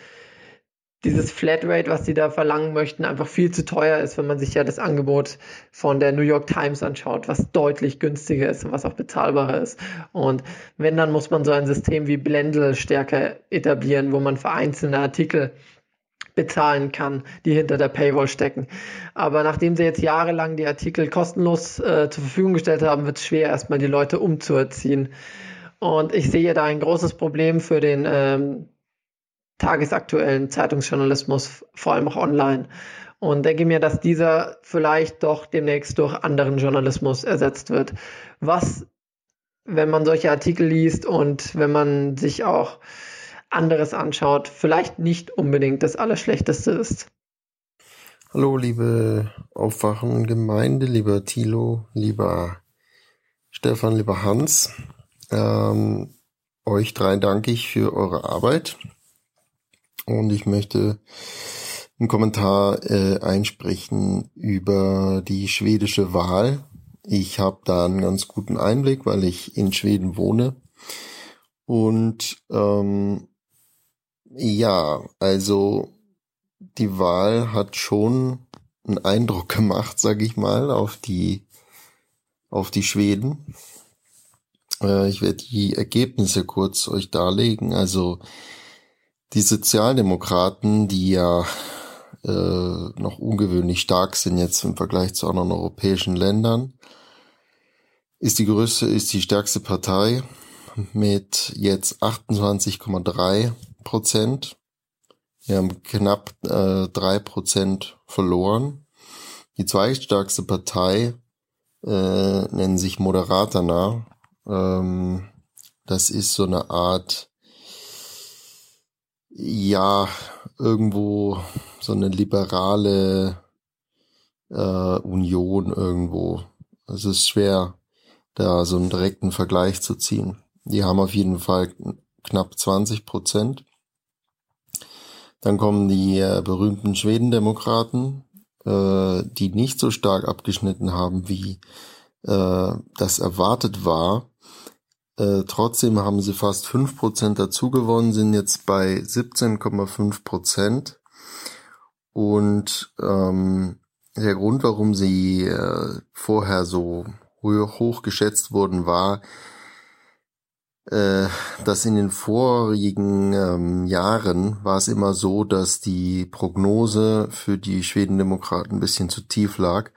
dieses Flatrate, was die da verlangen möchten, einfach viel zu teuer ist, wenn man sich ja das Angebot von der New York Times anschaut, was deutlich günstiger ist und was auch bezahlbarer ist. Und wenn, dann muss man so ein System wie Blendle stärker etablieren, wo man für einzelne Artikel bezahlen kann, die hinter der Paywall stecken. Aber nachdem sie jetzt jahrelang die Artikel kostenlos äh, zur Verfügung gestellt haben, wird es schwer, erstmal die Leute umzuerziehen. Und ich sehe da ein großes Problem für den ähm, tagesaktuellen Zeitungsjournalismus, vor allem auch online. Und denke mir, dass dieser vielleicht doch demnächst durch anderen Journalismus ersetzt wird. Was, wenn man solche Artikel liest und wenn man sich auch anderes anschaut, vielleicht nicht unbedingt das Allerschlechteste ist. Hallo, liebe Aufwachen-Gemeinde, lieber Thilo, lieber Stefan, lieber Hans. Ähm, euch drei danke ich für eure Arbeit. Und ich möchte einen Kommentar äh, einsprechen über die schwedische Wahl. Ich habe da einen ganz guten Einblick, weil ich in Schweden wohne. Und ähm, ja, also die Wahl hat schon einen Eindruck (laughs) gemacht, sage ich mal, auf die auf die Schweden. Äh, ich werde die Ergebnisse kurz euch darlegen. Also die Sozialdemokraten, die ja äh, noch ungewöhnlich stark sind jetzt im Vergleich zu anderen europäischen Ländern, ist die größte, ist die stärkste Partei mit jetzt 28,3 Prozent. Wir haben knapp äh, drei äh, Prozent verloren. Die zweitstärkste Partei äh, nennen sich Moderatana. Ähm, das ist so eine Art ja, irgendwo so eine liberale äh, Union irgendwo. Es ist schwer, da so einen direkten Vergleich zu ziehen. Die haben auf jeden Fall knapp 20 Prozent. Dann kommen die äh, berühmten Schwedendemokraten, äh, die nicht so stark abgeschnitten haben, wie äh, das erwartet war. Äh, trotzdem haben sie fast 5% dazu gewonnen, sind jetzt bei 17,5%. Und ähm, der Grund, warum sie äh, vorher so hoch geschätzt wurden, war, äh, dass in den vorigen ähm, Jahren war es immer so, dass die Prognose für die Schwedendemokraten ein bisschen zu tief lag.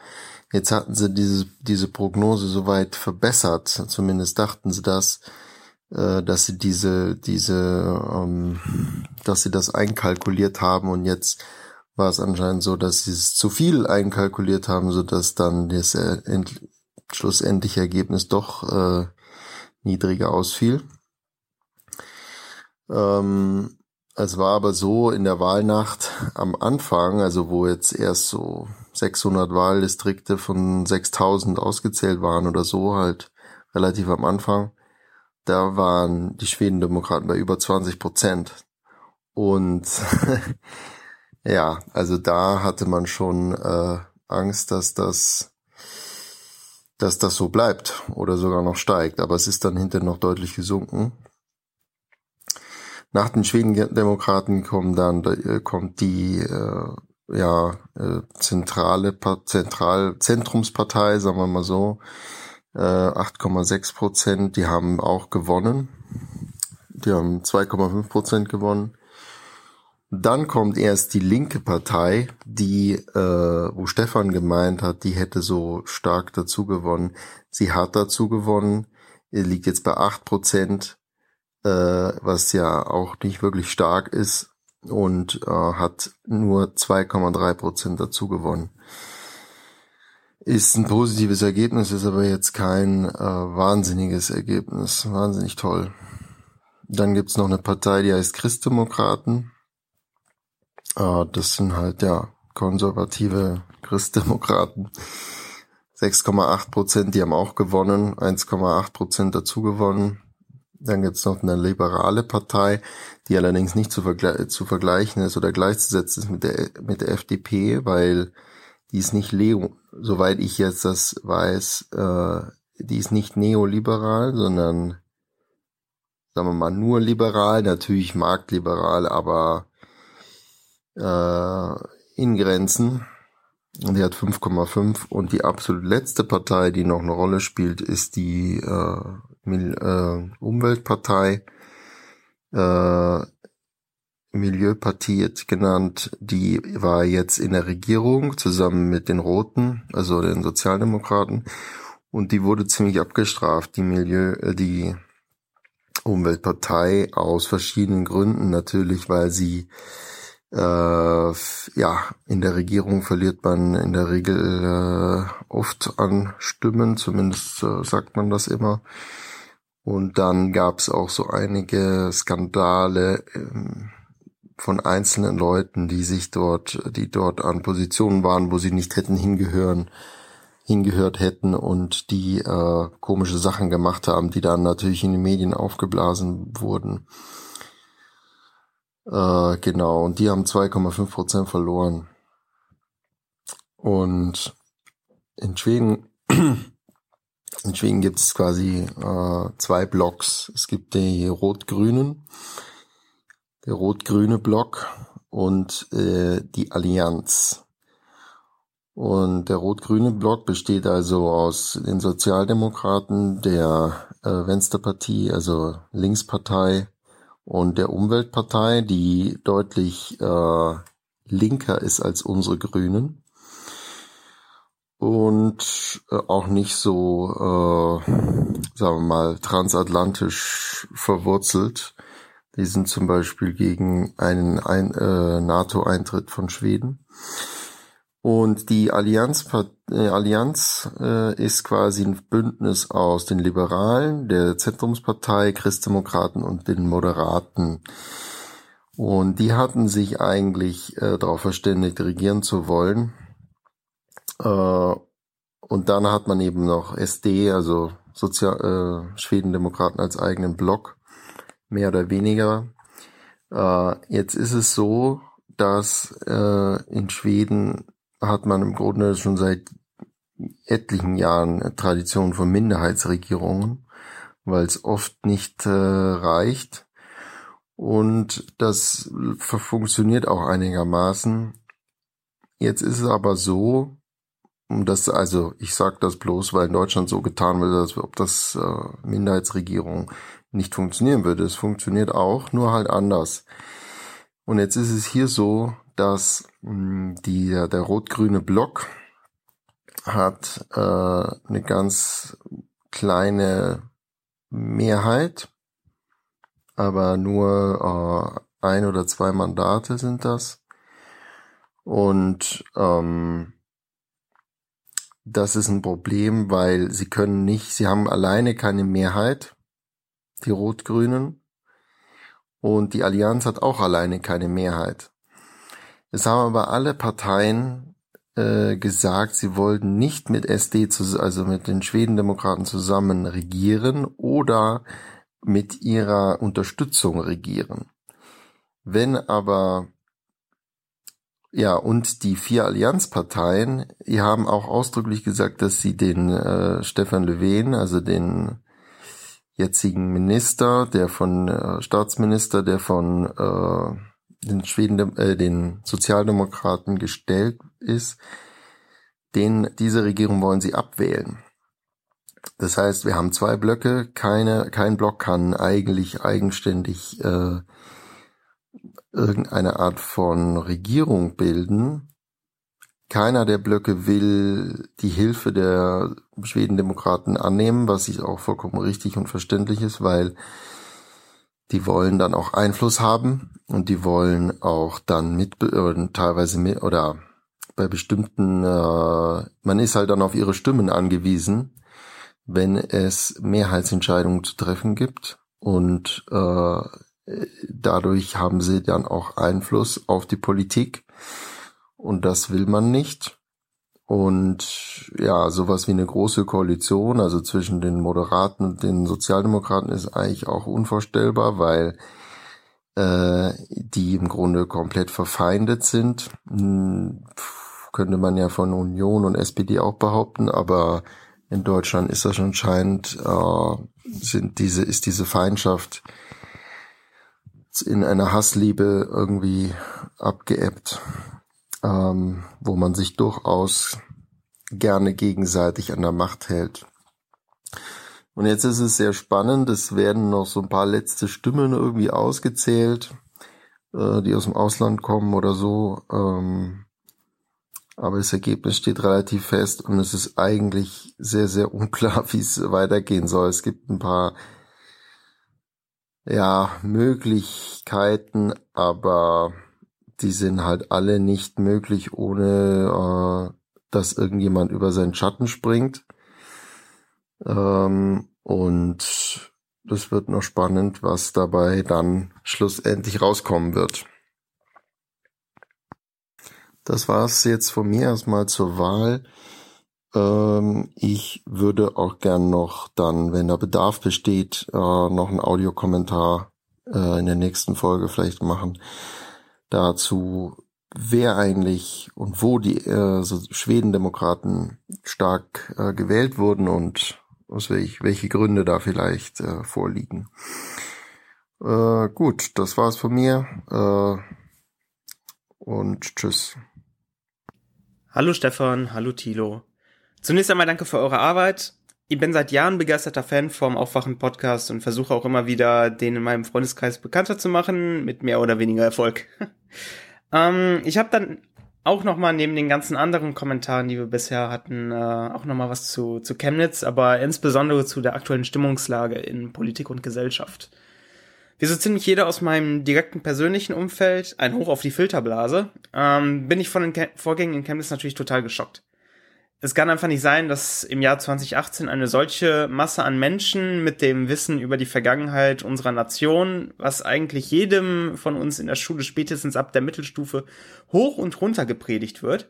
Jetzt hatten sie diese, diese Prognose soweit verbessert, zumindest dachten sie das, äh, dass sie diese, diese, ähm, dass sie das einkalkuliert haben und jetzt war es anscheinend so, dass sie es zu viel einkalkuliert haben, so dass dann das äh, schlussendliche Ergebnis doch äh, niedriger ausfiel. Ähm, es war aber so in der Wahlnacht am Anfang, also wo jetzt erst so 600 Wahldistrikte von 6000 ausgezählt waren oder so, halt relativ am Anfang, da waren die Schwedendemokraten bei über 20 Prozent. Und (laughs) ja, also da hatte man schon äh, Angst, dass das dass das so bleibt oder sogar noch steigt. Aber es ist dann hinterher noch deutlich gesunken. Nach den Schwedendemokraten kommen dann äh, kommt die äh, ja äh, zentrale Zentral Zentrumspartei, sagen wir mal so, äh, 8,6 Prozent. Die haben auch gewonnen. Die haben 2,5 Prozent gewonnen. Dann kommt erst die linke Partei, die, äh, wo Stefan gemeint hat, die hätte so stark dazu gewonnen. Sie hat dazu gewonnen, liegt jetzt bei acht Prozent, äh, was ja auch nicht wirklich stark ist und äh, hat nur 2,3 Prozent dazu gewonnen. Ist ein positives Ergebnis, ist aber jetzt kein äh, wahnsinniges Ergebnis. Wahnsinnig toll. Dann gibt's noch eine Partei, die heißt Christdemokraten äh, das sind halt ja konservative Christdemokraten. 6,8 Prozent, die haben auch gewonnen, 1,8 Prozent dazu gewonnen. Dann gibt's noch eine liberale Partei, die allerdings nicht zu, vergle zu vergleichen ist oder gleichzusetzen ist mit der, mit der FDP, weil die ist nicht Leo, soweit ich jetzt das weiß, äh, die ist nicht neoliberal, sondern sagen wir mal nur liberal, natürlich marktliberal, aber äh, in Grenzen. Und die hat 5,5 und die absolut letzte Partei, die noch eine Rolle spielt, ist die äh, Mil äh, Umweltpartei, äh, Milieupartie genannt. Die war jetzt in der Regierung zusammen mit den Roten, also den Sozialdemokraten, und die wurde ziemlich abgestraft. Die Milieu, äh, die Umweltpartei aus verschiedenen Gründen natürlich, weil sie äh, ja, in der Regierung verliert man in der Regel äh, oft an Stimmen, zumindest äh, sagt man das immer. Und dann gab es auch so einige Skandale ähm, von einzelnen Leuten, die sich dort, die dort an Positionen waren, wo sie nicht hätten hingehören, hingehört hätten und die äh, komische Sachen gemacht haben, die dann natürlich in den Medien aufgeblasen wurden. Äh, genau, und die haben 2,5 Prozent verloren. Und in Schweden, in Schweden gibt es quasi äh, zwei Blocks. Es gibt die Rot-Grünen, der rot-grüne Block und äh, die Allianz. Und der rot-grüne Block besteht also aus den Sozialdemokraten, der äh, Vensterpartie, also Linkspartei, und der Umweltpartei, die deutlich äh, linker ist als unsere Grünen und äh, auch nicht so, äh, sagen wir mal, transatlantisch verwurzelt. Die sind zum Beispiel gegen einen Ein äh, NATO-Eintritt von Schweden. Und die Allianz, äh, Allianz äh, ist quasi ein Bündnis aus den Liberalen, der Zentrumspartei, Christdemokraten und den Moderaten. Und die hatten sich eigentlich äh, darauf verständigt, regieren zu wollen. Äh, und dann hat man eben noch SD, also Sozial äh, Schwedendemokraten als eigenen Block, mehr oder weniger. Äh, jetzt ist es so, dass äh, in Schweden hat man im Grunde schon seit etlichen Jahren Tradition von Minderheitsregierungen, weil es oft nicht äh, reicht. Und das funktioniert auch einigermaßen. Jetzt ist es aber so, das, also ich sage das bloß, weil in Deutschland so getan wird, als ob das äh, Minderheitsregierung nicht funktionieren würde. Es funktioniert auch, nur halt anders. Und jetzt ist es hier so, dass mh, die, der rot-grüne Block hat äh, eine ganz kleine Mehrheit, aber nur äh, ein oder zwei Mandate sind das. Und ähm, das ist ein Problem, weil sie können nicht, sie haben alleine keine Mehrheit, die Rot-Grünen, und die Allianz hat auch alleine keine Mehrheit. Es haben aber alle Parteien äh, gesagt, sie wollten nicht mit SD, also mit den Schwedendemokraten zusammen regieren oder mit ihrer Unterstützung regieren. Wenn aber ja, und die vier Allianzparteien, die haben auch ausdrücklich gesagt, dass sie den äh, Stefan Löwen, also den jetzigen Minister, der von äh, Staatsminister, der von äh, den Schweden, äh, den Sozialdemokraten gestellt ist, den diese Regierung wollen sie abwählen. Das heißt, wir haben zwei Blöcke, keine, kein Block kann eigentlich eigenständig äh, irgendeine Art von Regierung bilden. Keiner der Blöcke will die Hilfe der Schwedendemokraten annehmen, was ich auch vollkommen richtig und verständlich ist, weil die wollen dann auch Einfluss haben und die wollen auch dann mit äh, teilweise mit oder bei bestimmten äh, man ist halt dann auf ihre Stimmen angewiesen, wenn es Mehrheitsentscheidungen zu treffen gibt und äh, dadurch haben sie dann auch Einfluss auf die Politik und das will man nicht. Und ja, sowas wie eine große Koalition, also zwischen den Moderaten und den Sozialdemokraten, ist eigentlich auch unvorstellbar, weil äh, die im Grunde komplett verfeindet sind. Hm, könnte man ja von Union und SPD auch behaupten, aber in Deutschland ist das anscheinend, äh, sind diese, ist diese Feindschaft in einer Hassliebe irgendwie abgeebbt, ähm, wo man sich durchaus gerne gegenseitig an der Macht hält. Und jetzt ist es sehr spannend, es werden noch so ein paar letzte Stimmen irgendwie ausgezählt, äh, die aus dem Ausland kommen oder so. Ähm, aber das Ergebnis steht relativ fest und es ist eigentlich sehr, sehr unklar, (laughs) wie es weitergehen soll. Es gibt ein paar ja, Möglichkeiten, aber die sind halt alle nicht möglich, ohne äh, dass irgendjemand über seinen Schatten springt. Ähm, und das wird noch spannend, was dabei dann schlussendlich rauskommen wird. Das war's jetzt von mir erstmal zur Wahl. Ähm, ich würde auch gern noch dann, wenn da Bedarf besteht, äh, noch einen Audiokommentar äh, in der nächsten Folge vielleicht machen dazu, wer eigentlich und wo die äh, so Schwedendemokraten stark äh, gewählt wurden und aus welch, welche Gründe da vielleicht äh, vorliegen. Äh, gut, das war's von mir äh, und tschüss. Hallo Stefan, hallo Thilo. Zunächst einmal danke für eure Arbeit. Ich bin seit Jahren begeisterter Fan vom Aufwachen-Podcast und versuche auch immer wieder, den in meinem Freundeskreis bekannter zu machen, mit mehr oder weniger Erfolg. (laughs) ähm, ich habe dann auch nochmal neben den ganzen anderen Kommentaren, die wir bisher hatten, äh, auch nochmal was zu, zu Chemnitz, aber insbesondere zu der aktuellen Stimmungslage in Politik und Gesellschaft. Wie so ziemlich jeder aus meinem direkten persönlichen Umfeld, ein Hoch auf die Filterblase, ähm, bin ich von den Ke Vorgängen in Chemnitz natürlich total geschockt. Es kann einfach nicht sein, dass im Jahr 2018 eine solche Masse an Menschen mit dem Wissen über die Vergangenheit unserer Nation, was eigentlich jedem von uns in der Schule spätestens ab der Mittelstufe hoch und runter gepredigt wird,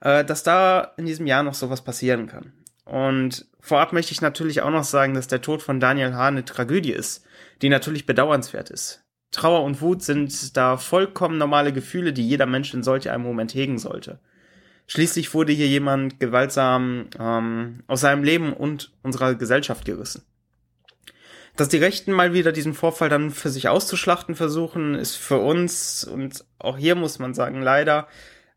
äh, dass da in diesem Jahr noch sowas passieren kann. Und vorab möchte ich natürlich auch noch sagen, dass der Tod von Daniel Hahn eine Tragödie ist, die natürlich bedauernswert ist. Trauer und Wut sind da vollkommen normale Gefühle, die jeder Mensch in solch einem Moment hegen sollte. Schließlich wurde hier jemand gewaltsam ähm, aus seinem Leben und unserer Gesellschaft gerissen. Dass die Rechten mal wieder diesen Vorfall dann für sich auszuschlachten versuchen, ist für uns und auch hier muss man sagen, leider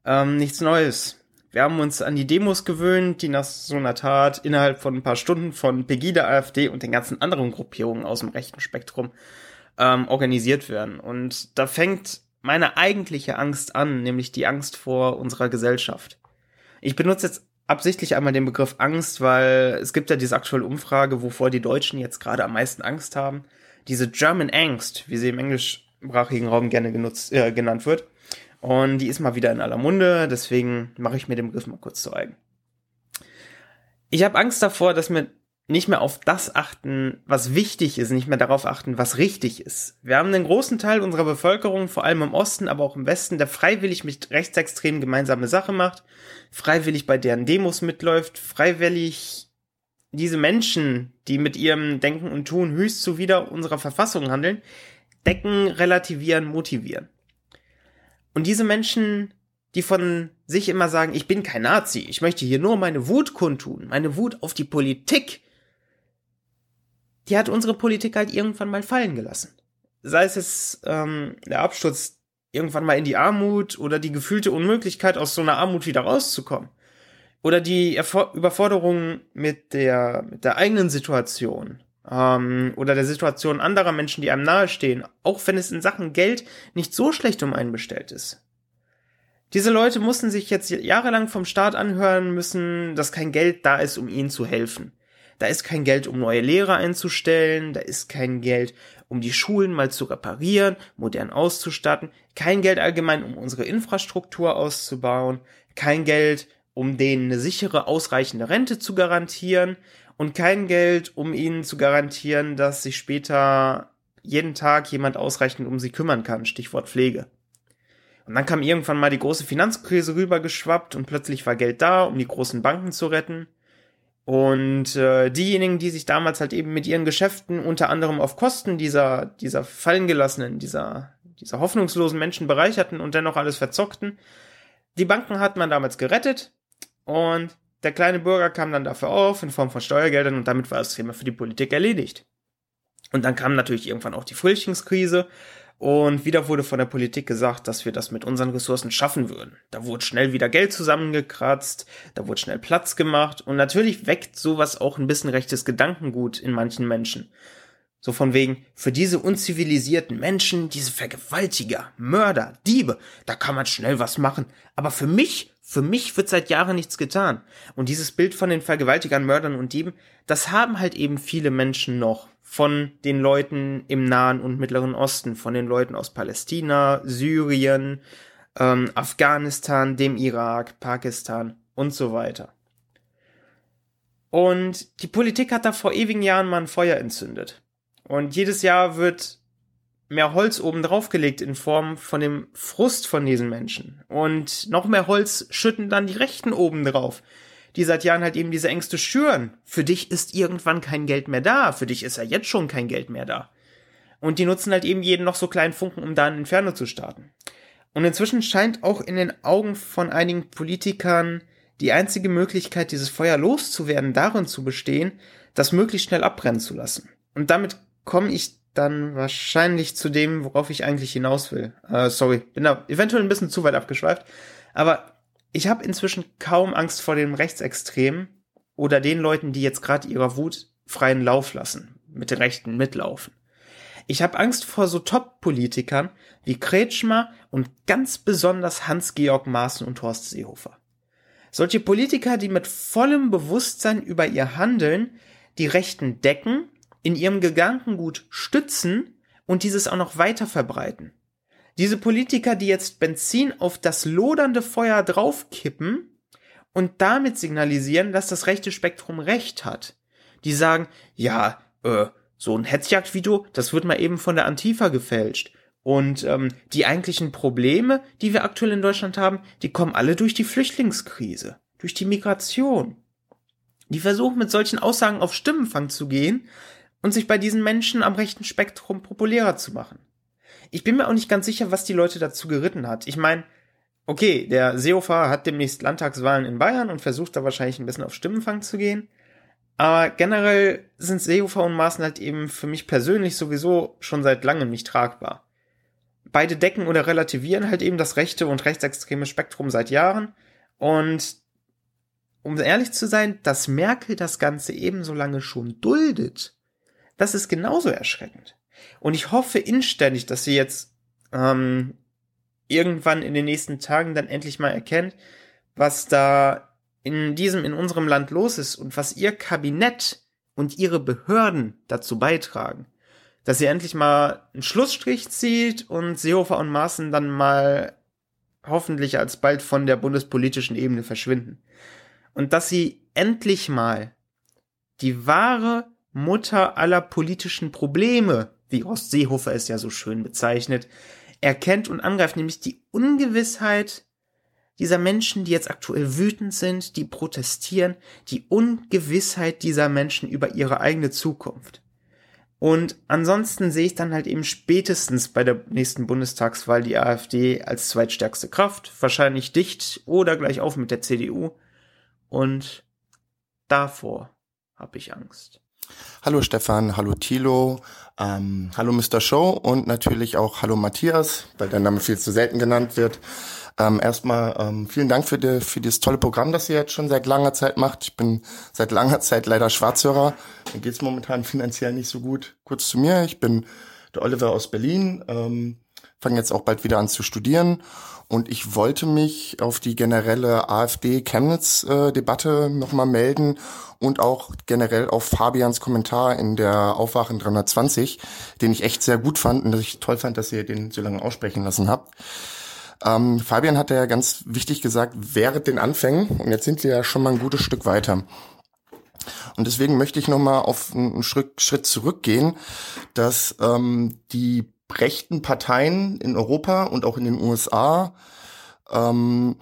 ähm, nichts Neues. Wir haben uns an die Demos gewöhnt, die nach so einer Tat innerhalb von ein paar Stunden von Pegida, AfD und den ganzen anderen Gruppierungen aus dem rechten Spektrum ähm, organisiert werden. Und da fängt meine eigentliche Angst an, nämlich die Angst vor unserer Gesellschaft. Ich benutze jetzt absichtlich einmal den Begriff Angst, weil es gibt ja diese aktuelle Umfrage, wovor die Deutschen jetzt gerade am meisten Angst haben. Diese German Angst, wie sie im englischsprachigen Raum gerne genutzt, äh, genannt wird. Und die ist mal wieder in aller Munde, deswegen mache ich mir den Begriff mal kurz zu eigen. Ich habe Angst davor, dass mir nicht mehr auf das achten, was wichtig ist, nicht mehr darauf achten, was richtig ist. Wir haben einen großen Teil unserer Bevölkerung, vor allem im Osten, aber auch im Westen, der freiwillig mit Rechtsextremen gemeinsame Sache macht, freiwillig bei deren Demos mitläuft, freiwillig diese Menschen, die mit ihrem Denken und Tun höchst zuwider unserer Verfassung handeln, decken, relativieren, motivieren. Und diese Menschen, die von sich immer sagen, ich bin kein Nazi, ich möchte hier nur meine Wut kundtun, meine Wut auf die Politik, die hat unsere Politik halt irgendwann mal fallen gelassen. Sei es jetzt ähm, der Absturz irgendwann mal in die Armut oder die gefühlte Unmöglichkeit, aus so einer Armut wieder rauszukommen. Oder die Erfor Überforderung mit der, mit der eigenen Situation. Ähm, oder der Situation anderer Menschen, die einem nahestehen. Auch wenn es in Sachen Geld nicht so schlecht um einen bestellt ist. Diese Leute mussten sich jetzt jahrelang vom Staat anhören müssen, dass kein Geld da ist, um ihnen zu helfen. Da ist kein Geld, um neue Lehrer einzustellen, da ist kein Geld, um die Schulen mal zu reparieren, modern auszustatten, kein Geld allgemein, um unsere Infrastruktur auszubauen, kein Geld, um denen eine sichere, ausreichende Rente zu garantieren. Und kein Geld, um ihnen zu garantieren, dass sich später jeden Tag jemand ausreichend um sie kümmern kann, Stichwort Pflege. Und dann kam irgendwann mal die große Finanzkrise rübergeschwappt und plötzlich war Geld da, um die großen Banken zu retten. Und äh, diejenigen, die sich damals halt eben mit ihren Geschäften unter anderem auf Kosten dieser, dieser fallengelassenen, dieser, dieser hoffnungslosen Menschen bereicherten und dennoch alles verzockten, die Banken hat man damals gerettet und der kleine Bürger kam dann dafür auf in Form von Steuergeldern und damit war das Thema für die Politik erledigt. Und dann kam natürlich irgendwann auch die Flüchtlingskrise und wieder wurde von der Politik gesagt, dass wir das mit unseren Ressourcen schaffen würden. Da wurde schnell wieder Geld zusammengekratzt, da wurde schnell Platz gemacht und natürlich weckt sowas auch ein bisschen rechtes Gedankengut in manchen Menschen. So von wegen, für diese unzivilisierten Menschen, diese Vergewaltiger, Mörder, Diebe, da kann man schnell was machen. Aber für mich, für mich wird seit Jahren nichts getan. Und dieses Bild von den Vergewaltigern, Mördern und Dieben, das haben halt eben viele Menschen noch von den Leuten im Nahen und Mittleren Osten, von den Leuten aus Palästina, Syrien, ähm, Afghanistan, dem Irak, Pakistan und so weiter. Und die Politik hat da vor ewigen Jahren mal ein Feuer entzündet. Und jedes Jahr wird mehr Holz oben draufgelegt in Form von dem Frust von diesen Menschen. Und noch mehr Holz schütten dann die Rechten oben drauf, die seit Jahren halt eben diese Ängste schüren. Für dich ist irgendwann kein Geld mehr da. Für dich ist ja jetzt schon kein Geld mehr da. Und die nutzen halt eben jeden noch so kleinen Funken, um da ein Inferno zu starten. Und inzwischen scheint auch in den Augen von einigen Politikern die einzige Möglichkeit, dieses Feuer loszuwerden, darin zu bestehen, das möglichst schnell abbrennen zu lassen. Und damit komme ich dann wahrscheinlich zu dem, worauf ich eigentlich hinaus will. Äh, sorry, bin da eventuell ein bisschen zu weit abgeschweift. Aber ich habe inzwischen kaum Angst vor dem Rechtsextremen oder den Leuten, die jetzt gerade ihrer Wut freien Lauf lassen, mit den Rechten mitlaufen. Ich habe Angst vor so Top-Politikern wie Kretschmer und ganz besonders Hans-Georg Maaßen und Horst Seehofer. Solche Politiker, die mit vollem Bewusstsein über ihr Handeln die Rechten decken, in ihrem Gedankengut stützen und dieses auch noch weiter verbreiten. Diese Politiker, die jetzt Benzin auf das lodernde Feuer draufkippen und damit signalisieren, dass das rechte Spektrum recht hat. Die sagen, ja, äh, so ein Hetzjagdvideo, das wird mal eben von der Antifa gefälscht. Und ähm, die eigentlichen Probleme, die wir aktuell in Deutschland haben, die kommen alle durch die Flüchtlingskrise, durch die Migration. Die versuchen mit solchen Aussagen auf Stimmenfang zu gehen und sich bei diesen Menschen am rechten Spektrum populärer zu machen. Ich bin mir auch nicht ganz sicher, was die Leute dazu geritten hat. Ich meine, okay, der Seehofer hat demnächst Landtagswahlen in Bayern und versucht da wahrscheinlich ein bisschen auf Stimmenfang zu gehen. Aber generell sind Seehofer und Maaßen halt eben für mich persönlich sowieso schon seit langem nicht tragbar. Beide decken oder relativieren halt eben das rechte und rechtsextreme Spektrum seit Jahren. Und um ehrlich zu sein, dass Merkel das Ganze ebenso lange schon duldet, das ist genauso erschreckend. Und ich hoffe inständig, dass sie jetzt ähm, irgendwann in den nächsten Tagen dann endlich mal erkennt, was da in diesem, in unserem Land los ist und was ihr Kabinett und ihre Behörden dazu beitragen dass sie endlich mal einen Schlussstrich zieht und Seehofer und Maaßen dann mal hoffentlich alsbald von der bundespolitischen Ebene verschwinden. Und dass sie endlich mal die wahre Mutter aller politischen Probleme, wie Horst Seehofer es ja so schön bezeichnet, erkennt und angreift, nämlich die Ungewissheit dieser Menschen, die jetzt aktuell wütend sind, die protestieren, die Ungewissheit dieser Menschen über ihre eigene Zukunft. Und ansonsten sehe ich dann halt eben spätestens bei der nächsten Bundestagswahl die AfD als zweitstärkste Kraft, wahrscheinlich dicht oder gleich auf mit der CDU. Und davor habe ich Angst. Hallo Stefan, hallo Thilo, ähm, hallo Mr. Show und natürlich auch hallo Matthias, weil der Name viel zu selten genannt wird. Ähm, erstmal ähm, vielen Dank für, die, für dieses tolle Programm, das ihr jetzt schon seit langer Zeit macht. Ich bin seit langer Zeit leider Schwarzhörer. Mir geht's momentan finanziell nicht so gut. Kurz zu mir, ich bin der Oliver aus Berlin, ähm, fange jetzt auch bald wieder an zu studieren und ich wollte mich auf die generelle AfD-Chemnitz-Debatte nochmal melden und auch generell auf Fabians Kommentar in der Aufwachen 320, den ich echt sehr gut fand und dass ich toll fand, dass ihr den so lange aussprechen lassen habt. Ähm, Fabian hat ja ganz wichtig gesagt, während den Anfängen, und jetzt sind wir ja schon mal ein gutes Stück weiter. Und deswegen möchte ich nochmal auf einen Schritt, zurückgehen, dass ähm, die rechten Parteien in Europa und auch in den USA ähm,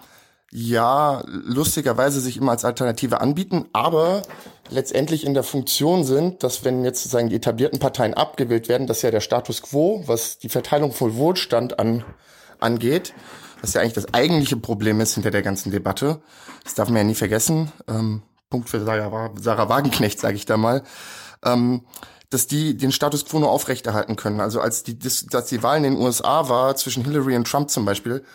ja lustigerweise sich immer als Alternative anbieten, aber letztendlich in der Funktion sind, dass wenn jetzt sozusagen die etablierten Parteien abgewählt werden, dass ja der Status quo, was die Verteilung von Wohlstand an angeht, was ja eigentlich das eigentliche Problem ist hinter der ganzen Debatte. Das darf man ja nie vergessen. Ähm, Punkt für Sarah, Sarah Wagenknecht, sage ich da mal. Ähm, dass die den Status quo nur aufrechterhalten können. Also als die, das, dass die Wahl in den USA war zwischen Hillary und Trump zum Beispiel,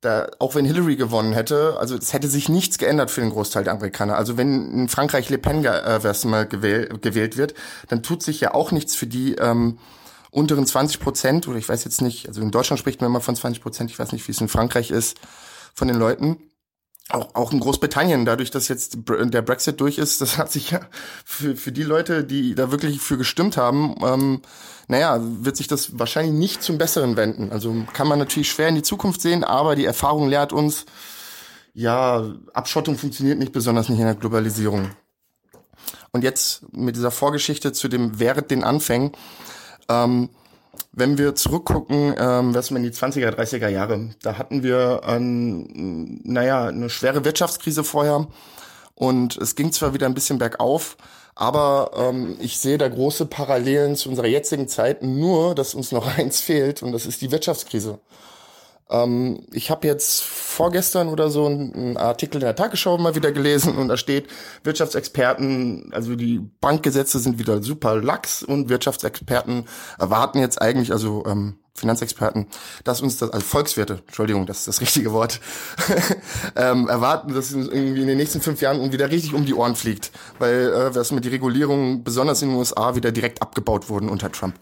da, auch wenn Hillary gewonnen hätte, also es hätte sich nichts geändert für den Großteil der Amerikaner. Also wenn in Frankreich Le Pen äh, mal gewählt, gewählt wird, dann tut sich ja auch nichts für die ähm, unteren 20 Prozent, oder ich weiß jetzt nicht, also in Deutschland spricht man immer von 20 Prozent, ich weiß nicht, wie es in Frankreich ist, von den Leuten. Auch, auch in Großbritannien, dadurch, dass jetzt der Brexit durch ist, das hat sich ja für, für die Leute, die da wirklich für gestimmt haben, ähm, naja, wird sich das wahrscheinlich nicht zum Besseren wenden. Also kann man natürlich schwer in die Zukunft sehen, aber die Erfahrung lehrt uns, ja, Abschottung funktioniert nicht, besonders nicht in der Globalisierung. Und jetzt mit dieser Vorgeschichte zu dem während den Anfängen, ähm, wenn wir zurückgucken, ähm, was man in die 20er, 30er Jahre, da hatten wir, ein, naja, eine schwere Wirtschaftskrise vorher und es ging zwar wieder ein bisschen bergauf, aber ähm, ich sehe da große Parallelen zu unserer jetzigen Zeit, nur dass uns noch (laughs) eins fehlt und das ist die Wirtschaftskrise. Ähm, ich habe jetzt vorgestern oder so einen Artikel in der Tagesschau mal wieder gelesen und da steht, Wirtschaftsexperten, also die Bankgesetze sind wieder super lax und Wirtschaftsexperten erwarten jetzt eigentlich, also ähm, Finanzexperten, dass uns das, also Volkswirte, Entschuldigung, das ist das richtige Wort, (laughs) ähm, erwarten, dass es irgendwie in den nächsten fünf Jahren wieder richtig um die Ohren fliegt, weil äh, das mit die Regulierung, besonders in den USA, wieder direkt abgebaut wurden unter Trump.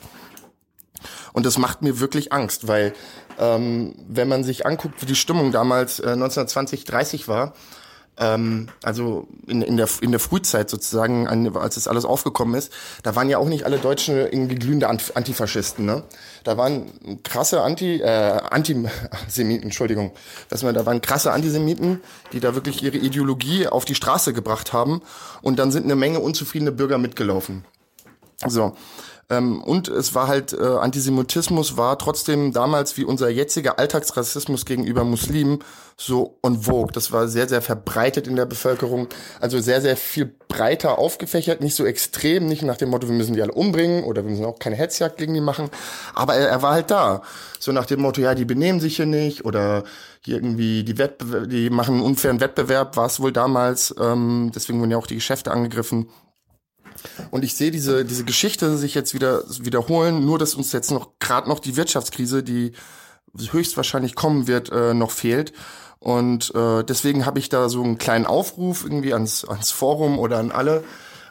Und das macht mir wirklich Angst, weil ähm, wenn man sich anguckt, wie die Stimmung damals äh, 1920, 30 war, ähm, also in, in, der, in der Frühzeit sozusagen, als das alles aufgekommen ist, da waren ja auch nicht alle Deutschen irgendwie glühende Antifaschisten. Ne? Da waren krasse Anti, äh, Antisemiten, (laughs) Entschuldigung, dass man, da waren krasse Antisemiten, die da wirklich ihre Ideologie auf die Straße gebracht haben und dann sind eine Menge unzufriedene Bürger mitgelaufen. So. Ähm, und es war halt, äh, Antisemitismus war trotzdem damals wie unser jetziger Alltagsrassismus gegenüber Muslimen so on vogue. Das war sehr, sehr verbreitet in der Bevölkerung. Also sehr, sehr viel breiter aufgefächert, nicht so extrem, nicht nach dem Motto, wir müssen die alle umbringen oder wir müssen auch keine Hetzjagd gegen die machen. Aber er, er war halt da. So nach dem Motto, ja, die benehmen sich hier nicht oder irgendwie die Wettbewerb, die machen einen unfairen Wettbewerb, war es wohl damals. Ähm, deswegen wurden ja auch die Geschäfte angegriffen. Und ich sehe diese, diese Geschichte sich jetzt wieder wiederholen, nur dass uns jetzt noch gerade noch die Wirtschaftskrise, die höchstwahrscheinlich kommen wird, äh, noch fehlt. Und äh, deswegen habe ich da so einen kleinen Aufruf irgendwie ans, ans Forum oder an alle.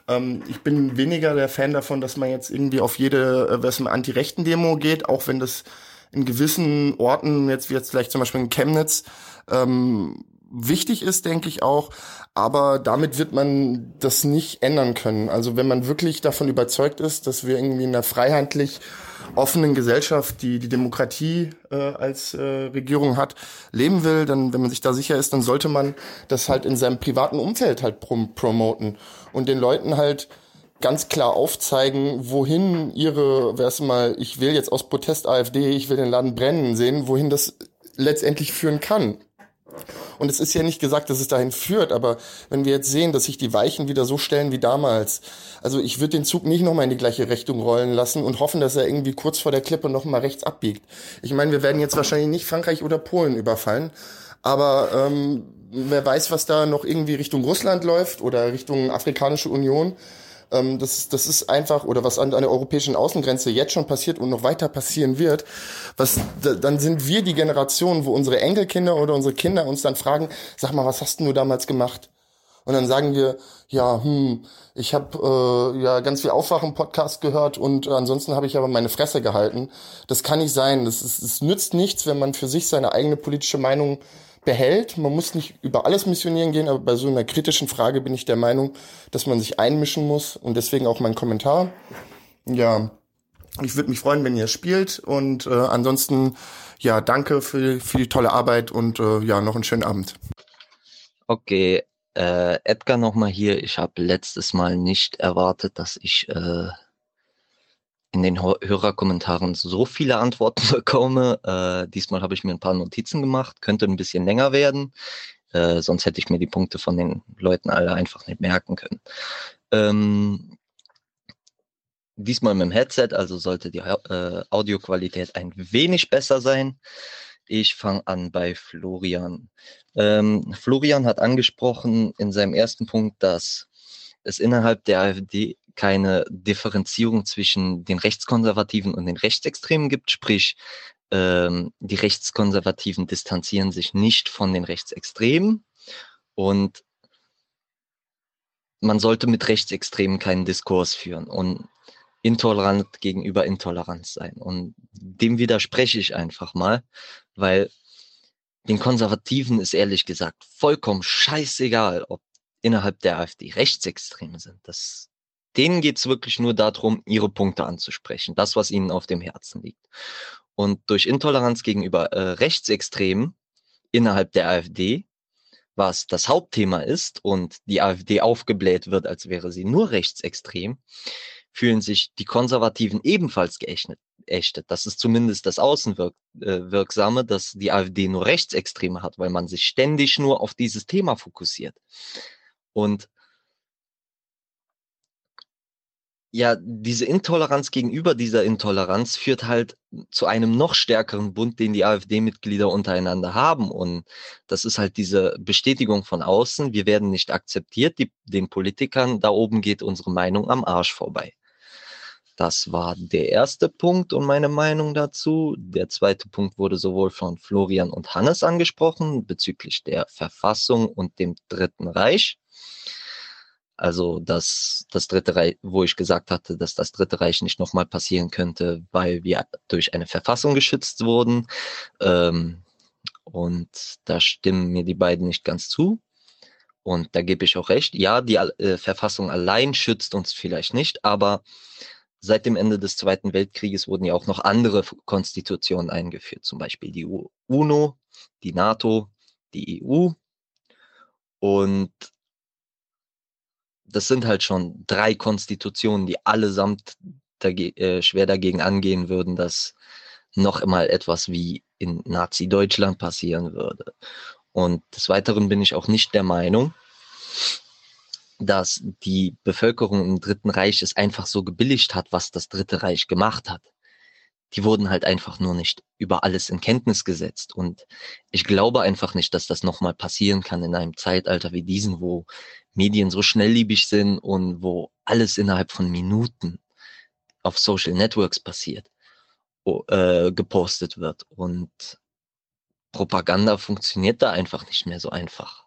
Ähm, ich bin weniger der Fan davon, dass man jetzt irgendwie auf jede äh, was Anti-Rechten-Demo geht, auch wenn das in gewissen Orten, jetzt wie jetzt vielleicht zum Beispiel in Chemnitz, ähm, wichtig ist, denke ich auch. Aber damit wird man das nicht ändern können. Also wenn man wirklich davon überzeugt ist, dass wir irgendwie in einer freiheitlich offenen Gesellschaft, die die Demokratie äh, als äh, Regierung hat, leben will, dann, wenn man sich da sicher ist, dann sollte man das halt in seinem privaten Umfeld halt prom promoten und den Leuten halt ganz klar aufzeigen, wohin ihre, wer mal, ich will jetzt aus Protest AfD, ich will den Laden brennen sehen, wohin das letztendlich führen kann. Und es ist ja nicht gesagt, dass es dahin führt, aber wenn wir jetzt sehen, dass sich die Weichen wieder so stellen wie damals, also ich würde den Zug nicht nochmal in die gleiche Richtung rollen lassen und hoffen, dass er irgendwie kurz vor der Klippe nochmal rechts abbiegt. Ich meine, wir werden jetzt wahrscheinlich nicht Frankreich oder Polen überfallen, aber ähm, wer weiß, was da noch irgendwie Richtung Russland läuft oder Richtung Afrikanische Union. Ähm, das, das ist einfach, oder was an, an der europäischen Außengrenze jetzt schon passiert und noch weiter passieren wird, was, dann sind wir die Generation, wo unsere Enkelkinder oder unsere Kinder uns dann fragen, sag mal, was hast denn du damals gemacht? Und dann sagen wir, ja, hm, ich habe äh, ja ganz viel Aufwachen-Podcast gehört und äh, ansonsten habe ich aber meine Fresse gehalten. Das kann nicht sein. Das, ist, das nützt nichts, wenn man für sich seine eigene politische Meinung behält. Man muss nicht über alles missionieren gehen, aber bei so einer kritischen Frage bin ich der Meinung, dass man sich einmischen muss und deswegen auch mein Kommentar. Ja, ich würde mich freuen, wenn ihr spielt und äh, ansonsten ja, danke für, für die tolle Arbeit und äh, ja, noch einen schönen Abend. Okay, äh, Edgar nochmal hier. Ich habe letztes Mal nicht erwartet, dass ich äh, in den Hörerkommentaren so viele Antworten (laughs) bekomme. Äh, diesmal habe ich mir ein paar Notizen gemacht, könnte ein bisschen länger werden. Äh, sonst hätte ich mir die Punkte von den Leuten alle einfach nicht merken können. Ähm, diesmal mit dem Headset, also sollte die äh, Audioqualität ein wenig besser sein. Ich fange an bei Florian. Ähm, Florian hat angesprochen in seinem ersten Punkt, dass es innerhalb der AfD keine Differenzierung zwischen den Rechtskonservativen und den Rechtsextremen gibt, sprich ähm, die Rechtskonservativen distanzieren sich nicht von den Rechtsextremen und man sollte mit Rechtsextremen keinen Diskurs führen und intolerant gegenüber Intoleranz sein. Und dem widerspreche ich einfach mal, weil den Konservativen ist ehrlich gesagt vollkommen scheißegal, ob innerhalb der AfD Rechtsextreme sind. Das denen geht es wirklich nur darum, ihre Punkte anzusprechen, das, was ihnen auf dem Herzen liegt. Und durch Intoleranz gegenüber äh, Rechtsextremen innerhalb der AfD, was das Hauptthema ist und die AfD aufgebläht wird, als wäre sie nur rechtsextrem, fühlen sich die Konservativen ebenfalls geächtet. Das ist zumindest das Außenwirksame, äh, dass die AfD nur Rechtsextreme hat, weil man sich ständig nur auf dieses Thema fokussiert. Und ja, diese Intoleranz gegenüber dieser Intoleranz führt halt zu einem noch stärkeren Bund, den die AfD-Mitglieder untereinander haben. Und das ist halt diese Bestätigung von außen. Wir werden nicht akzeptiert. Die, den Politikern da oben geht unsere Meinung am Arsch vorbei. Das war der erste Punkt und meine Meinung dazu. Der zweite Punkt wurde sowohl von Florian und Hannes angesprochen bezüglich der Verfassung und dem Dritten Reich. Also das, das Dritte Reich, wo ich gesagt hatte, dass das Dritte Reich nicht nochmal passieren könnte, weil wir durch eine Verfassung geschützt wurden. Ähm, und da stimmen mir die beiden nicht ganz zu. Und da gebe ich auch recht. Ja, die äh, Verfassung allein schützt uns vielleicht nicht, aber seit dem Ende des Zweiten Weltkrieges wurden ja auch noch andere Konstitutionen eingeführt, zum Beispiel die UNO, die NATO, die EU. Und das sind halt schon drei Konstitutionen, die allesamt dage äh, schwer dagegen angehen würden, dass noch einmal etwas wie in Nazi-Deutschland passieren würde. Und des Weiteren bin ich auch nicht der Meinung, dass die Bevölkerung im Dritten Reich es einfach so gebilligt hat, was das Dritte Reich gemacht hat. Die wurden halt einfach nur nicht über alles in Kenntnis gesetzt. Und ich glaube einfach nicht, dass das nochmal passieren kann in einem Zeitalter wie diesen, wo Medien so schnelllebig sind und wo alles innerhalb von Minuten auf Social Networks passiert, äh, gepostet wird. Und Propaganda funktioniert da einfach nicht mehr so einfach,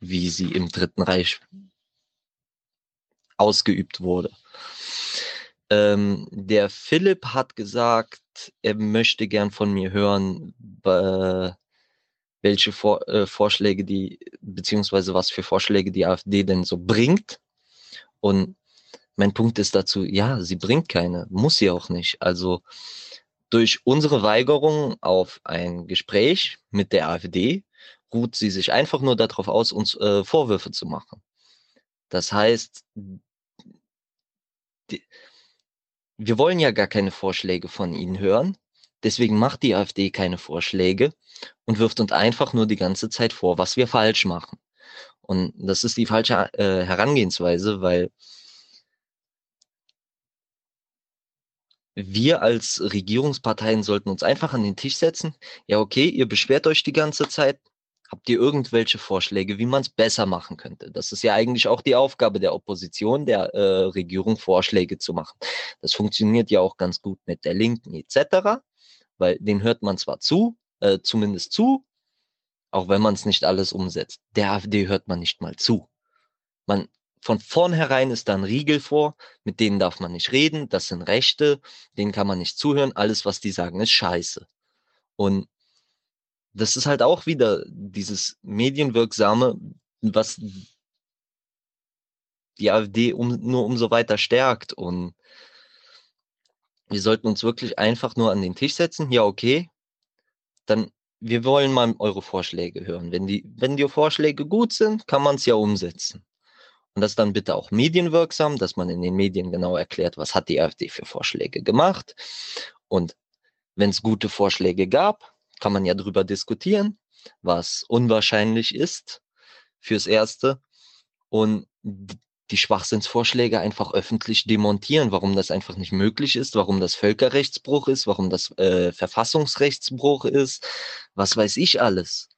wie sie im Dritten Reich ausgeübt wurde. Ähm, der Philipp hat gesagt, er möchte gern von mir hören, welche Vor äh, Vorschläge die, beziehungsweise was für Vorschläge die AfD denn so bringt. Und mein Punkt ist dazu, ja, sie bringt keine, muss sie auch nicht. Also durch unsere Weigerung auf ein Gespräch mit der AfD ruht sie sich einfach nur darauf aus, uns äh, Vorwürfe zu machen. Das heißt, die, wir wollen ja gar keine Vorschläge von ihnen hören. Deswegen macht die AfD keine Vorschläge und wirft uns einfach nur die ganze Zeit vor, was wir falsch machen. Und das ist die falsche äh, Herangehensweise, weil wir als Regierungsparteien sollten uns einfach an den Tisch setzen. Ja, okay, ihr beschwert euch die ganze Zeit. Habt ihr irgendwelche Vorschläge, wie man es besser machen könnte? Das ist ja eigentlich auch die Aufgabe der Opposition, der äh, Regierung Vorschläge zu machen. Das funktioniert ja auch ganz gut mit der Linken etc., weil den hört man zwar zu, äh, zumindest zu, auch wenn man es nicht alles umsetzt. Der AfD hört man nicht mal zu. Man von vornherein ist da ein Riegel vor, mit denen darf man nicht reden, das sind Rechte, denen kann man nicht zuhören, alles, was die sagen, ist scheiße. Und das ist halt auch wieder dieses medienwirksame, was die AfD um, nur umso weiter stärkt. Und wir sollten uns wirklich einfach nur an den Tisch setzen. Ja, okay, dann wir wollen mal eure Vorschläge hören. Wenn die, wenn die Vorschläge gut sind, kann man es ja umsetzen. Und das dann bitte auch medienwirksam, dass man in den Medien genau erklärt, was hat die AfD für Vorschläge gemacht. Und wenn es gute Vorschläge gab, kann man ja drüber diskutieren, was unwahrscheinlich ist fürs Erste. Und die Schwachsinnsvorschläge einfach öffentlich demontieren, warum das einfach nicht möglich ist, warum das Völkerrechtsbruch ist, warum das äh, Verfassungsrechtsbruch ist, was weiß ich alles.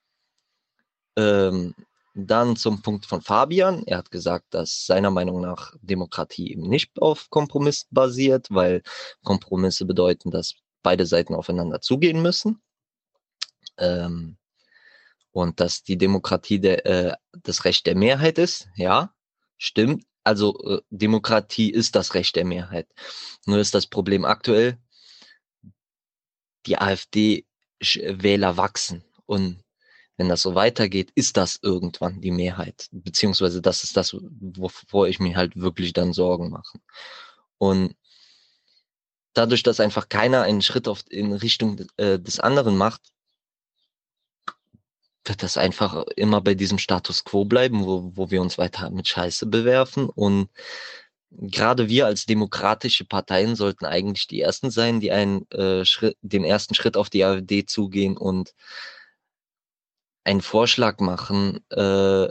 Ähm, dann zum Punkt von Fabian. Er hat gesagt, dass seiner Meinung nach Demokratie eben nicht auf Kompromiss basiert, weil Kompromisse bedeuten, dass beide Seiten aufeinander zugehen müssen. Ähm, und dass die Demokratie der, äh, das Recht der Mehrheit ist. Ja, stimmt. Also äh, Demokratie ist das Recht der Mehrheit. Nur ist das Problem aktuell, die AfD-Wähler wachsen und wenn das so weitergeht, ist das irgendwann die Mehrheit. Beziehungsweise das ist das, wovor ich mir halt wirklich dann Sorgen mache. Und dadurch, dass einfach keiner einen Schritt auf, in Richtung äh, des anderen macht, wird das einfach immer bei diesem Status quo bleiben, wo, wo wir uns weiter mit Scheiße bewerfen. Und gerade wir als demokratische Parteien sollten eigentlich die ersten sein, die einen äh, Schritt, den ersten Schritt auf die AfD zugehen und einen Vorschlag machen, äh,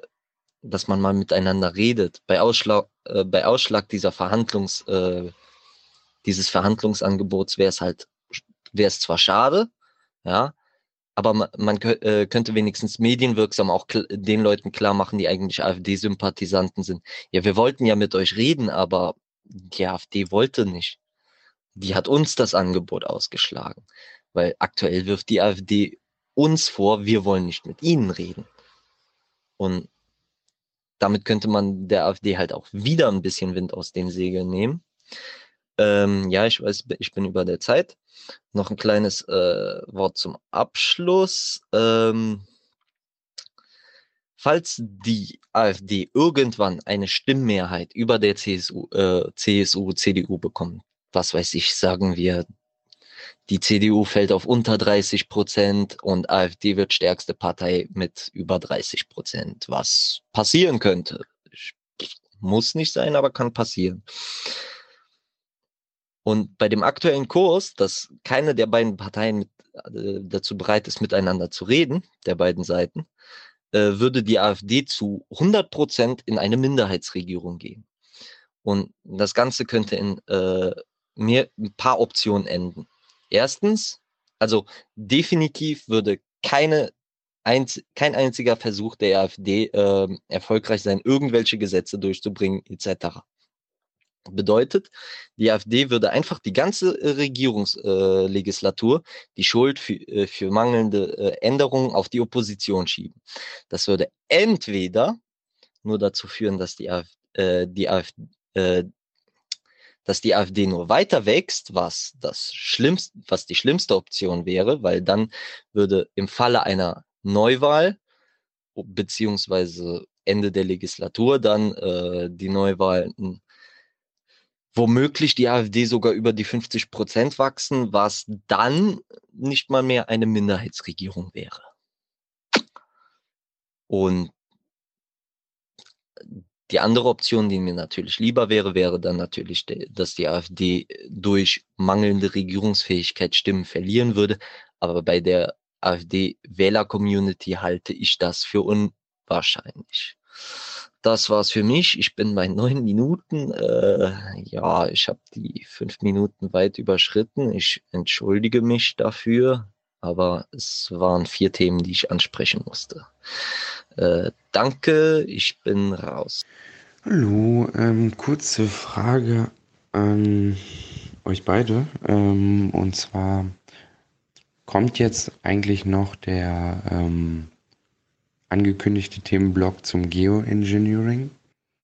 dass man mal miteinander redet. Bei Ausschlag, äh, bei Ausschlag dieser Verhandlungs, äh, dieses Verhandlungsangebots wäre es halt, wäre es zwar schade, ja, aber man, man äh, könnte wenigstens medienwirksam auch den Leuten klar machen, die eigentlich AfD-Sympathisanten sind. Ja, wir wollten ja mit euch reden, aber die AfD wollte nicht. Die hat uns das Angebot ausgeschlagen, weil aktuell wirft die AfD uns vor, wir wollen nicht mit ihnen reden. Und damit könnte man der AfD halt auch wieder ein bisschen Wind aus den Segeln nehmen. Ähm, ja, ich weiß, ich bin über der Zeit. Noch ein kleines äh, Wort zum Abschluss. Ähm, falls die AfD irgendwann eine Stimmmehrheit über der CSU, äh, CSU, CDU bekommt, was weiß ich, sagen wir, die CDU fällt auf unter 30 Prozent und AfD wird stärkste Partei mit über 30 Prozent, was passieren könnte. Muss nicht sein, aber kann passieren. Und bei dem aktuellen Kurs, dass keine der beiden Parteien mit, äh, dazu bereit ist, miteinander zu reden, der beiden Seiten, äh, würde die AfD zu 100 Prozent in eine Minderheitsregierung gehen. Und das Ganze könnte in äh, mehr, ein paar Optionen enden. Erstens, also definitiv würde keine einz kein einziger Versuch der AfD äh, erfolgreich sein, irgendwelche Gesetze durchzubringen etc. Bedeutet, die AfD würde einfach die ganze äh, Regierungslegislatur äh, die Schuld für, äh, für mangelnde äh, Änderungen auf die Opposition schieben. Das würde entweder nur dazu führen, dass die, Af äh, die AfD, äh, dass die AfD nur weiter wächst, was das schlimmste, was die schlimmste Option wäre, weil dann würde im Falle einer Neuwahl beziehungsweise Ende der Legislatur dann äh, die Neuwahlen womöglich die AfD sogar über die 50 Prozent wachsen, was dann nicht mal mehr eine Minderheitsregierung wäre. Und die andere Option, die mir natürlich lieber wäre, wäre dann natürlich, dass die AfD durch mangelnde Regierungsfähigkeit Stimmen verlieren würde. Aber bei der AfD-Wähler-Community halte ich das für unwahrscheinlich. Das war's für mich. Ich bin bei neun Minuten. Äh, ja, ich habe die fünf Minuten weit überschritten. Ich entschuldige mich dafür, aber es waren vier Themen, die ich ansprechen musste. Äh, danke, ich bin raus. Hallo, ähm, kurze Frage an euch beide. Ähm, und zwar kommt jetzt eigentlich noch der ähm, angekündigte Themenblock zum Geoengineering.